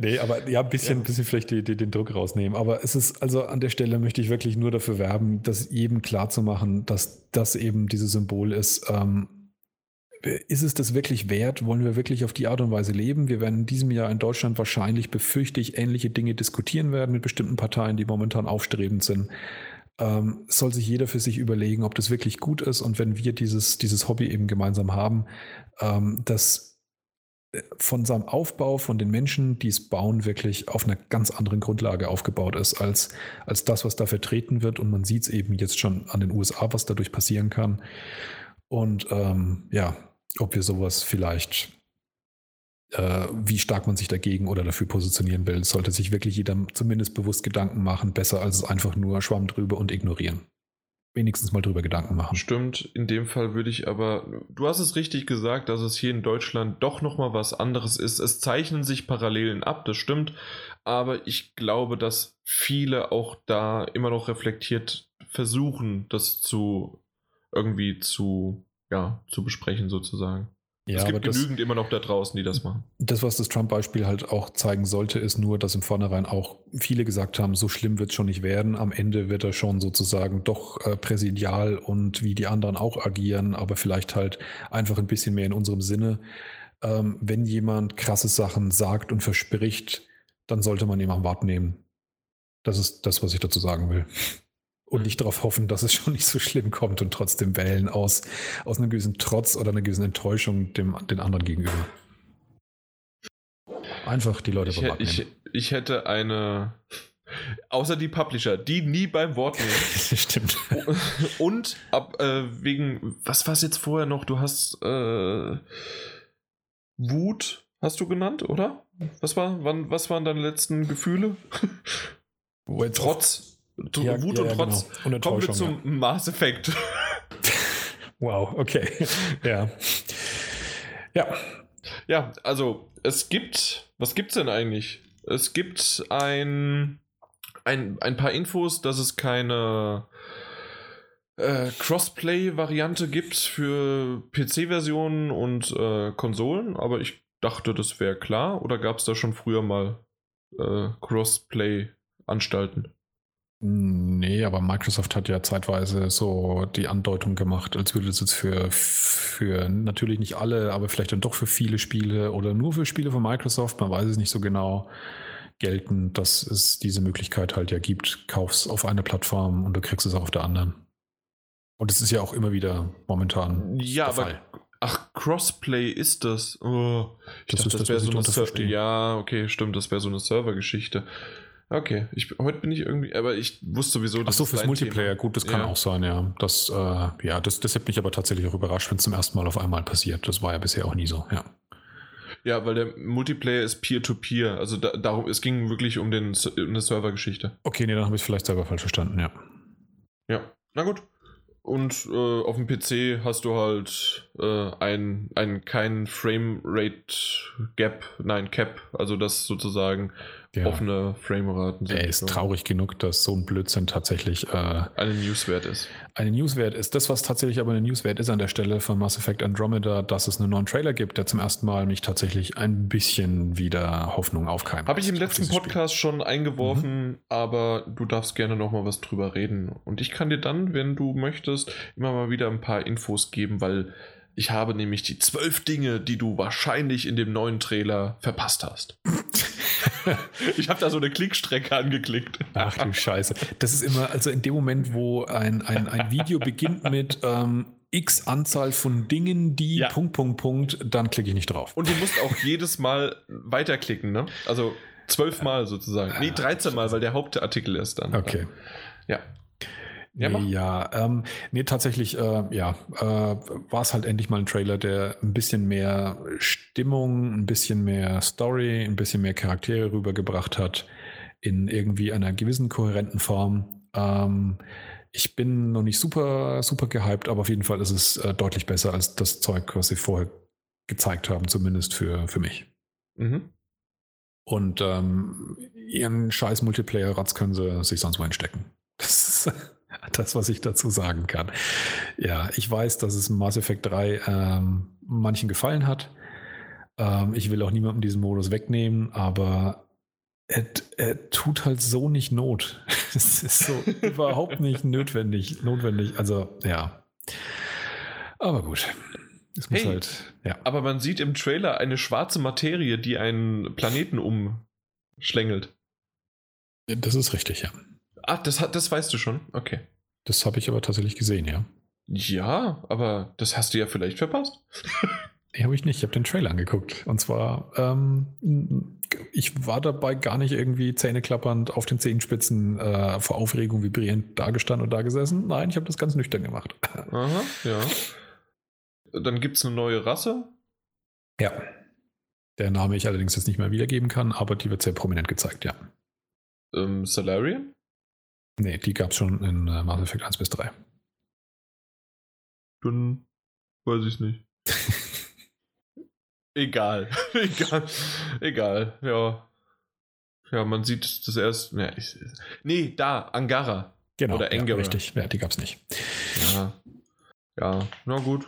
Nee, aber ja, ein bisschen, ja. bisschen vielleicht die, die, den Druck rausnehmen. Aber es ist, also an der Stelle möchte ich wirklich nur dafür werben, das jedem klar zu machen, dass das eben dieses Symbol ist. Ähm, ist es das wirklich wert? Wollen wir wirklich auf die Art und Weise leben? Wir werden in diesem Jahr in Deutschland wahrscheinlich, befürchte ich, ähnliche Dinge diskutieren werden mit bestimmten Parteien, die momentan aufstrebend sind. Ähm, soll sich jeder für sich überlegen, ob das wirklich gut ist und wenn wir dieses, dieses Hobby eben gemeinsam haben, ähm, dass äh, von seinem Aufbau, von den Menschen, die es bauen, wirklich auf einer ganz anderen Grundlage aufgebaut ist, als, als das, was da vertreten wird. Und man sieht es eben jetzt schon an den USA, was dadurch passieren kann. Und ähm, ja, ob wir sowas vielleicht, äh, wie stark man sich dagegen oder dafür positionieren will, sollte sich wirklich jeder zumindest bewusst Gedanken machen, besser als es einfach nur Schwamm drüber und ignorieren. Wenigstens mal drüber Gedanken machen. Stimmt, in dem Fall würde ich aber, du hast es richtig gesagt, dass es hier in Deutschland doch nochmal was anderes ist. Es zeichnen sich Parallelen ab, das stimmt, aber ich glaube, dass viele auch da immer noch reflektiert versuchen, das zu irgendwie zu ja, zu besprechen sozusagen. Ja, es gibt genügend das, immer noch da draußen, die das machen. Das, was das Trump-Beispiel halt auch zeigen sollte, ist nur, dass im Vornherein auch viele gesagt haben, so schlimm wird es schon nicht werden. Am Ende wird er schon sozusagen doch äh, präsidial und wie die anderen auch agieren, aber vielleicht halt einfach ein bisschen mehr in unserem Sinne. Ähm, wenn jemand krasse Sachen sagt und verspricht, dann sollte man ihm am Wort nehmen. Das ist das, was ich dazu sagen will und nicht darauf hoffen, dass es <laughs> schon nicht so schlimm kommt und trotzdem wählen aus, aus einem gewissen Trotz oder einer gewissen Enttäuschung dem, den anderen gegenüber. Einfach die Leute ich, ich, ich hätte eine, außer die Publisher, die nie beim Wort nehmen. <laughs> Stimmt. <laughs> Und ab, äh, wegen, was war es jetzt vorher noch? Du hast äh, Wut, hast du genannt, oder? Was, war, wann, was waren deine letzten Gefühle? Trotz ja, Wut ja, und Trotz. Genau. Kommen wir zum ja. Mass Effect. <laughs> wow, okay. ja. Ja. Ja, also es gibt, was gibt es denn eigentlich? Es gibt ein, ein, ein paar Infos, dass es keine äh, Crossplay-Variante gibt für PC-Versionen und äh, Konsolen, aber ich dachte, das wäre klar. Oder gab es da schon früher mal äh, Crossplay-Anstalten? Nee, aber Microsoft hat ja zeitweise so die Andeutung gemacht, als würde es jetzt für, für natürlich nicht alle, aber vielleicht dann doch für viele Spiele oder nur für Spiele von Microsoft, man weiß es nicht so genau, gelten, dass es diese Möglichkeit halt ja gibt, kaufst auf einer Plattform und du kriegst es auch auf der anderen. Und es ist ja auch immer wieder momentan. Ja, aber Fall. Ach, Crossplay ist das. Oh, ich das dachte, das, das wäre so eine Ja, okay, stimmt, das wäre so eine Servergeschichte. Okay, ich, heute bin ich irgendwie, aber ich wusste sowieso, dass. Ach so, fürs Multiplayer, Thema. gut, das kann ja. auch sein, ja. Das, äh, ja, das, das hat mich aber tatsächlich auch überrascht, wenn es zum ersten Mal auf einmal passiert. Das war ja bisher auch nie so, ja. Ja, weil der Multiplayer ist Peer-to-Peer. -Peer. Also da, darum, es ging wirklich um, den, um eine Servergeschichte. Okay, nee, dann habe ich es vielleicht selber falsch verstanden, ja. Ja, na gut. und äh, auf dem PC hast du halt äh, ein, ein kein Framerate Gap, nein, Cap, also das sozusagen ja. offene Frameraten sind. Er ist traurig genug, dass so ein Blödsinn tatsächlich äh, eine Newswert ist. Eine Newswert ist. Das, was tatsächlich aber eine Newswert ist an der Stelle von Mass Effect Andromeda, dass es einen neuen Trailer gibt, der zum ersten Mal mich tatsächlich ein bisschen wieder Hoffnung aufkeimt. Habe ich im letzten Podcast Spiel. schon eingeworfen, mhm. aber du darfst gerne nochmal was drüber reden. Und ich kann dir dann, wenn du möchtest, immer mal wieder ein paar Infos geben, weil ich habe nämlich die zwölf Dinge, die du wahrscheinlich in dem neuen Trailer verpasst hast. <laughs> <laughs> ich habe da so eine Klickstrecke angeklickt. Ach du Scheiße. Das ist immer, also in dem Moment, wo ein, ein, ein Video beginnt mit ähm, x Anzahl von Dingen, die ja. Punkt, Punkt, Punkt, dann klicke ich nicht drauf. Und du musst auch jedes Mal weiterklicken, ne? Also zwölfmal sozusagen. Nee, 13 Mal, weil der Hauptartikel ist dann. Okay. Ja. Ja, nee, ja ähm, nee, tatsächlich, äh, ja, äh, war es halt endlich mal ein Trailer, der ein bisschen mehr Stimmung, ein bisschen mehr Story, ein bisschen mehr Charaktere rübergebracht hat in irgendwie einer gewissen kohärenten Form. Ähm, ich bin noch nicht super, super gehypt, aber auf jeden Fall ist es äh, deutlich besser als das Zeug, was sie vorher gezeigt haben, zumindest für, für mich. Mhm. Und ähm, ihren scheiß Multiplayer-Ratz können sie sich sonst wo hinstecken. Das ist <laughs> das, was ich dazu sagen kann. Ja, ich weiß, dass es Mass Effect 3 ähm, manchen gefallen hat. Ähm, ich will auch niemandem diesen Modus wegnehmen, aber er, er tut halt so nicht Not. <laughs> es ist so überhaupt nicht notwendig, notwendig. Also, ja. Aber gut. Es muss hey, halt, ja. Aber man sieht im Trailer eine schwarze Materie, die einen Planeten umschlängelt. Das ist richtig, ja. Ach, das, das weißt du schon? Okay. Das habe ich aber tatsächlich gesehen, ja. Ja, aber das hast du ja vielleicht verpasst. <laughs> nee, habe ich nicht. Ich habe den Trailer angeguckt. Und zwar, ähm, ich war dabei gar nicht irgendwie zähneklappernd auf den Zehenspitzen äh, vor Aufregung vibrierend dagestanden und da gesessen. Nein, ich habe das ganz nüchtern gemacht. <laughs> Aha, ja. Dann gibt es eine neue Rasse? Ja. Der Name ich allerdings jetzt nicht mehr wiedergeben kann, aber die wird sehr prominent gezeigt, ja. Ähm, Salarian? Nee, die gab es schon in äh, Mass Effect 1 bis 3. Dann weiß ich es nicht. <laughs> egal. <laughs> egal. Egal. Ja. Ja, man sieht das erst. Nee, ich, nee da, Angara. Genau. Oder Angara. Ja, richtig. Ja, die gab es nicht. Ja. Ja, na gut.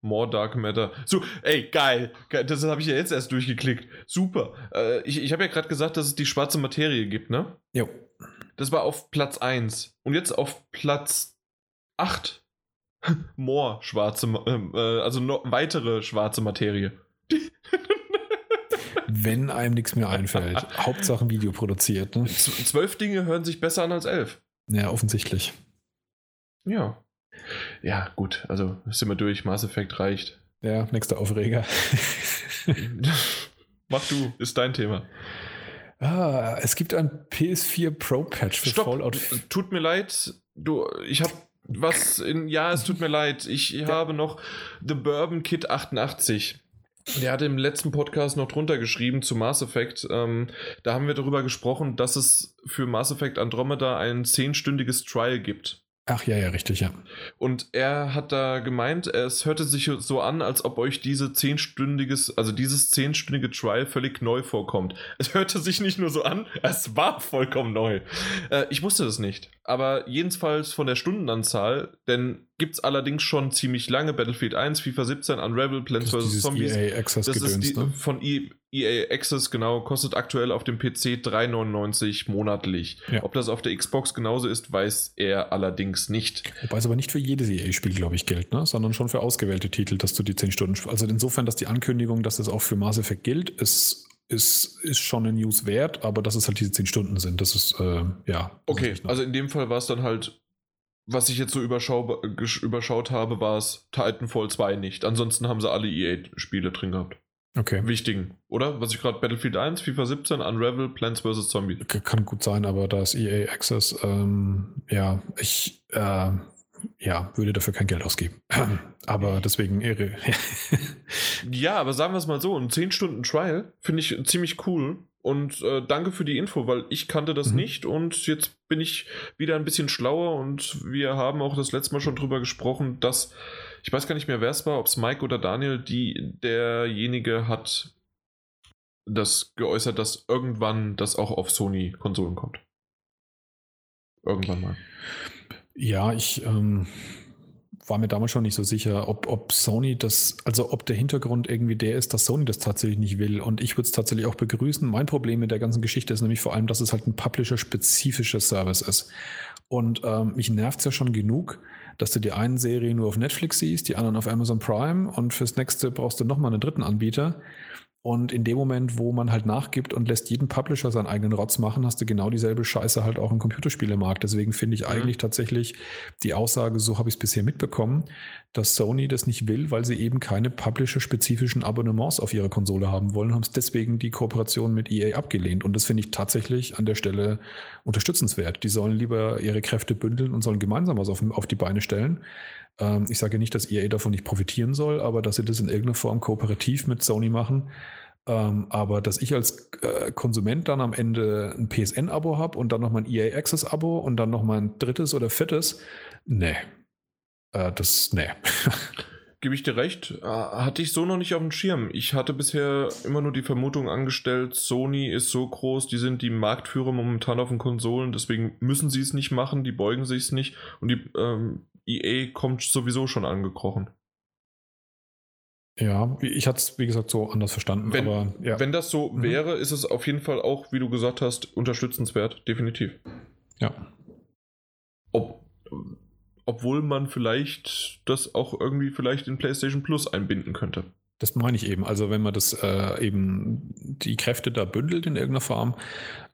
More Dark Matter. So, ey, geil. Das habe ich ja jetzt erst durchgeklickt. Super. Äh, ich ich habe ja gerade gesagt, dass es die schwarze Materie gibt, ne? Jo. Das war auf Platz 1. Und jetzt auf Platz 8. <laughs> More schwarze, ähm, äh, also noch weitere schwarze Materie. <laughs> Wenn einem nichts mehr einfällt. <laughs> Hauptsache Video produziert. Ne? Zwölf Dinge hören sich besser an als elf. Ja, offensichtlich. Ja. Ja, gut. Also sind wir durch. Mass Effect reicht. Ja, nächster Aufreger. Mach du, ist dein Thema. Ah, es gibt ein PS4 Pro Patch für Stopp. Fallout. Tut mir leid, du, ich habe was in, ja, es tut mir leid, ich ja. habe noch The Bourbon Kit 88. Der hat im letzten Podcast noch drunter geschrieben zu Mass Effect. Ähm, da haben wir darüber gesprochen, dass es für Mass Effect Andromeda ein zehnstündiges Trial gibt. Ach ja, ja, richtig, ja. Und er hat da gemeint, es hörte sich so an, als ob euch diese zehnstündiges, also dieses zehnstündige Trial völlig neu vorkommt. Es hörte sich nicht nur so an, es war vollkommen neu. Äh, ich wusste das nicht. Aber jedenfalls von der Stundenanzahl, denn gibt es allerdings schon ziemlich lange Battlefield 1, FIFA 17, Unravel, Plants vs. Zombies. EA Access das ist die, ne? von EA EA Access, genau, kostet aktuell auf dem PC 3,99 monatlich. Ja. Ob das auf der Xbox genauso ist, weiß er allerdings nicht. Wobei es aber nicht für jedes EA-Spiel, glaube ich, gilt, ne? sondern schon für ausgewählte Titel, dass du die 10 Stunden. Also insofern, dass die Ankündigung, dass das auch für Mass Effect gilt, ist, ist, ist schon eine News wert, aber dass es halt diese 10 Stunden sind, das ist, äh, ja. Okay, also in dem Fall war es dann halt was ich jetzt so überschau überschaut habe, war es Titanfall 2 nicht. Ansonsten haben sie alle EA-Spiele drin gehabt. Okay. Wichtigen, oder? Was ich gerade Battlefield 1, FIFA 17, Unravel, Plants vs. Zombies. Kann gut sein, aber da ist EA Access, ähm, ja, ich äh, ja, würde dafür kein Geld ausgeben. <clears throat> aber deswegen Ehre. <laughs> ja, aber sagen wir es mal so, ein 10 Stunden Trial finde ich ziemlich cool. Und äh, danke für die Info, weil ich kannte das mhm. nicht und jetzt bin ich wieder ein bisschen schlauer und wir haben auch das letzte Mal schon drüber gesprochen, dass ich weiß gar nicht mehr, wer es war, ob es Mike oder Daniel, die derjenige hat das geäußert, dass irgendwann das auch auf Sony-Konsolen kommt. Irgendwann mal. Ja, ich ähm, war mir damals schon nicht so sicher, ob, ob Sony das, also ob der Hintergrund irgendwie der ist, dass Sony das tatsächlich nicht will. Und ich würde es tatsächlich auch begrüßen. Mein Problem mit der ganzen Geschichte ist nämlich vor allem, dass es halt ein Publisher-spezifischer Service ist. Und ähm, mich nervt es ja schon genug, dass du die einen Serie nur auf Netflix siehst, die anderen auf Amazon Prime und fürs nächste brauchst du nochmal einen dritten Anbieter. Und in dem Moment, wo man halt nachgibt und lässt jeden Publisher seinen eigenen Rotz machen, hast du genau dieselbe Scheiße halt auch im Computerspielemarkt. Deswegen finde ich mhm. eigentlich tatsächlich die Aussage, so habe ich es bisher mitbekommen, dass Sony das nicht will, weil sie eben keine Publisher-spezifischen Abonnements auf ihrer Konsole haben wollen, haben es deswegen die Kooperation mit EA abgelehnt. Und das finde ich tatsächlich an der Stelle unterstützenswert. Die sollen lieber ihre Kräfte bündeln und sollen gemeinsam was auf, auf die Beine stellen. Ähm, ich sage nicht, dass EA davon nicht profitieren soll, aber dass sie das in irgendeiner Form kooperativ mit Sony machen. Ähm, aber dass ich als äh, Konsument dann am Ende ein PSN-Abo habe und dann noch mein EA Access-Abo und dann noch mein drittes oder viertes, nee. Äh, das, nee. <laughs> Gebe ich dir recht. Äh, hatte ich so noch nicht auf dem Schirm. Ich hatte bisher immer nur die Vermutung angestellt, Sony ist so groß, die sind die Marktführer momentan auf den Konsolen, deswegen müssen sie es nicht machen, die beugen sich es nicht und die ähm, EA kommt sowieso schon angekrochen. Ja, ich hatte es, wie gesagt, so anders verstanden. Wenn, aber, ja. wenn das so mhm. wäre, ist es auf jeden Fall auch, wie du gesagt hast, unterstützenswert, definitiv. Ja. Ob, obwohl man vielleicht das auch irgendwie vielleicht in PlayStation Plus einbinden könnte. Das meine ich eben. Also wenn man das äh, eben die Kräfte da bündelt in irgendeiner Form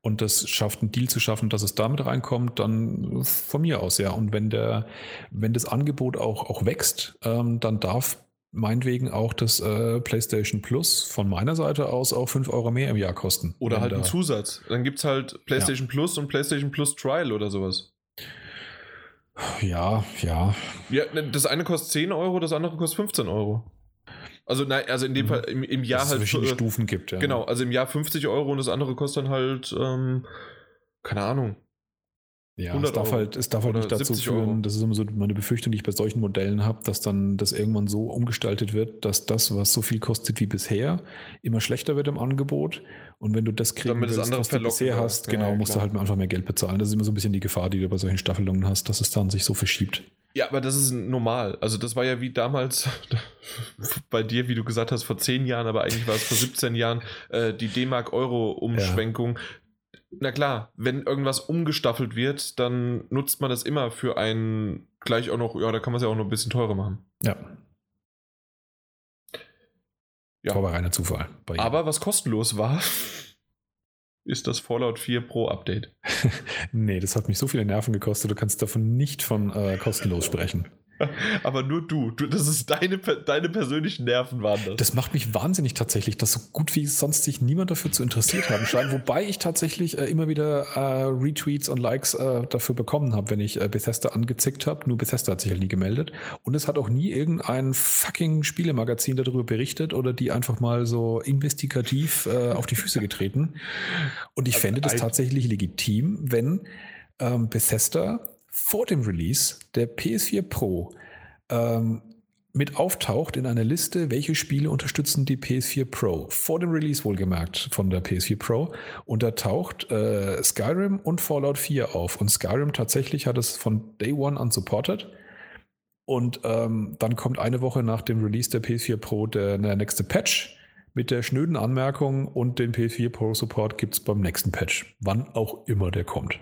und das schafft, einen Deal zu schaffen, dass es damit reinkommt, dann von mir aus, ja. Und wenn der, wenn das Angebot auch, auch wächst, ähm, dann darf meinetwegen auch das äh, PlayStation Plus von meiner Seite aus auch 5 Euro mehr im Jahr kosten. Oder halt ein Zusatz. Dann gibt es halt PlayStation ja. Plus und PlayStation Plus Trial oder sowas. Ja, ja. Ja, ne, das eine kostet 10 Euro, das andere kostet 15 Euro. Also, nein, also in dem mhm. Fall im, im Jahr Dass halt. Es verschiedene äh, Stufen gibt, ja. Genau, also im Jahr 50 Euro und das andere kostet dann halt, ähm, keine Ahnung. Ja, es darf, halt, es darf halt nicht dazu führen, Euro. das ist immer so meine Befürchtung, die ich bei solchen Modellen habe, dass dann das irgendwann so umgestaltet wird, dass das, was so viel kostet wie bisher, immer schlechter wird im Angebot. Und wenn du das kriegen willst, das was du bisher hast, genau, ja, musst du halt einfach mehr Geld bezahlen. Das ist immer so ein bisschen die Gefahr, die du bei solchen Staffelungen hast, dass es dann sich so verschiebt. Ja, aber das ist normal. Also das war ja wie damals <laughs> bei dir, wie du gesagt hast, vor zehn Jahren, aber eigentlich war es vor 17 Jahren, äh, die D-Mark-Euro-Umschwenkung. Ja. Na klar, wenn irgendwas umgestaffelt wird, dann nutzt man das immer für einen gleich auch noch, ja, da kann man es ja auch noch ein bisschen teurer machen. Ja. Ja. Aber reiner Zufall. aber was kostenlos war, <laughs> ist das Fallout 4 Pro Update. <laughs> nee, das hat mich so viele Nerven gekostet, du kannst davon nicht von äh, kostenlos sprechen. Aber nur du. du. Das ist deine, deine persönlichen Nerven waren das. Das macht mich wahnsinnig tatsächlich, dass so gut wie sonst sich niemand dafür zu interessiert haben scheint. Wobei ich tatsächlich äh, immer wieder äh, Retweets und Likes äh, dafür bekommen habe, wenn ich äh, Bethesda angezickt habe. Nur Bethesda hat sich ja nie gemeldet. Und es hat auch nie irgendein fucking Spielemagazin darüber berichtet oder die einfach mal so investigativ äh, auf die Füße getreten. Und ich also fände das tatsächlich legitim, wenn ähm, Bethesda vor dem Release der PS4 Pro ähm, mit auftaucht in einer Liste, welche Spiele unterstützen die PS4 Pro. Vor dem Release wohlgemerkt von der PS4 Pro. Und da taucht äh, Skyrim und Fallout 4 auf. Und Skyrim tatsächlich hat es von Day One an supported. Und ähm, dann kommt eine Woche nach dem Release der PS4 Pro der, der nächste Patch mit der schnöden Anmerkung und den PS4 Pro Support gibt es beim nächsten Patch. Wann auch immer der kommt.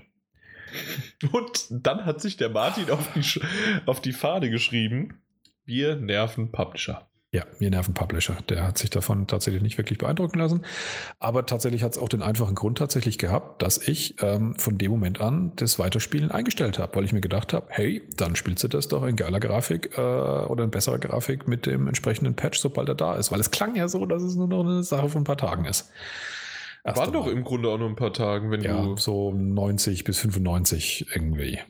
Und dann hat sich der Martin auf die, auf die Fahne geschrieben, wir nerven Publisher. Ja, wir nerven Publisher. Der hat sich davon tatsächlich nicht wirklich beeindrucken lassen. Aber tatsächlich hat es auch den einfachen Grund tatsächlich gehabt, dass ich ähm, von dem Moment an das Weiterspielen eingestellt habe, weil ich mir gedacht habe, hey, dann spielst du das doch in geiler Grafik äh, oder in besserer Grafik mit dem entsprechenden Patch, sobald er da ist. Weil es klang ja so, dass es nur noch eine Sache von ein paar Tagen ist. Waren doch im Grunde auch nur ein paar Tagen, wenn ja, du. So 90 bis 95 irgendwie.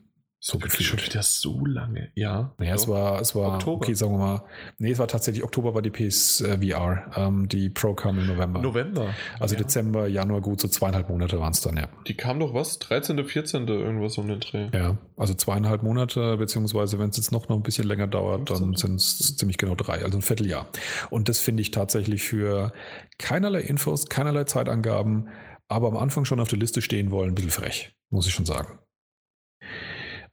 So gefühlt. Schon wieder so lange, ja. Naja, es war, es war, Oktober. okay, sagen wir mal, nee, es war tatsächlich Oktober war die PSVR. Ähm, die Pro kam im November. November. Also ja. Dezember, Januar, gut, so zweieinhalb Monate waren es dann, ja. Die kam doch was? 13., 14. irgendwas um den Dreh. Ja, also zweieinhalb Monate, beziehungsweise wenn es jetzt noch, noch ein bisschen länger dauert, dann sind es ziemlich genau drei, also ein Vierteljahr. Und das finde ich tatsächlich für keinerlei Infos, keinerlei Zeitangaben, aber am Anfang schon auf der Liste stehen wollen, ein bisschen frech, muss ich schon sagen.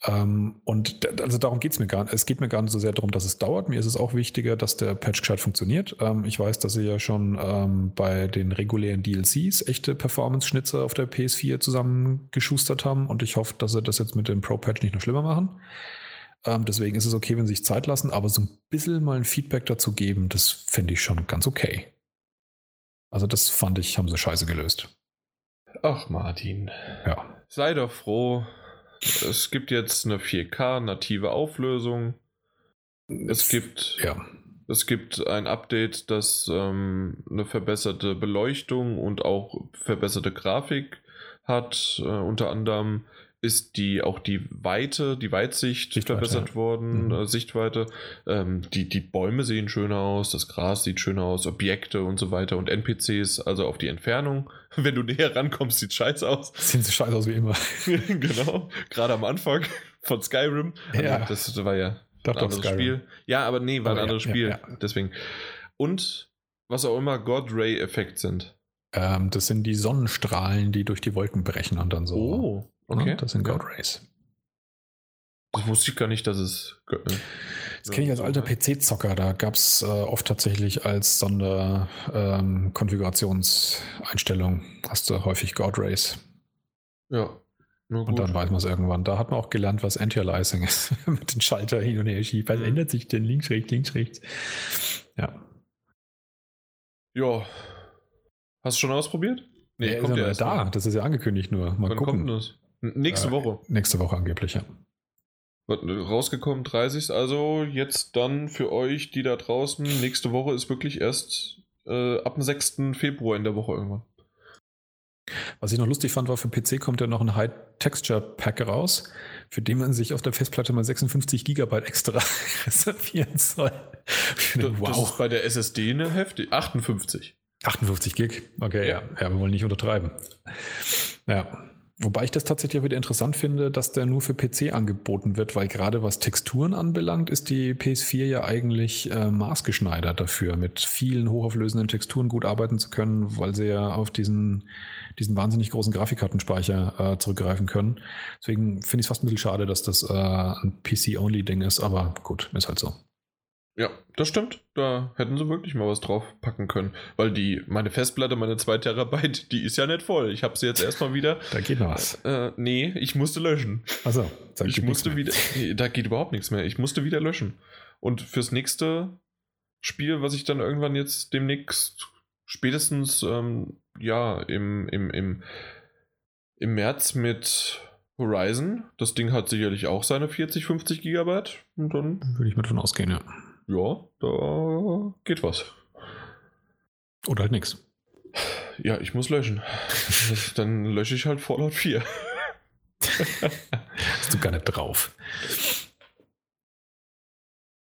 Ähm, und also darum geht es mir gar nicht. Es geht mir gar nicht so sehr darum, dass es dauert. Mir ist es auch wichtiger, dass der Patch gescheit funktioniert. Ähm, ich weiß, dass sie ja schon ähm, bei den regulären DLCs echte Performance-Schnitzer auf der PS4 zusammengeschustert haben und ich hoffe, dass sie das jetzt mit dem Pro-Patch nicht noch schlimmer machen. Ähm, deswegen ist es okay, wenn sie sich Zeit lassen, aber so ein bisschen mal ein Feedback dazu geben, das finde ich schon ganz okay. Also das fand ich, haben sie scheiße gelöst. Ach, Martin. Ja. Sei doch froh. Es gibt jetzt eine 4K native Auflösung. Es gibt, Ja. es gibt ein Update, das ähm, eine verbesserte Beleuchtung und auch verbesserte Grafik hat. Äh, unter anderem ist die auch die Weite, die Weitsicht Sichtweite, verbessert ja. worden, Mhm. äh, Sichtweite. Ähm, die, die Bäume sehen schöner aus, das Gras sieht schöner aus, Objekte und so weiter und NPCs, also auf die Entfernung. <laughs> Wenn du näher rankommst, sieht scheiße aus. <laughs> Sehen so scheiße aus wie immer. <laughs> genau, gerade am Anfang von Skyrim. Ja. Das war ja Doch, ein anderes. Spiel. Ja, aber nee, war Aber ein anderes ja, Spiel. Deswegen. Und was auch immer God Ray-Effekt sind. Ähm, das sind die Sonnenstrahlen, die durch die Wolken brechen und dann so. Oh, Ja, das sind okay. God Rays. Das wusste ich gar nicht, dass es. Das kenne ich als alter PC-Zocker. Da gab es äh, oft tatsächlich als Sonderkonfigurationseinstellung hast du häufig God Rays. Ja. Und dann weiß man es irgendwann. Da hat man auch gelernt, was Anti-Aliasing ist. <laughs> Mit den Schalter hin und her schiebt. Was Mhm. ändert sich denn? Links, rechts, links, rechts. Ja. ja. Hast du schon ausprobiert? Nee, ist ja ja noch erst da. noch. Das ist ja angekündigt nur. Mal Wann gucken. kommt das? Nächste Äh, Woche. Nächste Woche angeblich, ja. Wird Rausgekommen 30. Also jetzt dann für euch, die da draußen, nächste Woche ist wirklich erst äh, ab dem 6. Februar in der Woche irgendwann. Was ich noch lustig fand, war für PC kommt ja noch ein High-Texture-Pack raus, für den man sich auf der Festplatte mal 56 Gigabyte extra <laughs> reservieren soll. Finde, Das ist bei der SSD eine heftig. 58. 58 Gig. Okay, ja. ja. wir wollen nicht untertreiben. Ja. Wobei ich das tatsächlich wieder interessant finde, dass der nur für PC angeboten wird, weil gerade was Texturen anbelangt, ist die PS4 ja eigentlich äh, maßgeschneidert dafür, mit vielen hochauflösenden Texturen gut arbeiten zu können, weil sie ja auf diesen, diesen wahnsinnig großen Grafikkartenspeicher äh, zurückgreifen können. Deswegen finde ich es fast ein bisschen schade, dass das äh, ein PC-Only-Ding ist, aber gut, ist halt so. Ja, das stimmt. Da hätten sie wirklich mal was drauf packen können. Weil die, meine Festplatte, meine 2 Terabyte, <laughs> die ist ja nicht voll. Ich habe sie jetzt erstmal wieder. Da geht noch was. Äh, nee, ich musste löschen. Also, Ich musste wieder. Nee, da geht überhaupt nichts mehr. Ich musste wieder löschen. Und fürs nächste Spiel, was ich dann irgendwann jetzt demnächst spätestens ähm, ja im, im, im, im März mit Horizon, das Ding hat sicherlich auch seine 40, 50 Gigabyte. Und dann, Würde ich mal davon ausgehen, ja. Ja, da geht was. Oder halt nichts. Ja, ich muss löschen. <laughs> dann lösche ich halt Fallout 4. Hast du gar nicht drauf.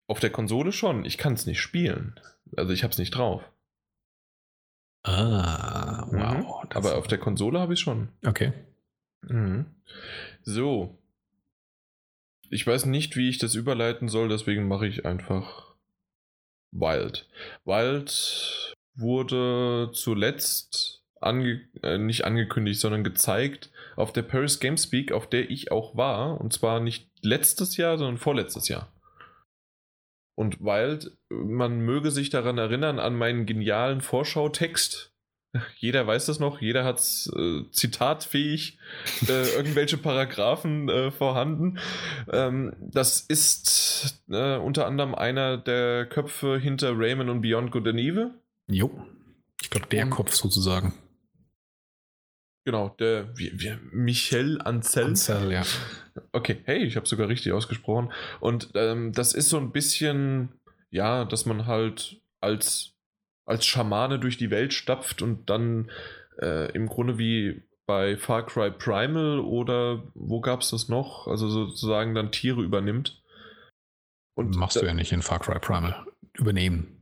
Auf der Konsole schon. Ich kann es nicht spielen. Also ich habe es nicht drauf. Ah, wow. Mhm. Aber auf der Konsole habe ich schon. Okay. Mhm. So. Ich weiß nicht, wie ich das überleiten soll, deswegen mache ich einfach Wild. Wild wurde zuletzt ange äh, nicht angekündigt, sondern gezeigt auf der Paris Gamespeak, auf der ich auch war. Und zwar nicht letztes Jahr, sondern vorletztes Jahr. Und Wild, man möge sich daran erinnern, an meinen genialen Vorschautext. Jeder weiß das noch, jeder hat es äh, zitatfähig, äh, <laughs> irgendwelche Paragraphen äh, vorhanden. Ähm, das ist äh, unter anderem einer der Köpfe hinter Rayman und Beyond Good and Evil. Jo. Ich glaube, der Und- Kopf sozusagen. Genau, der wie, wie, Michel Ancel. Ansel, ja. Okay, hey, ich habe sogar richtig ausgesprochen. Und ähm, das ist so ein bisschen, ja, dass man halt als, als Schamane durch die Welt stapft und dann äh, im Grunde wie bei Far Cry Primal oder wo gab es das noch? Also sozusagen dann Tiere übernimmt. Und Machst da, du ja nicht in Far Cry Primal. Übernehmen,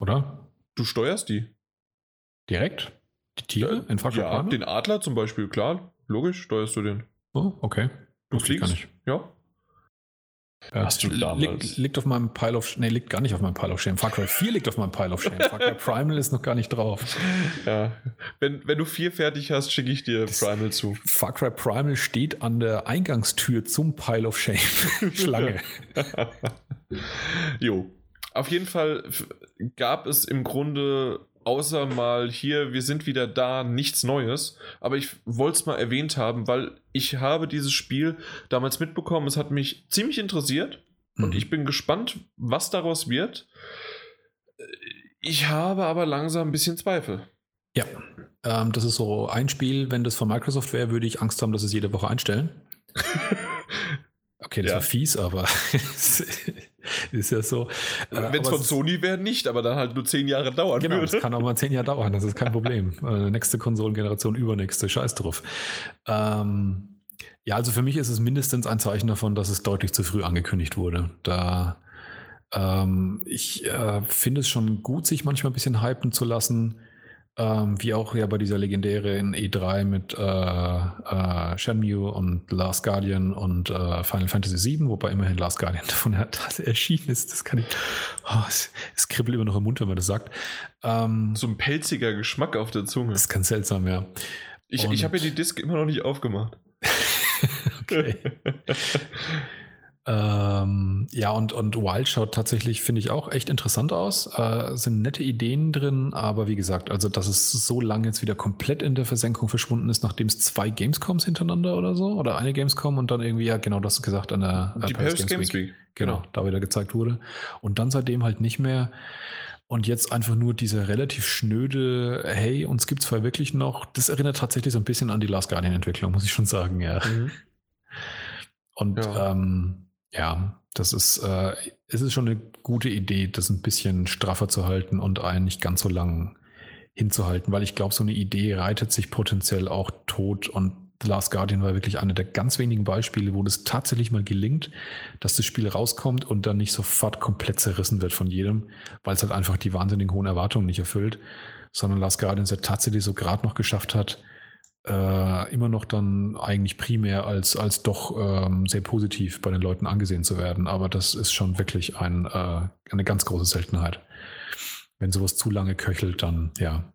oder? Du steuerst die. Direkt? Die Tiere ja, in Far Cry ja, Primal? den Adler zum Beispiel, klar. Logisch steuerst du den. Oh, okay. Du fliegst? Ja. Hast du damals? Liegt, liegt, auf meinem Pile of Nee, liegt gar nicht auf meinem Pile of Shame. Far Cry 4 liegt auf meinem Pile of Shame. Far Cry <laughs> Primal ist noch gar nicht drauf. Ja. Wenn, wenn du 4 fertig hast, schicke ich dir das Primal zu. Far Cry Primal steht an der Eingangstür zum Pile of Shame. <laughs> Schlange. jo. Auf jeden Fall gab es im Grunde außer mal hier, wir sind wieder da, nichts Neues. Aber ich wollte es mal erwähnt haben, weil ich habe dieses Spiel damals mitbekommen. Es hat mich ziemlich interessiert mhm. und ich bin gespannt, was daraus wird. Ich habe aber langsam ein bisschen Zweifel. Ja, ähm, das ist so ein Spiel, wenn das von Microsoft wäre, würde ich Angst haben, dass es jede Woche einstellen. <laughs> Okay, das ja. war fies, aber <laughs> ist ja so. Äh, wenn es von Sony wäre, nicht, aber dann halt nur zehn Jahre dauern genau, würde. Das kann auch mal zehn Jahre dauern, das ist kein <laughs> Problem. äh, nächste Konsolengeneration, übernächste, scheiß drauf. Ähm, ja, also für mich ist es mindestens ein Zeichen davon, dass es deutlich zu früh angekündigt wurde. Da ähm, ich äh, finde es schon gut, sich manchmal ein bisschen hypen zu lassen. Ähm, wie auch ja bei dieser legendären E3 mit äh, äh, Shenmue und Last Guardian und äh, Final Fantasy VII, wobei immerhin Last Guardian <laughs> davon erschienen ist. Das kann ich. Oh, es, es, kribbelt immer noch im Mund, wenn man das sagt. Ähm, so ein pelziger Geschmack auf der Zunge. Das ist ganz seltsam, ja. Ich, ich habe ja die Disk immer noch nicht aufgemacht. <laughs> okay. <laughs> Ähm, ja, und, und Wild schaut tatsächlich, finde ich, auch echt interessant aus. Äh, sind nette Ideen drin, aber wie gesagt, also dass es so lange jetzt wieder komplett in der Versenkung verschwunden ist, nachdem es zwei Gamescoms hintereinander oder so, oder eine Gamescom und dann irgendwie, ja, genau das gesagt, an der äh, Die Paris Games, Games Week. Week. Genau, genau, da wieder gezeigt wurde. Und dann seitdem halt nicht mehr. Und jetzt einfach nur diese relativ schnöde, hey, uns gibt es zwar wirklich noch, das erinnert tatsächlich so ein bisschen an die Last Guardian-Entwicklung, muss ich schon sagen, ja. Mhm. Und ja. Ähm, ja, das ist, äh, es ist schon eine gute Idee, das ein bisschen straffer zu halten und einen nicht ganz so lang hinzuhalten, weil ich glaube, so eine Idee reitet sich potenziell auch tot. Und The Last Guardian war wirklich eine der ganz wenigen Beispiele, wo das tatsächlich mal gelingt, dass das Spiel rauskommt und dann nicht sofort komplett zerrissen wird von jedem, weil es halt einfach die wahnsinnig hohen Erwartungen nicht erfüllt, sondern Last Guardian es ja tatsächlich so gerade noch geschafft hat, äh, immer noch dann eigentlich primär als, als doch ähm, sehr positiv bei den Leuten angesehen zu werden. Aber das ist schon wirklich ein, äh, eine ganz große Seltenheit. Wenn sowas zu lange köchelt, dann ja,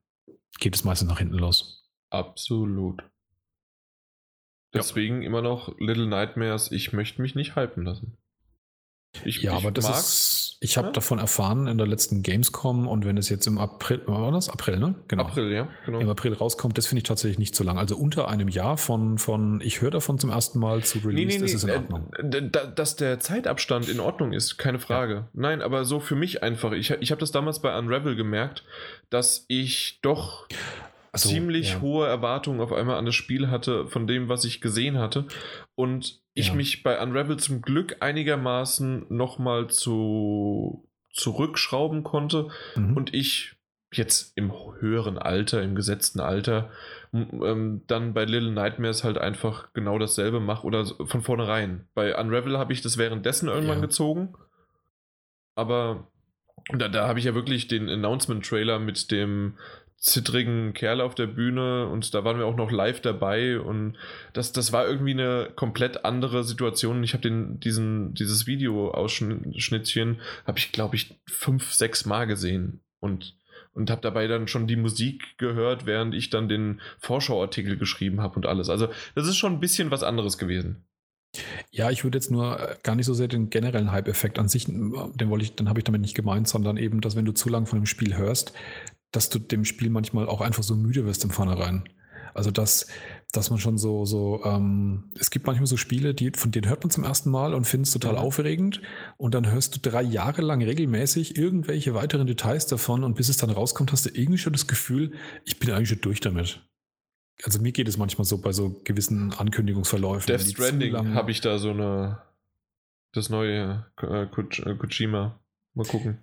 geht es meistens nach hinten los. Absolut. Deswegen ja. immer noch Little Nightmares, ich möchte mich nicht hypen lassen. Ich, ja, ich aber das ist, ich habe ja? davon erfahren in der letzten Gamescom und wenn es jetzt im April, war das? April, ne? Genau. April, ja, genau. Im April rauskommt, das finde ich tatsächlich nicht so lang. Also unter einem Jahr von, von ich höre davon zum ersten Mal zu Release, nee, nee, nee, ist es in Ordnung. Äh, dass der Zeitabstand in Ordnung ist, keine Frage. Ja. Nein, aber so für mich einfach. Ich, ich habe das damals bei Unravel gemerkt, dass ich doch also, ziemlich ja. hohe Erwartungen auf einmal an das Spiel hatte, von dem, was ich gesehen hatte. Und ich ja. mich bei Unravel zum Glück einigermaßen nochmal zu, zurückschrauben konnte mhm. und ich jetzt im höheren Alter, im gesetzten Alter, ähm, dann bei Little Nightmares halt einfach genau dasselbe mache oder von vornherein. Bei Unravel habe ich das währenddessen irgendwann ja. gezogen, aber da, da habe ich ja wirklich den Announcement-Trailer mit dem zittrigen Kerl auf der Bühne und da waren wir auch noch live dabei und das, das war irgendwie eine komplett andere Situation. Ich habe dieses Video-Ausschnittchen habe ich glaube ich fünf sechs Mal gesehen und und habe dabei dann schon die Musik gehört, während ich dann den Vorschauartikel geschrieben habe und alles. Also das ist schon ein bisschen was anderes gewesen. Ja, ich würde jetzt nur äh, gar nicht so sehr den generellen Hype-Effekt an sich, den wollte ich, dann habe ich damit nicht gemeint, sondern eben, dass wenn du zu lang von dem Spiel hörst, dass du dem Spiel manchmal auch einfach so müde wirst im Vornherein. Also dass, dass man schon so, so, ähm, es gibt manchmal so Spiele, die, von denen hört man zum ersten Mal und findet es total mhm. aufregend. Und dann hörst du drei Jahre lang regelmäßig irgendwelche weiteren Details davon und bis es dann rauskommt, hast du irgendwie schon das Gefühl, ich bin eigentlich schon durch damit. Also mir geht es manchmal so bei so gewissen Ankündigungsverläufen. Death Stranding habe ich da so eine, das neue äh, Kojima. Mal gucken.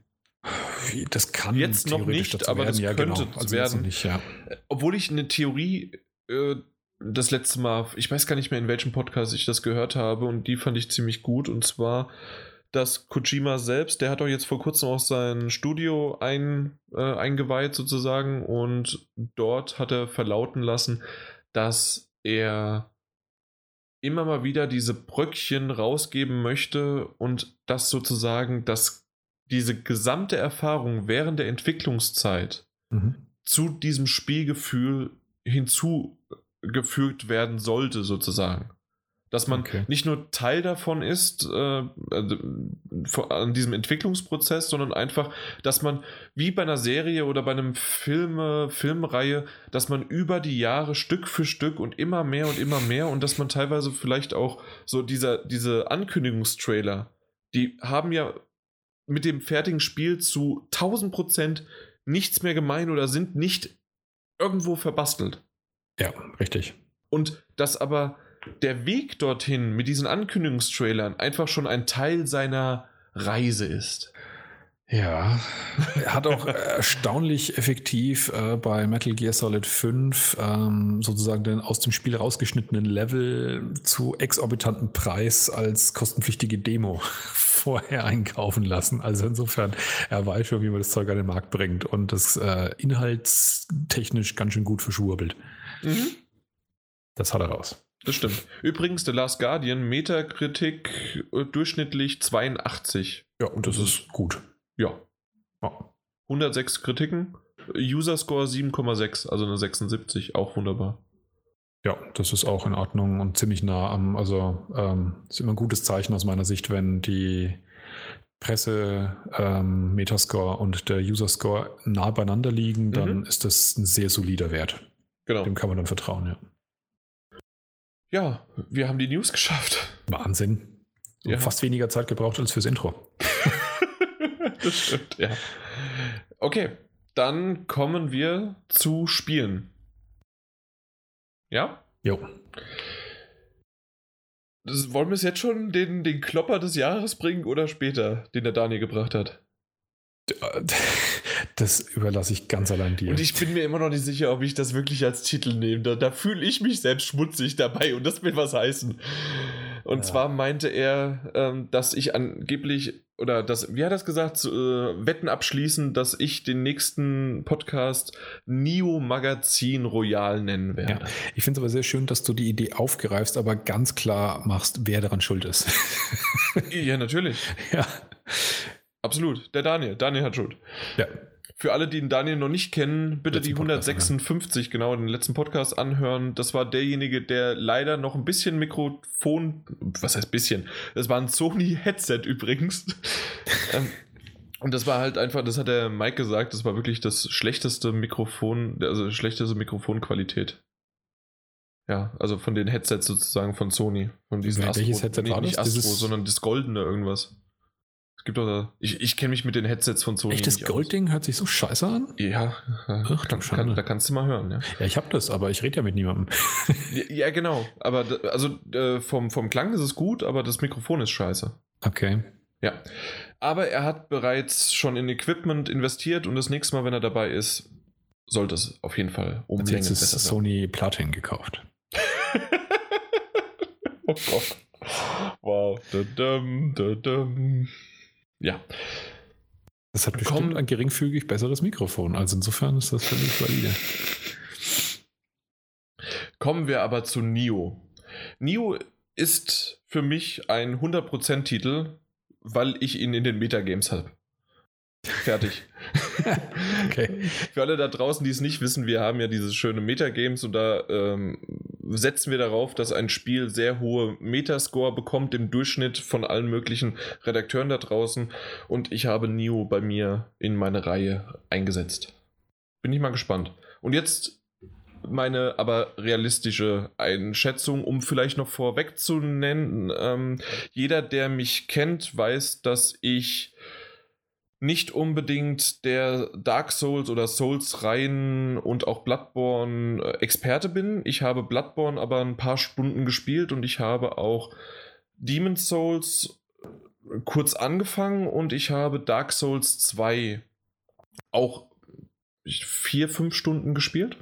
Das kann jetzt noch nicht, aber das ja, könnte genau. also werden. Nicht, ja. Obwohl ich eine Theorie äh, das letzte Mal, ich weiß gar nicht mehr, in welchem Podcast ich das gehört habe und die fand ich ziemlich gut und zwar, dass Kojima selbst, der hat doch jetzt vor kurzem auch sein Studio ein, äh, eingeweiht sozusagen und dort hat er verlauten lassen, dass er immer mal wieder diese Bröckchen rausgeben möchte und das sozusagen, dass diese gesamte Erfahrung während der Entwicklungszeit mhm. zu diesem Spielgefühl hinzugefügt werden sollte, sozusagen. Dass man okay. nicht nur Teil davon ist, äh, also, an diesem Entwicklungsprozess, sondern einfach, dass man wie bei einer Serie oder bei einem Film, Filmreihe, dass man über die Jahre Stück für Stück und immer mehr und immer mehr und dass man teilweise vielleicht auch so dieser, diese Ankündigungstrailer, die haben ja mit dem fertigen Spiel zu 1000 Prozent nichts mehr gemein oder sind nicht irgendwo verbastelt. Ja, richtig. Und dass aber der Weg dorthin mit diesen Ankündigungstrailern einfach schon ein Teil seiner Reise ist. Ja, er hat auch erstaunlich effektiv äh, bei Metal Gear Solid 5 ähm, sozusagen den aus dem Spiel rausgeschnittenen Level zu exorbitanten Preis als kostenpflichtige Demo <laughs> vorher einkaufen lassen. Also insofern, er weiß schon, wie man das Zeug an den Markt bringt und das äh, inhaltstechnisch ganz schön gut verschwurbelt. Mhm. Das hat er raus. Das stimmt. Übrigens, The Last Guardian, Metakritik äh, durchschnittlich 82. Ja, und das ist gut. Ja. ja. 106 Kritiken, User Score 7,6, also eine 76, auch wunderbar. Ja, das ist auch in Ordnung und ziemlich nah am, also ähm, ist immer ein gutes Zeichen aus meiner Sicht, wenn die Presse ähm, Metascore und der User Score nah beieinander liegen, dann mhm. ist das ein sehr solider Wert. Genau. Dem kann man dann vertrauen, ja. Ja, wir haben die News geschafft. Wahnsinn. Ja. Fast weniger Zeit gebraucht als fürs Intro. <laughs> <laughs> das stimmt, ja. Okay, dann kommen wir zu Spielen. Ja? Jo. Das, wollen wir es jetzt schon den, den Klopper des Jahres bringen oder später, den der Daniel gebracht hat? <laughs> Das überlasse ich ganz allein dir. Und ich bin mir immer noch nicht sicher, ob ich das wirklich als Titel nehme. Da, da fühle ich mich selbst schmutzig dabei und das will was heißen. Und ja. zwar meinte er, ähm, dass ich angeblich, oder das, wie hat er das gesagt, äh, Wetten abschließen, dass ich den nächsten Podcast Neo Magazin Royal nennen werde. Ja. Ich finde es aber sehr schön, dass du die Idee aufgreifst, aber ganz klar machst, wer daran schuld ist. ja, natürlich. <laughs> Ja. Absolut. Der Daniel. Daniel hat Schuld. Ja. Für alle, die den Daniel noch nicht kennen, bitte letzten die 156, genau, den letzten Podcast anhören. Das war derjenige, der leider noch ein bisschen Mikrofon, was heißt bisschen? Das war ein Sony-Headset übrigens. <laughs> Ähm, und das war halt einfach, das hat der Mike gesagt, das war wirklich das schlechteste Mikrofon, also schlechteste Mikrofonqualität. Ja, also von den Headsets sozusagen von Sony. Von diesen Welches Astro, Headset nee, war nicht das? Astro, sondern das goldene irgendwas gibt doch ich, ich kenne mich mit den Headsets von Sony. Echtes Goldding hört sich so scheiße an? Ja, Ach, da, kann, da kannst du mal hören. Ja, ja ich habe das, aber ich rede ja mit niemandem. ja, genau. Aber also äh, vom, vom Klang ist es gut, aber das Mikrofon ist scheiße. Okay. Ja. Aber er hat bereits schon in Equipment investiert und das nächste Mal, wenn er dabei ist, sollte es auf jeden Fall um Länge besser sein. Sony Platin gekauft. <laughs> oh Gott. Wow. Da -dum, da -dum. Ja. Das hat bestimmt Komm, ein geringfügig besseres Mikrofon. Also insofern ist das völlig valide. <laughs> Kommen wir aber zu Nio. Nio ist für mich ein 100%-Titel, weil ich ihn in den Metagames habe. Fertig. <laughs> okay. Für alle da draußen, die es nicht wissen, wir haben ja dieses schöne Metagames und da ähm, setzen wir darauf, dass ein Spiel sehr hohe Metascore bekommt im Durchschnitt von allen möglichen Redakteuren da draußen und ich habe Nio bei mir in meine Reihe eingesetzt. Bin ich mal gespannt. Und jetzt meine aber realistische Einschätzung, um vielleicht noch vorweg zu nennen. Ähm, jeder, der mich kennt, weiß, dass ich nicht unbedingt der Dark Souls oder Souls-Reihen und auch Bloodborne äh, Experte bin. Ich habe Bloodborne aber ein paar Stunden gespielt und ich habe auch Demon's Souls äh, kurz angefangen und ich habe Dark Souls 2 auch vier, fünf Stunden gespielt.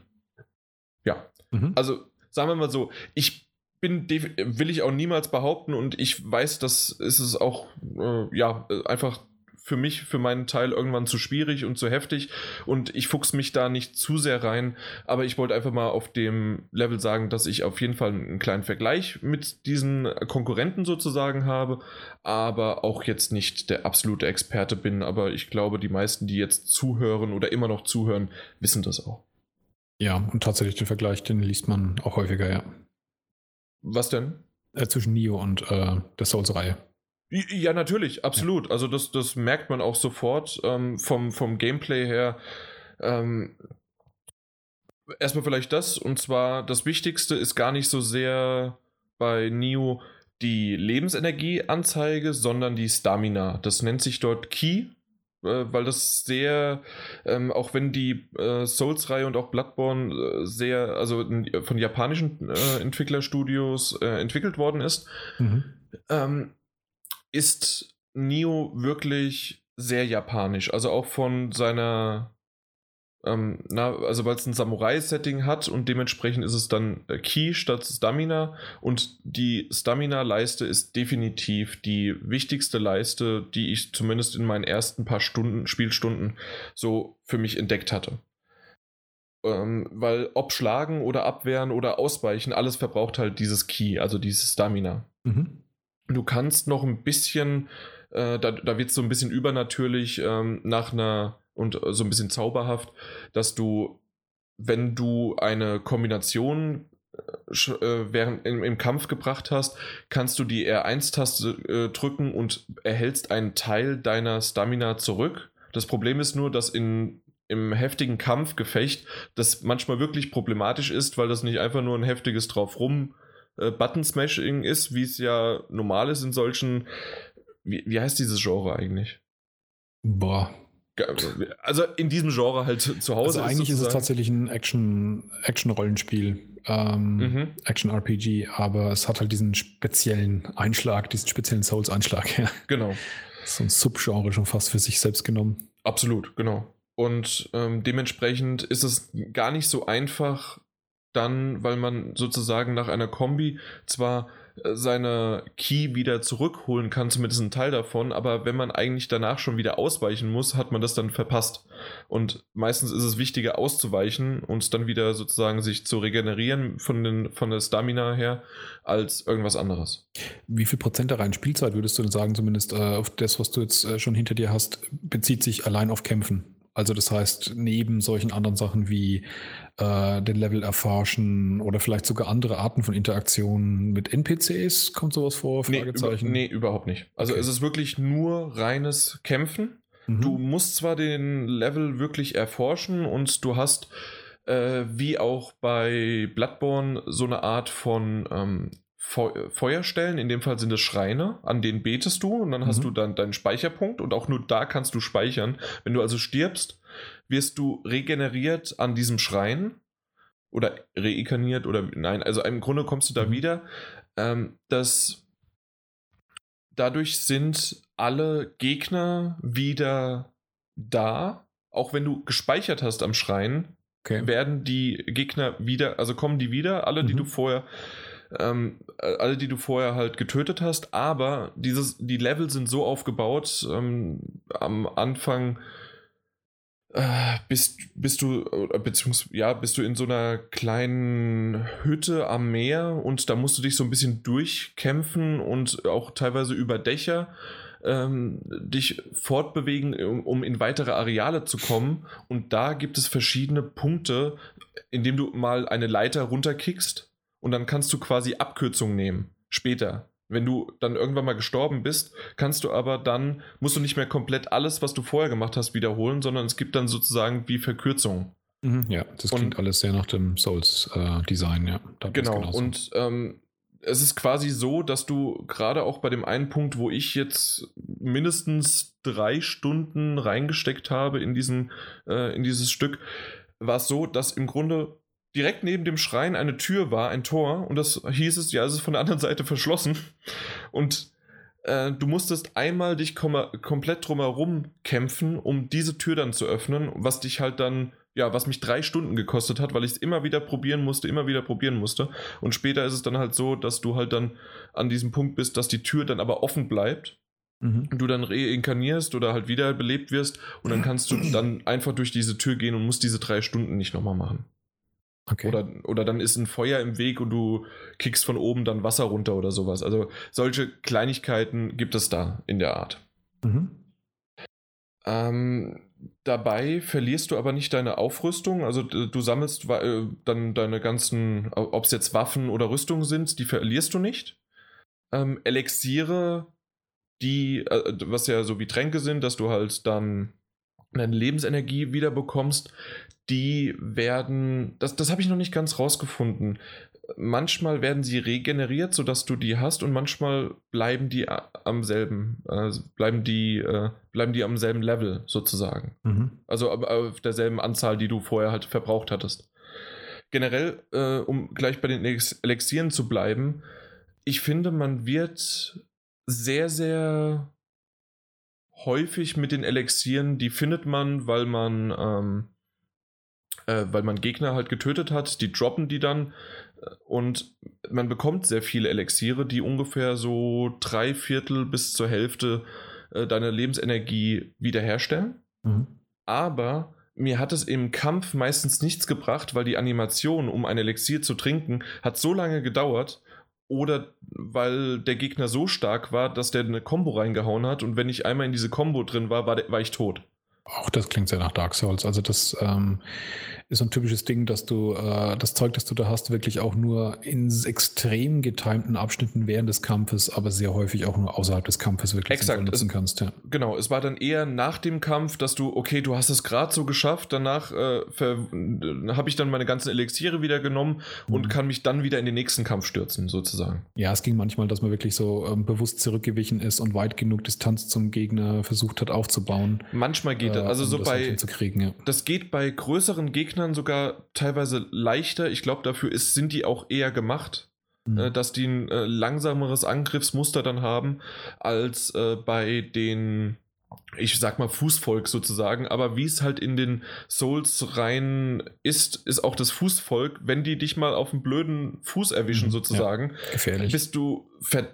Ja. Mhm. Also sagen wir mal so, ich bin, will ich auch niemals behaupten und ich weiß, dass ist es auch, äh, ja, einfach für mich, für meinen Teil irgendwann zu schwierig und zu heftig und ich fuchs mich da nicht zu sehr rein. Aber ich wollte einfach mal auf dem Level sagen, dass ich auf jeden Fall einen kleinen Vergleich mit diesen Konkurrenten sozusagen habe, aber auch jetzt nicht der absolute Experte bin. Aber ich glaube, die meisten, die jetzt zuhören oder immer noch zuhören, wissen das auch. Ja, und tatsächlich den Vergleich, den liest man auch häufiger, ja. Was denn? Äh, zwischen Nio und äh, der Souls-Reihe. Ja, natürlich, absolut. Also das, das merkt man auch sofort ähm, vom, vom Gameplay her. Ähm, erstmal vielleicht das, und zwar das Wichtigste ist gar nicht so sehr bei Neo die Lebensenergieanzeige, sondern die Stamina. Das nennt sich dort Key, äh, weil das sehr, ähm, auch wenn die äh, Souls-Reihe und auch Bloodborne äh, sehr, also von japanischen äh, Entwicklerstudios äh, entwickelt worden ist, mhm. ähm, ist Neo wirklich sehr japanisch. Also auch von seiner, ähm, na, also weil es ein Samurai-Setting hat und dementsprechend ist es dann äh, Ki statt Stamina und die Stamina-Leiste ist definitiv die wichtigste Leiste, die ich zumindest in meinen ersten paar Stunden, Spielstunden so für mich entdeckt hatte. Ähm, weil ob schlagen oder abwehren oder ausweichen, alles verbraucht halt dieses Ki, also dieses Stamina. Mhm. Du kannst noch ein bisschen, äh, da, da wird es so ein bisschen übernatürlich ähm, nach einer und so ein bisschen zauberhaft, dass du, wenn du eine Kombination äh, äh während im, im, Kampf gebracht hast, kannst du die R1-Taste äh, drücken und erhältst einen Teil deiner Stamina zurück. Das Problem ist nur, dass in, im heftigen Kampfgefecht das manchmal wirklich problematisch ist, weil das nicht einfach nur ein heftiges drauf rum äh, Button-Smashing ist, wie es ja normal ist in solchen. Wie, wie heißt dieses Genre eigentlich? Boah. Also in diesem Genre halt zu Hause. Also eigentlich ist, ist es tatsächlich ein Action, Action-Rollenspiel, ähm, mhm. Action-RPG, aber es hat halt diesen speziellen Einschlag, diesen speziellen Souls-Einschlag. <laughs> Ja. Genau. So ein Subgenre schon fast für sich selbst genommen. Absolut, genau. Und ähm, dementsprechend ist es gar nicht so einfach, dann, weil man sozusagen nach einer Kombi zwar äh, seine Key wieder zurückholen kann, zumindest einen Teil davon, aber wenn man eigentlich danach schon wieder ausweichen muss, hat man das dann verpasst. Und meistens ist es wichtiger auszuweichen und dann wieder sozusagen sich zu regenerieren von, den, von der Stamina her, als irgendwas anderes. Wie viel Prozent der reinen Spielzeit würdest du denn sagen, zumindest äh, auf das, was du jetzt äh, schon hinter dir hast, bezieht sich allein auf Kämpfen? Also das heißt, neben solchen anderen Sachen wie äh, den Level erforschen oder vielleicht sogar andere Arten von Interaktionen mit NPCs, kommt sowas vor? Fragezeichen? Nee, über, nee überhaupt nicht. Also okay. es ist wirklich nur reines Kämpfen. Mhm. Du musst zwar den Level wirklich erforschen und du hast äh, wie auch bei Bloodborne so eine Art von ähm, Feuerstellen, in dem Fall sind es Schreine, an denen betest du und dann mhm. hast du dann deinen Speicherpunkt und auch nur da kannst du speichern. Wenn du also stirbst, wirst du regeneriert an diesem Schrein oder reinkarniert oder nein, also im Grunde kommst du da mhm. wieder. Ähm, dass dadurch sind alle Gegner wieder da, auch wenn du gespeichert hast am Schrein, okay. werden die Gegner wieder, also kommen die wieder, alle, mhm. die du vorher ähm, alle, die du vorher halt getötet hast, aber dieses, die Level sind so aufgebaut, ähm, am Anfang äh, bist, bist du, beziehungsweise, ja, bist du in so einer kleinen Hütte am Meer und da musst du dich so ein bisschen durchkämpfen und auch teilweise über Dächer ähm, dich fortbewegen, um, in weitere Areale zu kommen. Und da gibt es verschiedene Punkte, in dem du mal eine Leiter runterkickst und dann kannst du quasi Abkürzungen nehmen. Später. Wenn du dann irgendwann mal gestorben bist, kannst du aber dann, musst du nicht mehr komplett alles, was du vorher gemacht hast, wiederholen, sondern es gibt dann sozusagen wie Verkürzungen. Mhm, ja, das klingt und, alles sehr nach dem Souls-Design, äh, ja. genau, und ähm, es ist quasi so, dass du gerade auch bei dem einen Punkt, wo ich jetzt mindestens drei Stunden reingesteckt habe in, diesen, äh, in dieses Stück, war es so, dass im Grunde direkt neben dem Schrein eine Tür war, ein Tor, und das hieß es, ja, es ist von der anderen Seite verschlossen. Und äh, du musstest einmal dich kom komplett drumherum kämpfen, um diese Tür dann zu öffnen, was dich halt dann, ja, was mich drei Stunden gekostet hat, weil ich es immer wieder probieren musste, immer wieder probieren musste. Und später ist es dann halt so, dass du halt dann an diesem Punkt bist, dass die Tür dann aber offen bleibt. Mhm. Du dann reinkarnierst oder halt wiederbelebt wirst und dann <clears throat> kannst du dann einfach durch diese Tür gehen und musst diese drei Stunden nicht nochmal machen. Okay. Oder, oder dann ist ein Feuer im Weg und du kickst von oben dann Wasser runter oder sowas. Also solche Kleinigkeiten gibt es da in der Art. Mhm. Ähm, dabei verlierst du aber nicht deine Aufrüstung. Also du sammelst äh, dann deine ganzen, ob es jetzt Waffen oder Rüstungen sind, die verlierst du nicht. Ähm, Elixiere, die, äh, was ja so wie Tränke sind, dass du halt dann deine Lebensenergie wieder bekommst, die werden, das, das habe ich noch nicht ganz rausgefunden. Manchmal werden sie regeneriert, sodass du die hast, und manchmal bleiben die am selben, äh, bleiben die, äh, bleiben die am selben Level sozusagen. Mhm. Also auf derselben Anzahl, die du vorher halt verbraucht hattest. Generell, äh, um gleich bei den Elixieren zu bleiben, ich finde, man wird sehr, sehr häufig mit den Elixieren, die findet man, weil man ähm, äh, weil man Gegner halt getötet hat, die droppen die dann und man bekommt sehr viele Elixiere, die ungefähr so drei Viertel bis zur Hälfte äh, deiner Lebensenergie wiederherstellen. Mhm. Aber mir hat es im Kampf meistens nichts gebracht, weil die Animation, um ein Elixier zu trinken, hat so lange gedauert, oder weil der Gegner so stark war, dass der eine Combo reingehauen hat und wenn ich einmal in diese Combo drin war, war, der, war ich tot. Auch das klingt sehr nach Dark Souls. Also das ähm, ist so ein typisches Ding, dass du äh, das Zeug, das du da hast, wirklich auch nur in extrem getimten Abschnitten während des Kampfes, aber sehr häufig auch nur außerhalb des Kampfes wirklich Exakt. nutzen kannst. Ja. Genau, es war dann eher nach dem Kampf, dass du, okay, du hast es gerade so geschafft, danach äh, habe ich dann meine ganzen Elixiere wieder genommen mhm. und kann mich dann wieder in den nächsten Kampf stürzen, sozusagen. Ja, es ging manchmal, dass man wirklich so ähm, bewusst zurückgewichen ist und weit genug Distanz zum Gegner versucht hat aufzubauen. Manchmal geht geht. Also so das bei. Ja. Das geht bei größeren Gegnern sogar teilweise leichter. Ich glaube, dafür ist, sind die auch eher gemacht. Mhm. Äh, dass die ein äh, langsameres Angriffsmuster dann haben als äh, bei den ich sag mal Fußvolk sozusagen, aber wie es halt in den Souls rein ist, ist auch das Fußvolk, wenn die dich mal auf einen blöden Fuß erwischen mhm, sozusagen, ja, gefährlich. bist du,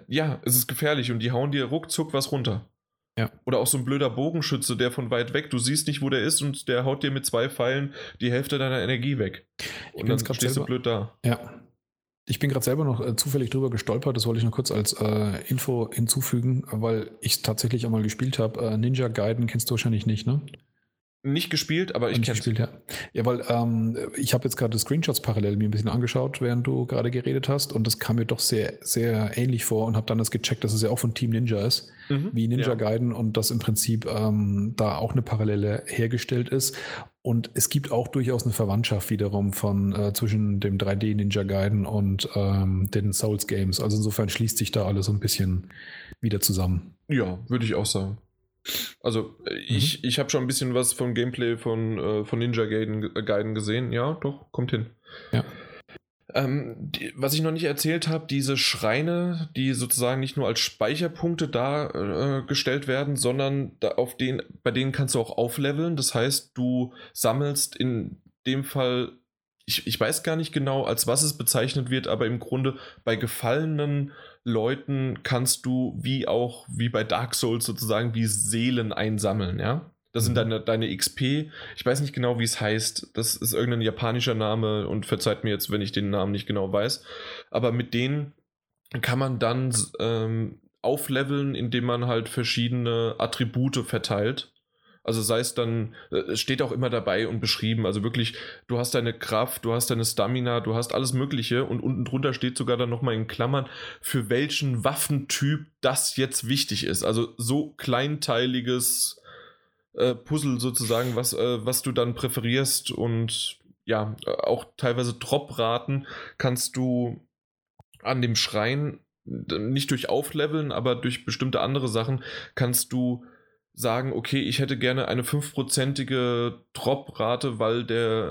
ja, es ist gefährlich und die hauen dir ruckzuck was runter. Ja. Oder auch so ein blöder Bogenschütze, der von weit weg, du siehst nicht, wo der ist und der haut dir mit zwei Pfeilen die Hälfte deiner Energie weg. Und dann stehst selber, du blöd da. Ja. Ich bin gerade selber noch äh, zufällig drüber gestolpert, das wollte ich noch kurz als äh, Info hinzufügen, weil ich es tatsächlich einmal gespielt habe. Äh, Ninja Gaiden kennst du wahrscheinlich nicht, ne? Nicht gespielt, aber ich kenne gespielt, ja. Ja, weil ähm, ich habe jetzt gerade Screenshots parallel mir ein bisschen angeschaut, während du gerade geredet hast und das kam mir doch sehr, sehr ähnlich vor und habe dann das gecheckt, dass es ja auch von Team Ninja ist, mhm, wie Ninja ja. Gaiden und dass im Prinzip ähm, da auch eine Parallele hergestellt ist. Und es gibt auch durchaus eine Verwandtschaft wiederum von äh, zwischen dem 3D Ninja Gaiden und ähm, den Souls Games. Also insofern schließt sich da alles so ein bisschen wieder zusammen. Ja, würde ich auch sagen. Also äh, mhm. ich, ich habe schon ein bisschen was vom Gameplay von, äh, von Ninja Gaiden, äh, Gaiden gesehen. Ja, doch, kommt hin. Ja. Ähm, die, was ich noch nicht erzählt habe, diese Schreine, die sozusagen nicht nur als Speicherpunkte dargestellt äh, werden, sondern da auf den, bei denen kannst du auch aufleveln. Das heißt, du sammelst in dem Fall, ich, ich weiß gar nicht genau, als was es bezeichnet wird, aber im Grunde bei gefallenen Leuten kannst du, wie auch wie bei Dark Souls sozusagen, wie Seelen einsammeln, ja. Das sind mhm. deine, deine XP. Ich weiß nicht genau, wie es heißt. Das ist irgendein japanischer Name und verzeiht mir jetzt, wenn ich den Namen nicht genau weiß. Aber mit denen kann man dann ähm, aufleveln, indem man halt verschiedene Attribute verteilt. Also sei es dann, äh, es steht auch immer dabei und beschrieben. Also wirklich, du hast deine Kraft, du hast deine Stamina, du hast alles Mögliche und unten drunter steht sogar dann nochmal in Klammern, für welchen Waffentyp das jetzt wichtig ist. Also so kleinteiliges äh, Puzzle sozusagen, was, äh, was du dann präferierst und ja, auch teilweise Dropraten kannst du an dem Schrein nicht durch Aufleveln, aber durch bestimmte andere Sachen kannst du sagen, okay, ich hätte gerne eine fünfprozentige Drop-Rate, weil,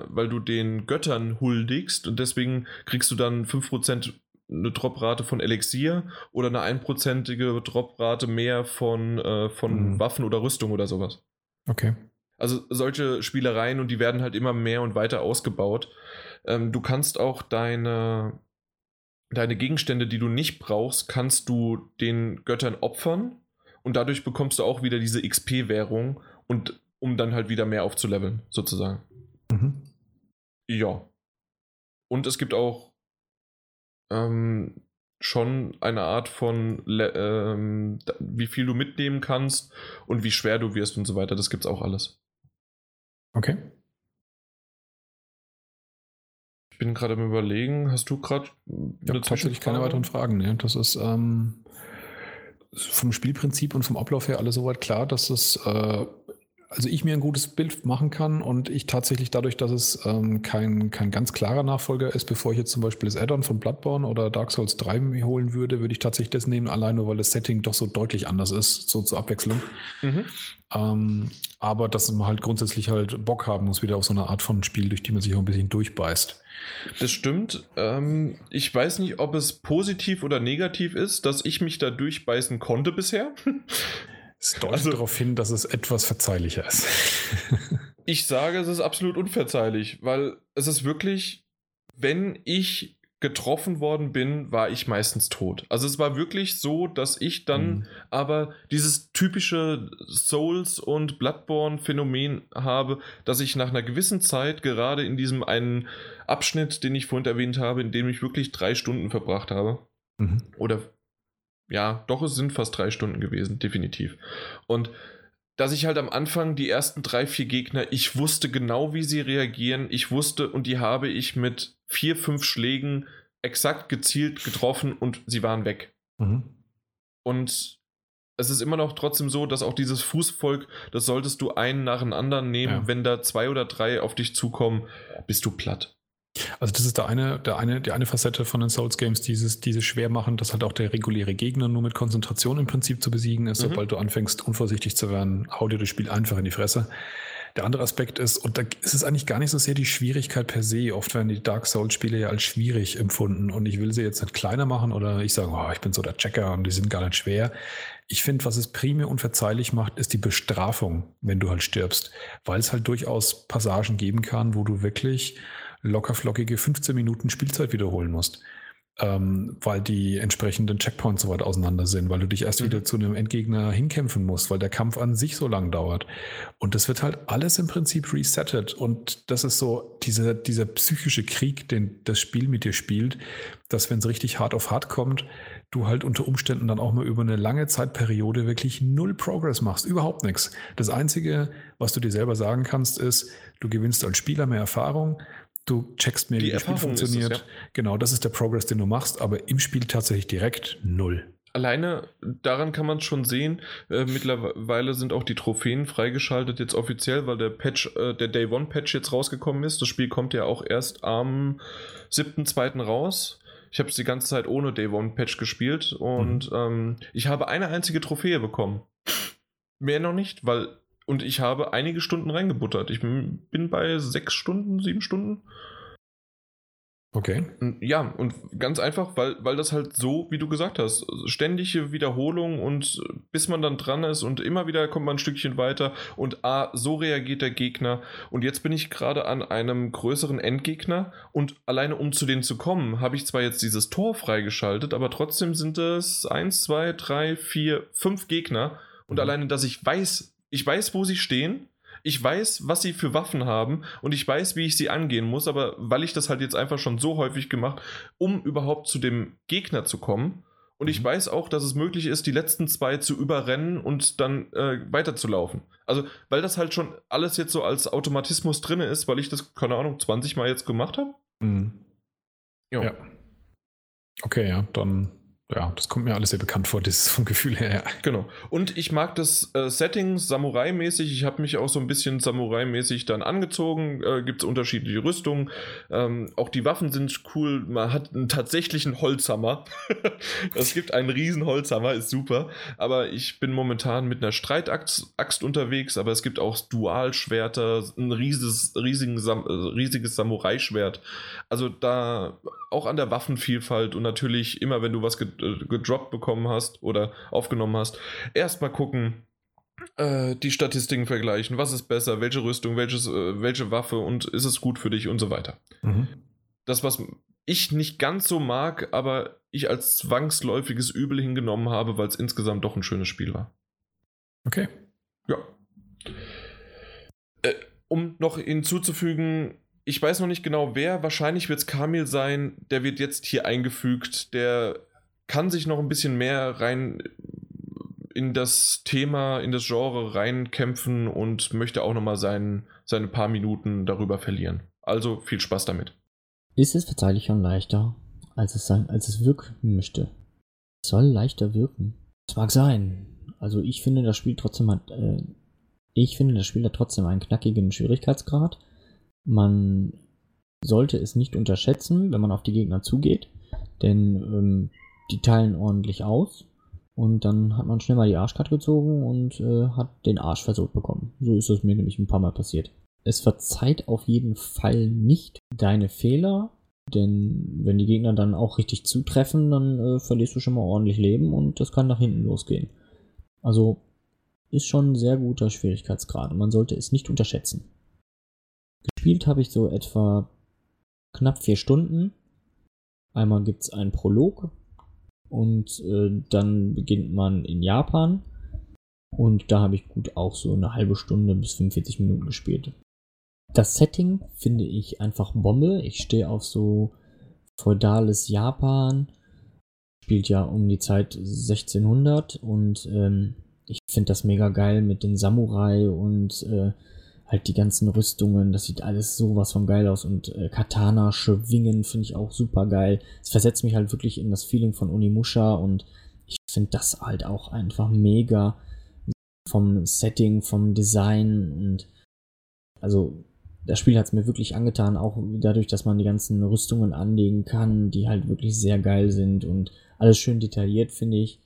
weil du den Göttern huldigst und deswegen kriegst du dann 5% eine Droprate von Elixier oder eine einprozentige Droprate mehr von, äh, von mhm. Waffen oder Rüstung oder sowas. Okay. Also solche Spielereien und die werden halt immer mehr und weiter ausgebaut. Ähm, du kannst auch deine, deine Gegenstände, die du nicht brauchst, kannst du den Göttern opfern und dadurch bekommst du auch wieder diese XP-Währung und um dann halt wieder mehr aufzuleveln, sozusagen. Mhm. Ja. Und es gibt auch ähm, schon eine Art von, ähm, wie viel du mitnehmen kannst und wie schwer du wirst und so weiter. Das gibt's auch alles. Okay. Ich bin gerade am Überlegen, hast du gerade. Ich habe tatsächlich keine weiteren Fragen. Ne? Das ist ähm, vom Spielprinzip und vom Ablauf her alles soweit klar, dass es äh, also ich mir ein gutes Bild machen kann und ich tatsächlich dadurch, dass es ähm, kein, kein ganz klarer Nachfolger ist, bevor ich jetzt zum Beispiel das Add-on von Bloodborne oder Dark Souls 3 mir holen würde, würde ich tatsächlich das nehmen, allein nur weil das Setting doch so deutlich anders ist, so zur Abwechslung. Mhm. Ähm, aber dass man halt grundsätzlich halt Bock haben muss, wieder auf so eine Art von Spiel, durch die man sich auch ein bisschen durchbeißt. Das stimmt. Ähm, ich weiß nicht, ob es positiv oder negativ ist, dass ich mich da durchbeißen konnte bisher. <laughs> Es deutet also, darauf hin, dass es etwas verzeihlicher ist. <laughs> <laughs> ich sage, es ist absolut unverzeihlich, weil es ist wirklich, wenn ich getroffen worden bin, war ich meistens tot. Also es war wirklich so, dass ich dann mhm. aber dieses typische Souls- und Bloodborne-Phänomen habe, dass ich nach einer gewissen Zeit, gerade in diesem einen Abschnitt, den ich vorhin erwähnt habe, in dem ich wirklich drei Stunden verbracht habe, mhm. oder ja, doch, es sind fast drei Stunden gewesen, definitiv. Und dass ich halt am Anfang die ersten drei, vier Gegner, ich wusste genau, wie sie reagieren. Ich wusste und die habe ich mit vier, fünf Schlägen exakt gezielt getroffen und sie waren weg. Mhm. Und es ist immer noch trotzdem so, dass auch dieses Fußvolk, das solltest du einen nach dem anderen nehmen. Ja. Wenn da zwei oder drei auf dich zukommen, bist du platt. Also das ist der eine, der eine, die eine Facette von den Souls Games, dieses, diese schwer machen, dass halt auch der reguläre Gegner nur mit Konzentration im Prinzip zu besiegen ist. Mhm. Sobald du anfängst, unvorsichtig zu werden, hau dir das Spiel einfach in die Fresse. Der andere Aspekt ist, und da ist es eigentlich gar nicht so sehr die Schwierigkeit per se. Oft werden die Dark Souls-Spiele ja als schwierig empfunden und ich will sie jetzt nicht kleiner machen oder ich sage, oh, ich bin so der Checker und die sind gar nicht schwer. Ich finde, was es primär unverzeihlich macht, ist die Bestrafung, wenn du halt stirbst, weil es halt durchaus Passagen geben kann, wo du wirklich lockerflockige 15 Minuten Spielzeit wiederholen musst. Ähm, weil die entsprechenden Checkpoints so weit auseinander sind, weil du dich erst mhm. wieder zu einem Endgegner hinkämpfen musst, weil der Kampf an sich so lang dauert. Und das wird halt alles im Prinzip resettet. Und das ist so dieser, dieser psychische Krieg, den das Spiel mit dir spielt, dass wenn es richtig hart auf hart kommt, du halt unter Umständen dann auch mal über eine lange Zeitperiode wirklich null Progress machst, überhaupt nichts. Das Einzige, was du dir selber sagen kannst, ist, du gewinnst als Spieler mehr Erfahrung, Du checkst mir, wie das Spiel funktioniert. Es, ja. Genau, das ist der Progress, den du machst, aber im Spiel tatsächlich direkt null. Alleine daran kann man schon sehen. Äh, mittlerweile sind auch die Trophäen freigeschaltet jetzt offiziell, weil der Patch, äh, der Day One Patch jetzt rausgekommen ist. Das Spiel kommt ja auch erst am 7.2. raus. Ich habe es die ganze Zeit ohne Day One Patch gespielt und mhm. ähm, ich habe eine einzige Trophäe bekommen. Mehr noch nicht, weil und ich habe einige Stunden reingebuttert. Ich bin bei sechs Stunden, sieben Stunden. Okay. Ja, und ganz einfach, weil, weil das halt so, wie du gesagt hast, ständige Wiederholung und bis man dann dran ist und immer wieder kommt man ein Stückchen weiter und ah, so reagiert der Gegner. Und jetzt bin ich gerade an einem größeren Endgegner und alleine um zu denen zu kommen, habe ich zwar jetzt dieses Tor freigeschaltet, aber trotzdem sind es eins, zwei, drei, vier, fünf Gegner. Und mhm. alleine, dass ich weiß, ich weiß, wo sie stehen. Ich weiß, was sie für Waffen haben und ich weiß, wie ich sie angehen muss, aber weil ich das halt jetzt einfach schon so häufig gemacht, um überhaupt zu dem Gegner zu kommen. Und ich mhm. weiß auch, dass es möglich ist, die letzten zwei zu überrennen und dann äh, weiterzulaufen. Also, weil das halt schon alles jetzt so als Automatismus drin ist, weil ich das, keine Ahnung, 20 Mal jetzt gemacht habe. Mhm. Ja. Okay, ja, dann Ja, das kommt mir alles sehr bekannt vor, das ist vom Gefühl her. Ja. Genau. Und ich mag das äh, Setting Samurai-mäßig. Ich habe mich auch so ein bisschen Samurai-mäßig dann angezogen. Äh, Gibt es unterschiedliche Rüstungen. Ähm, auch die Waffen sind cool. Man hat einen tatsächlichen Holzhammer. <laughs> es gibt einen riesen Holzhammer, ist super. Aber ich bin momentan mit einer Streitaxt Axt unterwegs. Aber es gibt auch Dualschwerter, ein riesiges, riesigen Sam äh, riesiges Samurai-Schwert. Also da auch an der Waffenvielfalt und natürlich immer, wenn du was gedroppt bekommen hast oder aufgenommen hast, erstmal gucken, äh, die Statistiken vergleichen, was ist besser, welche Rüstung, welches, äh, welche Waffe und ist es gut für dich und so weiter. Mhm. Das, was ich nicht ganz so mag, aber ich als zwangsläufiges Übel hingenommen habe, weil es insgesamt doch ein schönes Spiel war. Okay. Ja. Äh, um noch hinzuzufügen, ich weiß noch nicht genau wer, wahrscheinlich wird es Kamil sein, der wird jetzt hier eingefügt, der kann sich noch ein bisschen mehr rein in das Thema, in das Genre reinkämpfen und möchte auch nochmal sein, seine paar Minuten darüber verlieren. Also viel Spaß damit. Ist es verzeihlicher und leichter, als es, sein, als es wirken möchte? Soll leichter wirken. Es mag sein. Also ich finde, das Spiel trotzdem hat, äh, ich finde, das Spiel hat trotzdem einen knackigen Schwierigkeitsgrad. Man sollte es nicht unterschätzen, wenn man auf die Gegner zugeht, denn ähm, die teilen ordentlich aus und dann hat man schnell mal die Arschkarte gezogen und äh, hat den Arsch versucht bekommen. So ist es mir nämlich ein paar Mal passiert. Es verzeiht auf jeden Fall nicht deine Fehler, denn wenn die Gegner dann auch richtig zutreffen, dann äh, verlierst du schon mal ordentlich Leben und das kann nach hinten losgehen. Also ist schon ein sehr guter Schwierigkeitsgrad. Man sollte es nicht unterschätzen. Gespielt habe ich so etwa knapp vier Stunden. Einmal gibt es einen Prolog, und äh, dann beginnt man in Japan. Und da habe ich gut auch so eine halbe Stunde bis 45 Minuten gespielt. Das Setting finde ich einfach Bombe. Ich stehe auf so feudales Japan. Spielt ja um die Zeit 1600 und ähm, ich finde das mega geil mit den Samurai und äh, halt die ganzen Rüstungen, das sieht alles sowas von geil aus und äh, Katana schwingen finde ich auch super geil. Es versetzt mich halt wirklich in das Feeling von Unimusha und ich finde das halt auch einfach mega vom Setting, vom Design und also das Spiel hat es mir wirklich angetan, auch dadurch, dass man die ganzen Rüstungen anlegen kann, die halt wirklich sehr geil sind und alles schön detailliert, finde ich.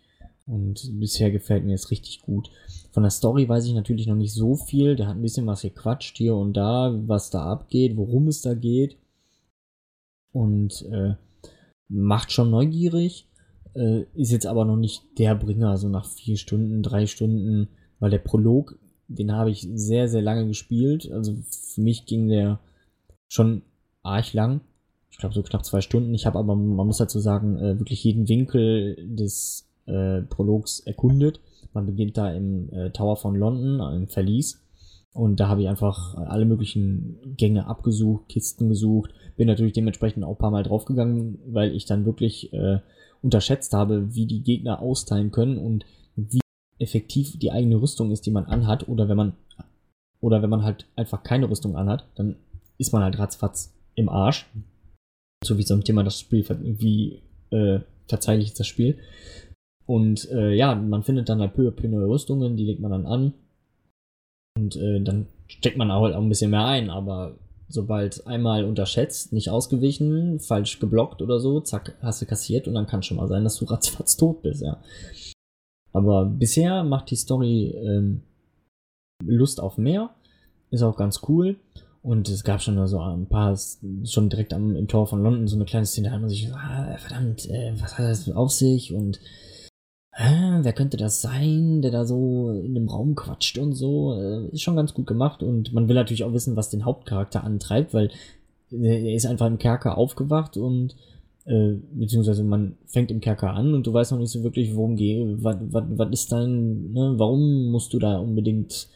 Und bisher gefällt mir es richtig gut. Von der Story weiß ich natürlich noch nicht so viel. Der hat ein bisschen was gequatscht hier und da, was da abgeht, worum es da geht. Und äh, macht schon neugierig. Äh, ist jetzt aber noch nicht der Bringer, so nach vier Stunden, drei Stunden, weil der Prolog, den habe ich sehr, sehr lange gespielt. Also für mich ging der schon arg lang. Ich glaube so knapp zwei Stunden. Ich habe aber, man muss dazu sagen, äh, wirklich jeden Winkel des äh, Prologs erkundet. Man beginnt da im äh, Tower von London, im Verlies. Und da habe ich einfach alle möglichen Gänge abgesucht, Kisten gesucht. Bin natürlich dementsprechend auch ein paar Mal draufgegangen, weil ich dann wirklich äh, unterschätzt habe, wie die Gegner austeilen können und wie effektiv die eigene Rüstung ist, die man anhat. Oder wenn man, oder wenn man halt einfach keine Rüstung anhat, dann ist man halt ratzfatz im Arsch. So wie ein Thema das Spiel, wie äh, verzeihlich ist das Spiel. Und äh, ja, man findet dann halt peu à peu neue Rüstungen, die legt man dann an. Und äh, dann steckt man auch, halt auch ein bisschen mehr ein, aber sobald einmal unterschätzt, nicht ausgewichen, falsch geblockt oder so, zack, hast du kassiert und dann kann schon mal sein, dass du <laughs> ratzfatz tot bist, ja. Aber bisher macht die Story ähm, Lust auf mehr, ist auch ganz cool. Und es gab schon so ein paar, schon direkt am, im Tor von London so eine kleine Szene, da hat man sich gesagt, ah, verdammt, äh, was hat das auf sich? Und Hä, wer könnte das sein, der da so in dem Raum quatscht und so. Äh, ist schon ganz gut gemacht und man will natürlich auch wissen, was den Hauptcharakter antreibt, weil er ist einfach im Kerker aufgewacht und äh, beziehungsweise man fängt im Kerker an und du weißt noch nicht so wirklich, worum geht, was, ist dein, ne, warum musst du da unbedingt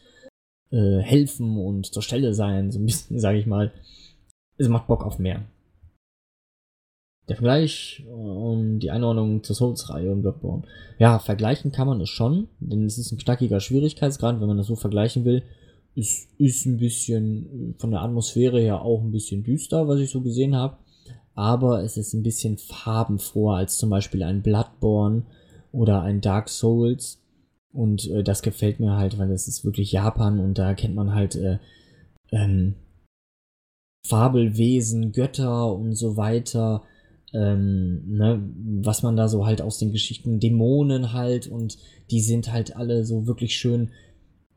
äh, helfen und zur Stelle sein, so ein bisschen, <laughs> sage ich mal. Es macht Bock auf mehr der Vergleich und die Einordnung zur Souls-Reihe und Bloodborne. Ja, vergleichen kann man es schon, denn es ist ein knackiger Schwierigkeitsgrad, wenn man das so vergleichen will. Es ist ein bisschen von der Atmosphäre her auch ein bisschen düster, was ich so gesehen habe. aber es ist ein bisschen farbenfroher als zum Beispiel ein Bloodborne oder ein Dark Souls. Und äh, das gefällt mir halt, weil es ist wirklich Japan und da kennt man halt äh, ähm, Fabelwesen, Götter und so weiter. Ähm, ne, was man da so halt aus den Geschichten, Dämonen halt und die sind halt alle so wirklich schön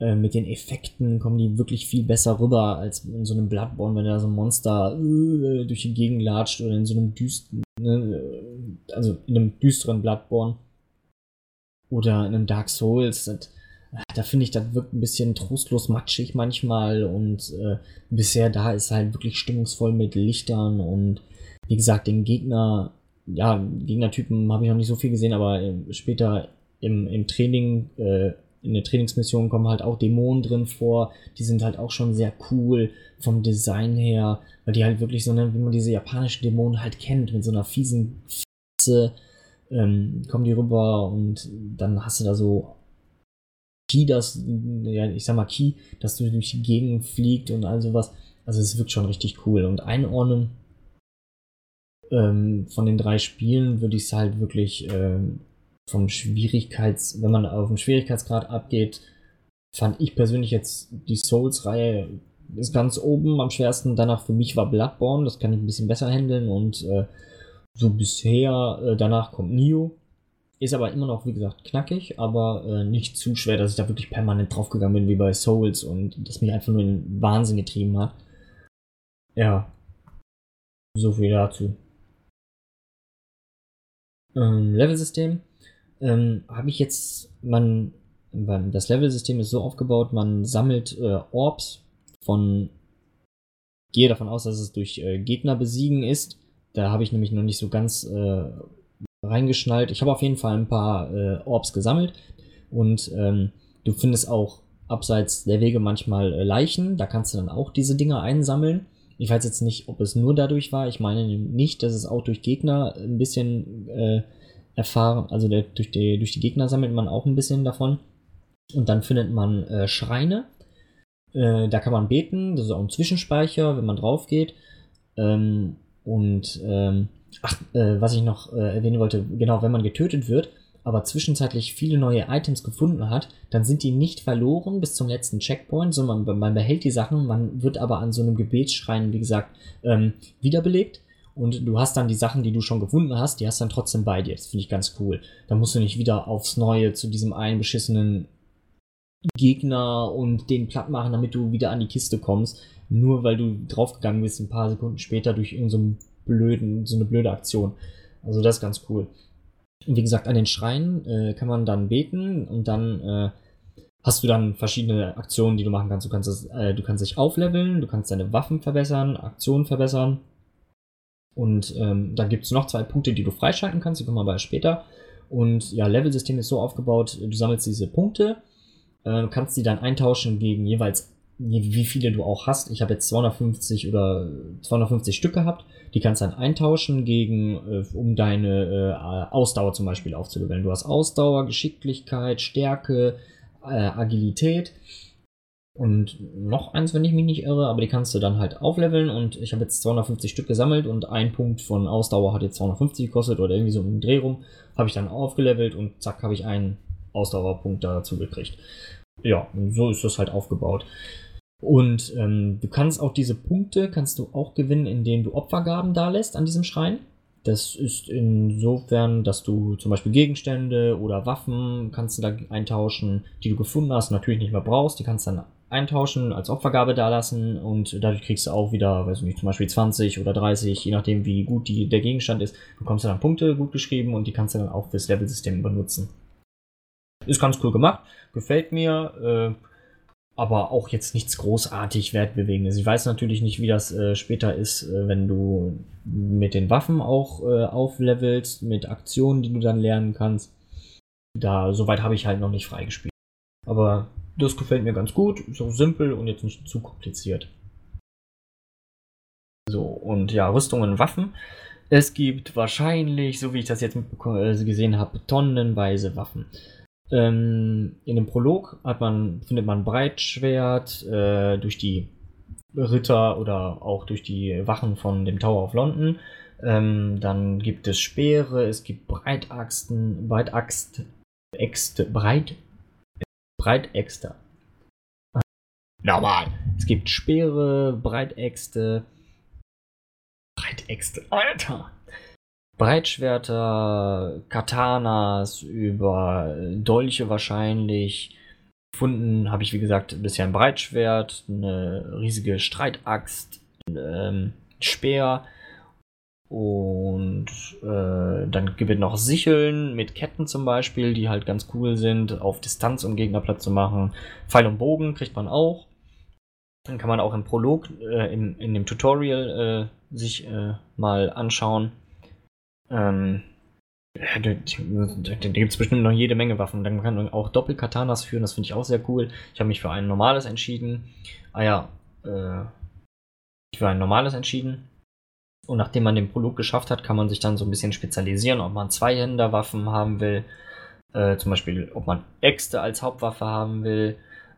äh, mit den Effekten kommen die wirklich viel besser rüber als in so einem Bloodborne, wenn da so ein Monster äh, durch die Gegend latscht oder in so einem düsteren, ne, äh, also in einem düsteren Bloodborne oder in einem Dark Souls. Das, da finde ich, das wirkt ein bisschen trostlos matschig manchmal und äh, bisher da ist halt wirklich stimmungsvoll mit Lichtern und wie gesagt, den Gegner, ja, Gegnertypen habe ich noch nicht so viel gesehen, aber äh, später im, im Training äh, in der Trainingsmission kommen halt auch Dämonen drin vor. Die sind halt auch schon sehr cool vom Design her, weil die halt wirklich so, wie man diese japanischen Dämonen halt kennt, mit so einer fiesen Fotze, ähm, kommen die rüber und dann hast du da so Ki, das, ja, ich sag mal Ki, dass du durch die Gegend fliegt und all sowas. Also es wirkt schon richtig cool. Und einordnen ähm, von den drei Spielen würde ich es halt wirklich ähm, vom Schwierigkeits, wenn man auf den Schwierigkeitsgrad abgeht, fand ich persönlich jetzt die Souls-Reihe ist ganz oben am schwersten. Danach für mich war Bloodborne, das kann ich ein bisschen besser handeln und äh, so bisher, äh, danach kommt Nio. Ist aber immer noch, wie gesagt, knackig, aber äh, nicht zu schwer, dass ich da wirklich permanent draufgegangen bin, wie bei Souls und das mich einfach nur in Wahnsinn getrieben hat. Ja. So viel dazu. Ähm, Level-System ähm, habe ich jetzt, man, das Level-System ist so aufgebaut, man sammelt äh, Orbs von, gehe davon aus, dass es durch äh, Gegner besiegen ist. Da habe ich nämlich noch nicht so ganz äh, reingeschnallt. Ich habe auf jeden Fall ein paar äh, Orbs gesammelt und ähm, du findest auch abseits der Wege manchmal äh, Leichen. Da kannst du dann auch diese Dinger einsammeln. Ich weiß jetzt nicht, ob es nur dadurch war. Ich meine nicht, dass es auch durch Gegner ein bisschen äh, erfahren, also der, durch, die, durch die Gegner sammelt man auch ein bisschen davon. Und dann findet man äh, Schreine. Äh, da kann man beten, das ist auch ein Zwischenspeicher, wenn man drauf geht. Ähm, und ähm, ach, äh, was ich noch äh, erwähnen wollte, genau, wenn man getötet wird, aber zwischenzeitlich viele neue Items gefunden hat, dann sind die nicht verloren bis zum letzten Checkpoint, sondern man, man behält die Sachen, man wird aber an so einem Gebetsschrein, wie gesagt, ähm, wiederbelebt und du hast dann die Sachen, die du schon gefunden hast, die hast dann trotzdem bei dir. Das finde ich ganz cool. Da musst du nicht wieder aufs Neue zu diesem einen beschissenen Gegner und den platt machen, damit du wieder an die Kiste kommst. Nur weil du draufgegangen bist, ein paar Sekunden später durch irgendeine so blöden, so eine blöde Aktion. Also das ist ganz cool. Wie gesagt, an den Schreien äh, kann man dann beten und dann äh, hast du dann verschiedene Aktionen, die du machen kannst. Du kannst, das, äh, du kannst dich aufleveln, du kannst deine Waffen verbessern, Aktionen verbessern und ähm, dann gibt es noch zwei Punkte, die du freischalten kannst, die kommen aber später. Und ja, Level-System ist so aufgebaut, du sammelst diese Punkte, äh, kannst die dann eintauschen gegen jeweils, wie viele du auch hast. Ich habe jetzt 250 oder 250 Stück gehabt. Die kannst dann eintauschen gegen, äh, um deine äh, Ausdauer zum Beispiel aufzuleveln. Du hast Ausdauer, Geschicklichkeit, Stärke, äh, Agilität und noch eins, wenn ich mich nicht irre, aber die kannst du dann halt aufleveln und ich habe jetzt 250 Stück gesammelt und ein Punkt von Ausdauer hat jetzt 250 gekostet oder irgendwie so im Dreh rum, habe ich dann aufgelevelt und zack, habe ich einen Ausdauerpunkt dazu gekriegt. Ja, so ist das halt aufgebaut. Und ähm, du kannst auch diese Punkte, kannst du auch gewinnen, indem du Opfergaben da lässt an diesem Schrein. Das ist insofern, dass du zum Beispiel Gegenstände oder Waffen kannst du da eintauschen, die du gefunden hast, natürlich nicht mehr brauchst. Die kannst du dann eintauschen, als Opfergabe dalassen und dadurch kriegst du auch wieder, weiß ich nicht, zum Beispiel 20 oder 30, je nachdem wie gut die, der Gegenstand ist, bekommst du dann Punkte gut geschrieben und die kannst du dann auch fürs Level-System benutzen. Ist ganz cool gemacht, gefällt mir, äh, aber auch jetzt nichts großartig Wertbewegendes. Ich weiß natürlich nicht, wie das äh, später ist, äh, wenn du mit den Waffen auch äh, auflevelst, mit Aktionen, die du dann lernen kannst. Da, soweit habe ich halt noch nicht freigespielt. Aber das gefällt mir ganz gut, ist auch simpel und jetzt nicht zu kompliziert. So, und ja, Rüstungen und Waffen. Es gibt wahrscheinlich, so wie ich das jetzt äh, gesehen habe, tonnenweise Waffen. Ähm, in dem Prolog man, findet man Breitschwert äh, durch die Ritter oder auch durch die Wachen von dem Tower of London. Ähm, dann gibt es Speere, es gibt Breitaxten, Breitaxt, Äxte, Breit, Breitäxte. Normal. Es gibt Speere, Breitäxte, Breitäxte, Alter. Breitschwerter, Katanas, über Dolche wahrscheinlich. Gefunden habe ich, wie gesagt, bisher ein Breitschwert, eine riesige Streitaxt, ähm, Speer und äh, dann gibt es noch Sicheln mit Ketten zum Beispiel, die halt ganz cool sind, auf Distanz, um Gegner platt zu machen. Pfeil und Bogen kriegt man auch. Dann kann man auch im Prolog, äh, in, in dem Tutorial äh, sich äh, mal anschauen. Ähm, da, gibt es bestimmt noch jede Menge Waffen. Dann kann man auch Doppelkatanas führen, das finde ich auch sehr cool. Ich habe mich für ein normales entschieden. Ah ja, äh, für ein normales entschieden. Und nachdem man den Prolog geschafft hat, kann man sich dann so ein bisschen spezialisieren, ob man Zweihänderwaffen haben will, äh, zum Beispiel, ob man Äxte als Hauptwaffe haben will,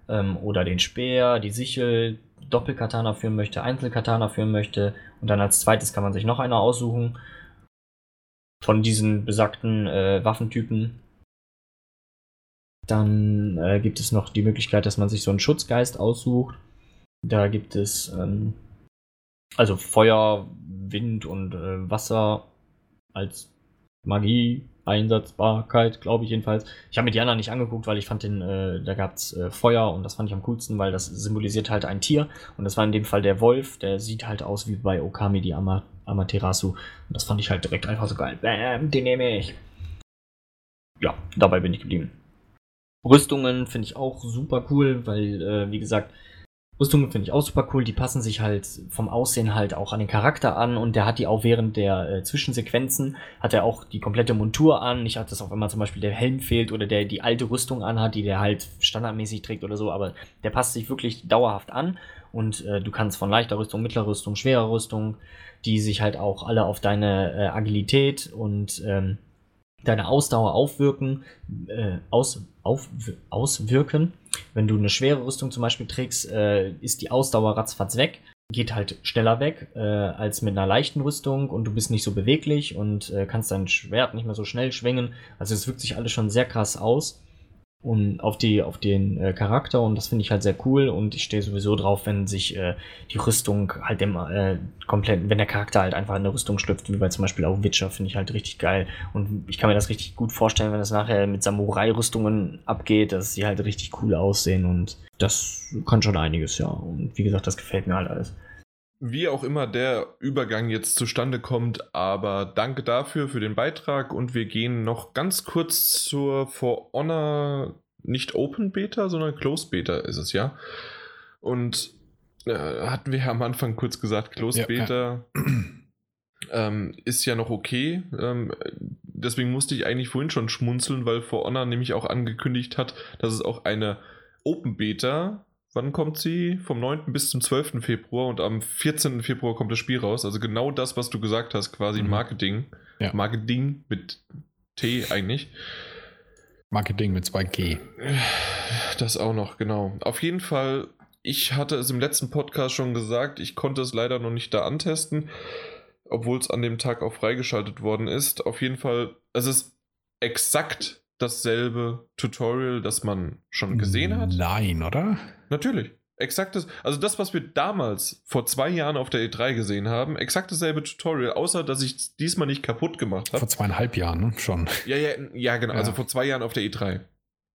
ähm, oder den Speer, die Sichel, Doppelkatana führen möchte, Einzelkatana führen möchte. Und dann als zweites kann man sich noch einer aussuchen von diesen besagten äh, Waffentypen. Dann äh, gibt es noch die Möglichkeit, dass man sich so einen Schutzgeist aussucht. Da gibt es ähm, also Feuer, Wind und äh, Wasser als Magie Einsatzbarkeit, glaube ich jedenfalls. Ich habe mir die anderen nicht angeguckt, weil ich fand den, äh, da gab es äh, Feuer und das fand ich am coolsten, weil das symbolisiert halt ein Tier und das war in dem Fall der Wolf, der sieht halt aus wie bei Okami die Ama Amaterasu und das fand ich halt direkt einfach so geil. Bam, den nehme ich. Ja, dabei bin ich geblieben. Rüstungen finde ich auch super cool, weil, äh, wie gesagt, Rüstungen finde ich auch super cool. Die passen sich halt vom Aussehen halt auch an den Charakter an und der hat die auch während der äh, Zwischensequenzen hat er auch die komplette Montur an. Nicht, dass auch immer zum Beispiel der Helm fehlt oder der die alte Rüstung anhat, die der halt standardmäßig trägt oder so, aber der passt sich wirklich dauerhaft an und äh, du kannst von leichter Rüstung, mittlerer Rüstung, schwerer Rüstung, die sich halt auch alle auf deine äh, Agilität und ähm, deine Ausdauer aufwirken, äh, aus, auf, auswirken. Wenn du eine schwere Rüstung zum Beispiel trägst, äh, ist die Ausdauer ratzfatz weg. Geht halt schneller weg äh, als mit einer leichten Rüstung und du bist nicht so beweglich und äh, kannst dein Schwert nicht mehr so schnell schwingen. Also es wirkt sich alles schon sehr krass aus und auf die auf den äh, Charakter und das finde ich halt sehr cool und ich stehe sowieso drauf, wenn sich äh, die Rüstung halt dem äh, komplett, wenn der Charakter halt einfach in eine Rüstung schlüpft, wie bei zum Beispiel auch Witcher, finde ich halt richtig geil und ich kann mir das richtig gut vorstellen, wenn das nachher mit Samurai-Rüstungen abgeht, dass sie halt richtig cool aussehen und das kann schon einiges, ja und wie gesagt, das gefällt mir halt alles wie auch immer der Übergang jetzt zustande kommt, aber danke dafür für den Beitrag und wir gehen noch ganz kurz zur For Honor nicht Open Beta, sondern Closed Beta ist es ja. Und äh, hatten wir ja am Anfang kurz gesagt, Closed ja, Beta ja. <clears throat> Ähm, ist ja noch okay. Ähm, deswegen musste ich eigentlich vorhin schon schmunzeln, weil For Honor nämlich auch angekündigt hat, dass es auch eine Open Beta Wann kommt sie? Vom 9. bis zum 12. Februar und am 14. Februar kommt das Spiel raus. Also genau das, was du gesagt hast, quasi mhm. Marketing. Ja. Marketing mit T eigentlich. Marketing mit 2G. Das auch noch, genau. Auf jeden Fall, ich hatte es im letzten Podcast schon gesagt, ich konnte es leider noch nicht da antesten, obwohl es an dem Tag auch freigeschaltet worden ist. Auf jeden Fall, es ist exakt dasselbe Tutorial, das man schon gesehen hat? Nein, oder? Natürlich. Exakt das, also das, was wir damals vor zwei Jahren auf der E3 gesehen haben, exakt dasselbe Tutorial, außer dass ich es diesmal nicht kaputt gemacht habe. Vor zweieinhalb Jahren? Schon. Ja, ja, ja, genau. Also ja. Also vor zwei Jahren auf der E3.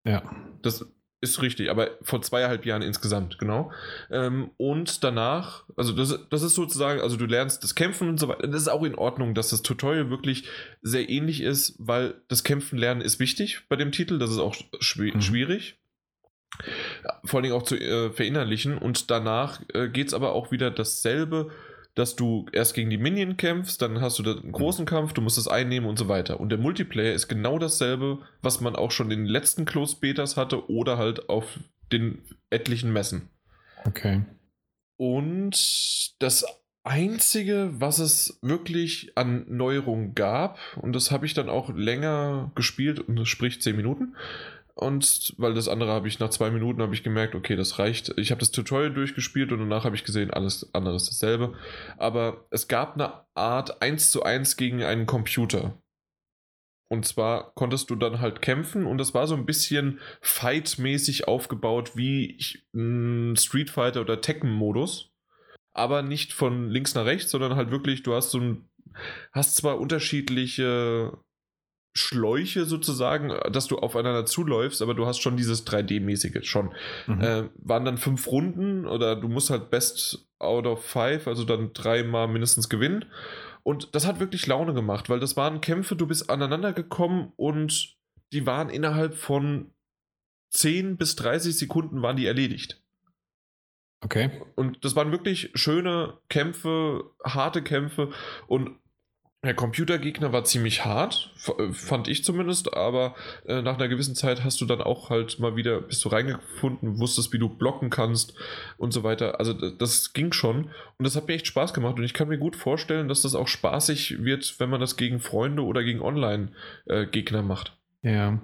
Ja. Das, ist richtig, aber vor zweieinhalb Jahren insgesamt, genau. Ähm, und danach, also das, das ist sozusagen, also du lernst das Kämpfen und so weiter. Das ist auch in Ordnung, dass das Tutorial wirklich sehr ähnlich ist, weil das Kämpfen lernen ist wichtig bei dem Titel. Das ist auch schw mhm. schwierig. Vor allen Dingen auch zu äh, verinnerlichen. Und danach äh, geht es aber auch wieder dasselbe dass du erst gegen die Minion kämpfst, dann hast du da einen großen Kampf, du musst es einnehmen und so weiter. Und der Multiplayer ist genau dasselbe, was man auch schon in den letzten Closed Betas hatte oder halt auf den etlichen Messen. Okay. Und das Einzige, was es wirklich an Neuerungen gab, und das habe ich dann auch länger gespielt, und das spricht 10 Minuten, und weil das andere habe ich nach zwei Minuten habe ich gemerkt, okay, das reicht. Ich habe das Tutorial durchgespielt und danach habe ich gesehen, alles andere ist dasselbe. Aber es gab eine Art 1 zu 1 gegen einen Computer. Und zwar konntest du dann halt kämpfen und das war so ein bisschen Fight-mäßig aufgebaut wie Street Fighter oder Tekken-Modus. Aber nicht von links nach rechts, sondern halt wirklich, du hast so ein, hast zwar unterschiedliche Schläuche sozusagen, dass du aufeinander zuläufst, aber du hast schon dieses 3D-mäßige schon. Mhm. Äh, waren dann fünf Runden oder du musst halt best out of five, also dann dreimal mindestens gewinnen. Und das hat wirklich Laune gemacht, weil das waren Kämpfe, du bist aneinander gekommen und die waren innerhalb von 10 bis 30 Sekunden waren die erledigt. Okay. Und das waren wirklich schöne Kämpfe, harte Kämpfe und der Computergegner war ziemlich hart, äh, fand ich zumindest, aber äh, nach einer gewissen Zeit hast du dann auch halt mal wieder, bist du reingefunden, wusstest, wie du blocken kannst und so weiter. Also das ging schon und das hat mir echt Spaß gemacht und ich kann mir gut vorstellen, dass das auch spaßig wird, wenn man das gegen Freunde oder gegen Online-Gegner äh, macht. Ja.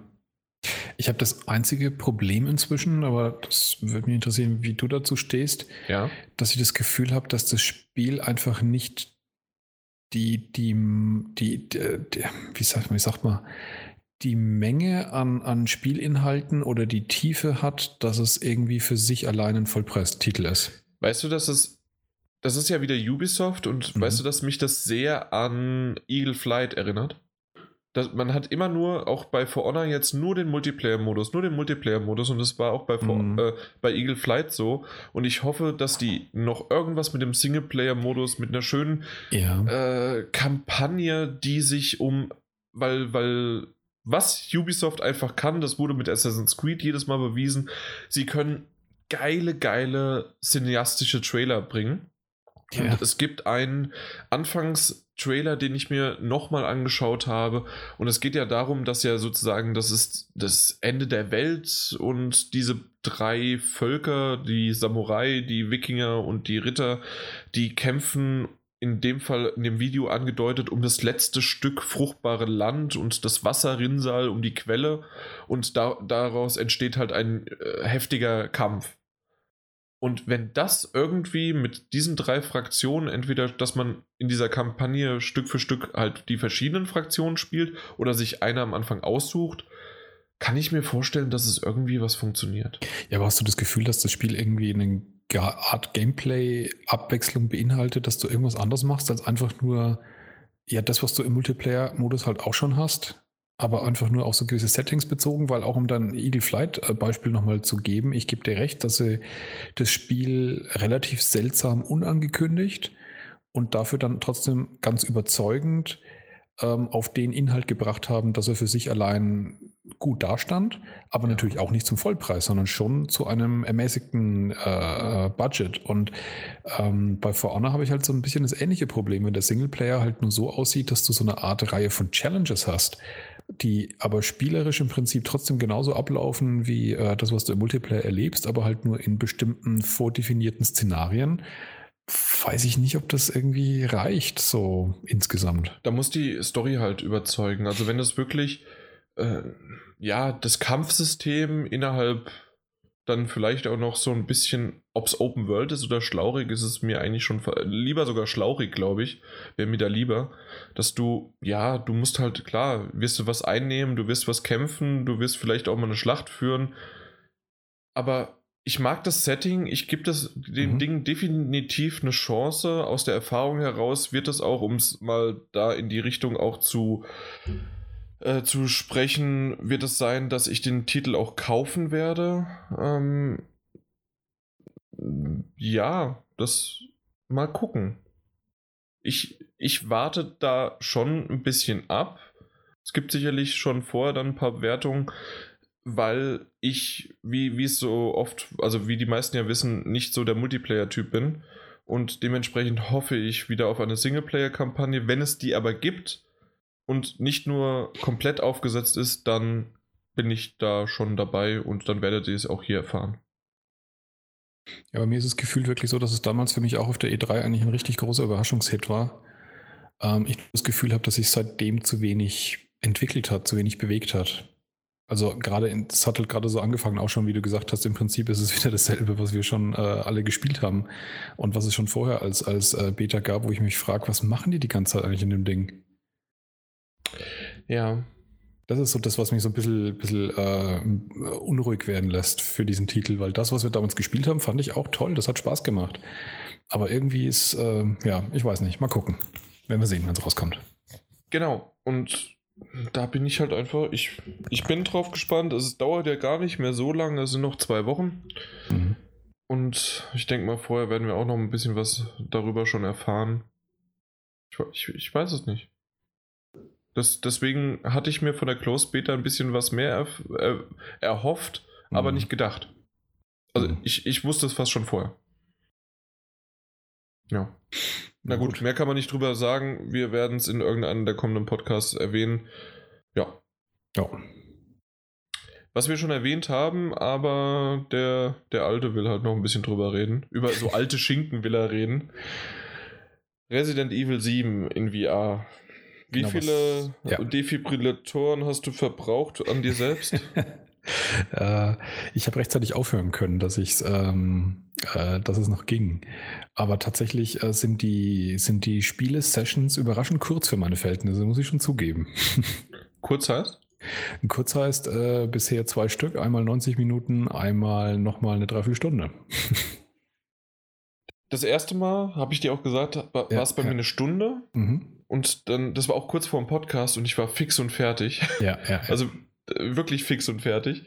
Ich habe das einzige Problem inzwischen, aber das würde mich interessieren, wie du dazu stehst, ja. dass ich das Gefühl habe, dass das Spiel einfach nicht die, die, die, die, wie, sagt, wie sagt man, die Menge an, an Spielinhalten oder die Tiefe hat, dass es irgendwie für sich allein ein Vollpreistitel ist. Weißt du, dass es, das ist ja wieder Ubisoft und mhm. weißt du, dass mich das sehr an Eagle Flight erinnert? Das, man hat immer nur, auch bei For Honor jetzt nur den Multiplayer-Modus, nur den Multiplayer-Modus und das war auch bei, For, mhm. äh, bei Eagle Flight so. Und ich hoffe, dass die noch irgendwas mit dem Singleplayer-Modus, mit einer schönen ja. äh, Kampagne, die sich um, weil, weil was Ubisoft einfach kann, das wurde mit Assassin's Creed jedes Mal bewiesen, sie können geile, geile cineastische Trailer bringen. Und es gibt einen Anfangstrailer, den ich mir nochmal angeschaut habe. Und es geht ja darum, dass ja sozusagen das ist das Ende der Welt und diese drei Völker, die Samurai, die Wikinger und die Ritter, die kämpfen in dem Fall in dem Video angedeutet um das letzte Stück fruchtbare Land und das Wasserrinnsal um die Quelle. Und da, daraus entsteht halt ein äh, heftiger Kampf. Und wenn das irgendwie mit diesen drei Fraktionen, entweder, dass man in dieser Kampagne Stück für Stück halt die verschiedenen Fraktionen spielt oder sich einer am Anfang aussucht, kann ich mir vorstellen, dass es irgendwie was funktioniert. Ja, aber hast du das Gefühl, dass das Spiel irgendwie eine Art Gameplay-Abwechslung beinhaltet, dass du irgendwas anderes machst, als einfach nur ja das, was du im Multiplayer-Modus halt auch schon hast? Aber einfach nur auf so gewisse Settings bezogen, weil auch um dann Eagle Flight äh, Beispiel nochmal zu geben, ich gebe dir recht, dass sie das Spiel relativ seltsam unangekündigt und dafür dann trotzdem ganz überzeugend ähm, auf den Inhalt gebracht haben, dass er für sich allein gut dastand, aber ja. natürlich auch nicht zum Vollpreis, sondern schon zu einem ermäßigten äh, Budget. Und ähm, bei For Honor habe ich halt so ein bisschen das ähnliche Problem, wenn der Singleplayer halt nur so aussieht, dass du so eine Art Reihe von Challenges hast die aber spielerisch im Prinzip trotzdem genauso ablaufen wie äh, das, was du im Multiplayer erlebst, aber halt nur in bestimmten vordefinierten Szenarien, weiß ich nicht, ob das irgendwie reicht, so insgesamt. Da muss die Story halt überzeugen. Also wenn das wirklich, äh, ja, das Kampfsystem innerhalb dann vielleicht auch noch so ein bisschen, ob es Open World ist oder schlaurig, ist es mir eigentlich schon lieber sogar schlaurig, glaube ich. Wäre mir da lieber, dass du, ja, du musst halt, klar, wirst du was einnehmen, du wirst was kämpfen, du wirst vielleicht auch mal eine Schlacht führen. Aber ich mag das Setting, ich gebe das dem mhm. Ding definitiv eine Chance. Aus der Erfahrung heraus wird es auch, um es mal da in die Richtung auch zu äh, zu sprechen wird es sein, dass ich den Titel auch kaufen werde. Ähm, ja, das mal gucken. Ich, ich warte da schon ein bisschen ab. Es gibt sicherlich schon vorher dann ein paar Wertungen, weil ich, wie, wie es so oft, also wie die meisten ja wissen, nicht so der Multiplayer-Typ bin. Und dementsprechend hoffe ich wieder auf eine Singleplayer-Kampagne. Wenn es die aber gibt, und nicht nur komplett aufgesetzt ist, dann bin ich da schon dabei und dann werdet ihr es auch hier erfahren. Ja, bei mir ist es gefühlt wirklich so, dass es damals für mich auch auf der E3 eigentlich ein richtig großer Überraschungshit war. Ähm, ich das Gefühl habe, dass sich seitdem zu wenig entwickelt hat, zu wenig bewegt hat. Also gerade, es hat halt gerade so angefangen, auch schon, wie du gesagt hast, im Prinzip ist es <laughs> wieder dasselbe, was wir schon äh, alle gespielt haben und was es schon vorher als, als äh, Beta gab, wo ich mich frage, was machen die die ganze Zeit eigentlich in dem Ding? Ja. Das ist so das, was mich so ein bisschen, bisschen äh, unruhig werden lässt für diesen Titel, weil das, was wir damals gespielt haben, fand ich auch toll. Das hat Spaß gemacht. Aber irgendwie ist, äh, ja, ich weiß nicht. Mal gucken. Werden wir sehen, wenn es rauskommt. Genau. Und da bin ich halt einfach, ich, ich bin drauf gespannt. Es dauert ja gar nicht mehr so lange, es sind noch zwei Wochen. Mhm. Und ich denke mal, vorher werden wir auch noch ein bisschen was darüber schon erfahren. Ich, ich, ich weiß es nicht. Das, deswegen hatte ich mir von der Closed Beta ein bisschen was mehr er, er, erhofft, mhm. aber nicht gedacht. Also mhm. ich, ich wusste es fast schon vorher. Ja. Na gut, gut, mehr kann man nicht drüber sagen. Wir werden es in irgendeinem der kommenden Podcasts erwähnen. Ja. Ja. Was wir schon erwähnt haben, aber der, der Alte will halt noch ein bisschen drüber reden. Über so alte <laughs> Schinken will er reden. Resident Evil 7 in VR. Wie genau, viele was, ja. Defibrillatoren hast du verbraucht an dir selbst? <laughs> äh, ich habe rechtzeitig aufhören können, dass ich ähm, äh, dass es noch ging. Aber tatsächlich äh, sind die sind die Spiele-Sessions überraschend kurz für meine Verhältnisse, muss ich schon zugeben. <laughs> kurz heißt? Kurz heißt äh, bisher zwei Stück, einmal 90 Minuten, einmal nochmal eine Dreiviertelstunde. das erste Mal, habe ich dir auch gesagt, war es ja, bei ja. mir eine Stunde. Mhm. Und dann, das war auch kurz vor dem Podcast und ich war fix und fertig. <laughs> Ja, ja. Also äh, wirklich fix und fertig.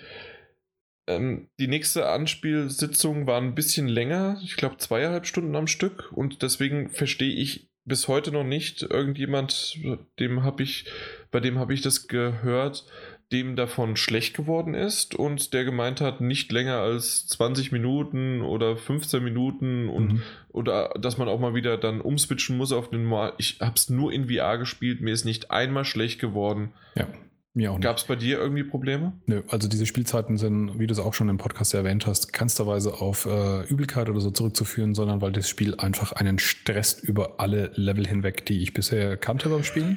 Ähm, die nächste Anspielsitzung war ein bisschen länger, ich glaube zweieinhalb Stunden am Stück. Und deswegen verstehe ich bis heute noch nicht irgendjemand, dem habe ich, bei dem habe ich das gehört, dem davon schlecht geworden ist und der gemeint hat, nicht länger als 20 Minuten oder 15 Minuten und mhm. oder dass man auch mal wieder dann umswitchen muss auf den Mal. Ich habe es nur in VR gespielt, mir ist nicht einmal schlecht geworden. Ja. Mir auch Gab es bei dir irgendwie Probleme? Nö, also diese Spielzeiten sind, wie du es auch schon im Podcast erwähnt hast, keinsterweise auf äh, Übelkeit oder so zurückzuführen, sondern weil das Spiel einfach einen stresst über alle Level hinweg, die ich bisher kannte beim Spielen.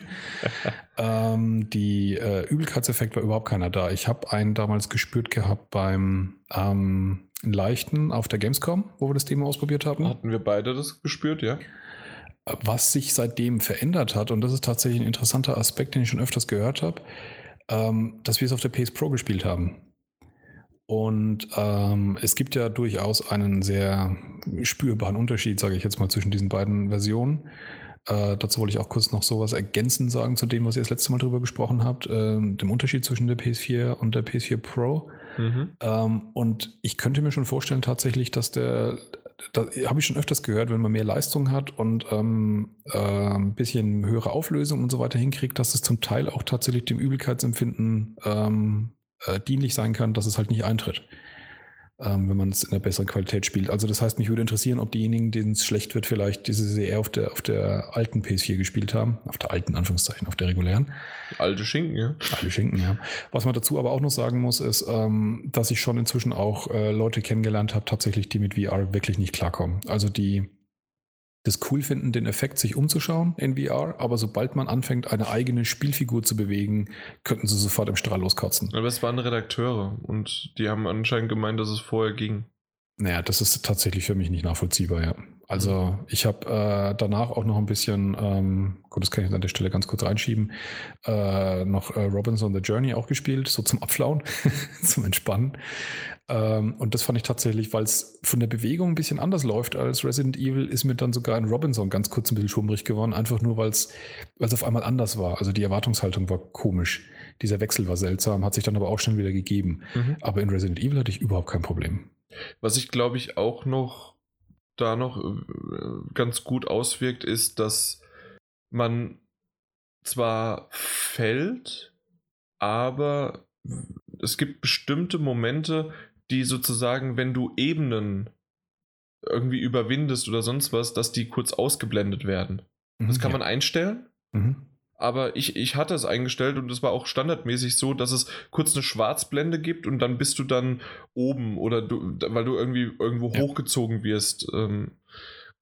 <laughs> ähm, die äh, Übelkeitseffekt war überhaupt keiner da. Ich habe einen damals gespürt gehabt beim ähm, Leichten auf der Gamescom, wo wir das Thema ausprobiert haben. Hatten wir beide das gespürt, ja? Was sich seitdem verändert hat, und das ist tatsächlich ein interessanter Aspekt, den ich schon öfters gehört habe, ähm, dass wir es auf der PS Pro gespielt haben. Und ähm, es gibt ja durchaus einen sehr spürbaren Unterschied, sage ich jetzt mal, zwischen diesen beiden Versionen. Äh, dazu wollte ich auch kurz noch sowas ergänzend sagen zu dem, was ihr das letzte Mal drüber gesprochen habt, äh, dem Unterschied zwischen der PS4 und der PS4 Pro. Mhm. Ähm, und ich könnte mir schon vorstellen tatsächlich, dass der, da habe ich schon öfters gehört, wenn man mehr Leistung hat und ähm, äh, ein bisschen höhere Auflösung und so weiter hinkriegt, dass es zum Teil auch tatsächlich dem Übelkeitsempfinden ähm, äh, dienlich sein kann, dass es halt nicht eintritt ähm, wenn man es in einer besseren Qualität spielt. Also das heißt, mich würde interessieren, ob diejenigen, denen es schlecht wird, vielleicht diese eher auf der, auf der alten PS4 gespielt haben. Auf der alten, Anführungszeichen, auf der regulären. Alte Schinken, ja. Alte Schinken, ja. Was man dazu aber auch noch sagen muss, ist, ähm, dass ich schon inzwischen auch äh, Leute kennengelernt habe, tatsächlich, die mit VR wirklich nicht klarkommen. Also die das cool finden, den Effekt sich umzuschauen in VR, aber sobald man anfängt, eine eigene Spielfigur zu bewegen, könnten sie sofort im Strahl loskotzen. Aber es waren Redakteure und die haben anscheinend gemeint, dass es vorher ging. Naja, das ist tatsächlich für mich nicht nachvollziehbar, ja. Also ich habe äh, danach auch noch ein bisschen, ähm, gut, das kann ich an der Stelle ganz kurz reinschieben, äh, noch äh, Robinson the Journey auch gespielt, so zum Abflauen, <laughs> zum Entspannen. Ähm, und das fand ich tatsächlich, weil es von der Bewegung ein bisschen anders läuft als Resident Evil, ist mir dann sogar in Robinson ganz kurz ein bisschen schummrig geworden, einfach nur, weil es auf einmal anders war. Also die Erwartungshaltung war komisch. Dieser Wechsel war seltsam, hat sich dann aber auch schon wieder gegeben. Mhm. Aber in Resident Evil hatte ich überhaupt kein Problem. Was ich glaube ich auch noch da noch äh, ganz gut auswirkt, ist, dass man zwar fällt, aber es gibt bestimmte Momente, die sozusagen, wenn du Ebenen irgendwie überwindest oder sonst was, dass die kurz ausgeblendet werden. Mhm, das kann ja. man einstellen. Mhm. Aber ich, ich hatte es eingestellt und es war auch standardmäßig so, dass es kurz eine Schwarzblende gibt und dann bist du dann oben oder du, weil du irgendwie irgendwo ja. hochgezogen wirst. Ähm,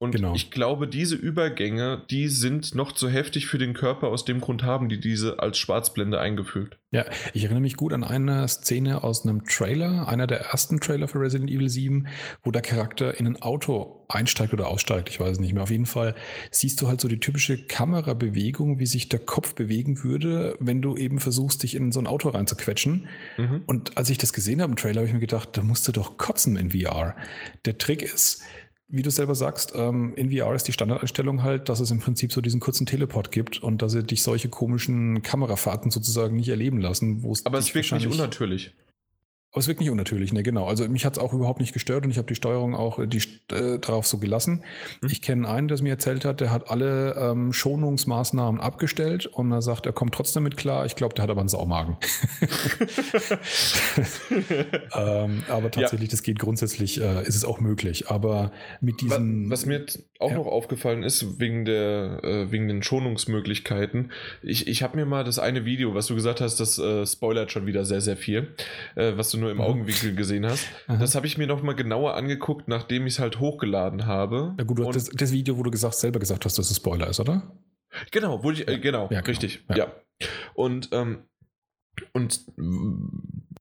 Und Genau. ich glaube, diese Übergänge, die sind noch zu heftig für den Körper. Aus dem Grund haben die diese als Schwarzblende eingefügt. Ja, ich erinnere mich gut an eine Szene aus einem Trailer, einer der ersten Trailer für Resident Evil 7, wo der Charakter in ein Auto einsteigt oder aussteigt, ich weiß es nicht mehr. Auf jeden Fall siehst du halt so die typische Kamerabewegung, wie sich der Kopf bewegen würde, wenn du eben versuchst, dich in so ein Auto reinzuquetschen. Mhm. Und als ich das gesehen habe im Trailer, habe ich mir gedacht, da musst du doch kotzen in VR. Der Trick ist, wie du selber sagst, ähm, in VR ist die Standardeinstellung halt, dass es im Prinzip so diesen kurzen Teleport gibt und dass sie dich solche komischen Kamerafahrten sozusagen nicht erleben lassen, wo es Aber es wirkt nicht unnatürlich. Aber es wirkt nicht unnatürlich, ne, genau. Also mich hat es auch überhaupt nicht gestört und ich habe die Steuerung auch äh, die, äh, darauf so gelassen. Mhm. Ich kenne einen, der mir erzählt hat, der hat alle ähm, Schonungsmaßnahmen abgestellt und er sagt, er kommt trotzdem mit klar. Ich glaube, der hat aber einen Saumagen. <laughs> <laughs> ähm, aber tatsächlich, das geht grundsätzlich, äh, ist es auch möglich. Aber mit diesen. Was mir jetzt auch Ja. noch aufgefallen ist, wegen, der, äh, wegen den Schonungsmöglichkeiten, ich, ich habe mir mal das eine Video, was du gesagt hast, das äh, spoilert schon wieder sehr, sehr viel, äh, was du nur im Mhm. Augenwinkel gesehen hast. Aha. Das habe ich mir noch mal genauer angeguckt, nachdem ich es halt hochgeladen habe. ja gut, du das, das Video, wo du gesagt, selber gesagt hast, dass es Spoiler ist, oder? Genau, wurde ich, äh, genau, Ja, genau. richtig, Ja. ja. Und, ähm, und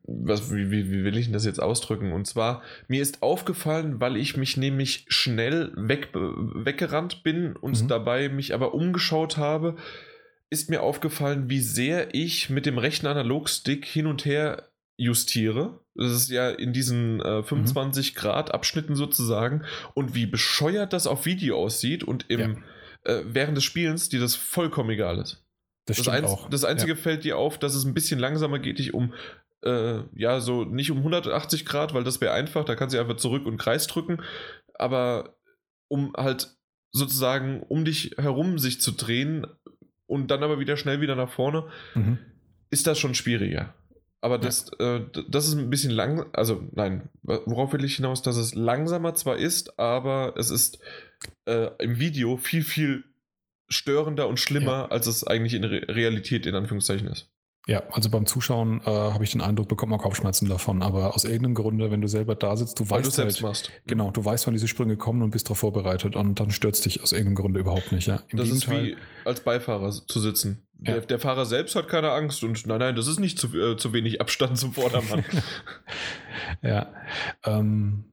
was, wie, wie, wie will ich denn das jetzt ausdrücken? Und zwar, mir ist aufgefallen, weil ich mich nämlich schnell weg, weggerannt bin und Mhm. dabei mich aber umgeschaut habe, ist mir aufgefallen, wie sehr ich mit dem rechten Analogstick hin und her justiere. Das ist ja in diesen äh, 25 Grad Abschnitten sozusagen und wie bescheuert das auf Video aussieht und im Ja. äh, während des Spielens dir das vollkommen egal ist. Das Das, einz auch. das Einzige fällt dir auf, dass es ein bisschen langsamer geht, dich um, äh, ja, so nicht um 180 Grad, weil das wäre einfach, da kannst du einfach zurück und Kreis drücken, aber um halt sozusagen um dich herum sich zu drehen und dann aber wieder schnell wieder nach vorne, Ja. Mhm. ist das schon schwieriger. Aber das, äh, d- das ist ein bisschen lang, also nein, worauf will ich hinaus, dass es langsamer zwar ist, aber es ist äh, im Video viel, viel störender und schlimmer, als es eigentlich in Re Realität in Anführungszeichen ist. Ja, also beim Zuschauen äh, habe ich den Eindruck, bekommt man Kopfschmerzen davon. Aber aus irgendeinem Grunde, wenn du selber da sitzt, du Weil du weißt selbst halt, machst. genau, du weißt, wann diese Sprünge kommen und bist darauf vorbereitet und dann stürzt dich aus irgendeinem Grunde überhaupt nicht. Ja, im das Gegenteil. ist wie als Beifahrer zu sitzen. Ja. Der, der Fahrer selbst hat keine Angst und nein, nein, das ist nicht zu, äh, zu wenig Abstand zum Vordermann. <laughs> ja, ähm,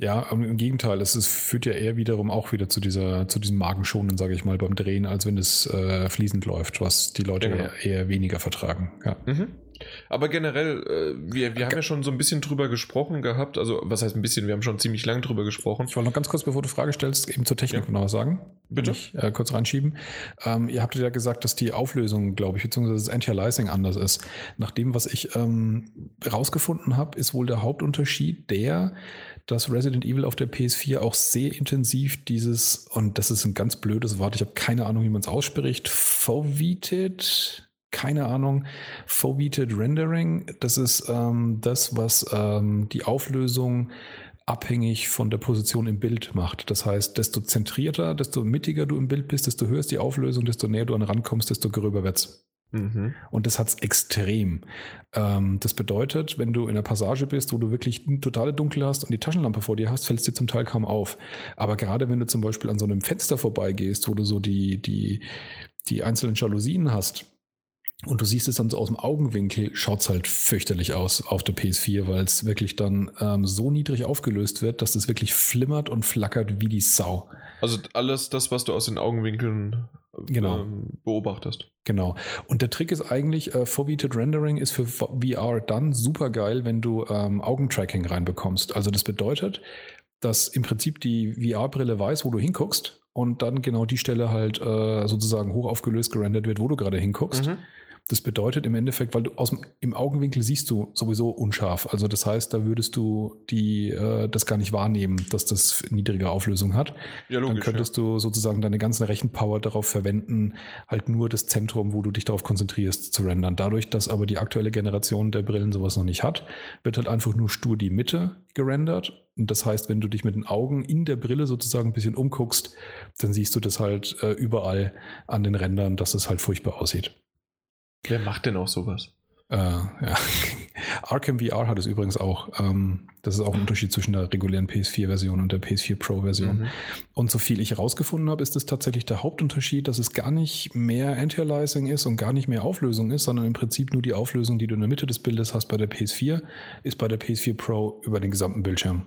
ja, im Gegenteil, es, es führt ja eher wiederum auch wieder zu dieser, zu diesem Magenschonen, sage ich mal, beim Drehen, als wenn es äh, fließend läuft, was die Leute Genau. eher, eher weniger vertragen. Ja. Mhm. Aber generell, äh, wir, wir haben ja schon so ein bisschen drüber gesprochen gehabt. Also, was heißt ein bisschen? Wir haben schon ziemlich lang drüber gesprochen. Ich wollte noch ganz kurz, bevor du Frage stellst, eben zur Technik Ja. noch was sagen. Bitte? Ich, äh, kurz reinschieben. Ähm, ihr habt ja gesagt, dass die Auflösung, glaube ich, beziehungsweise das Anti-Aliasing anders ist. Nach dem, was ich ähm, rausgefunden habe, ist wohl der Hauptunterschied der, dass Resident Evil auf der PS4 auch sehr intensiv dieses, und das ist ein ganz blödes Wort, ich habe keine Ahnung, wie man es ausspricht, foveated, keine Ahnung, foveated Rendering, das ist ähm, das, was ähm, die Auflösung abhängig von der Position im Bild macht. Das heißt, desto zentrierter, desto mittiger du im Bild bist, desto höher ist die Auflösung, desto näher du an rankommst, desto gröber wird's. Mhm. Und das hat's extrem. Ähm, das bedeutet, wenn du in einer Passage bist, wo du wirklich totale Dunkel hast und die Taschenlampe vor dir hast, fällt es dir zum Teil kaum auf. Aber gerade wenn du zum Beispiel an so einem Fenster vorbeigehst, wo du so die, die, die einzelnen Jalousien hast, und du siehst es dann so aus dem Augenwinkel, schaut's halt fürchterlich aus auf der PS4, weil es wirklich dann ähm, so niedrig aufgelöst wird, dass das wirklich flimmert und flackert wie die Sau. Also alles das, was du aus den Augenwinkeln Genau. ähm, beobachtest. Genau. Und der Trick ist eigentlich, äh, Foveated Rendering ist für VR dann super geil, wenn du ähm, Augentracking reinbekommst. Also das bedeutet, dass im Prinzip die VR-Brille weiß, wo du hinguckst und dann genau die Stelle halt äh, sozusagen hoch aufgelöst gerendert wird, wo du gerade hinguckst. Mhm. Das bedeutet im Endeffekt, weil du aus dem, im Augenwinkel siehst du sowieso unscharf. Also das heißt, da würdest du die, äh, das gar nicht wahrnehmen, dass das niedrige Auflösung hat. Ja, Dann logisch. könntest du sozusagen deine ganze Rechenpower darauf verwenden, halt nur das Zentrum, wo du dich darauf konzentrierst, zu rendern. Dadurch, dass aber die aktuelle Generation der Brillen sowas noch nicht hat, wird halt einfach nur stur die Mitte gerendert. Und das heißt, wenn du dich mit den Augen in der Brille sozusagen ein bisschen umguckst, dann siehst du das halt äh, überall an den Rändern, dass es halt furchtbar aussieht. Wer macht denn auch sowas? Äh, ja. <laughs> Arkham VR hat es übrigens auch. Ähm, das ist auch ein Unterschied zwischen der regulären PS4-Version und der PS4 Pro-Version. Mhm. Und so viel ich herausgefunden habe, ist es tatsächlich der Hauptunterschied, dass es gar nicht mehr Anti-Aliasing ist und gar nicht mehr Auflösung ist, sondern im Prinzip nur die Auflösung, die du in der Mitte des Bildes hast bei der PS4, ist bei der PS4 Pro über den gesamten Bildschirm.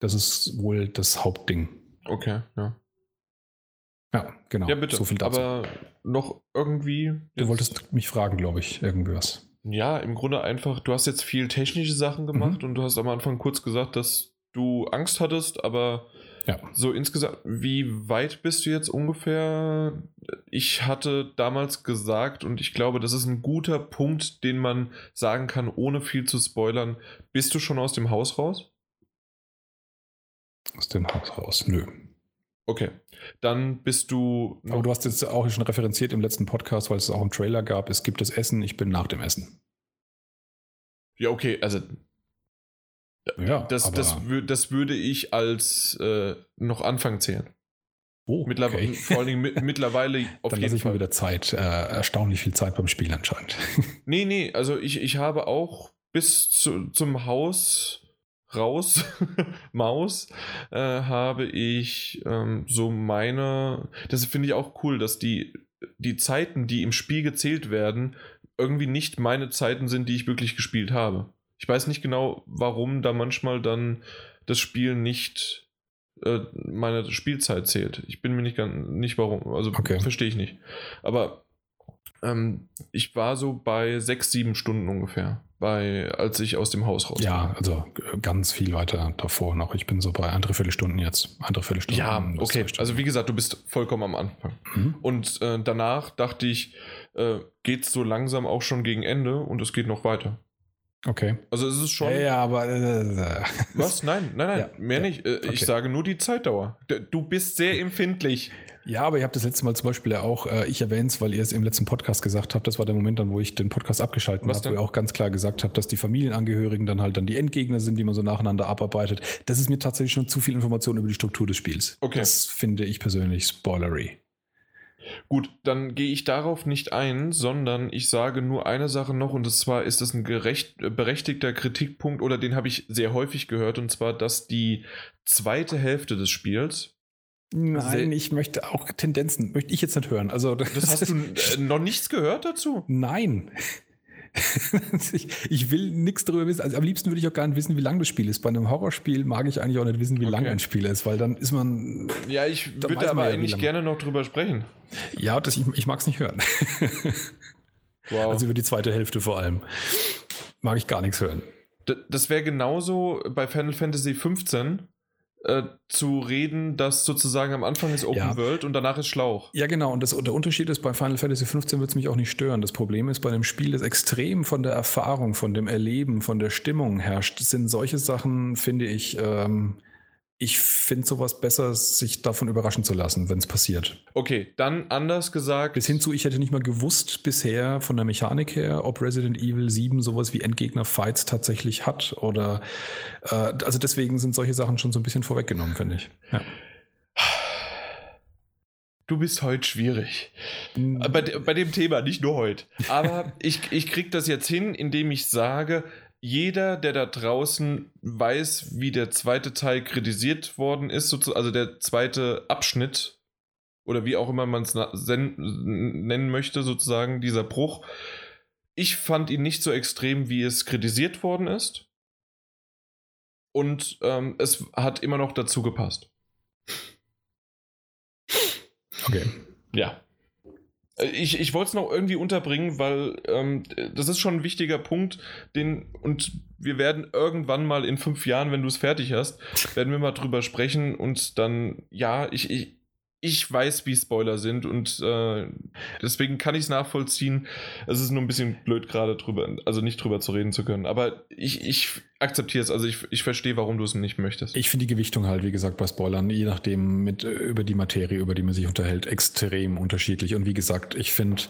Das ist wohl das Hauptding. Okay, ja. Ja, genau. Ja, bitte. So viel dazu. Aber noch irgendwie. Du wolltest mich fragen, glaube ich, irgendwas. Ja, im Grunde einfach, du hast jetzt viel technische Sachen gemacht mhm. und du hast am Anfang kurz gesagt, dass du Angst hattest, aber ja. so insgesamt, wie weit bist du jetzt ungefähr? Ich hatte damals gesagt und ich glaube, das ist ein guter Punkt, den man sagen kann, ohne viel zu spoilern. Bist du schon aus dem Haus raus? Aus dem Haus raus, nö. Okay, dann bist du. Aber du hast jetzt auch schon referenziert im letzten Podcast, weil es auch einen Trailer gab. Es gibt das Essen, ich bin nach dem Essen. Ja, okay, also. Ja, das, das, das würde ich als äh, noch Anfang zählen. Oh, Mittlerwe okay. Vor allen Dingen mit, <laughs> mittlerweile auf Dann jeden ich Fall. mal wieder Zeit, äh, erstaunlich viel Zeit beim Spiel anscheinend. <laughs> nee, nee, also ich, ich habe auch bis zu, zum Haus raus, <laughs> Maus, äh, habe ich ähm, so meine, das finde ich auch cool, dass die, die Zeiten, die im Spiel gezählt werden, irgendwie nicht meine Zeiten sind, die ich wirklich gespielt habe. Ich weiß nicht genau, warum da manchmal dann das Spiel nicht äh, meine Spielzeit zählt. Ich bin mir nicht ganz, nicht warum, also okay. verstehe ich nicht. Aber ähm, ich war so bei sechs, sieben Stunden ungefähr, bei, als ich aus dem Haus raus war. Ja, also äh, ganz viel weiter davor noch. Ich bin so bei ein Dreiviertelstunden jetzt. Ein Dreiviertelstunden. Ja, okay. Also wie gesagt, du bist vollkommen am Anfang. Mhm. Und äh, danach dachte ich, äh, geht es so langsam auch schon gegen Ende und es geht noch weiter. Okay. Also es ist schon. Ja, ja aber. Äh, Was? Nein, nein, nein, <laughs> ja, mehr ja. nicht. Äh, okay. Ich sage nur die Zeitdauer. Du bist sehr empfindlich. Ja, aber ihr habt das letzte Mal zum Beispiel ja auch, äh, ich erwähne es, weil ihr es im letzten Podcast gesagt habt, das war der Moment dann, wo ich den Podcast abgeschaltet habe, wo ihr auch ganz klar gesagt habt, dass die Familienangehörigen dann halt dann die Endgegner sind, die man so nacheinander abarbeitet. Das ist mir tatsächlich schon zu viel Information über die Struktur des Spiels. Okay. Das finde ich persönlich spoilery. Gut, dann gehe ich darauf nicht ein, sondern ich sage nur eine Sache noch und zwar ist das ein gerecht, berechtigter Kritikpunkt oder den habe ich sehr häufig gehört und zwar, dass die zweite Hälfte des Spiels Nein, ich möchte auch Tendenzen, möchte ich jetzt nicht hören. Also, das, das hast du äh, noch nichts gehört dazu? Nein. <laughs> ich, ich, will nichts darüber wissen. Also am liebsten würde ich auch gar nicht wissen, wie lang das Spiel ist. Bei einem Horrorspiel mag ich eigentlich auch nicht wissen, wie okay. lang ein Spiel ist, weil dann ist man. Ja, ich würde aber ja, eigentlich gerne noch drüber sprechen. Ja, das, ich, ich mag es nicht hören. <laughs> wow. Also über die zweite Hälfte vor allem. Mag ich gar nichts hören. Das wäre genauso bei Final Fantasy 15 äh, zu reden, dass sozusagen am Anfang ist Open ja. World und danach ist Schlauch. Ja, genau. Und, das, der Unterschied ist, bei Final Fantasy 15 wird es mich auch nicht stören. Das Problem ist, bei dem Spiel, das extrem von der Erfahrung, von dem Erleben, von der Stimmung herrscht, sind solche Sachen, finde ich, ähm, ich finde sowas besser, sich davon überraschen zu lassen, wenn es passiert. Okay, dann anders gesagt. Bis hin zu, ich hätte nicht mal gewusst bisher von der Mechanik her, ob Resident Evil 7 sowas wie Endgegner-Fights tatsächlich hat. Oder äh, also deswegen sind solche Sachen schon so ein bisschen vorweggenommen, finde ich. Ja. Du bist heute schwierig. Mhm. Bei, bei dem Thema, nicht nur heute. Aber <laughs> ich, ich kriege das jetzt hin, indem ich sage, jeder, der da draußen weiß, wie der zweite Teil kritisiert worden ist, also der zweite Abschnitt oder wie auch immer man es nennen möchte, sozusagen, dieser Bruch. Ich fand ihn nicht so extrem, wie es kritisiert worden ist. Und ähm, es hat immer noch dazu gepasst. Okay. Ja. Äh, ich, ich wollte es noch irgendwie unterbringen, weil ähm, das ist schon ein wichtiger Punkt, den und wir werden irgendwann mal in fünf Jahren, wenn du es fertig hast, werden wir mal drüber sprechen und dann, ja, ich, ich, ich weiß, wie Spoiler sind und äh, deswegen kann ich es nachvollziehen. Es ist nur ein bisschen blöd, gerade drüber, also nicht drüber zu reden zu können. Aber ich, ich akzeptiere es, also ich, ich verstehe, warum du es nicht möchtest. Ich finde die Gewichtung halt, wie gesagt, bei Spoilern, je nachdem mit äh, über die Materie, über die man sich unterhält, extrem unterschiedlich. Und wie gesagt, ich finde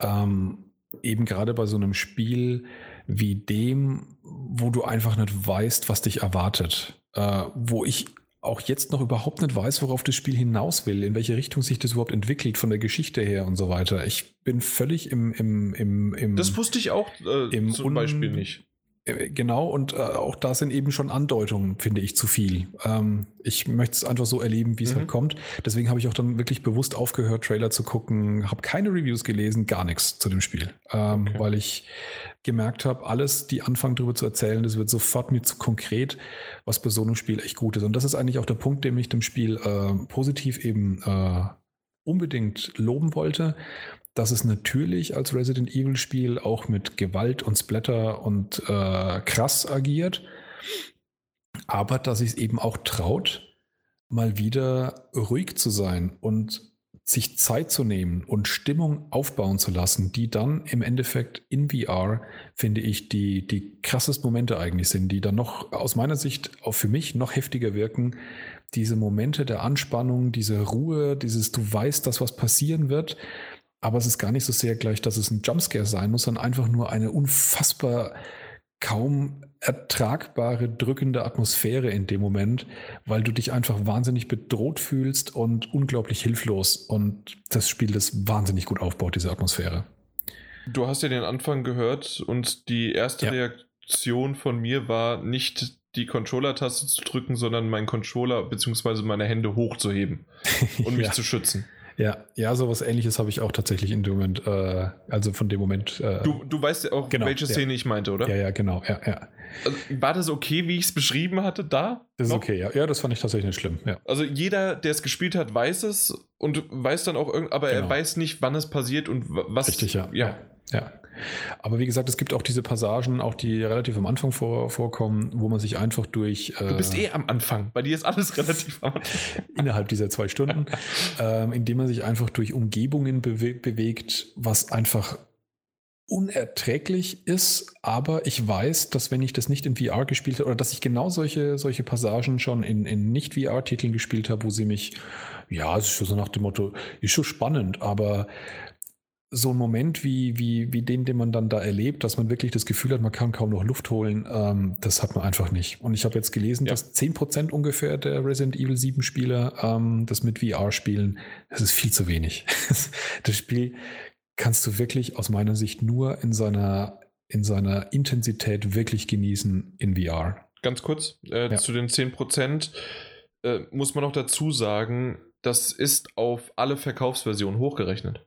ähm, eben gerade bei so einem Spiel wie dem, wo du einfach nicht weißt, was dich erwartet, äh, wo ich auch jetzt noch überhaupt nicht weiß, worauf das Spiel hinaus will, in welche Richtung sich das überhaupt entwickelt von der Geschichte her und so weiter. Ich bin völlig im, im, im, im Das wusste ich auch äh, Im zum Un- Beispiel nicht. Äh, Genau, und äh, auch da sind eben schon Andeutungen, finde ich, zu viel. Ähm, ich möchte es einfach so erleben, wie es Mhm. halt kommt. Deswegen habe ich auch dann wirklich bewusst aufgehört, Trailer zu gucken, habe keine Reviews gelesen, gar nichts zu dem Spiel. Ähm, Okay. Weil ich gemerkt habe, alles, die anfangen darüber zu erzählen, das wird sofort mir zu konkret, was bei so einem Spiel echt gut ist. Und das ist eigentlich auch der Punkt, den ich dem Spiel äh, positiv eben äh, unbedingt loben wollte dass es natürlich als Resident Evil Spiel auch mit Gewalt und Splatter und äh, krass agiert, aber dass es eben auch traut, mal wieder ruhig zu sein und sich Zeit zu nehmen und Stimmung aufbauen zu lassen, die dann im Endeffekt in VR, finde ich, die, die krassesten Momente eigentlich sind, die dann noch aus meiner Sicht auch für mich noch heftiger wirken. Diese Momente der Anspannung, diese Ruhe, dieses, du weißt, dass was passieren wird, aber es ist gar nicht so sehr gleich, dass es ein Jumpscare sein muss, sondern einfach nur eine unfassbar kaum ertragbare, drückende Atmosphäre in dem Moment, weil du dich einfach wahnsinnig bedroht fühlst und unglaublich hilflos. Und das Spiel das wahnsinnig gut aufbaut, diese Atmosphäre. Du hast ja den Anfang gehört und die erste Ja. Reaktion von mir war nicht die Controller-Taste zu drücken, sondern meinen Controller bzw. meine Hände hochzuheben <laughs> und mich ja. zu schützen. Ja, ja, sowas ähnliches habe ich auch tatsächlich in dem Moment, äh, also von dem Moment. Äh, Du, du weißt ja auch, Genau, welche ja. Szene ich meinte, oder? ja, ja, genau, ja, ja. Also, war das okay, wie ich es beschrieben hatte, da? Das ist Noch? okay, ja. Ja, das fand ich tatsächlich nicht schlimm, ja. Also jeder, der es gespielt hat, weiß es und weiß dann auch aber er Genau. weiß nicht, wann es passiert und wa- was. Richtig, ja. ja. ja. Aber wie gesagt, es gibt auch diese Passagen, auch die relativ am Anfang vor, vorkommen, wo man sich einfach durch. Du bist äh, eh am Anfang. Bei dir ist alles <laughs> relativ am Anfang. innerhalb dieser zwei Stunden, <laughs> ähm, indem man sich einfach durch Umgebungen bewe bewegt, was einfach unerträglich ist, aber ich weiß, dass wenn ich das nicht in VR gespielt habe oder dass ich genau solche, solche Passagen schon in, in Nicht-VR-Titeln gespielt habe, wo sie mich, ja, es ist schon so nach dem Motto, ist schon spannend, aber so ein Moment wie, wie, wie den, den man dann da erlebt, dass man wirklich das Gefühl hat, man kann kaum noch Luft holen, ähm, das hat man einfach nicht. Und ich habe jetzt gelesen, Ja. dass 10% ungefähr der Resident Evil 7 Spieler ähm, das mit VR spielen. Das ist viel zu wenig. <laughs> das Spiel kannst du wirklich aus meiner Sicht nur in seiner, in seiner Intensität wirklich genießen in VR. Ganz kurz, äh, Ja. zu den 10% äh, muss man noch dazu sagen, das ist auf alle Verkaufsversionen hochgerechnet.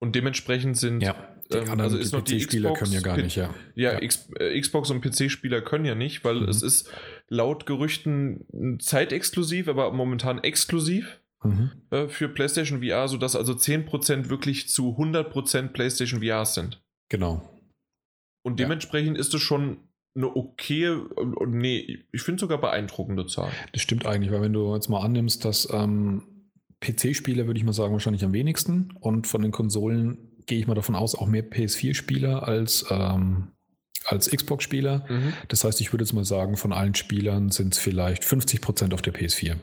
Und dementsprechend sind die Ähm, also ist noch die PC-Spieler Xbox können ja gar nicht, ja. Ja, Ja. X, äh, Xbox und PC-Spieler können ja nicht, weil Mhm. es ist laut Gerüchten zeitexklusiv, aber momentan exklusiv Mhm. äh, für PlayStation VR, sodass also 10% wirklich zu 100% PlayStation VR sind. Genau. Und Ja. dementsprechend ist es schon eine okay, nee, ich finde sogar beeindruckende Zahl. Das stimmt eigentlich, weil wenn du jetzt mal annimmst, dass ähm, PC-Spieler, würde ich mal sagen, wahrscheinlich am wenigsten und von den Konsolen gehe ich mal davon aus, auch mehr PS4-Spieler als, ähm, als Xbox-Spieler. Das heißt, ich würde jetzt mal sagen, von allen Spielern sind es vielleicht 50% auf der PS4.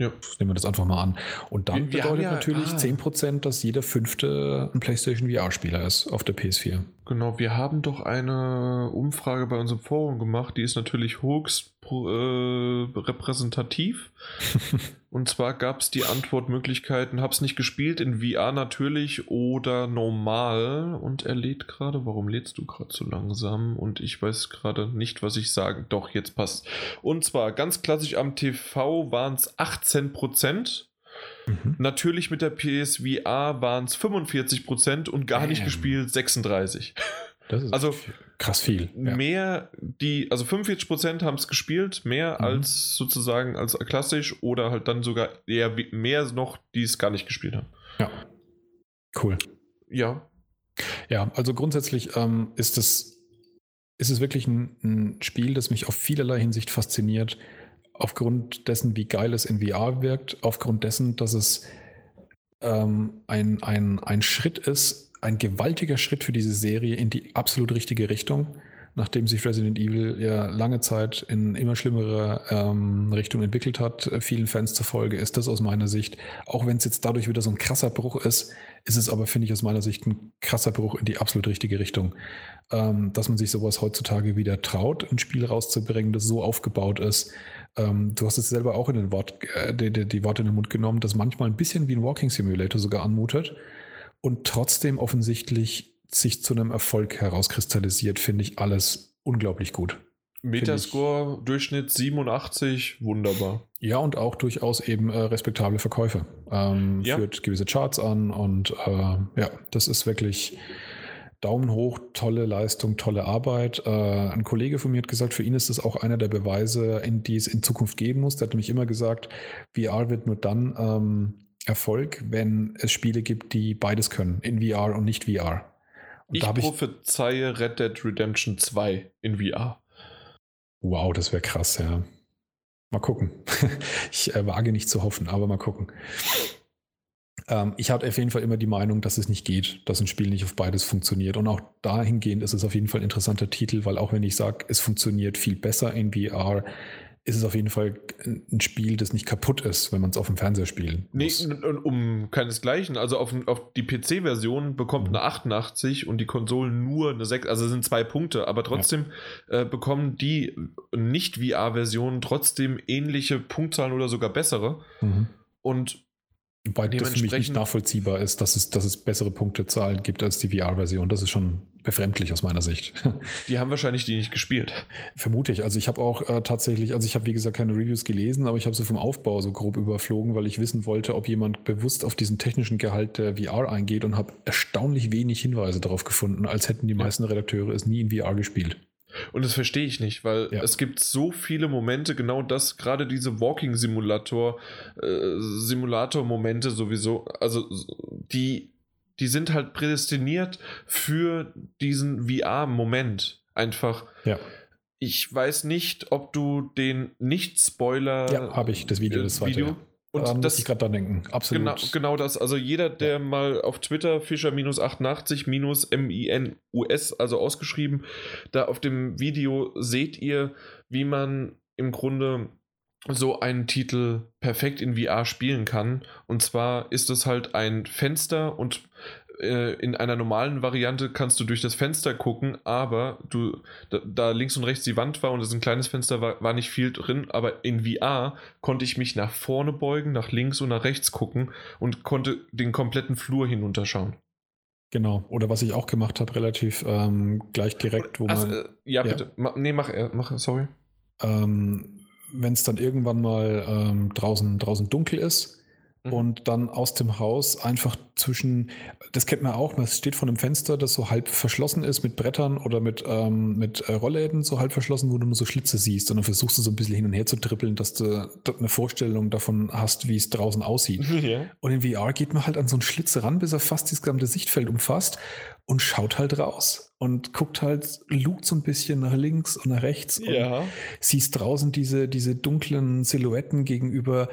Ja. Nehmen wir das einfach mal an. Und dann Wir- wir bedeutet ja- natürlich ah. 10%, dass jeder fünfte ein PlayStation VR-Spieler ist auf der PS4. Genau, wir haben doch eine Umfrage bei unserem Forum gemacht, die ist natürlich höchst äh, repräsentativ. <laughs> Und zwar gab es die Antwortmöglichkeiten, hab's nicht gespielt, in VR natürlich oder normal. Und er lädt gerade, warum lädst du gerade so langsam? Und ich weiß gerade nicht, was ich sagen. Doch, jetzt passt. Und zwar ganz klassisch am TV waren es 18%. Mhm. Natürlich mit der PSVR waren es 45% und gar nicht gespielt 36%. Das ist Also, krass viel. Ja. Mehr, die, also 45% haben es gespielt, mehr Mhm. als sozusagen als klassisch oder halt dann sogar eher mehr noch, die es gar nicht gespielt haben. ja. Cool. Ja, Ja, also grundsätzlich ähm, ist es, ist es wirklich ein, ein Spiel, das mich auf vielerlei Hinsicht fasziniert. Aufgrund dessen, wie geil es in VR wirkt, aufgrund dessen, dass es ähm, ein, ein, ein Schritt ist, ein gewaltiger Schritt für diese Serie in die absolut richtige Richtung, nachdem sich Resident Evil ja lange Zeit in immer schlimmere ähm, Richtung entwickelt hat, äh, vielen Fans zufolge, ist das aus meiner Sicht, auch wenn es jetzt dadurch wieder so ein krasser Bruch ist, ist es aber, finde ich, aus meiner Sicht ein krasser Bruch in die absolut richtige Richtung. Ähm, dass man sich sowas heutzutage wieder traut, ein Spiel rauszubringen, das so aufgebaut ist. Ähm, du hast es selber auch in den Wort, äh, die, die, die Worte in den Mund genommen, das manchmal ein bisschen wie ein Walking Simulator sogar anmutet und trotzdem offensichtlich sich zu einem Erfolg herauskristallisiert, finde ich alles unglaublich gut. Metascore, Durchschnitt 87, wunderbar. Ja, und auch durchaus eben äh, respektable Verkäufe. Ähm, ja. Führt gewisse Charts an und äh, ja, das ist wirklich Daumen hoch, tolle Leistung, tolle Arbeit. Äh, ein Kollege von mir hat gesagt, für ihn ist das auch einer der Beweise, in die es in Zukunft geben muss. Der hat nämlich immer gesagt, VR wird nur dann ähm, Erfolg, wenn es Spiele gibt, die beides können, in VR und nicht VR. Und ich prophezeie Red Dead Redemption 2 in VR. Wow, das wäre krass, ja. Mal gucken. <laughs> ich äh, wage nicht zu hoffen, aber mal gucken. Ähm, ich hatte auf jeden Fall immer die Meinung, dass es nicht geht, dass ein Spiel nicht auf beides funktioniert. Und auch dahingehend ist es auf jeden Fall ein interessanter Titel, weil auch wenn ich sage, es funktioniert viel besser in VR, ist es auf jeden Fall ein Spiel, das nicht kaputt ist, wenn man es auf dem Fernseher spielen muss. Nee, um keinesgleichen. Also auf, auf die PC-Version bekommt mhm. eine 88 und die Konsolen nur eine 6, also sind zwei Punkte, aber trotzdem ja. äh, bekommen die Nicht-VR-Versionen trotzdem ähnliche Punktzahlen oder sogar bessere. Mhm. Und Wobei das für mich nicht nachvollziehbar ist, dass es, dass es bessere Punktezahlen gibt als die VR-Version. Das ist schon befremdlich aus meiner Sicht. <laughs> Die haben wahrscheinlich die nicht gespielt. Vermute ich. Also ich habe auch äh, tatsächlich, also ich habe wie gesagt keine Reviews gelesen, aber ich habe sie vom Aufbau so grob überflogen, weil ich wissen wollte, ob jemand bewusst auf diesen technischen Gehalt der VR eingeht und habe erstaunlich wenig Hinweise darauf gefunden, als hätten die meisten Redakteure es nie in VR gespielt. Und das verstehe ich nicht, weil ja. es gibt so viele Momente, genau das, gerade diese Walking-Simulator, äh, Simulator-Momente sowieso, also die, die sind halt prädestiniert für diesen VR-Moment. Einfach. Ja. Ich weiß nicht, ob du den Nicht-Spoiler. Ja, habe ich, das Video, das zweite. Video, und Daran das, muss ich gerade dran denken. Absolut. Genau, genau das. Also jeder, der ja. mal auf Twitter Fischer-88-MINUS, also ausgeschrieben, da auf dem Video seht ihr, wie man im Grunde so einen Titel perfekt in VR spielen kann. Und zwar ist es halt ein Fenster und äh, in einer normalen Variante kannst du durch das Fenster gucken, aber du da, da, links und rechts die Wand war und es ein kleines Fenster war, war nicht viel drin, aber in VR konnte ich mich nach vorne beugen, nach links und nach rechts gucken und konnte den kompletten Flur hinunterschauen. Genau. Oder was ich auch gemacht habe, relativ ähm, gleich direkt, wo also, man. Äh, ja, ja, bitte. Ma, nee, mach, mach sorry. Ähm, Wenn es dann irgendwann mal ähm, draußen, draußen dunkel ist, Mhm. und dann aus dem Haus einfach zwischen, das kennt man auch, man steht vor einem Fenster, das so halb verschlossen ist mit Brettern oder mit, ähm, mit äh, Rollläden so halb verschlossen, wo du nur so Schlitze siehst und dann versuchst du so ein bisschen hin und her zu trippeln, dass du eine Vorstellung davon hast, wie es draußen aussieht. <laughs> Ja. Und in VR geht man halt an so einen Schlitz ran, bis er fast das gesamte Sichtfeld umfasst und schaut halt raus und guckt halt, lugt so ein bisschen nach links und nach rechts ja. und siehst draußen diese, diese dunklen Silhouetten gegenüber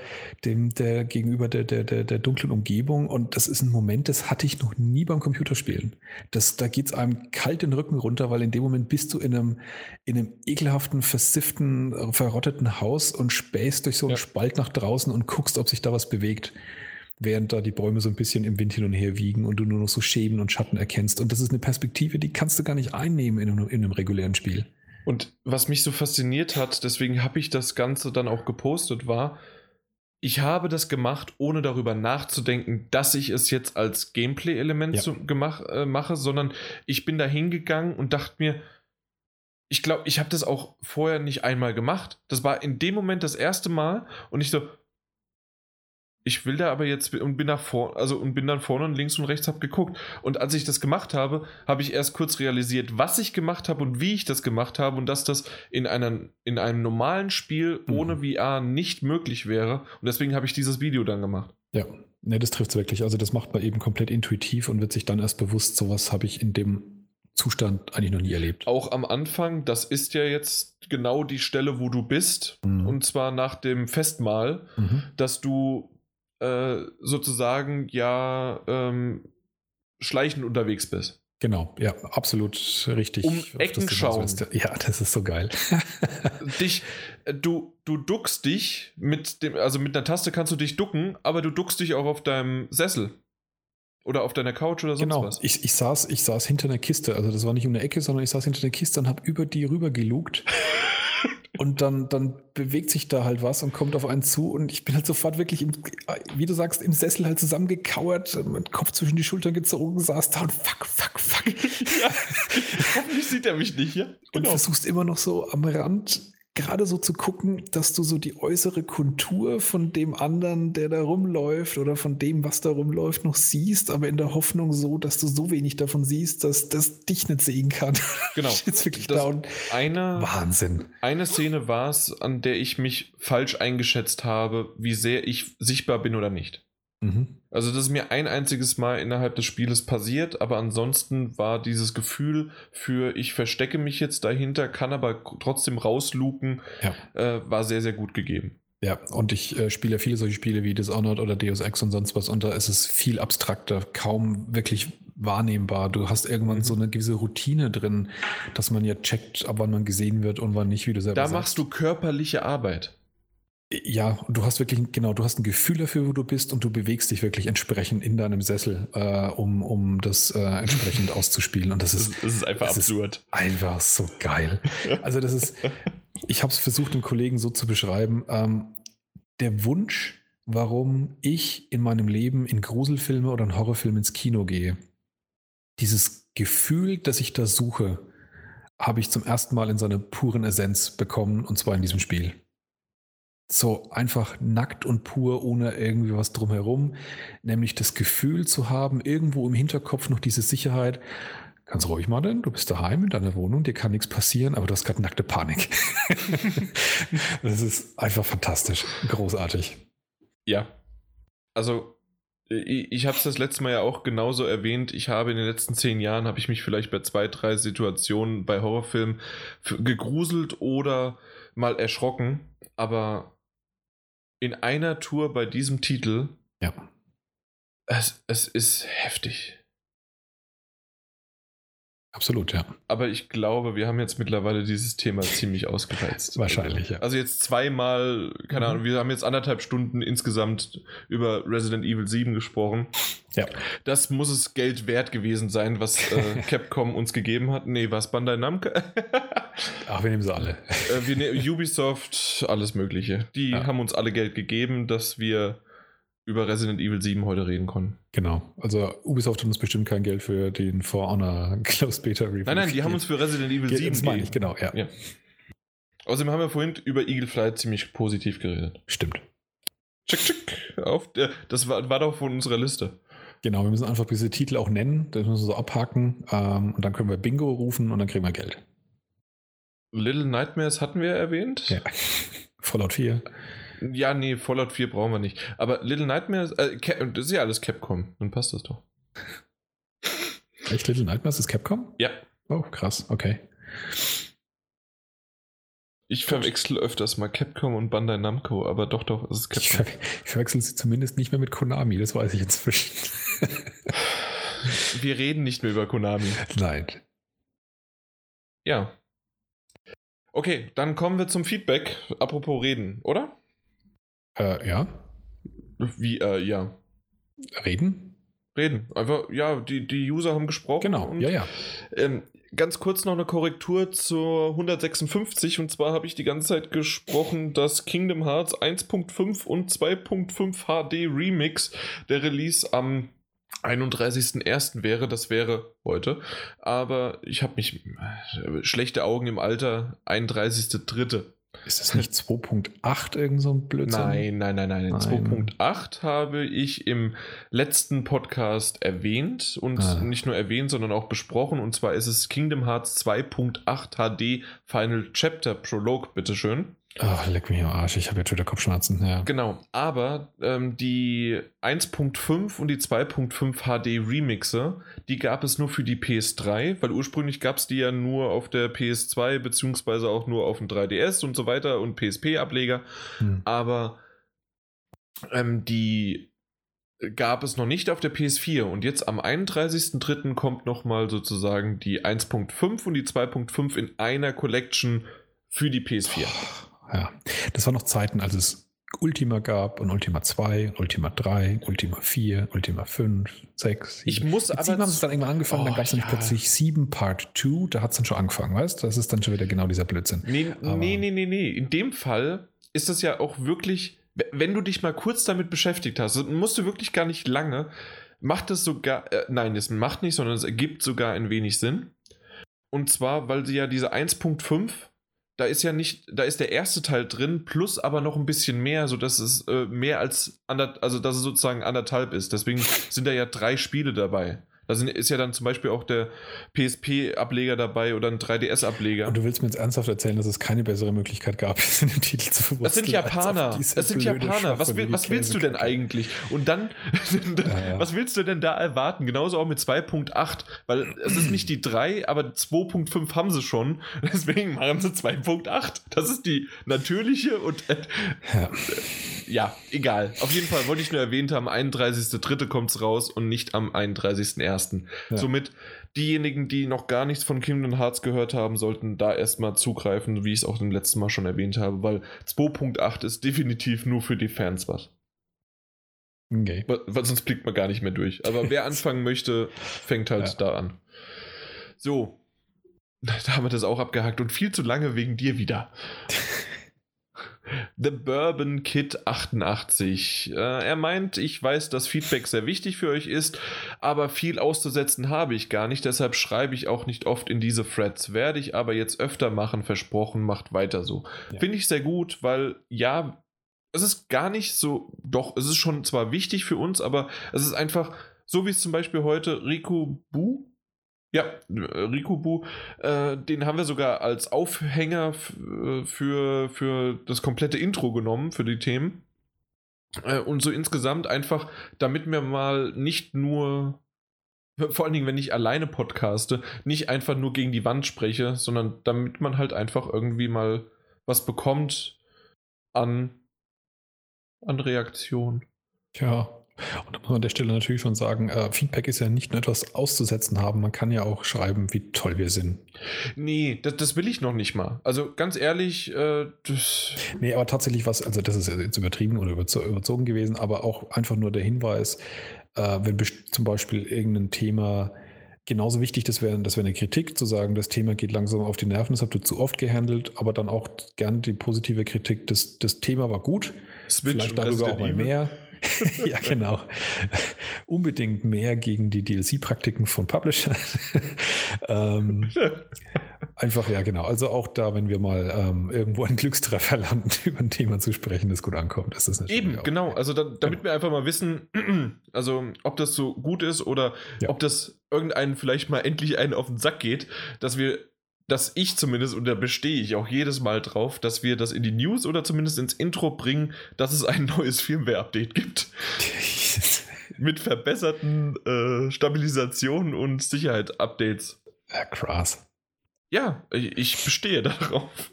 dem, der, gegenüber der, der, der, der dunklen Umgebung. Und das ist ein Moment, das hatte ich noch nie beim Computerspielen. Das, da geht's einem kalt den Rücken runter, weil in dem Moment bist du in einem, in einem ekelhaften, versifften, verrotteten Haus und spähst durch so einen ja. Spalt nach draußen und guckst, ob sich da was bewegt während da die Bäume so ein bisschen im Wind hin und her wiegen und du nur noch so Schäden und Schatten erkennst. Und das ist eine Perspektive, die kannst du gar nicht einnehmen in einem, in einem regulären Spiel. Und was mich so fasziniert hat, deswegen habe ich das Ganze dann auch gepostet, war, ich habe das gemacht, ohne darüber nachzudenken, dass ich es jetzt als Gameplay-Element ja. äh, mache, sondern ich bin da hingegangen und dachte mir, ich glaube, ich habe das auch vorher nicht einmal gemacht. Das war in dem Moment das erste Mal und ich so, ich will da aber jetzt und bin nach vorne, also und bin dann vorne und links und rechts hab geguckt. Und als ich das gemacht habe, habe ich erst kurz realisiert, was ich gemacht habe und wie ich das gemacht habe und dass das in, einer, in einem normalen Spiel mhm. ohne VR nicht möglich wäre. Und deswegen habe ich dieses Video dann gemacht. Ja, ne, das trifft es wirklich. Also das macht man eben komplett intuitiv und wird sich dann erst bewusst, sowas habe ich in dem Zustand eigentlich noch nie erlebt. Auch am Anfang, das ist ja jetzt genau die Stelle, wo du bist. Mhm. Und zwar nach dem Festmahl, mhm. dass du äh, sozusagen ja ähm, schleichend unterwegs bist. Genau, ja, absolut richtig. Um Ecken schauen. Ja, das ist so geil. <laughs> dich, äh, du, du duckst dich mit dem, also mit einer Taste kannst du dich ducken, aber du duckst dich auch auf deinem Sessel. Oder auf deiner Couch oder sonst genau. was. Ich, ich, saß, ich saß hinter einer Kiste. Also das war nicht um eine Ecke, sondern ich saß hinter einer Kiste und habe über die rüber gelugt. <laughs> und dann, dann bewegt sich da halt was und kommt auf einen zu und ich bin halt sofort wirklich, im, wie du sagst, im Sessel halt zusammengekauert, mit Kopf zwischen die Schultern gezogen, saß da und fuck, fuck, fuck. ja, <laughs> hoffentlich sieht er mich nicht, ja? Genau. Und versuchst immer noch so am Rand gerade so zu gucken, dass du so die äußere Kontur von dem anderen, der da rumläuft oder von dem, was da rumläuft, noch siehst, aber in der Hoffnung so, dass du so wenig davon siehst, dass das dich nicht sehen kann. Genau. <laughs> Jetzt wirklich das da und eine, Wahnsinn. Eine Szene war es, an der ich mich falsch eingeschätzt habe, wie sehr ich sichtbar bin oder nicht. Mhm. Also das ist mir ein einziges Mal innerhalb des Spieles passiert, aber ansonsten war dieses Gefühl für ich verstecke mich jetzt dahinter, kann aber trotzdem rausluken, ja. äh, war sehr, sehr gut gegeben. Ja, und ich äh, spiele viele solche Spiele wie Dishonored oder Deus Ex und sonst was und da ist es viel abstrakter, kaum wirklich wahrnehmbar. Du hast irgendwann mhm. so eine gewisse Routine drin, dass man ja checkt, ab wann man gesehen wird und wann nicht, wie du selber Da sagst. machst du körperliche Arbeit. Ja, du hast wirklich, genau, du hast ein Gefühl dafür, wo du bist und du bewegst dich wirklich entsprechend in deinem Sessel, äh, um, um das äh, entsprechend auszuspielen. Und das ist, das ist einfach absurd. Ist einfach so geil. <laughs> Also, das ist, ich habe es versucht, den Kollegen so zu beschreiben. Ähm, der Wunsch, warum ich in meinem Leben in Gruselfilme oder in Horrorfilme ins Kino gehe, dieses Gefühl, das ich da suche, habe ich zum ersten Mal in seiner puren Essenz bekommen und zwar in diesem Spiel. So einfach nackt und pur, ohne irgendwie was drumherum. Nämlich das Gefühl zu haben, irgendwo im Hinterkopf noch diese Sicherheit. Ganz ruhig mal denn, du bist daheim in deiner Wohnung, dir kann nichts passieren, aber du hast gerade nackte Panik. <laughs> das ist einfach fantastisch, großartig. Ja. Also, ich, ich habe es das letzte Mal ja auch genauso erwähnt. Ich habe in den letzten zehn Jahren, habe ich mich vielleicht bei zwei, drei Situationen bei Horrorfilmen gegruselt oder mal erschrocken. Aber in einer Tour bei diesem Titel. Ja. Es, es ist heftig. Absolut, ja. Aber ich glaube, wir haben jetzt mittlerweile dieses Thema ziemlich ausgereizt. Wahrscheinlich, ja. Also jetzt zweimal, keine mhm. Ahnung, wir haben jetzt anderthalb Stunden insgesamt über Resident Evil 7 gesprochen. Ja. Das muss es Geld wert gewesen sein, was äh, <laughs> Capcom uns gegeben hat. Nee, was Bandai Namco? <laughs> Ach, wir nehmen sie alle. äh, wir ne Ubisoft, alles Mögliche. Die ja. haben uns alle Geld gegeben, dass wir über Resident Evil 7 heute reden konnten. Genau. Also Ubisoft hat uns bestimmt kein Geld für den For Honor <laughs> Close Beta Review. Nein, nein, die haben uns für Resident Evil Ge 7 Das meine ich, genau, ja. ja. Außerdem haben wir vorhin über Eagle Flight ziemlich positiv geredet. Stimmt. Check, check. Auf der, das war, war doch von unserer Liste. Genau, wir müssen einfach diese Titel auch nennen, das müssen wir so abhaken ähm, und dann können wir Bingo rufen und dann kriegen wir Geld. Little Nightmares hatten wir erwähnt. Ja. <laughs> Fallout 4. Ja, nee, Fallout 4 brauchen wir nicht. Aber Little Nightmares, äh, das ist ja alles Capcom. Dann passt das doch. <laughs> Echt Little Nightmares ist Capcom? Ja. Oh, krass, okay. Ich verwechsel öfters mal Capcom und Bandai Namco, aber doch, doch, es ist Capcom. Ich, ver ich verwechsel sie zumindest nicht mehr mit Konami, das weiß ich inzwischen. Wir reden nicht mehr über Konami. Nein. Ja. Okay, dann kommen wir zum Feedback. Apropos reden, oder? Äh, ja. Wie, äh, ja. Reden? Reden. Einfach, ja, die, die User haben gesprochen. Genau, und, ja, ja. Ähm, ganz kurz noch eine Korrektur zur 156. Und zwar habe ich die ganze Zeit gesprochen, dass Kingdom Hearts 1.5 und 2.5 HD Remix der Release am 31.01. wäre, das wäre heute. Aber ich habe mich äh, schlechte Augen im Alter, 31.03. Ist das nicht 2.8 irgend so ein Blödsinn? Nein, nein, nein, nein. nein. 2.8 habe ich im letzten Podcast erwähnt und ah. nicht nur erwähnt, sondern auch besprochen. Und zwar ist es Kingdom Hearts 2.8 HD Final Chapter Prologue, bitteschön. Ach, leck mich am Arsch, ich habe jetzt wieder Kopfschmerzen. Ja. Genau, aber ähm, die 1.5 und die 2.5 HD Remixe, die gab es nur für die PS3, weil ursprünglich gab es die ja nur auf der PS2, beziehungsweise auch nur auf dem 3DS und so weiter und PSP-Ableger. Hm. Aber ähm, die gab es noch nicht auf der PS4 und jetzt am 31.03. kommt nochmal sozusagen die 1.5 und die 2.5 in einer Collection für die PS4. Ja, das war noch Zeiten, als es Ultima gab und Ultima 2, Ultima 3, Ultima 4, Ultima 5, 6. 7. Ich muss Mit aber 7 haben sie es dann irgendwann angefangen, Oh, dann gab es ja. plötzlich 7 Part 2, da hat es dann schon angefangen, weißt du? Das ist dann schon wieder genau dieser Blödsinn. Nee, Aber- nee, nee, nee, nee. In dem Fall ist das ja auch wirklich, wenn du dich mal kurz damit beschäftigt hast, musst du wirklich gar nicht lange, macht es sogar, äh, nein, es macht nicht, sondern es ergibt sogar ein wenig Sinn. Und zwar, weil sie ja diese 1.5, da ist ja nicht, da ist der erste Teil drin, plus aber noch ein bisschen mehr, sodass es äh, mehr als, ander, also dass es sozusagen anderthalb ist. Deswegen sind da ja drei Spiele dabei. Da sind, ist ja dann zum Beispiel auch der PSP-Ableger dabei oder ein 3DS-Ableger. Und du willst mir jetzt ernsthaft erzählen, dass es keine bessere Möglichkeit gab, <laughs> es in Titel zu. Das sind Japaner. Das sind Japaner. Was, will, was willst du denn eigentlich? Und dann, <laughs> ja. was willst du denn da erwarten? Genauso auch mit 2.8, weil es ist nicht die 3, aber 2.5 haben sie schon. <laughs> Deswegen machen sie 2.8. Das ist die natürliche und äh, Ja. ja, egal. Auf jeden Fall wollte ich nur erwähnt haben, 31.3. kommt es raus und nicht am 31.1. Ja. Somit diejenigen, die noch gar nichts von Kingdom Hearts gehört haben, sollten da erstmal zugreifen, wie ich es auch im letzten Mal schon erwähnt habe, weil 2.8 ist definitiv nur für die Fans was. Okay. Weil weil sonst blickt man gar nicht mehr durch. Aber wer <laughs> anfangen möchte, fängt halt Ja. da an. So. <laughs> Da haben wir das auch abgehakt und viel zu lange wegen dir wieder. <laughs> The Bourbon Kid 88. Äh, er meint, ich weiß, dass Feedback sehr wichtig für euch ist, aber viel auszusetzen habe ich gar nicht, deshalb schreibe ich auch nicht oft in diese Threads. Werde ich aber jetzt öfter machen, versprochen, macht weiter so. Ja. Finde ich sehr gut, weil ja, es ist gar nicht so, doch, es ist schon zwar wichtig für uns, aber es ist einfach, so wie es zum Beispiel heute Riku Bu, ja, äh, Riku Bu, äh, den haben wir sogar als Aufhänger äh, für, für das komplette Intro genommen, für die Themen. Äh, und so insgesamt einfach, damit wir mal nicht nur, <laughs> vor allen Dingen, wenn ich alleine podcaste, nicht einfach nur gegen die Wand spreche, sondern damit man halt einfach irgendwie mal was bekommt an, an Reaktion. Tja. Und da muss man an der Stelle natürlich schon sagen, äh, Feedback ist ja nicht nur etwas auszusetzen haben, man kann ja auch schreiben, wie toll wir sind. Nee, das, das will ich noch nicht mal. Also ganz ehrlich, äh, das, Nee, aber tatsächlich was, also das ist jetzt übertrieben oder überzo- überzogen gewesen, aber auch einfach nur der Hinweis, äh, wenn zum Beispiel irgendein Thema genauso wichtig das wäre, das wäre eine Kritik, zu sagen, das Thema geht langsam auf die Nerven, das habt ihr zu oft gehandelt, aber dann auch gern die positive Kritik, das, das Thema war gut, Switch vielleicht darüber auch mal mehr. <laughs> ja, genau. Unbedingt mehr gegen die DLC-Praktiken von Publisher. <laughs> ähm, einfach, ja, genau. Also auch da, wenn wir mal ähm, irgendwo einen Glückstreffer landen, <laughs> über ein Thema zu sprechen, das gut ankommt, ist das natürlich Eben, genau. Also da, damit wir einfach mal wissen, <clears throat> also ob das so gut ist oder Ja. ob das irgendeinen vielleicht mal endlich einen auf den Sack geht, dass wir, dass ich zumindest, und da bestehe ich auch jedes Mal drauf, dass wir das in die News oder zumindest ins Intro bringen, dass es ein <laughs> neues Firmware-Update gibt. <laughs> Mit verbesserten äh, Stabilisationen und Sicherheit-Updates. ja, krass. Ja, ich, ich bestehe <laughs> darauf.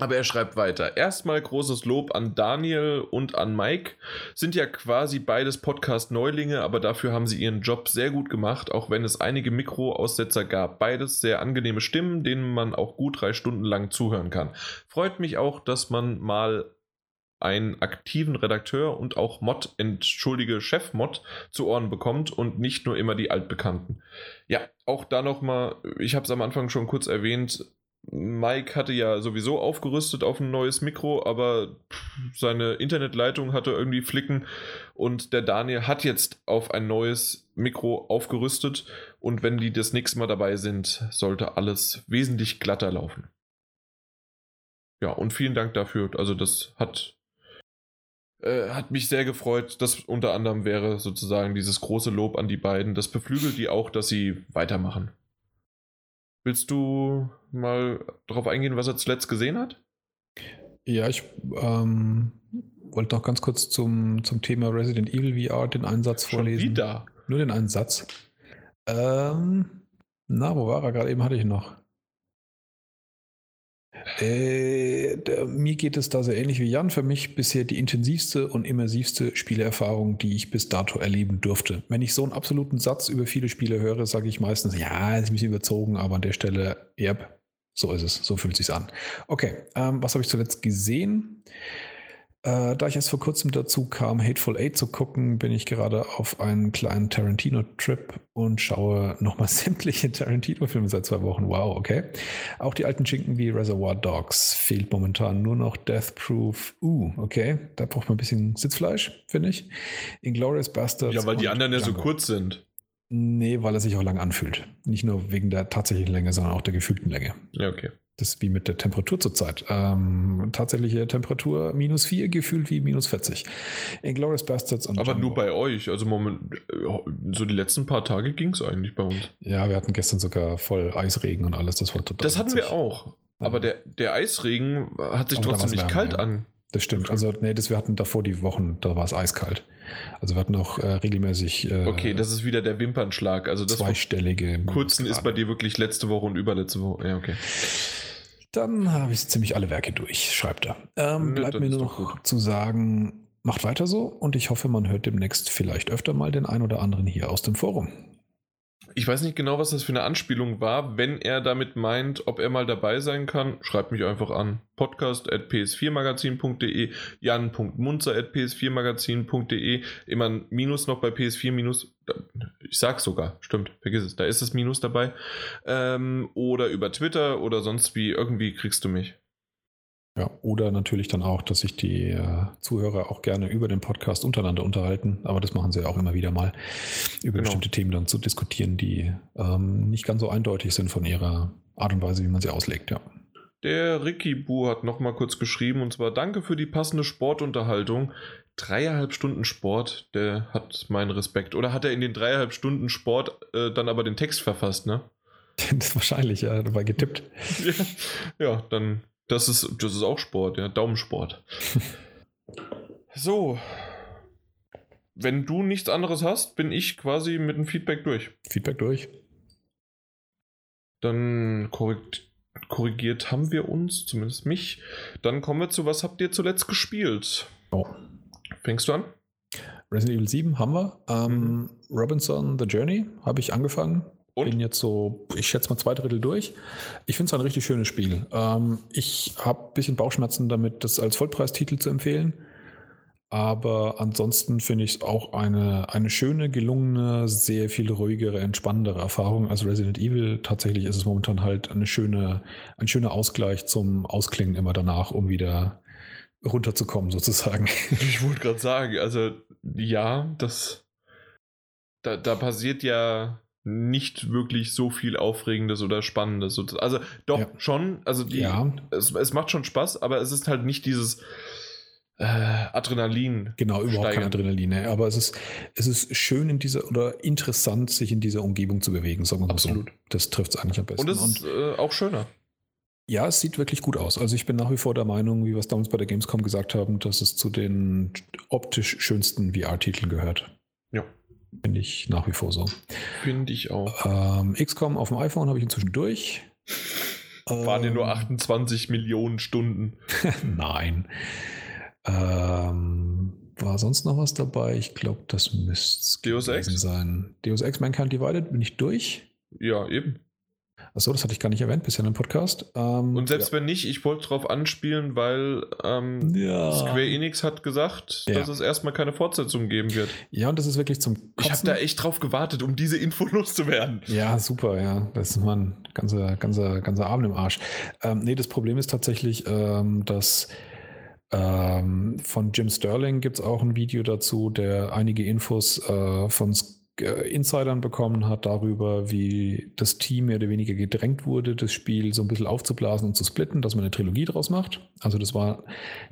Aber er schreibt weiter. Erstmal großes Lob an Daniel und an Mike. Sind ja quasi beides Podcast-Neulinge, aber dafür haben sie ihren Job sehr gut gemacht, auch wenn es einige Mikroaussetzer gab. Beides sehr angenehme Stimmen, denen man auch gut drei Stunden lang zuhören kann. Freut mich auch, dass man mal einen aktiven Redakteur und auch Mod, entschuldige Chef-Mod zu Ohren bekommt und nicht nur immer die Altbekannten. Ja, auch da nochmal, ich habe es am Anfang schon kurz erwähnt, Mike hatte ja sowieso aufgerüstet auf ein neues Mikro, aber seine Internetleitung hatte irgendwie Flicken und der Daniel hat jetzt auf ein neues Mikro aufgerüstet und wenn die das nächste Mal dabei sind, sollte alles wesentlich glatter laufen. Ja, und vielen Dank dafür. Also das hat äh, hat mich sehr gefreut. Das unter anderem wäre sozusagen dieses große Lob an die beiden. Das beflügelt die auch, dass sie weitermachen. Willst du mal darauf eingehen, was er zuletzt gesehen hat? Ja, ich ähm, wollte noch ganz kurz zum, zum Thema Resident Evil VR den Einsatz vorlesen. Schon wieder. Nur den einen Satz. Ähm, na, wo war er? Gerade eben hatte ich noch. Äh, der, mir geht es da sehr ähnlich wie Jan. Für mich bisher die intensivste und immersivste Spielerfahrung, die ich bis dato erleben durfte. Wenn ich so einen absoluten Satz über viele Spiele höre, sage ich meistens, ja, ist ein bisschen überzogen, aber an der Stelle, yep, so ist es, so fühlt es sich an. Okay, ähm, was habe ich zuletzt gesehen? Äh, da ich erst vor kurzem dazu kam, Hateful Eight zu gucken, bin ich gerade auf einen kleinen Tarantino-Trip und schaue <laughs> nochmal sämtliche Tarantino-Filme seit zwei Wochen. Wow, okay. Auch die alten Schinken wie Reservoir Dogs fehlt momentan nur noch Death Proof. Uh, okay. Da braucht man ein bisschen Sitzfleisch, finde ich. Inglorious Bastards. Ja, weil die anderen ja so kurz sind. Nee, weil er sich auch lang anfühlt. Nicht nur wegen der tatsächlichen Länge, sondern auch der gefühlten Länge. Ja, okay. Das ist wie mit der Temperatur zurzeit. Ähm, tatsächliche Temperatur minus 4, gefühlt wie minus 40. Inglourious Bastards und Aber Django. nur bei euch. Also Moment, so die letzten paar Tage ging es eigentlich bei uns. Ja, wir hatten gestern sogar voll Eisregen und alles. Das war total Das hatten wir auch. Aber der, der Eisregen hat sich Aber trotzdem nicht kalt ja. an. Das stimmt. Also, nee, das, wir hatten davor die Wochen, da war es eiskalt. Also, wir hatten auch äh, regelmäßig. Äh, okay, das ist wieder der Wimpernschlag. Also, das zweistellige. Kurzen ist bei dir wirklich letzte Woche und überletzte Woche. Ja, okay. Dann habe ich ziemlich alle Werke durch, schreibt er. Ähm, ja, bleibt mir nur noch zu sagen, macht weiter so und ich hoffe, man hört demnächst vielleicht öfter mal den ein oder anderen hier aus dem Forum. Ich weiß nicht genau, was das für eine Anspielung war. Wenn er damit meint, ob er mal dabei sein kann, schreibt mich einfach an. Podcast at ps4magazin.de, jan.munzer at ps4magazin.de, immer ein Minus noch bei PS4 Minus. Ich sag's sogar, stimmt, vergiss es, da ist das Minus dabei. Ähm, oder über Twitter oder sonst wie, irgendwie kriegst du mich. Ja, oder natürlich dann auch, dass sich die äh, Zuhörer auch gerne über den Podcast untereinander unterhalten, aber das machen sie auch immer wieder mal, über genau. bestimmte Themen dann zu diskutieren, die ähm, nicht ganz so eindeutig sind von ihrer Art und Weise, wie man sie auslegt, ja. Der Ricky Bu hat nochmal kurz geschrieben und zwar Danke für die passende Sportunterhaltung. Dreieinhalb Stunden Sport, der hat meinen Respekt. Oder hat er in den dreieinhalb Stunden Sport äh, dann aber den Text verfasst, ne? <laughs> Das ist wahrscheinlich, ja, dabei getippt. ja, <laughs> ja, dann das ist, das ist auch Sport, ja, Daumensport. <laughs> so. Wenn du nichts anderes hast, bin ich quasi mit dem Feedback durch. Feedback durch. Dann korrigiert haben wir uns, zumindest mich. Dann kommen wir zu, was habt ihr zuletzt gespielt? Oh. Fängst du an? Resident Evil 7 haben wir. Ähm, mhm. Robinson The Journey habe ich angefangen. Und? Bin jetzt so, ich schätze mal zwei Drittel durch. Ich finde es ein richtig schönes Spiel. Ähm, ich habe ein bisschen Bauchschmerzen damit, das als Vollpreistitel zu empfehlen. Aber ansonsten finde ich es auch eine, eine schöne, gelungene, sehr viel ruhigere, entspannendere Erfahrung als Resident Evil. Tatsächlich ist es momentan halt eine schöne, ein schöner Ausgleich zum Ausklingen immer danach, um wieder runterzukommen, sozusagen. <laughs> Ich wollte gerade sagen, also ja, das da, da passiert ja nicht wirklich so viel Aufregendes oder Spannendes. Also doch ja. schon, also die, ja. es, es macht schon Spaß, aber es ist halt nicht dieses äh, Adrenalin. Genau, überhaupt steigern. kein Adrenalin. Ne? Aber es ist, es ist schön in dieser oder interessant, sich in dieser Umgebung zu bewegen, sagen wir mal Absolut. so. Das trifft es eigentlich am besten. Und es ist äh, auch schöner. Ja, es sieht wirklich gut aus. Also ich bin nach wie vor der Meinung, wie wir es damals bei der Gamescom gesagt haben, dass es zu den optisch schönsten VR-Titeln gehört. Ja. Finde ich nach wie vor so. Finde ich auch. Ähm, XCOM auf dem iPhone habe ich inzwischen durch. Waren ja nur 28 ähm, Millionen Stunden. <laughs> Nein. Ähm, war sonst noch was dabei? Ich glaube, das müsste Deus Ex sein. Deus Ex Mankind Divided bin ich durch. Ja, eben. Achso, das hatte ich gar nicht erwähnt bisher im Podcast. Ähm, und selbst ja. wenn nicht, ich wollte darauf anspielen, weil ähm, ja. Square Enix hat gesagt, ja. dass es erstmal keine Fortsetzung geben wird. Ja, und das ist wirklich zum Kotzen. Ich habe da echt drauf gewartet, um diese Info <laughs> loszuwerden. Ja, super, ja. Das ist mal ein ganzer, ganzer, ganzer Abend im Arsch. Ähm, nee, das Problem ist tatsächlich, ähm, dass ähm, von Jim Sterling gibt es auch ein Video dazu, der einige Infos äh, von Square äh, Insidern bekommen hat darüber, wie das Team mehr oder weniger gedrängt wurde, das Spiel so ein bisschen aufzublasen und zu splitten, dass man eine Trilogie draus macht. Also das war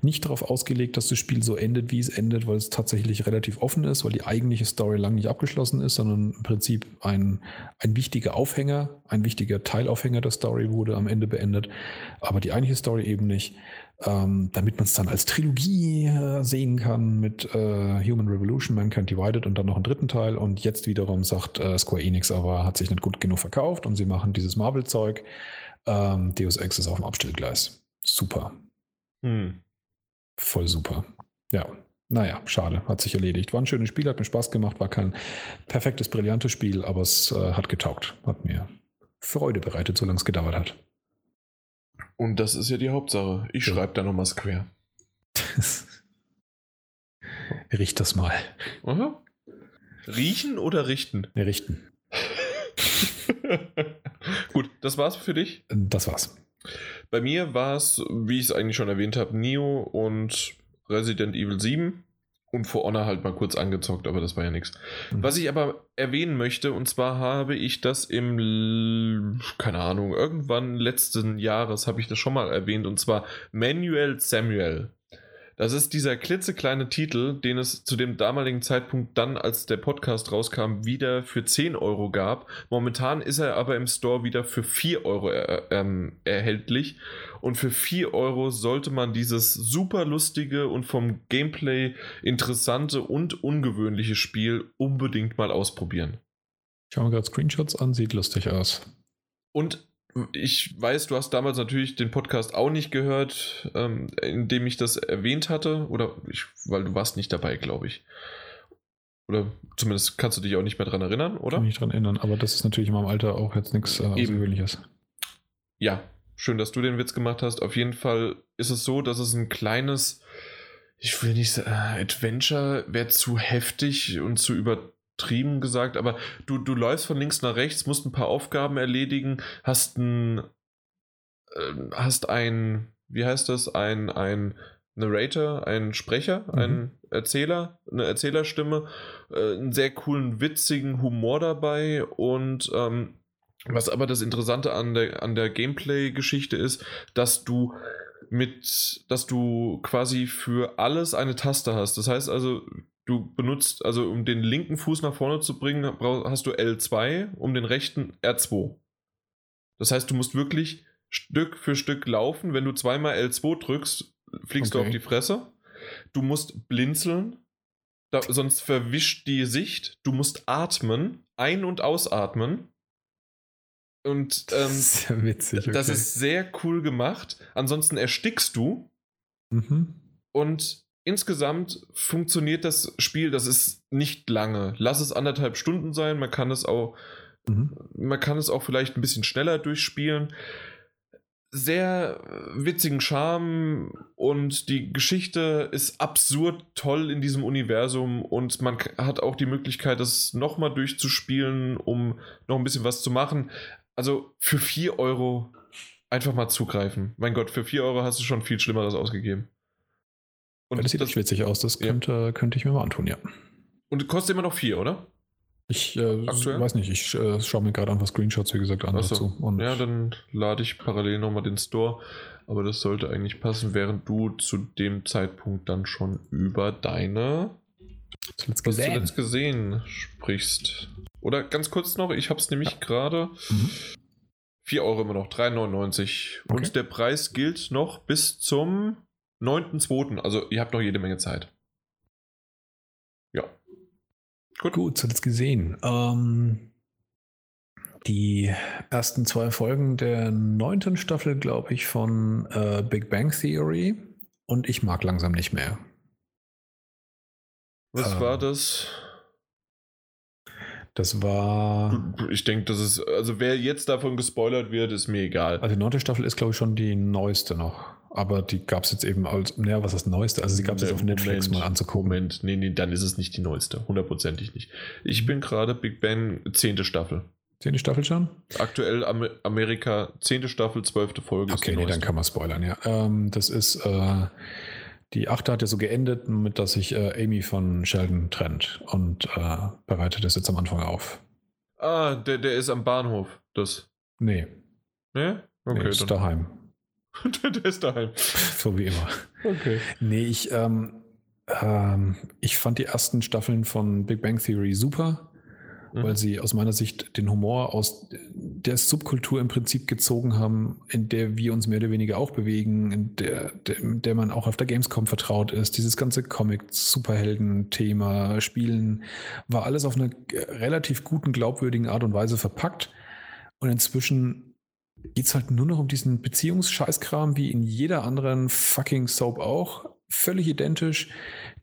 nicht darauf ausgelegt, dass das Spiel so endet, wie es endet, weil es tatsächlich relativ offen ist, weil die eigentliche Story lang nicht abgeschlossen ist, sondern im Prinzip ein, ein wichtiger Aufhänger, ein wichtiger Teilaufhänger der Story wurde am Ende beendet, aber die eigentliche Story eben nicht ähm, damit man es dann als Trilogie äh, sehen kann mit äh, Human Revolution, Mankind Divided und dann noch einen dritten Teil. Und jetzt wiederum sagt äh, Square Enix aber, hat sich nicht gut genug verkauft und sie machen dieses Marvel-Zeug. Ähm, Deus Ex ist auf dem Abstellgleis. super. Hm. Voll super. Ja. Naja, schade, hat sich erledigt. War ein schönes Spiel, hat mir Spaß gemacht, war kein perfektes, brillantes Spiel, aber es äh, hat getaugt. Hat mir Freude bereitet, solange es gedauert hat. Und das ist ja die Hauptsache. Ich Ja. schreibe da nochmal Square. <laughs> Richt das mal. Aha. Riechen oder richten? Richten. <laughs> Gut, das war's für dich. Das war's. Bei mir war es, wie ich es eigentlich schon erwähnt habe, Neo und Resident Evil 7 und For Honor halt mal kurz angezockt, aber das war ja nichts. Mhm. Was ich aber erwähnen möchte, und zwar habe ich das im, keine Ahnung, irgendwann letzten Jahres habe ich das schon mal erwähnt, und zwar Manuel Samuel. Das ist dieser klitzekleine Titel, den es zu dem damaligen Zeitpunkt dann, als der Podcast rauskam, wieder für 10 Euro gab. Momentan ist er aber im Store wieder für 4 Euro er, ähm, erhältlich. Und für 4 Euro sollte man dieses super lustige und vom Gameplay interessante und ungewöhnliche Spiel unbedingt mal ausprobieren. Schauen wir gerade Screenshots an, sieht lustig aus. Und ich weiß, du hast damals natürlich den Podcast auch nicht gehört, ähm, in dem ich das erwähnt hatte. Oder ich, weil du warst nicht dabei, glaube ich. Oder zumindest kannst du dich auch nicht mehr dran erinnern, oder? Kann mich nicht dran erinnern, aber das ist natürlich in meinem Alter auch jetzt nichts äh. Außergewöhnliches. Ja, schön, dass du den Witz gemacht hast. Auf jeden Fall ist es so, dass es ein kleines, ich will nicht sagen, äh, Adventure wäre zu heftig und zu übertrieben gesagt, aber du, du läufst von links nach rechts, musst ein paar Aufgaben erledigen, hast ein, äh, hast ein, wie heißt das, ein, ein Narrator, ein Sprecher, Mhm. ein Erzähler, eine Erzählerstimme, äh, einen sehr coolen, witzigen Humor dabei und ähm, was aber das Interessante an der, an der Gameplay-Geschichte ist, dass du mit, dass du quasi für alles eine Taste hast. Das heißt also, du benutzt, also um den linken Fuß nach vorne zu bringen, hast du L2, um den rechten R2. Das heißt, du musst wirklich Stück für Stück laufen. Wenn du zweimal L2 drückst, fliegst du Okay. auf die Fresse. Du musst blinzeln, da, sonst verwischt die Sicht. Du musst atmen, ein- und ausatmen. Und <laughs> ähm, Sehr witzig. das okay. ist sehr cool gemacht. Ansonsten erstickst du. Mhm. Und insgesamt funktioniert das Spiel, das ist nicht lange. Lass es anderthalb Stunden sein. Man kann es auch, Mhm. man kann es auch vielleicht ein bisschen schneller durchspielen. Sehr witzigen Charme und die Geschichte ist absurd toll in diesem Universum und man hat auch die Möglichkeit, das nochmal durchzuspielen, um noch ein bisschen was zu machen. Also für 4 Euro einfach mal zugreifen. Mein Gott, für 4 Euro hast du schon viel Schlimmeres ausgegeben. Ja, das sieht echt witzig aus. Das Ja. könnte, könnte ich mir mal antun, ja. Und kostet immer noch 4, oder? Ich äh, weiß nicht, ich äh, schaue mir gerade einfach Screenshots, wie gesagt, an Ach so. dazu. Und Ja, dann lade ich parallel nochmal den Store. Aber das sollte eigentlich passen, während du zu dem Zeitpunkt dann schon über deine zuletzt gesehen. zuletzt gesehen sprichst. Oder ganz kurz noch, ich habe es nämlich gerade. Mhm. 4 Euro immer noch, 3,99. Okay. Und der Preis gilt noch bis zum 9.2. Also ihr habt noch jede Menge Zeit. Ja. Gut. Gut, zuletzt gesehen. Ähm, die ersten zwei Folgen der neunten Staffel, glaube ich, von äh, Big Bang Theory. Und ich mag langsam nicht mehr. Was Ähm. war das? Das war. Ich denke, das ist, also wer jetzt davon gespoilert wird, ist mir egal. Also die neunte Staffel ist, glaube ich, schon die neueste noch. Aber die gab es jetzt eben als, naja, was ist das Neueste? Also sie gab es jetzt auf Netflix Moment, mal anzugucken. Moment, nee, nee, dann ist es nicht die neueste. Hundertprozentig nicht. Ich bin gerade Big Bang, zehnte Staffel. Zehnte Staffel schon? Aktuell Am Amerika, zehnte Staffel, zwölfte Folge. ist Okay, die nee, dann neueste. kann man spoilern, ja. Ähm, das ist, äh, die achte hat ja so geendet, mit dass sich äh, Amy von Sheldon trennt und äh, bereitet das jetzt am Anfang auf. Ah, der, der ist am Bahnhof. Das. Nee, Ne? nee Okay, ist dann. daheim. <laughs> der, ist daheim. So wie immer. Okay. Nee, ich, ähm, ähm, ich fand die ersten Staffeln von Big Bang Theory super, Mhm. weil sie aus meiner Sicht den Humor aus der Subkultur im Prinzip gezogen haben, in der wir uns mehr oder weniger auch bewegen, in der, der, in der man auch auf der Gamescom vertraut ist. Dieses ganze Comic-Superhelden-Thema, Spielen, war alles auf eine relativ guten, glaubwürdigen Art und Weise verpackt. Und inzwischen geht es halt nur noch um diesen Beziehungsscheißkram wie in jeder anderen fucking Soap auch. Völlig identisch.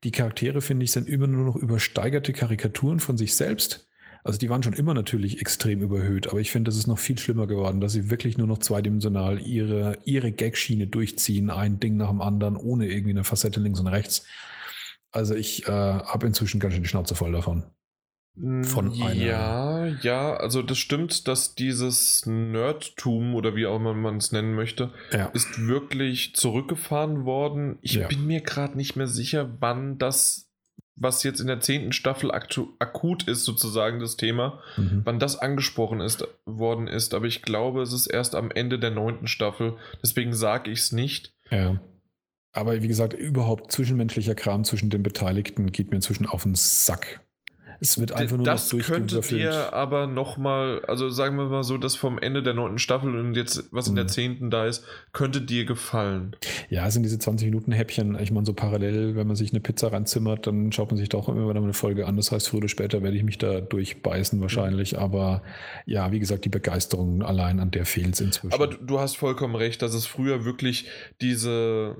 Die Charaktere, finde ich, sind immer nur noch übersteigerte Karikaturen von sich selbst. Also die waren schon immer natürlich extrem überhöht, aber ich finde, das ist noch viel schlimmer geworden, dass sie wirklich nur noch zweidimensional ihre, ihre Gagschiene durchziehen, ein Ding nach dem anderen, ohne irgendwie eine Facette links und rechts. Also ich äh, habe inzwischen ganz schön die Schnauze voll davon. Von einer ja, ja, also das stimmt, dass dieses Nerdtum oder wie auch immer man es nennen möchte, ja. ist wirklich zurückgefahren worden. Ich ja. bin mir gerade nicht mehr sicher, wann das, was jetzt in der zehnten Staffel akut ist, sozusagen das Thema, mhm. wann das angesprochen ist, worden ist. Aber ich glaube, es ist erst am Ende der neunten Staffel. Deswegen sage ich es nicht. Ja. Aber wie gesagt, überhaupt zwischenmenschlicher Kram zwischen den Beteiligten geht mir inzwischen auf den Sack. Es wird einfach nur das noch könnte dir aber nochmal, also sagen wir mal so, das vom Ende der neunten Staffel und jetzt, was in der mhm. zehnten da ist, könnte dir gefallen. Ja, es sind diese 20 Minuten Häppchen. Ich meine, so parallel, wenn man sich eine Pizza reinzimmert, dann schaut man sich doch immer wieder eine Folge an. Das heißt, früher oder später werde ich mich da durchbeißen wahrscheinlich. Mhm. Aber ja, wie gesagt, die Begeisterung allein an der fehlt inzwischen. Aber du hast vollkommen recht, dass es früher wirklich diese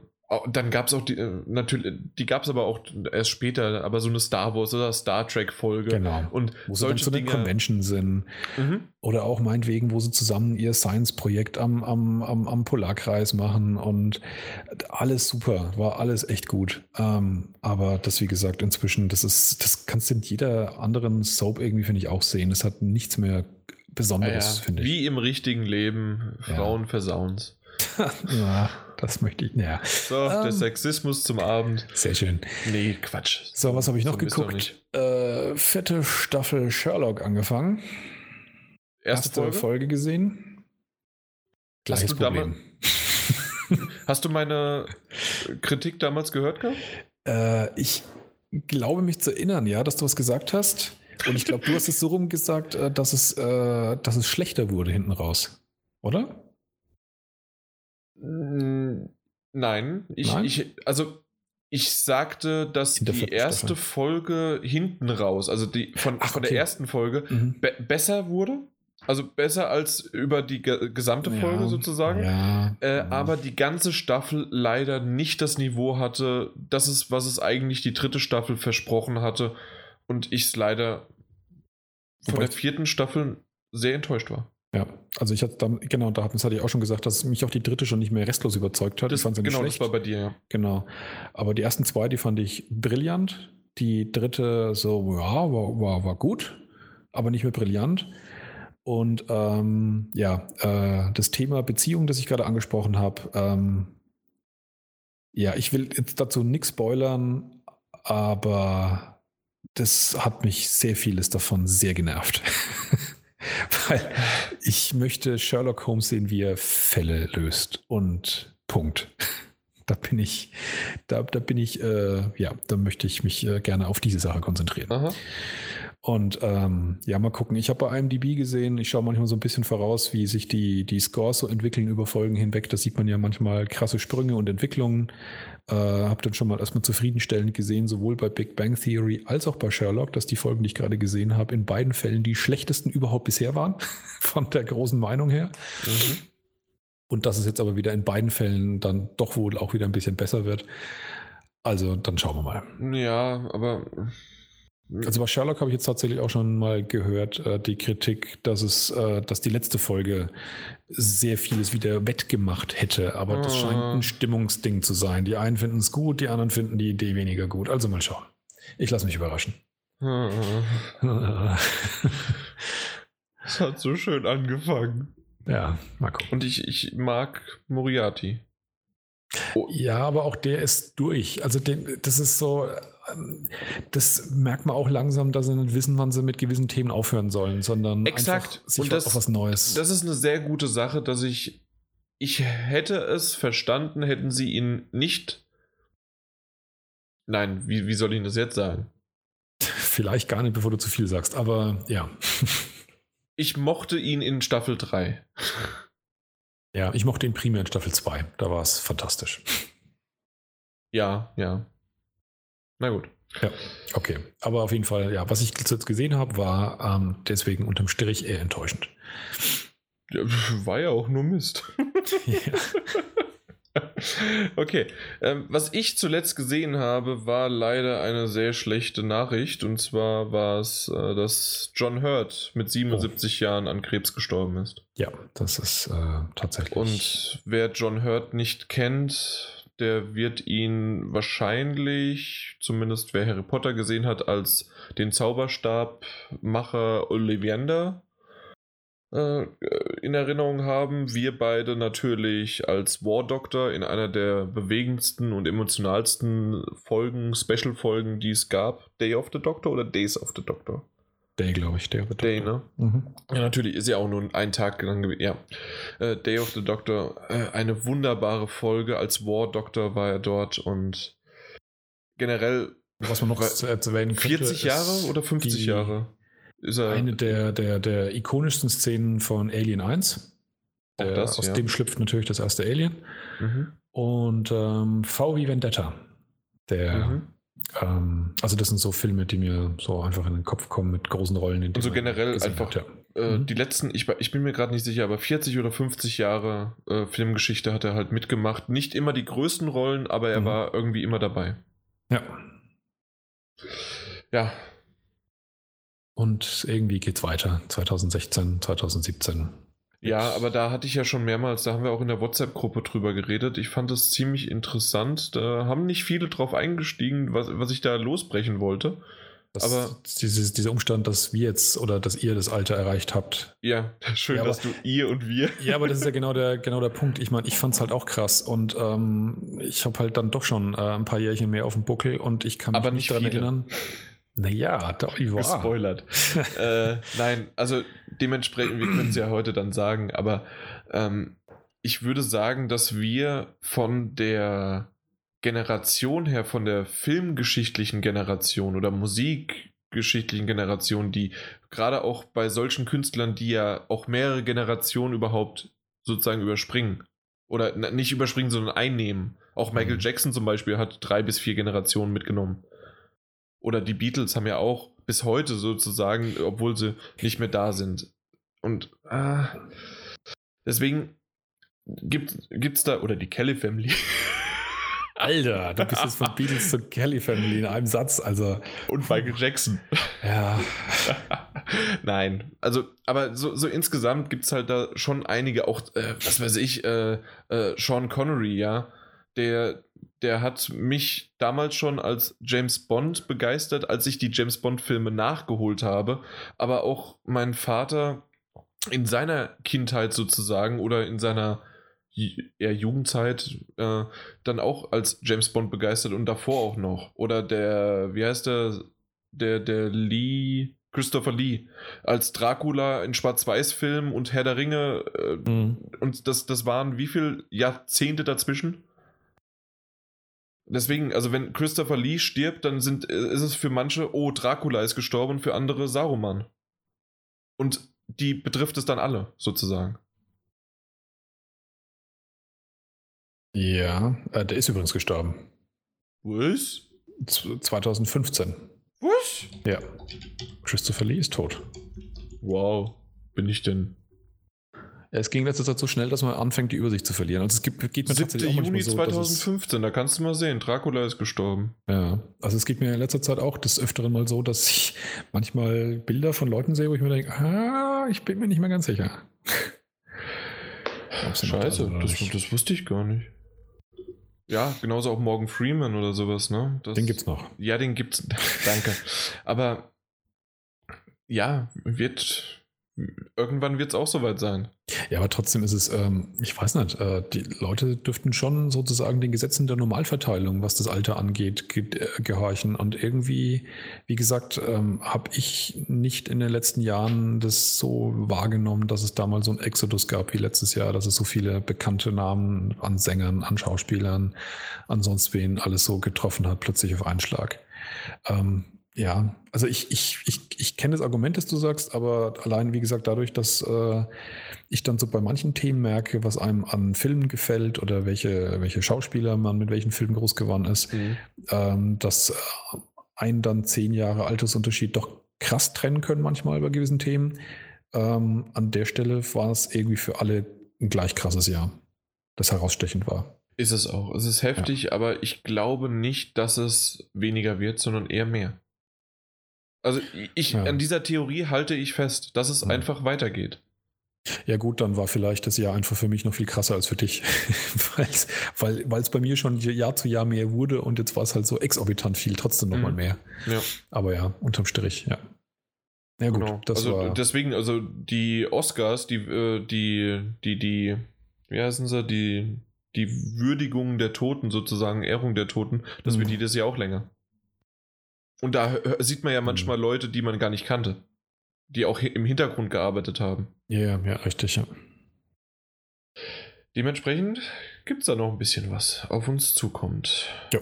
dann gab es auch die, äh, natürlich, die gab es aber auch erst später, aber so eine Star Wars oder Star Trek Folge. Genau. Und wo solche sie dann zu Dinge, Convention sind. Mhm. Oder auch meinetwegen, wo sie zusammen ihr Science-Projekt am, am, am, am Polarkreis machen und alles super, war alles echt gut. Ähm, aber das, wie gesagt, inzwischen, das ist, das kannst du in jeder anderen Soap irgendwie, finde ich, auch sehen. Es hat nichts mehr Besonderes, ja, finde ich. Wie im richtigen Leben, Frauen <laughs> ja. versauen's. ja, das möchte ich. Ja. So, ähm, der Sexismus zum Abend. Sehr schön. Nee, Quatsch. So, was habe ich noch so geguckt? Äh, fette Staffel Sherlock angefangen. Erste, Erste Folge? Folge? gesehen. Gleiches hast du Problem. <laughs> hast du meine Kritik damals gehört gehabt? Äh, ich glaube mich zu erinnern, ja, dass du was gesagt hast. Und ich glaube, du hast es so rum gesagt, äh, dass es, äh, dass es schlechter wurde hinten raus. Oder? Nein, ich, Nein? ich also ich sagte, dass die erste Staffel. Folge hinten raus, also die von, Ach, von der ersten Folge, mhm. be besser wurde. Also besser als über die ge gesamte Folge ja, sozusagen. Ja, äh, ja. Aber die ganze Staffel leider nicht das Niveau hatte, das ist, was es eigentlich die dritte Staffel versprochen hatte. Und ich es leider von Wobei der vierten Staffel sehr enttäuscht war. Ja, also ich hatte dann, genau, da hatte ich auch schon gesagt, dass mich auch die dritte schon nicht mehr restlos überzeugt hat. Das, ich fand sie genau, schlecht. das war bei dir, ja. Genau. Aber die ersten zwei, die fand ich brillant. Die dritte so, ja, war, war, war gut, aber nicht mehr brillant. Und ähm, ja, äh, das Thema Beziehung, das ich gerade angesprochen habe, ähm, ja, ich will jetzt dazu nichts spoilern, aber das hat mich sehr vieles davon sehr genervt. <laughs> <laughs> Weil ich möchte Sherlock Holmes sehen, wie er Fälle löst. Und Punkt. <laughs> Da bin ich, da, da bin ich, äh, ja, da möchte ich mich äh, gerne auf diese Sache konzentrieren. Aha. Und ähm, ja, mal gucken. Ich habe bei IMDb gesehen, ich schaue manchmal so ein bisschen voraus, wie sich die, die Scores so entwickeln über Folgen hinweg. Da sieht man ja manchmal krasse Sprünge und Entwicklungen. Äh, habe dann schon mal erstmal zufriedenstellend gesehen, sowohl bei Big Bang Theory als auch bei Sherlock, dass die Folgen, die ich gerade gesehen habe, in beiden Fällen die schlechtesten überhaupt bisher waren, <laughs> von der großen Meinung her. Mhm. Und dass es jetzt aber wieder in beiden Fällen dann doch wohl auch wieder ein bisschen besser wird. Also dann schauen wir mal. Ja, aber also bei Sherlock habe ich jetzt tatsächlich auch schon mal gehört, äh, die Kritik, dass es, äh, dass die letzte Folge sehr vieles wieder wettgemacht hätte. Aber das scheint ein ah. Stimmungsding zu sein. Die einen finden es gut, die anderen finden die Idee weniger gut. Also mal schauen. Ich lasse mich überraschen. <laughs> Es hat so schön angefangen. Ja, mal gucken. Und ich, ich mag Moriarty. Oh. Ja, aber auch der ist durch. Also den, das ist so, das merkt man auch langsam, dass sie nicht wissen, wann sie mit gewissen Themen aufhören sollen, sondern Exakt. einfach sich Und das, auf was Neues. Das ist eine sehr gute Sache, dass ich ich hätte es verstanden, hätten sie ihn nicht. Nein, wie, wie soll ich das jetzt sagen? <laughs> Vielleicht gar nicht, bevor du zu viel sagst, aber ja. <laughs> ich mochte ihn in Staffel 3. Ja, ich mochte ihn primär in Staffel 2. Da war es fantastisch. Ja, ja. Na gut. Ja, okay. Aber auf jeden Fall, ja, was ich jetzt gesehen habe, war ähm, deswegen unterm Strich eher enttäuschend. <laughs> War ja auch nur Mist. ja. <laughs> <laughs> Okay, ähm, was ich zuletzt gesehen habe, war leider eine sehr schlechte Nachricht. Und zwar war es, äh, dass John Hurt mit 77 oh. Jahren an Krebs gestorben ist. Ja, das ist äh, tatsächlich. Und wer John Hurt nicht kennt, der wird ihn wahrscheinlich, zumindest wer Harry Potter gesehen hat, als den Zauberstabmacher Ollivander äh, in Erinnerung haben. Wir beide natürlich als War Doctor in einer der bewegendsten und emotionalsten Folgen, Special-Folgen, die es gab. Day of the Doctor oder Days of the Doctor? Day, glaube ich, Day of the Doctor. Day, ne? Mhm. Ja, natürlich, ist ja auch nur ein Tag lang gewesen. Ja. Äh, Day of the Doctor, äh, eine wunderbare Folge. Als War Doctor war er dort und generell. Was man noch zu erwähnen könnte. 40 Jahre oder 50 Jahre? Ist er eine der, der, der ikonischsten Szenen von Alien 1. Der, das, aus ja. dem schlüpft natürlich das erste Alien. Mhm. Und ähm, V wie Vendetta. Der, mhm. Ähm, also das sind so Filme, die mir so einfach in den Kopf kommen mit großen Rollen. In also generell einfach hat, ja. äh, mhm. die letzten, ich, ich bin mir gerade nicht sicher, aber 40 oder 50 Jahre äh, Filmgeschichte hat er halt mitgemacht. Nicht immer die größten Rollen, aber er mhm. war irgendwie immer dabei. Ja. Ja, und irgendwie geht es weiter. 2016, 2017. Ja, aber da hatte ich ja schon mehrmals, da haben wir auch in der WhatsApp-Gruppe drüber geredet. Ich fand das ziemlich interessant. Da haben nicht viele drauf eingestiegen, was, was ich da losbrechen wollte. Das, aber dieses, dieser Umstand, dass wir jetzt oder dass ihr das Alter erreicht habt. Ja, <laughs> schön, ja, dass du ihr und wir. <laughs> Ja, aber das ist ja genau der, genau der Punkt. Ich meine, ich fand es halt auch krass und ähm, ich habe halt dann doch schon äh, ein paar Jährchen mehr auf dem Buckel und ich kann mich aber nicht daran viele. erinnern. Naja, doch, ja. Gespoilert. <laughs> äh, nein, also dementsprechend, wir können es ja heute dann sagen, aber ähm, ich würde sagen, dass wir von der Generation her, von der filmgeschichtlichen Generation oder musikgeschichtlichen Generation, die gerade auch bei solchen Künstlern, die ja auch mehrere Generationen überhaupt sozusagen überspringen oder nicht überspringen, sondern einnehmen. Auch Michael mhm. Jackson zum Beispiel hat drei bis vier Generationen mitgenommen. Oder die Beatles haben ja auch bis heute sozusagen, obwohl sie nicht mehr da sind. Und ah, deswegen gibt es da, oder die Kelly Family. <laughs> Alter, du bist jetzt von Beatles zur Kelly Family in einem Satz, also. Und Michael Jackson. Ja. <laughs> Nein, also, aber so, so insgesamt gibt es halt da schon einige, auch, äh, was weiß ich, äh, äh, Sean Connery, ja, der, der hat mich damals schon als James Bond begeistert, als ich die James Bond-Filme nachgeholt habe. Aber auch mein Vater in seiner Kindheit sozusagen oder in seiner eher Jugendzeit äh, dann auch als James Bond begeistert und davor auch noch. Oder der, wie heißt der, der, der Lee, Christopher Lee, als Dracula in Schwarz-Weiß-Film und Herr der Ringe. Äh, mhm. Und das, das waren wie viele Jahrzehnte dazwischen? Deswegen, also wenn Christopher Lee stirbt, dann sind, ist es für manche, oh, Dracula ist gestorben, für andere Saruman. Und die betrifft es dann alle, sozusagen. Ja, äh, der ist übrigens gestorben. Was? 2015. Was? Ja. Christopher Lee ist tot. Wow. Bin ich denn es ging letzter Zeit so schnell, dass man anfängt, die Übersicht zu verlieren. Also es gibt, geht mir 7. Juni so, 2015, da kannst du mal sehen, Dracula ist gestorben. Ja, also es geht mir in letzter Zeit auch des Öfteren mal so, dass ich manchmal Bilder von Leuten sehe, wo ich mir denke, ah, ich bin mir nicht mehr ganz sicher. Scheiße, das, das, wusste ich gar nicht. Ja, genauso auch Morgan Freeman oder sowas, ne? Das, den gibt's noch. Ja, den gibt's. <laughs> Danke. Aber ja, wird irgendwann wird es auch soweit sein. Ja, aber trotzdem ist es, ähm, ich weiß nicht, äh, die Leute dürften schon sozusagen den Gesetzen der Normalverteilung, was das Alter angeht, ge äh, gehorchen. Und irgendwie, wie gesagt, ähm, habe ich nicht in den letzten Jahren das so wahrgenommen, dass es da mal so ein Exodus gab wie letztes Jahr, dass es so viele bekannte Namen an Sängern, an Schauspielern, an sonst wen alles so getroffen hat, plötzlich auf einen Schlag. Ähm, ja, also ich, ich, ich, ich kenne das Argument, das du sagst, aber allein, wie gesagt, dadurch, dass äh, ich dann so bei manchen Themen merke, was einem an Filmen gefällt oder welche, welche Schauspieler man mit welchen Filmen groß geworden ist, mhm. ähm, dass ein dann zehn Jahre Altersunterschied doch krass trennen können manchmal bei gewissen Themen. ähm, an der Stelle war es irgendwie für alle ein gleich krasses Jahr, das herausstechend war. Ist es auch. Es ist heftig, ja. aber ich glaube nicht, dass es weniger wird, sondern eher mehr. Also ich, ja. an dieser Theorie halte ich fest, dass es ja. einfach weitergeht. Ja gut, dann war vielleicht das Jahr einfach für mich noch viel krasser als für dich, <laughs> Weil's, weil es bei mir schon Jahr zu Jahr mehr wurde und jetzt war es halt so exorbitant viel, trotzdem nochmal mhm. mehr. Ja. Aber ja, unterm Strich, ja. Ja gut, genau. das also war deswegen, also die Oscars, die, äh, die, die, die, wie heißen sie, die, die Würdigung der Toten sozusagen, Ehrung der Toten, das mhm. wird jedes Jahr auch länger. Und da sieht man ja manchmal mhm. Leute, die man gar nicht kannte, die auch im Hintergrund gearbeitet haben. Ja, ja, richtig, ja. Dementsprechend gibt es da noch ein bisschen was auf uns zukommt. Ja.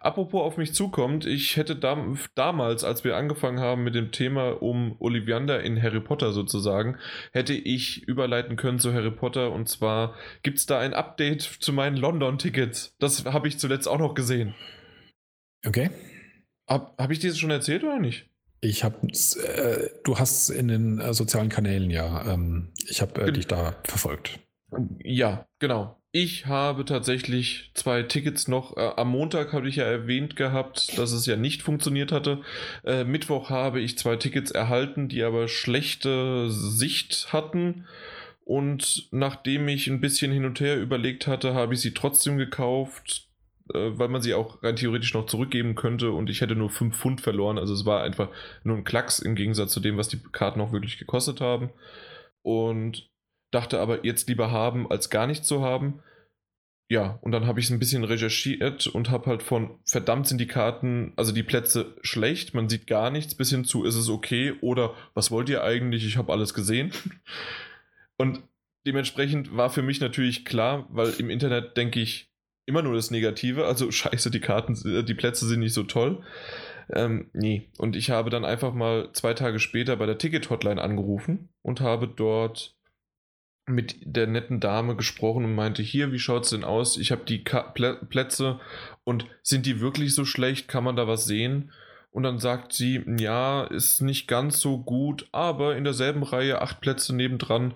Apropos auf mich zukommt, ich hätte dam damals, als wir angefangen haben mit dem Thema um Ollivander in Harry Potter sozusagen, hätte ich überleiten können zu Harry Potter und zwar gibt es da ein Update zu meinen London-Tickets. Das habe ich zuletzt auch noch gesehen. Okay. Habe hab ich dir das schon erzählt oder nicht? Ich habe, äh, du hast in den äh, sozialen Kanälen ja, ähm, ich habe äh, dich da verfolgt. Ja, genau. Ich habe tatsächlich zwei Tickets noch. Äh, am Montag habe ich ja erwähnt gehabt, dass es ja nicht funktioniert hatte. Äh, Mittwoch habe ich zwei Tickets erhalten, die aber schlechte Sicht hatten. Und nachdem ich ein bisschen hin und her überlegt hatte, habe ich sie trotzdem gekauft, weil man sie auch rein theoretisch noch zurückgeben könnte. Und ich hätte nur 5 Pfund verloren. Also es war einfach nur ein Klacks im Gegensatz zu dem, was die Karten auch wirklich gekostet haben. Und dachte aber jetzt lieber haben, als gar nicht zu haben. Ja, und dann habe ich es ein bisschen recherchiert und habe halt von verdammt sind die Karten, also die Plätze schlecht, man sieht gar nichts, bis hin zu ist es okay oder was wollt ihr eigentlich, ich habe alles gesehen. <laughs> Und dementsprechend war für mich natürlich klar, weil im Internet denke ich immer nur das Negative, also <laughs> scheiße, die Karten, die Plätze sind nicht so toll. Ähm, nee, und ich habe dann einfach mal zwei Tage später bei der Ticket-Hotline angerufen und habe dort mit der netten Dame gesprochen und meinte, hier, wie schaut es denn aus? Ich habe die Ka Plätze und sind die wirklich so schlecht? Kann man da was sehen? Und dann sagt sie, ja, ist nicht ganz so gut, aber in derselben Reihe acht Plätze nebendran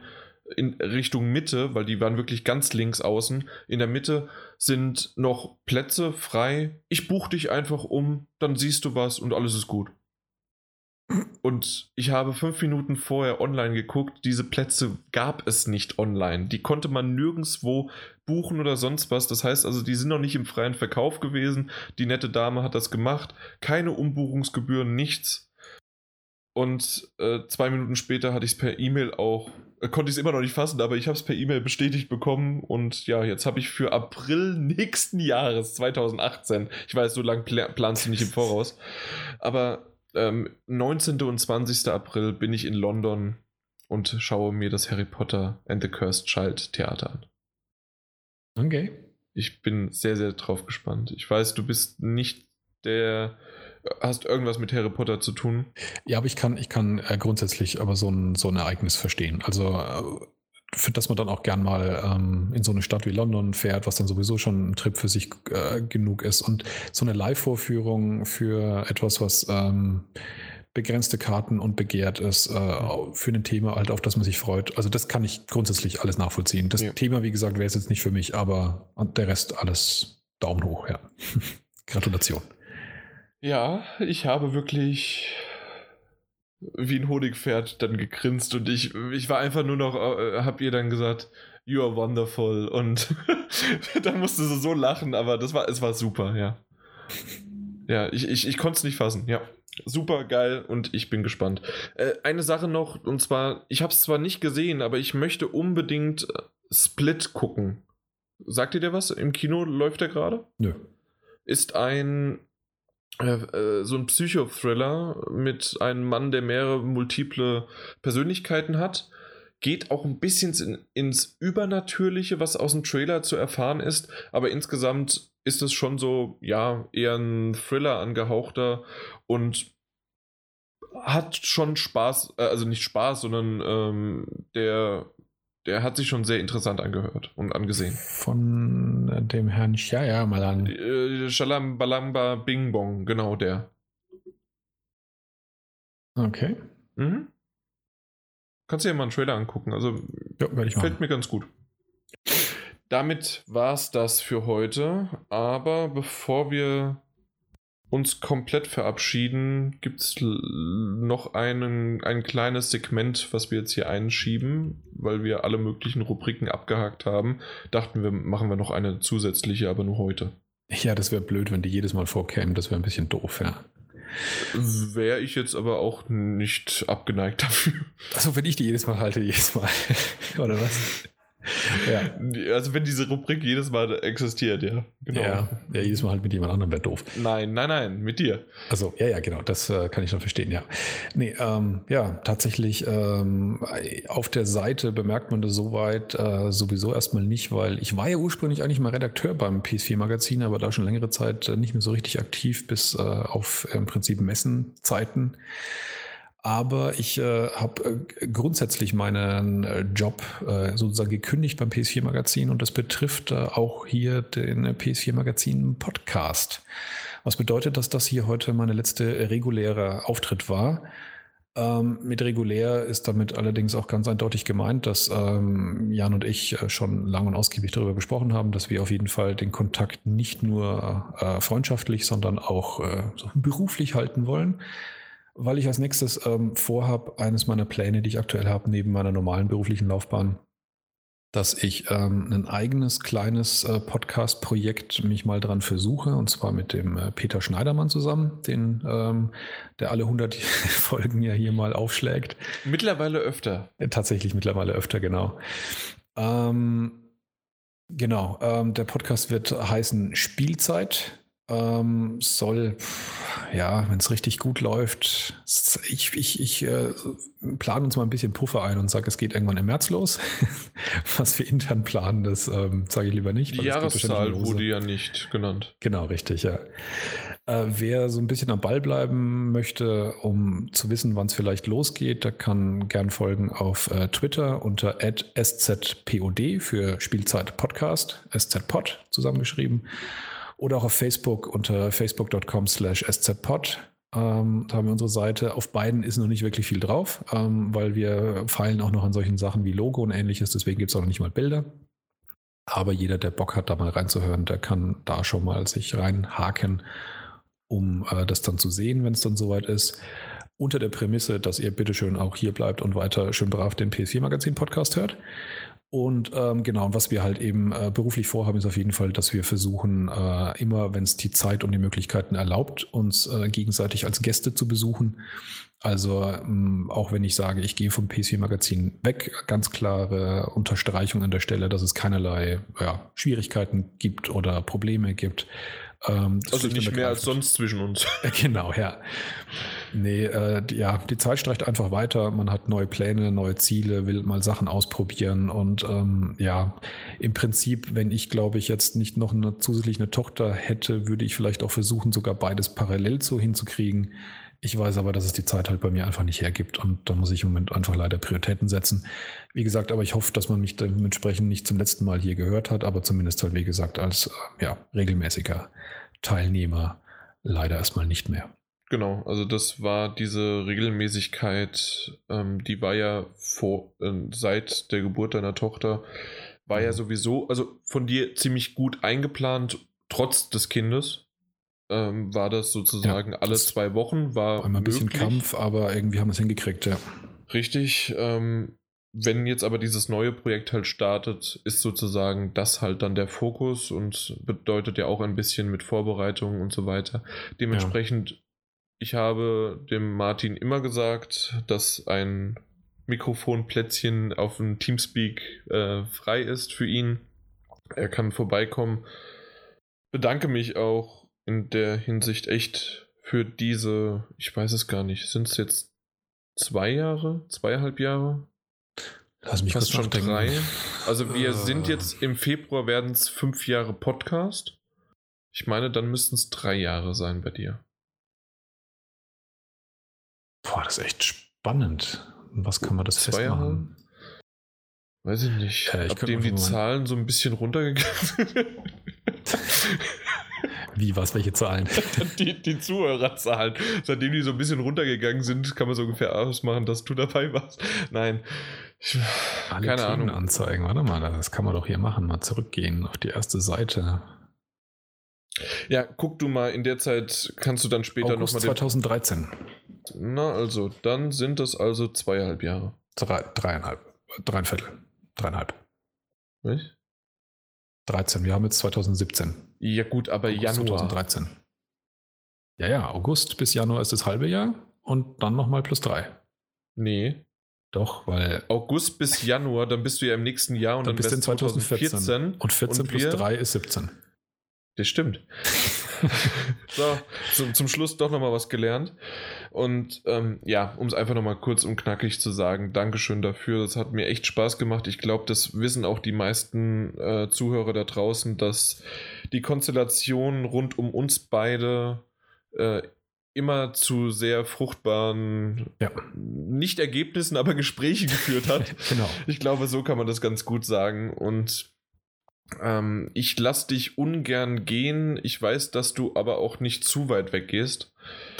in Richtung Mitte, weil die waren wirklich ganz links außen. In der Mitte sind noch Plätze frei. Ich buche dich einfach um, dann siehst du was und alles ist gut. Und ich habe fünf Minuten vorher online geguckt. Diese Plätze gab es nicht online. Die konnte man nirgendwo buchen oder sonst was. Das heißt also, die sind noch nicht im freien Verkauf gewesen. Die nette Dame hat das gemacht. Keine Umbuchungsgebühren, nichts. Und äh, zwei Minuten später hatte ich es per E-Mail auch, konnte ich es immer noch nicht fassen, aber ich habe es per E-Mail bestätigt bekommen. Und ja, jetzt habe ich für April <laughs> nächsten Jahres, 2018, ich weiß, so lange pl planst du nicht im Voraus, aber ähm, 19. und 20. April bin ich in London und schaue mir das Harry Potter and the Cursed Child Theater an. Okay. Ich bin sehr, sehr drauf gespannt. Ich weiß, du bist nicht der. Hast irgendwas mit Harry Potter zu tun? Ja, aber ich kann, ich kann äh, grundsätzlich aber so ein, so ein Ereignis verstehen. Also äh, für das man dann auch gern mal ähm, in so eine Stadt wie London fährt, was dann sowieso schon ein Trip für sich äh, genug ist. Und so eine Live-Vorführung für etwas, was ähm, begrenzte Karten und begehrt ist, äh, für ein Thema halt, auf das man sich freut. Also das kann ich grundsätzlich alles nachvollziehen. Das ja. Thema, wie gesagt, wäre es jetzt nicht für mich, aber der Rest alles Daumen hoch, ja. <laughs> Gratulation. Ja, ich habe wirklich wie ein Honigpferd dann gegrinst und ich, ich war einfach nur noch, äh, hab ihr dann gesagt, you are wonderful und <laughs> da musste sie so lachen, aber das war, es war super, ja. Ja, ich, ich, ich konnte es nicht fassen, ja. Super geil und ich bin gespannt. Äh, eine Sache noch, und zwar, ich habe es zwar nicht gesehen, aber ich möchte unbedingt äh, Split gucken. Sagt ihr dir was? Im Kino läuft der gerade? Nö. Ist ein so ein Psychothriller mit einem Mann, der mehrere multiple Persönlichkeiten hat. Geht auch ein bisschen in, ins Übernatürliche, was aus dem Trailer zu erfahren ist, aber insgesamt ist es schon so, ja, eher ein Thriller angehauchter und hat schon Spaß, äh, also nicht Spaß, sondern ähm, der der hat sich schon sehr interessant angehört und angesehen. Von dem Herrn Shaya Malan. Äh, Shalam Balamba Bing Bong, genau der. Okay. Mhm. Kannst du dir mal einen Trailer angucken. Also Ja, werde ich fällt machen. mir ganz gut. Damit war es das für heute. Aber bevor wir uns komplett verabschieden, gibt es noch einen, ein kleines Segment, was wir jetzt hier einschieben, weil wir alle möglichen Rubriken abgehakt haben. Dachten wir, machen wir noch eine zusätzliche, aber nur heute. Ja, das wäre blöd, wenn die jedes Mal vorkämen. Das wäre ein bisschen doof, ja. Wäre ich jetzt aber auch nicht abgeneigt dafür. Also wenn ich die jedes Mal halte, jedes Mal. <laughs> Oder was? Ja. Also wenn diese Rubrik jedes Mal existiert, ja. Genau. Ja, ja, jedes Mal halt mit jemand anderem wäre doof. Nein, nein, nein, mit dir. Also, ja, ja, genau, das äh, kann ich schon verstehen, ja. Nee, ähm, ja, tatsächlich ähm, auf der Seite bemerkt man das soweit äh, sowieso erstmal nicht, weil ich war ja ursprünglich eigentlich mal Redakteur beim PS4-Magazin, aber da schon längere Zeit äh, nicht mehr so richtig aktiv, bis äh, auf im Prinzip Messenzeiten. Aber ich äh, habe äh, grundsätzlich meinen äh, Job äh, sozusagen gekündigt beim PS4 Magazin und das betrifft äh, auch hier den äh, PS4 Magazin Podcast. Was bedeutet, dass das hier heute meine letzte reguläre Auftritt war. Ähm, mit regulär ist damit allerdings auch ganz eindeutig gemeint, dass ähm, Jan und ich äh, schon lang und ausgiebig darüber gesprochen haben, dass wir auf jeden Fall den Kontakt nicht nur äh, freundschaftlich, sondern auch äh, so beruflich halten wollen weil ich als nächstes ähm, vorhabe, eines meiner Pläne, die ich aktuell habe, neben meiner normalen beruflichen Laufbahn, dass ich ähm, ein eigenes kleines äh, Podcast-Projekt mich mal dran versuche, und zwar mit dem äh, Peter Schneidermann zusammen, den, ähm, der alle 100 <laughs> Folgen ja hier mal aufschlägt. Mittlerweile öfter. Äh, Tatsächlich mittlerweile öfter, genau. Ähm, genau, ähm, der Podcast wird heißen Spielzeit. Ähm, soll, ja, wenn es richtig gut läuft, ich, ich, ich äh, plane uns mal ein bisschen Puffer ein und sage, es geht irgendwann im März los. <laughs> Was wir intern planen, das ähm, sage ich lieber nicht. Die Jahreszahl wurde ja nicht genannt. Genau, richtig, ja. Äh, wer so ein bisschen am Ball bleiben möchte, um zu wissen, wann es vielleicht losgeht, der kann gern folgen auf äh, Twitter unter @szpod für Spielzeit Podcast, szpod zusammengeschrieben, oder auch auf Facebook unter facebook.com slash szpod. Ähm, da haben wir unsere Seite. Auf beiden ist noch nicht wirklich viel drauf, ähm, weil wir feilen auch noch an solchen Sachen wie Logo und ähnliches, deswegen gibt es auch noch nicht mal Bilder. Aber jeder, der Bock hat, da mal reinzuhören, der kann da schon mal sich reinhaken, um äh, das dann zu sehen, wenn es dann soweit ist. Unter der Prämisse, dass ihr bitteschön auch hier bleibt und weiter schön brav den PS4-Magazin-Podcast hört. Und ähm, genau, und was wir halt eben äh, beruflich vorhaben, ist auf jeden Fall, dass wir versuchen, äh, immer, wenn es die Zeit und die Möglichkeiten erlaubt, uns äh, gegenseitig als Gäste zu besuchen. Also ähm, auch wenn ich sage, ich gehe vom PC-Magazin weg, ganz klare Unterstreichung an der Stelle, dass es keinerlei ja, Schwierigkeiten gibt oder Probleme gibt. Ähm, Also nicht mehr als sonst zwischen uns. <laughs> Genau, ja. Nee, äh, ja, die Zeit streicht einfach weiter. Man hat neue Pläne, neue Ziele, will mal Sachen ausprobieren. Und ähm, ja, im Prinzip, wenn ich, glaube ich, jetzt nicht noch eine zusätzlich eine Tochter hätte, würde ich vielleicht auch versuchen, sogar beides parallel so hinzukriegen. Ich weiß aber, dass es die Zeit halt bei mir einfach nicht hergibt. Und da muss ich im Moment einfach leider Prioritäten setzen. Wie gesagt, aber ich hoffe, dass man mich dementsprechend nicht zum letzten Mal hier gehört hat, aber zumindest halt, wie gesagt, als äh, ja, regelmäßiger Teilnehmer leider erstmal nicht mehr. Genau, also das war diese Regelmäßigkeit, ähm, die war ja vor, äh, seit der Geburt deiner Tochter, war ja Mhm. sowieso, also von dir ziemlich gut eingeplant, trotz des Kindes. Ähm, war das sozusagen alle das zwei Wochen, war Einmal ein bisschen möglich. Kampf, aber irgendwie haben wir es hingekriegt, ja. Richtig. Ähm, wenn jetzt aber dieses neue Projekt halt startet, ist sozusagen das halt dann der Fokus und bedeutet ja auch ein bisschen mit Vorbereitung und so weiter. Dementsprechend, ich habe dem Martin immer gesagt, dass ein Mikrofonplätzchen auf dem Teamspeak äh, frei ist für ihn. Er kann vorbeikommen. Bedanke mich auch in der Hinsicht echt für diese, ich weiß es gar nicht, sind es jetzt zwei Jahre, zweieinhalb Jahre? Lass mich Fast kurz schon nachdenken. drei. Also wir Äh. sind jetzt im Februar werden es fünf Jahre Podcast. Ich meine, dann müssten es drei Jahre sein bei dir. Boah, das ist echt spannend. Was kann man das Zwei Jahre? festmachen? Weiß ich nicht. Äh, ich mal die Zahlen so ein bisschen runtergegangen sind. <laughs> Wie, was, welche Zahlen? <laughs> die, die Zuhörerzahlen. Seitdem die so ein bisschen runtergegangen sind, kann man so ungefähr ausmachen, dass du dabei warst. Nein. Ich, Alle keine Ahnung. Anzeigen, warte mal, das kann man doch hier machen. Mal zurückgehen auf die erste Seite. Ja, guck du mal, in der Zeit kannst du dann später nochmal. 2013. Na, also, dann sind das also zweieinhalb Jahre. Drei, dreieinhalb. Dreieinviertel. Dreieinhalb. Nicht? 13. Wir haben jetzt 2017. Ja, gut, aber August Januar. 2013. Ja, ja, August bis Januar ist das halbe Jahr und dann nochmal plus drei. Nee. Doch, weil. August bis Januar, dann bist du ja im nächsten Jahr und Dann dann, bist du in wär's 2014. Und 14 plus wir- 3 ist 17. Das stimmt. <laughs> so, zum, zum Schluss doch nochmal was gelernt. Und ähm, ja, um es einfach nochmal kurz und knackig zu sagen, Dankeschön dafür. Das hat mir echt Spaß gemacht. Ich glaube, das wissen auch die meisten äh, Zuhörer da draußen, dass die Konstellation rund um uns beide äh, immer zu sehr fruchtbaren, Ja. nicht Ergebnissen, aber Gesprächen geführt hat. <laughs> Genau. Ich glaube, so kann man das ganz gut sagen. Und ähm, ich lasse dich ungern gehen. Ich weiß, dass du aber auch nicht zu weit weg gehst.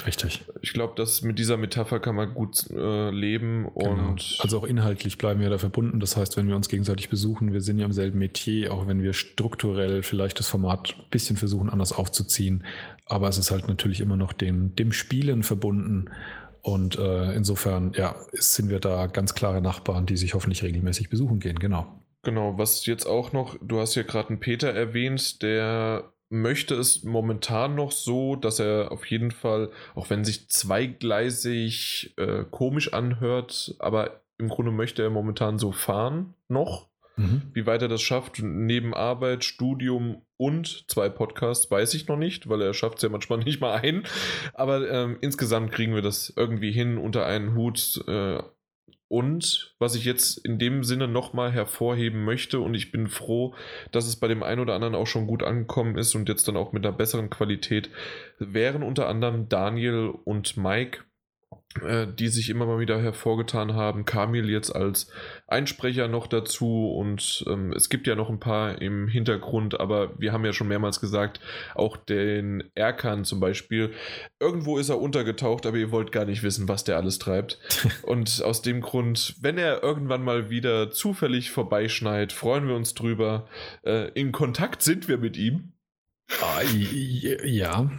Richtig. Ich glaube, dass mit dieser Metapher kann man gut äh, leben. Genau. Und Also auch inhaltlich bleiben wir da verbunden. Das heißt, wenn wir uns gegenseitig besuchen, wir sind ja im selben Metier, auch wenn wir strukturell vielleicht das Format ein bisschen versuchen anders aufzuziehen. Aber es ist halt natürlich immer noch dem, dem Spielen verbunden. Und äh, insofern, ja, sind wir da ganz klare Nachbarn, die sich hoffentlich regelmäßig besuchen gehen. Genau. Genau, was jetzt auch noch, du hast ja gerade einen Peter erwähnt, der möchte es momentan noch so, dass er auf jeden Fall, auch wenn sich zweigleisig äh, komisch anhört, aber im Grunde möchte er momentan so fahren noch. Mhm. Wie weit er das schafft, neben Arbeit, Studium und zwei Podcasts, weiß ich noch nicht, weil er schafft es ja manchmal <laughs> nicht mal ein. Aber ähm, insgesamt kriegen wir das irgendwie hin unter einen Hut. Äh, und was ich jetzt in dem Sinne nochmal hervorheben möchte, und ich bin froh, dass es bei dem einen oder anderen auch schon gut angekommen ist und jetzt dann auch mit einer besseren Qualität, wären unter anderem Daniel und Mike, die sich immer mal wieder hervorgetan haben. Kamil jetzt als Einsprecher noch dazu und ähm, es gibt ja noch ein paar im Hintergrund, aber wir haben ja schon mehrmals gesagt, auch den Erkan zum Beispiel, irgendwo ist er untergetaucht, aber ihr wollt gar nicht wissen, was der alles treibt. <laughs> und aus dem Grund, wenn er irgendwann mal wieder zufällig vorbeischneit, freuen wir uns drüber. Äh, in Kontakt sind wir mit ihm. Ah, ja. Ja,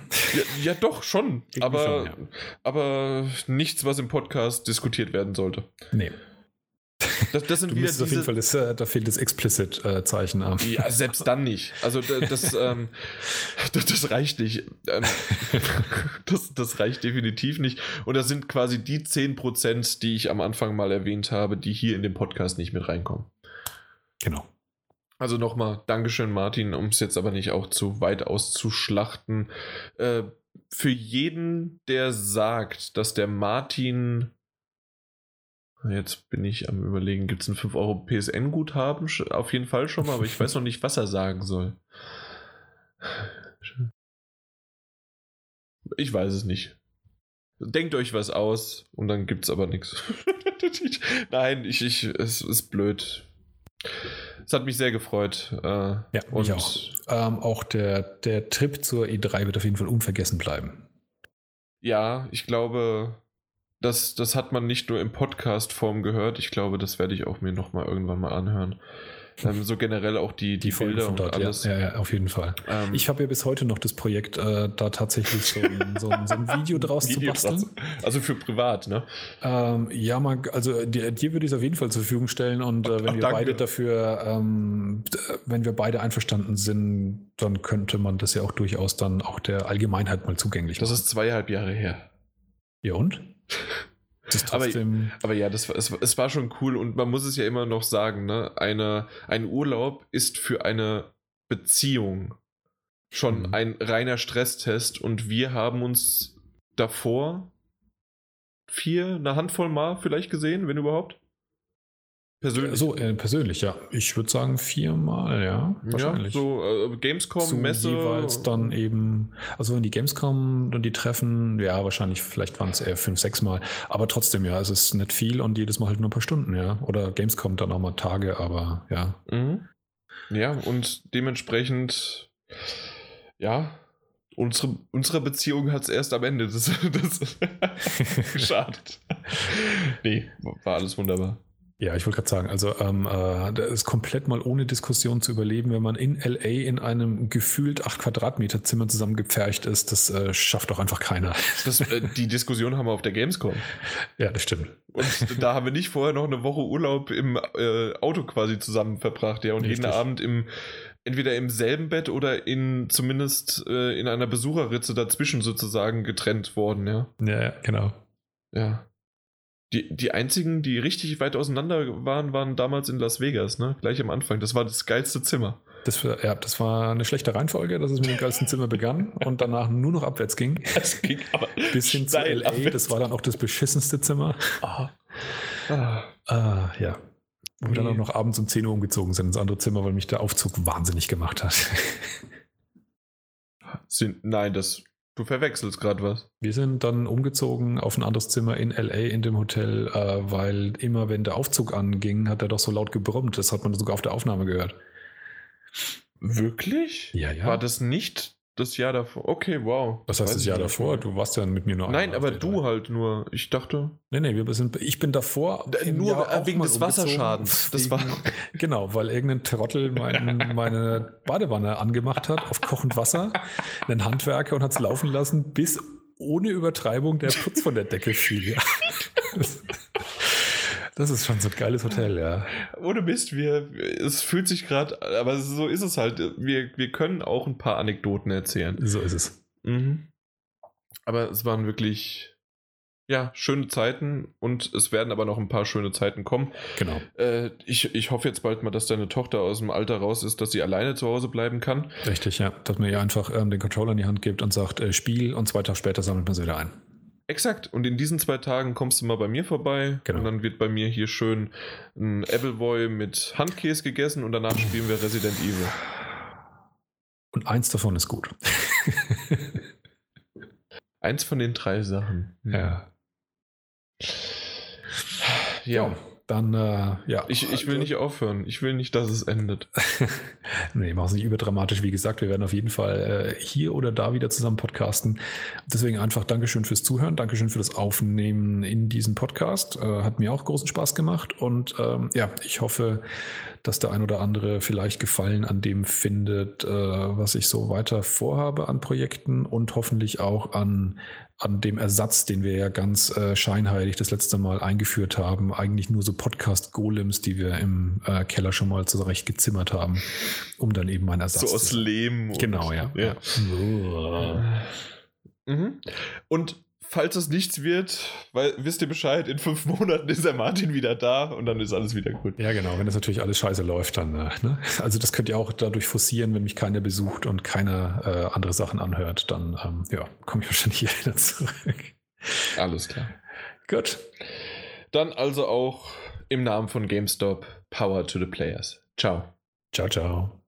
ja doch, schon. Irgendwie Aber, schon, ja. aber nichts, was im Podcast diskutiert werden sollte. Nee. Das, das sind Du wieder musst auf jeden Fall, diese. das, äh, da fehlt das Explicit-Zeichen am. Ja, selbst dann nicht. Also da- das, <laughs> ähm, das, das reicht nicht. Ähm, das, das reicht definitiv nicht. Und das sind quasi die 10%, die ich am Anfang mal erwähnt habe, die hier in den Podcast nicht mit reinkommen. Genau. Also nochmal, Dankeschön, Martin, um es jetzt aber nicht auch zu weit auszuschlachten. Äh, für jeden, der sagt, dass der Martin. Jetzt bin ich am Überlegen, gibt es ein 5 Euro PSN-Guthaben? Sch- Auf jeden Fall schon mal, aber ich weiß noch nicht, was er sagen soll. Ich weiß es nicht. Denkt euch was aus und dann gibt es aber nichts. <laughs> Nein, ich, ich, es ist blöd. Es hat mich sehr gefreut. Äh, Ja, und mich auch. Ähm, auch der, der Trip zur E3 wird auf jeden Fall unvergessen bleiben. Ja, ich glaube, das, das hat man nicht nur im Podcast-Form gehört. Ich glaube, das werde ich auch mir nochmal irgendwann mal anhören. Ähm, so generell auch die, die, Folgen Bilder von und dort, alles. Ja, ja, auf jeden Fall. Ähm, Ich habe ja bis heute noch das Projekt, äh, da tatsächlich so ein, so ein, so ein Video draus zu Video basteln. draus. Also für privat, ne? Ähm, ja, man, also dir, dir würde ich es auf jeden Fall zur Verfügung stellen und äh, wenn Ach, wir danke. beide dafür, ähm, wenn wir beide einverstanden sind, dann könnte man das ja auch durchaus dann auch der Allgemeinheit mal zugänglich Das machen. ist zweieinhalb Jahre her. ja und? <laughs> Aber- Aber ja, das, war- es, es war schon cool und man muss es ja immer noch sagen, ne? Eine, ein Urlaub ist für eine Beziehung schon Mhm. ein reiner Stresstest und wir haben uns davor vier, eine Handvoll Mal vielleicht gesehen, wenn überhaupt. Persönlich. so äh, persönlich, ja. Ich würde sagen viermal, ja. ja, Wahrscheinlich. so äh, Gamescom, Zu Messe. jeweils dann eben, also in die Gamescom und die Treffen, ja, wahrscheinlich, vielleicht waren es eher fünf, sechs Mal, aber trotzdem, ja, es ist nicht viel und jedes Mal halt nur ein paar Stunden, ja. Oder Gamescom dann auch mal Tage, aber ja. Mhm. Ja, und dementsprechend, ja, Unsere, unsere Beziehung hat es erst am Ende das, <laughs> das <laughs> geschadet. nee, war alles wunderbar. Ja, ich wollte gerade sagen, also ähm, äh, das ist komplett mal ohne Diskussion zu überleben, wenn man in LA in einem gefühlt 8 Quadratmeter Zimmer zusammengepfercht ist. Das äh, schafft doch einfach keiner. Das, äh, die Diskussion haben wir auf der Gamescom. Ja, das stimmt. Und da haben wir nicht vorher noch eine Woche Urlaub im äh, Auto quasi zusammen verbracht, ja, und Richtig. jeden Abend im entweder im selben Bett oder in zumindest äh, in einer Besucherritze dazwischen sozusagen getrennt worden. Ja, ja, genau. Ja. Die, die einzigen, die richtig weit auseinander waren, waren damals in Las Vegas, ne? Gleich am Anfang. Das war das geilste Zimmer. Das, war- ja, das war eine schlechte Reihenfolge, dass es mit dem geilsten Zimmer begann <laughs> und danach nur noch abwärts ging. Das ging aber Bis hin zu LA. abwärts. Das war dann auch das beschissenste Zimmer. Ah. Ah. Ah, ja. Wo wir dann auch noch abends um 10 Uhr umgezogen sind ins andere Zimmer, weil mich der Aufzug wahnsinnig gemacht hat. Sind, nein, das. Du verwechselst gerade was. Wir sind dann umgezogen auf ein anderes Zimmer in LA in dem Hotel, äh, weil immer wenn der Aufzug anging, hat er doch so laut gebrummt. Das hat man sogar auf der Aufnahme gehört. Wirklich? Ja, ja. War das nicht das Jahr davor? Okay, wow. Was heißt Weiß das Jahr davor? Du warst ja mit mir nur Nein, aber du Seite. halt nur. Ich dachte. Nee, nee, wir sind, ich bin davor. Da- nur Jahr wegen des. Wasserschadens. Das war- Genau, weil irgendein Trottel mein, <laughs> meine Badewanne angemacht hat auf kochend Wasser, einen Handwerker und hat es laufen lassen, bis ohne Übertreibung der Putz von der Decke fiel. <laughs> Das ist schon so ein geiles Hotel, ja. Ohne Mist, wir, es fühlt sich gerade, aber so ist es halt. Wir, wir können auch ein paar Anekdoten erzählen. So ist es. Mhm. Aber es waren wirklich, ja, schöne Zeiten und es werden aber noch ein paar schöne Zeiten kommen. Genau. Äh, ich, ich hoffe jetzt bald mal, dass deine Tochter aus dem Alter raus ist, dass sie alleine zu Hause bleiben kann. Richtig, ja. Dass man ihr einfach ähm, den Controller in die Hand gibt und sagt, äh, Spiel und zwei Tage später sammelt man sie wieder ein. Exakt. Und in diesen zwei Tagen kommst du mal bei mir vorbei. Genau. Und dann wird bei mir hier schön ein Appleboy mit Handkäse gegessen und danach spielen wir Resident Evil. Und eins davon ist gut. Eins von den drei Sachen. ja. Ja. Dann, äh, ja. Ich, ich will nicht aufhören. Ich will nicht, dass es endet. <laughs> nee, mach es nicht überdramatisch. Wie gesagt, wir werden auf jeden Fall äh, hier oder da wieder zusammen podcasten. Deswegen einfach Dankeschön fürs Zuhören, Dankeschön für das Aufnehmen in diesem Podcast. Äh, hat mir auch großen Spaß gemacht und ähm, ja, ich hoffe, dass der ein oder andere vielleicht Gefallen an dem findet, äh, was ich so weiter vorhabe an Projekten und hoffentlich auch an, an dem Ersatz, den wir ja ganz äh, scheinheilig das letzte Mal eingeführt haben. Eigentlich nur so Podcast-Golems, die wir im äh, Keller schon mal zurecht gezimmert haben, um dann eben ein Ersatz So aus Lehm. Genau, ja. ja. ja. Mhm. Und falls es nichts wird, weil wisst ihr Bescheid, in fünf Monaten ist der Martin wieder da und dann ist alles wieder gut. Ja, genau. Wenn das natürlich alles scheiße läuft, dann, äh, ne? Also das könnt ihr auch dadurch forcieren, wenn mich keiner besucht und keiner äh, andere Sachen anhört, dann ähm, ja, komme ich wahrscheinlich <laughs> hier wieder zurück. Alles klar. Gut. Dann also auch im Namen von GameStop Power to the Players. Ciao. Ciao, ciao.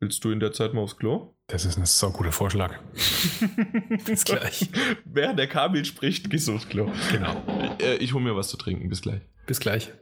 Willst du in der Zeit mal aufs Klo? Das ist ein so guter Vorschlag. <laughs> Bis gleich. Während der Kamil spricht, gehst du aufs Klo. Genau. Äh, ich hole mir was zu trinken. Bis gleich. Bis gleich.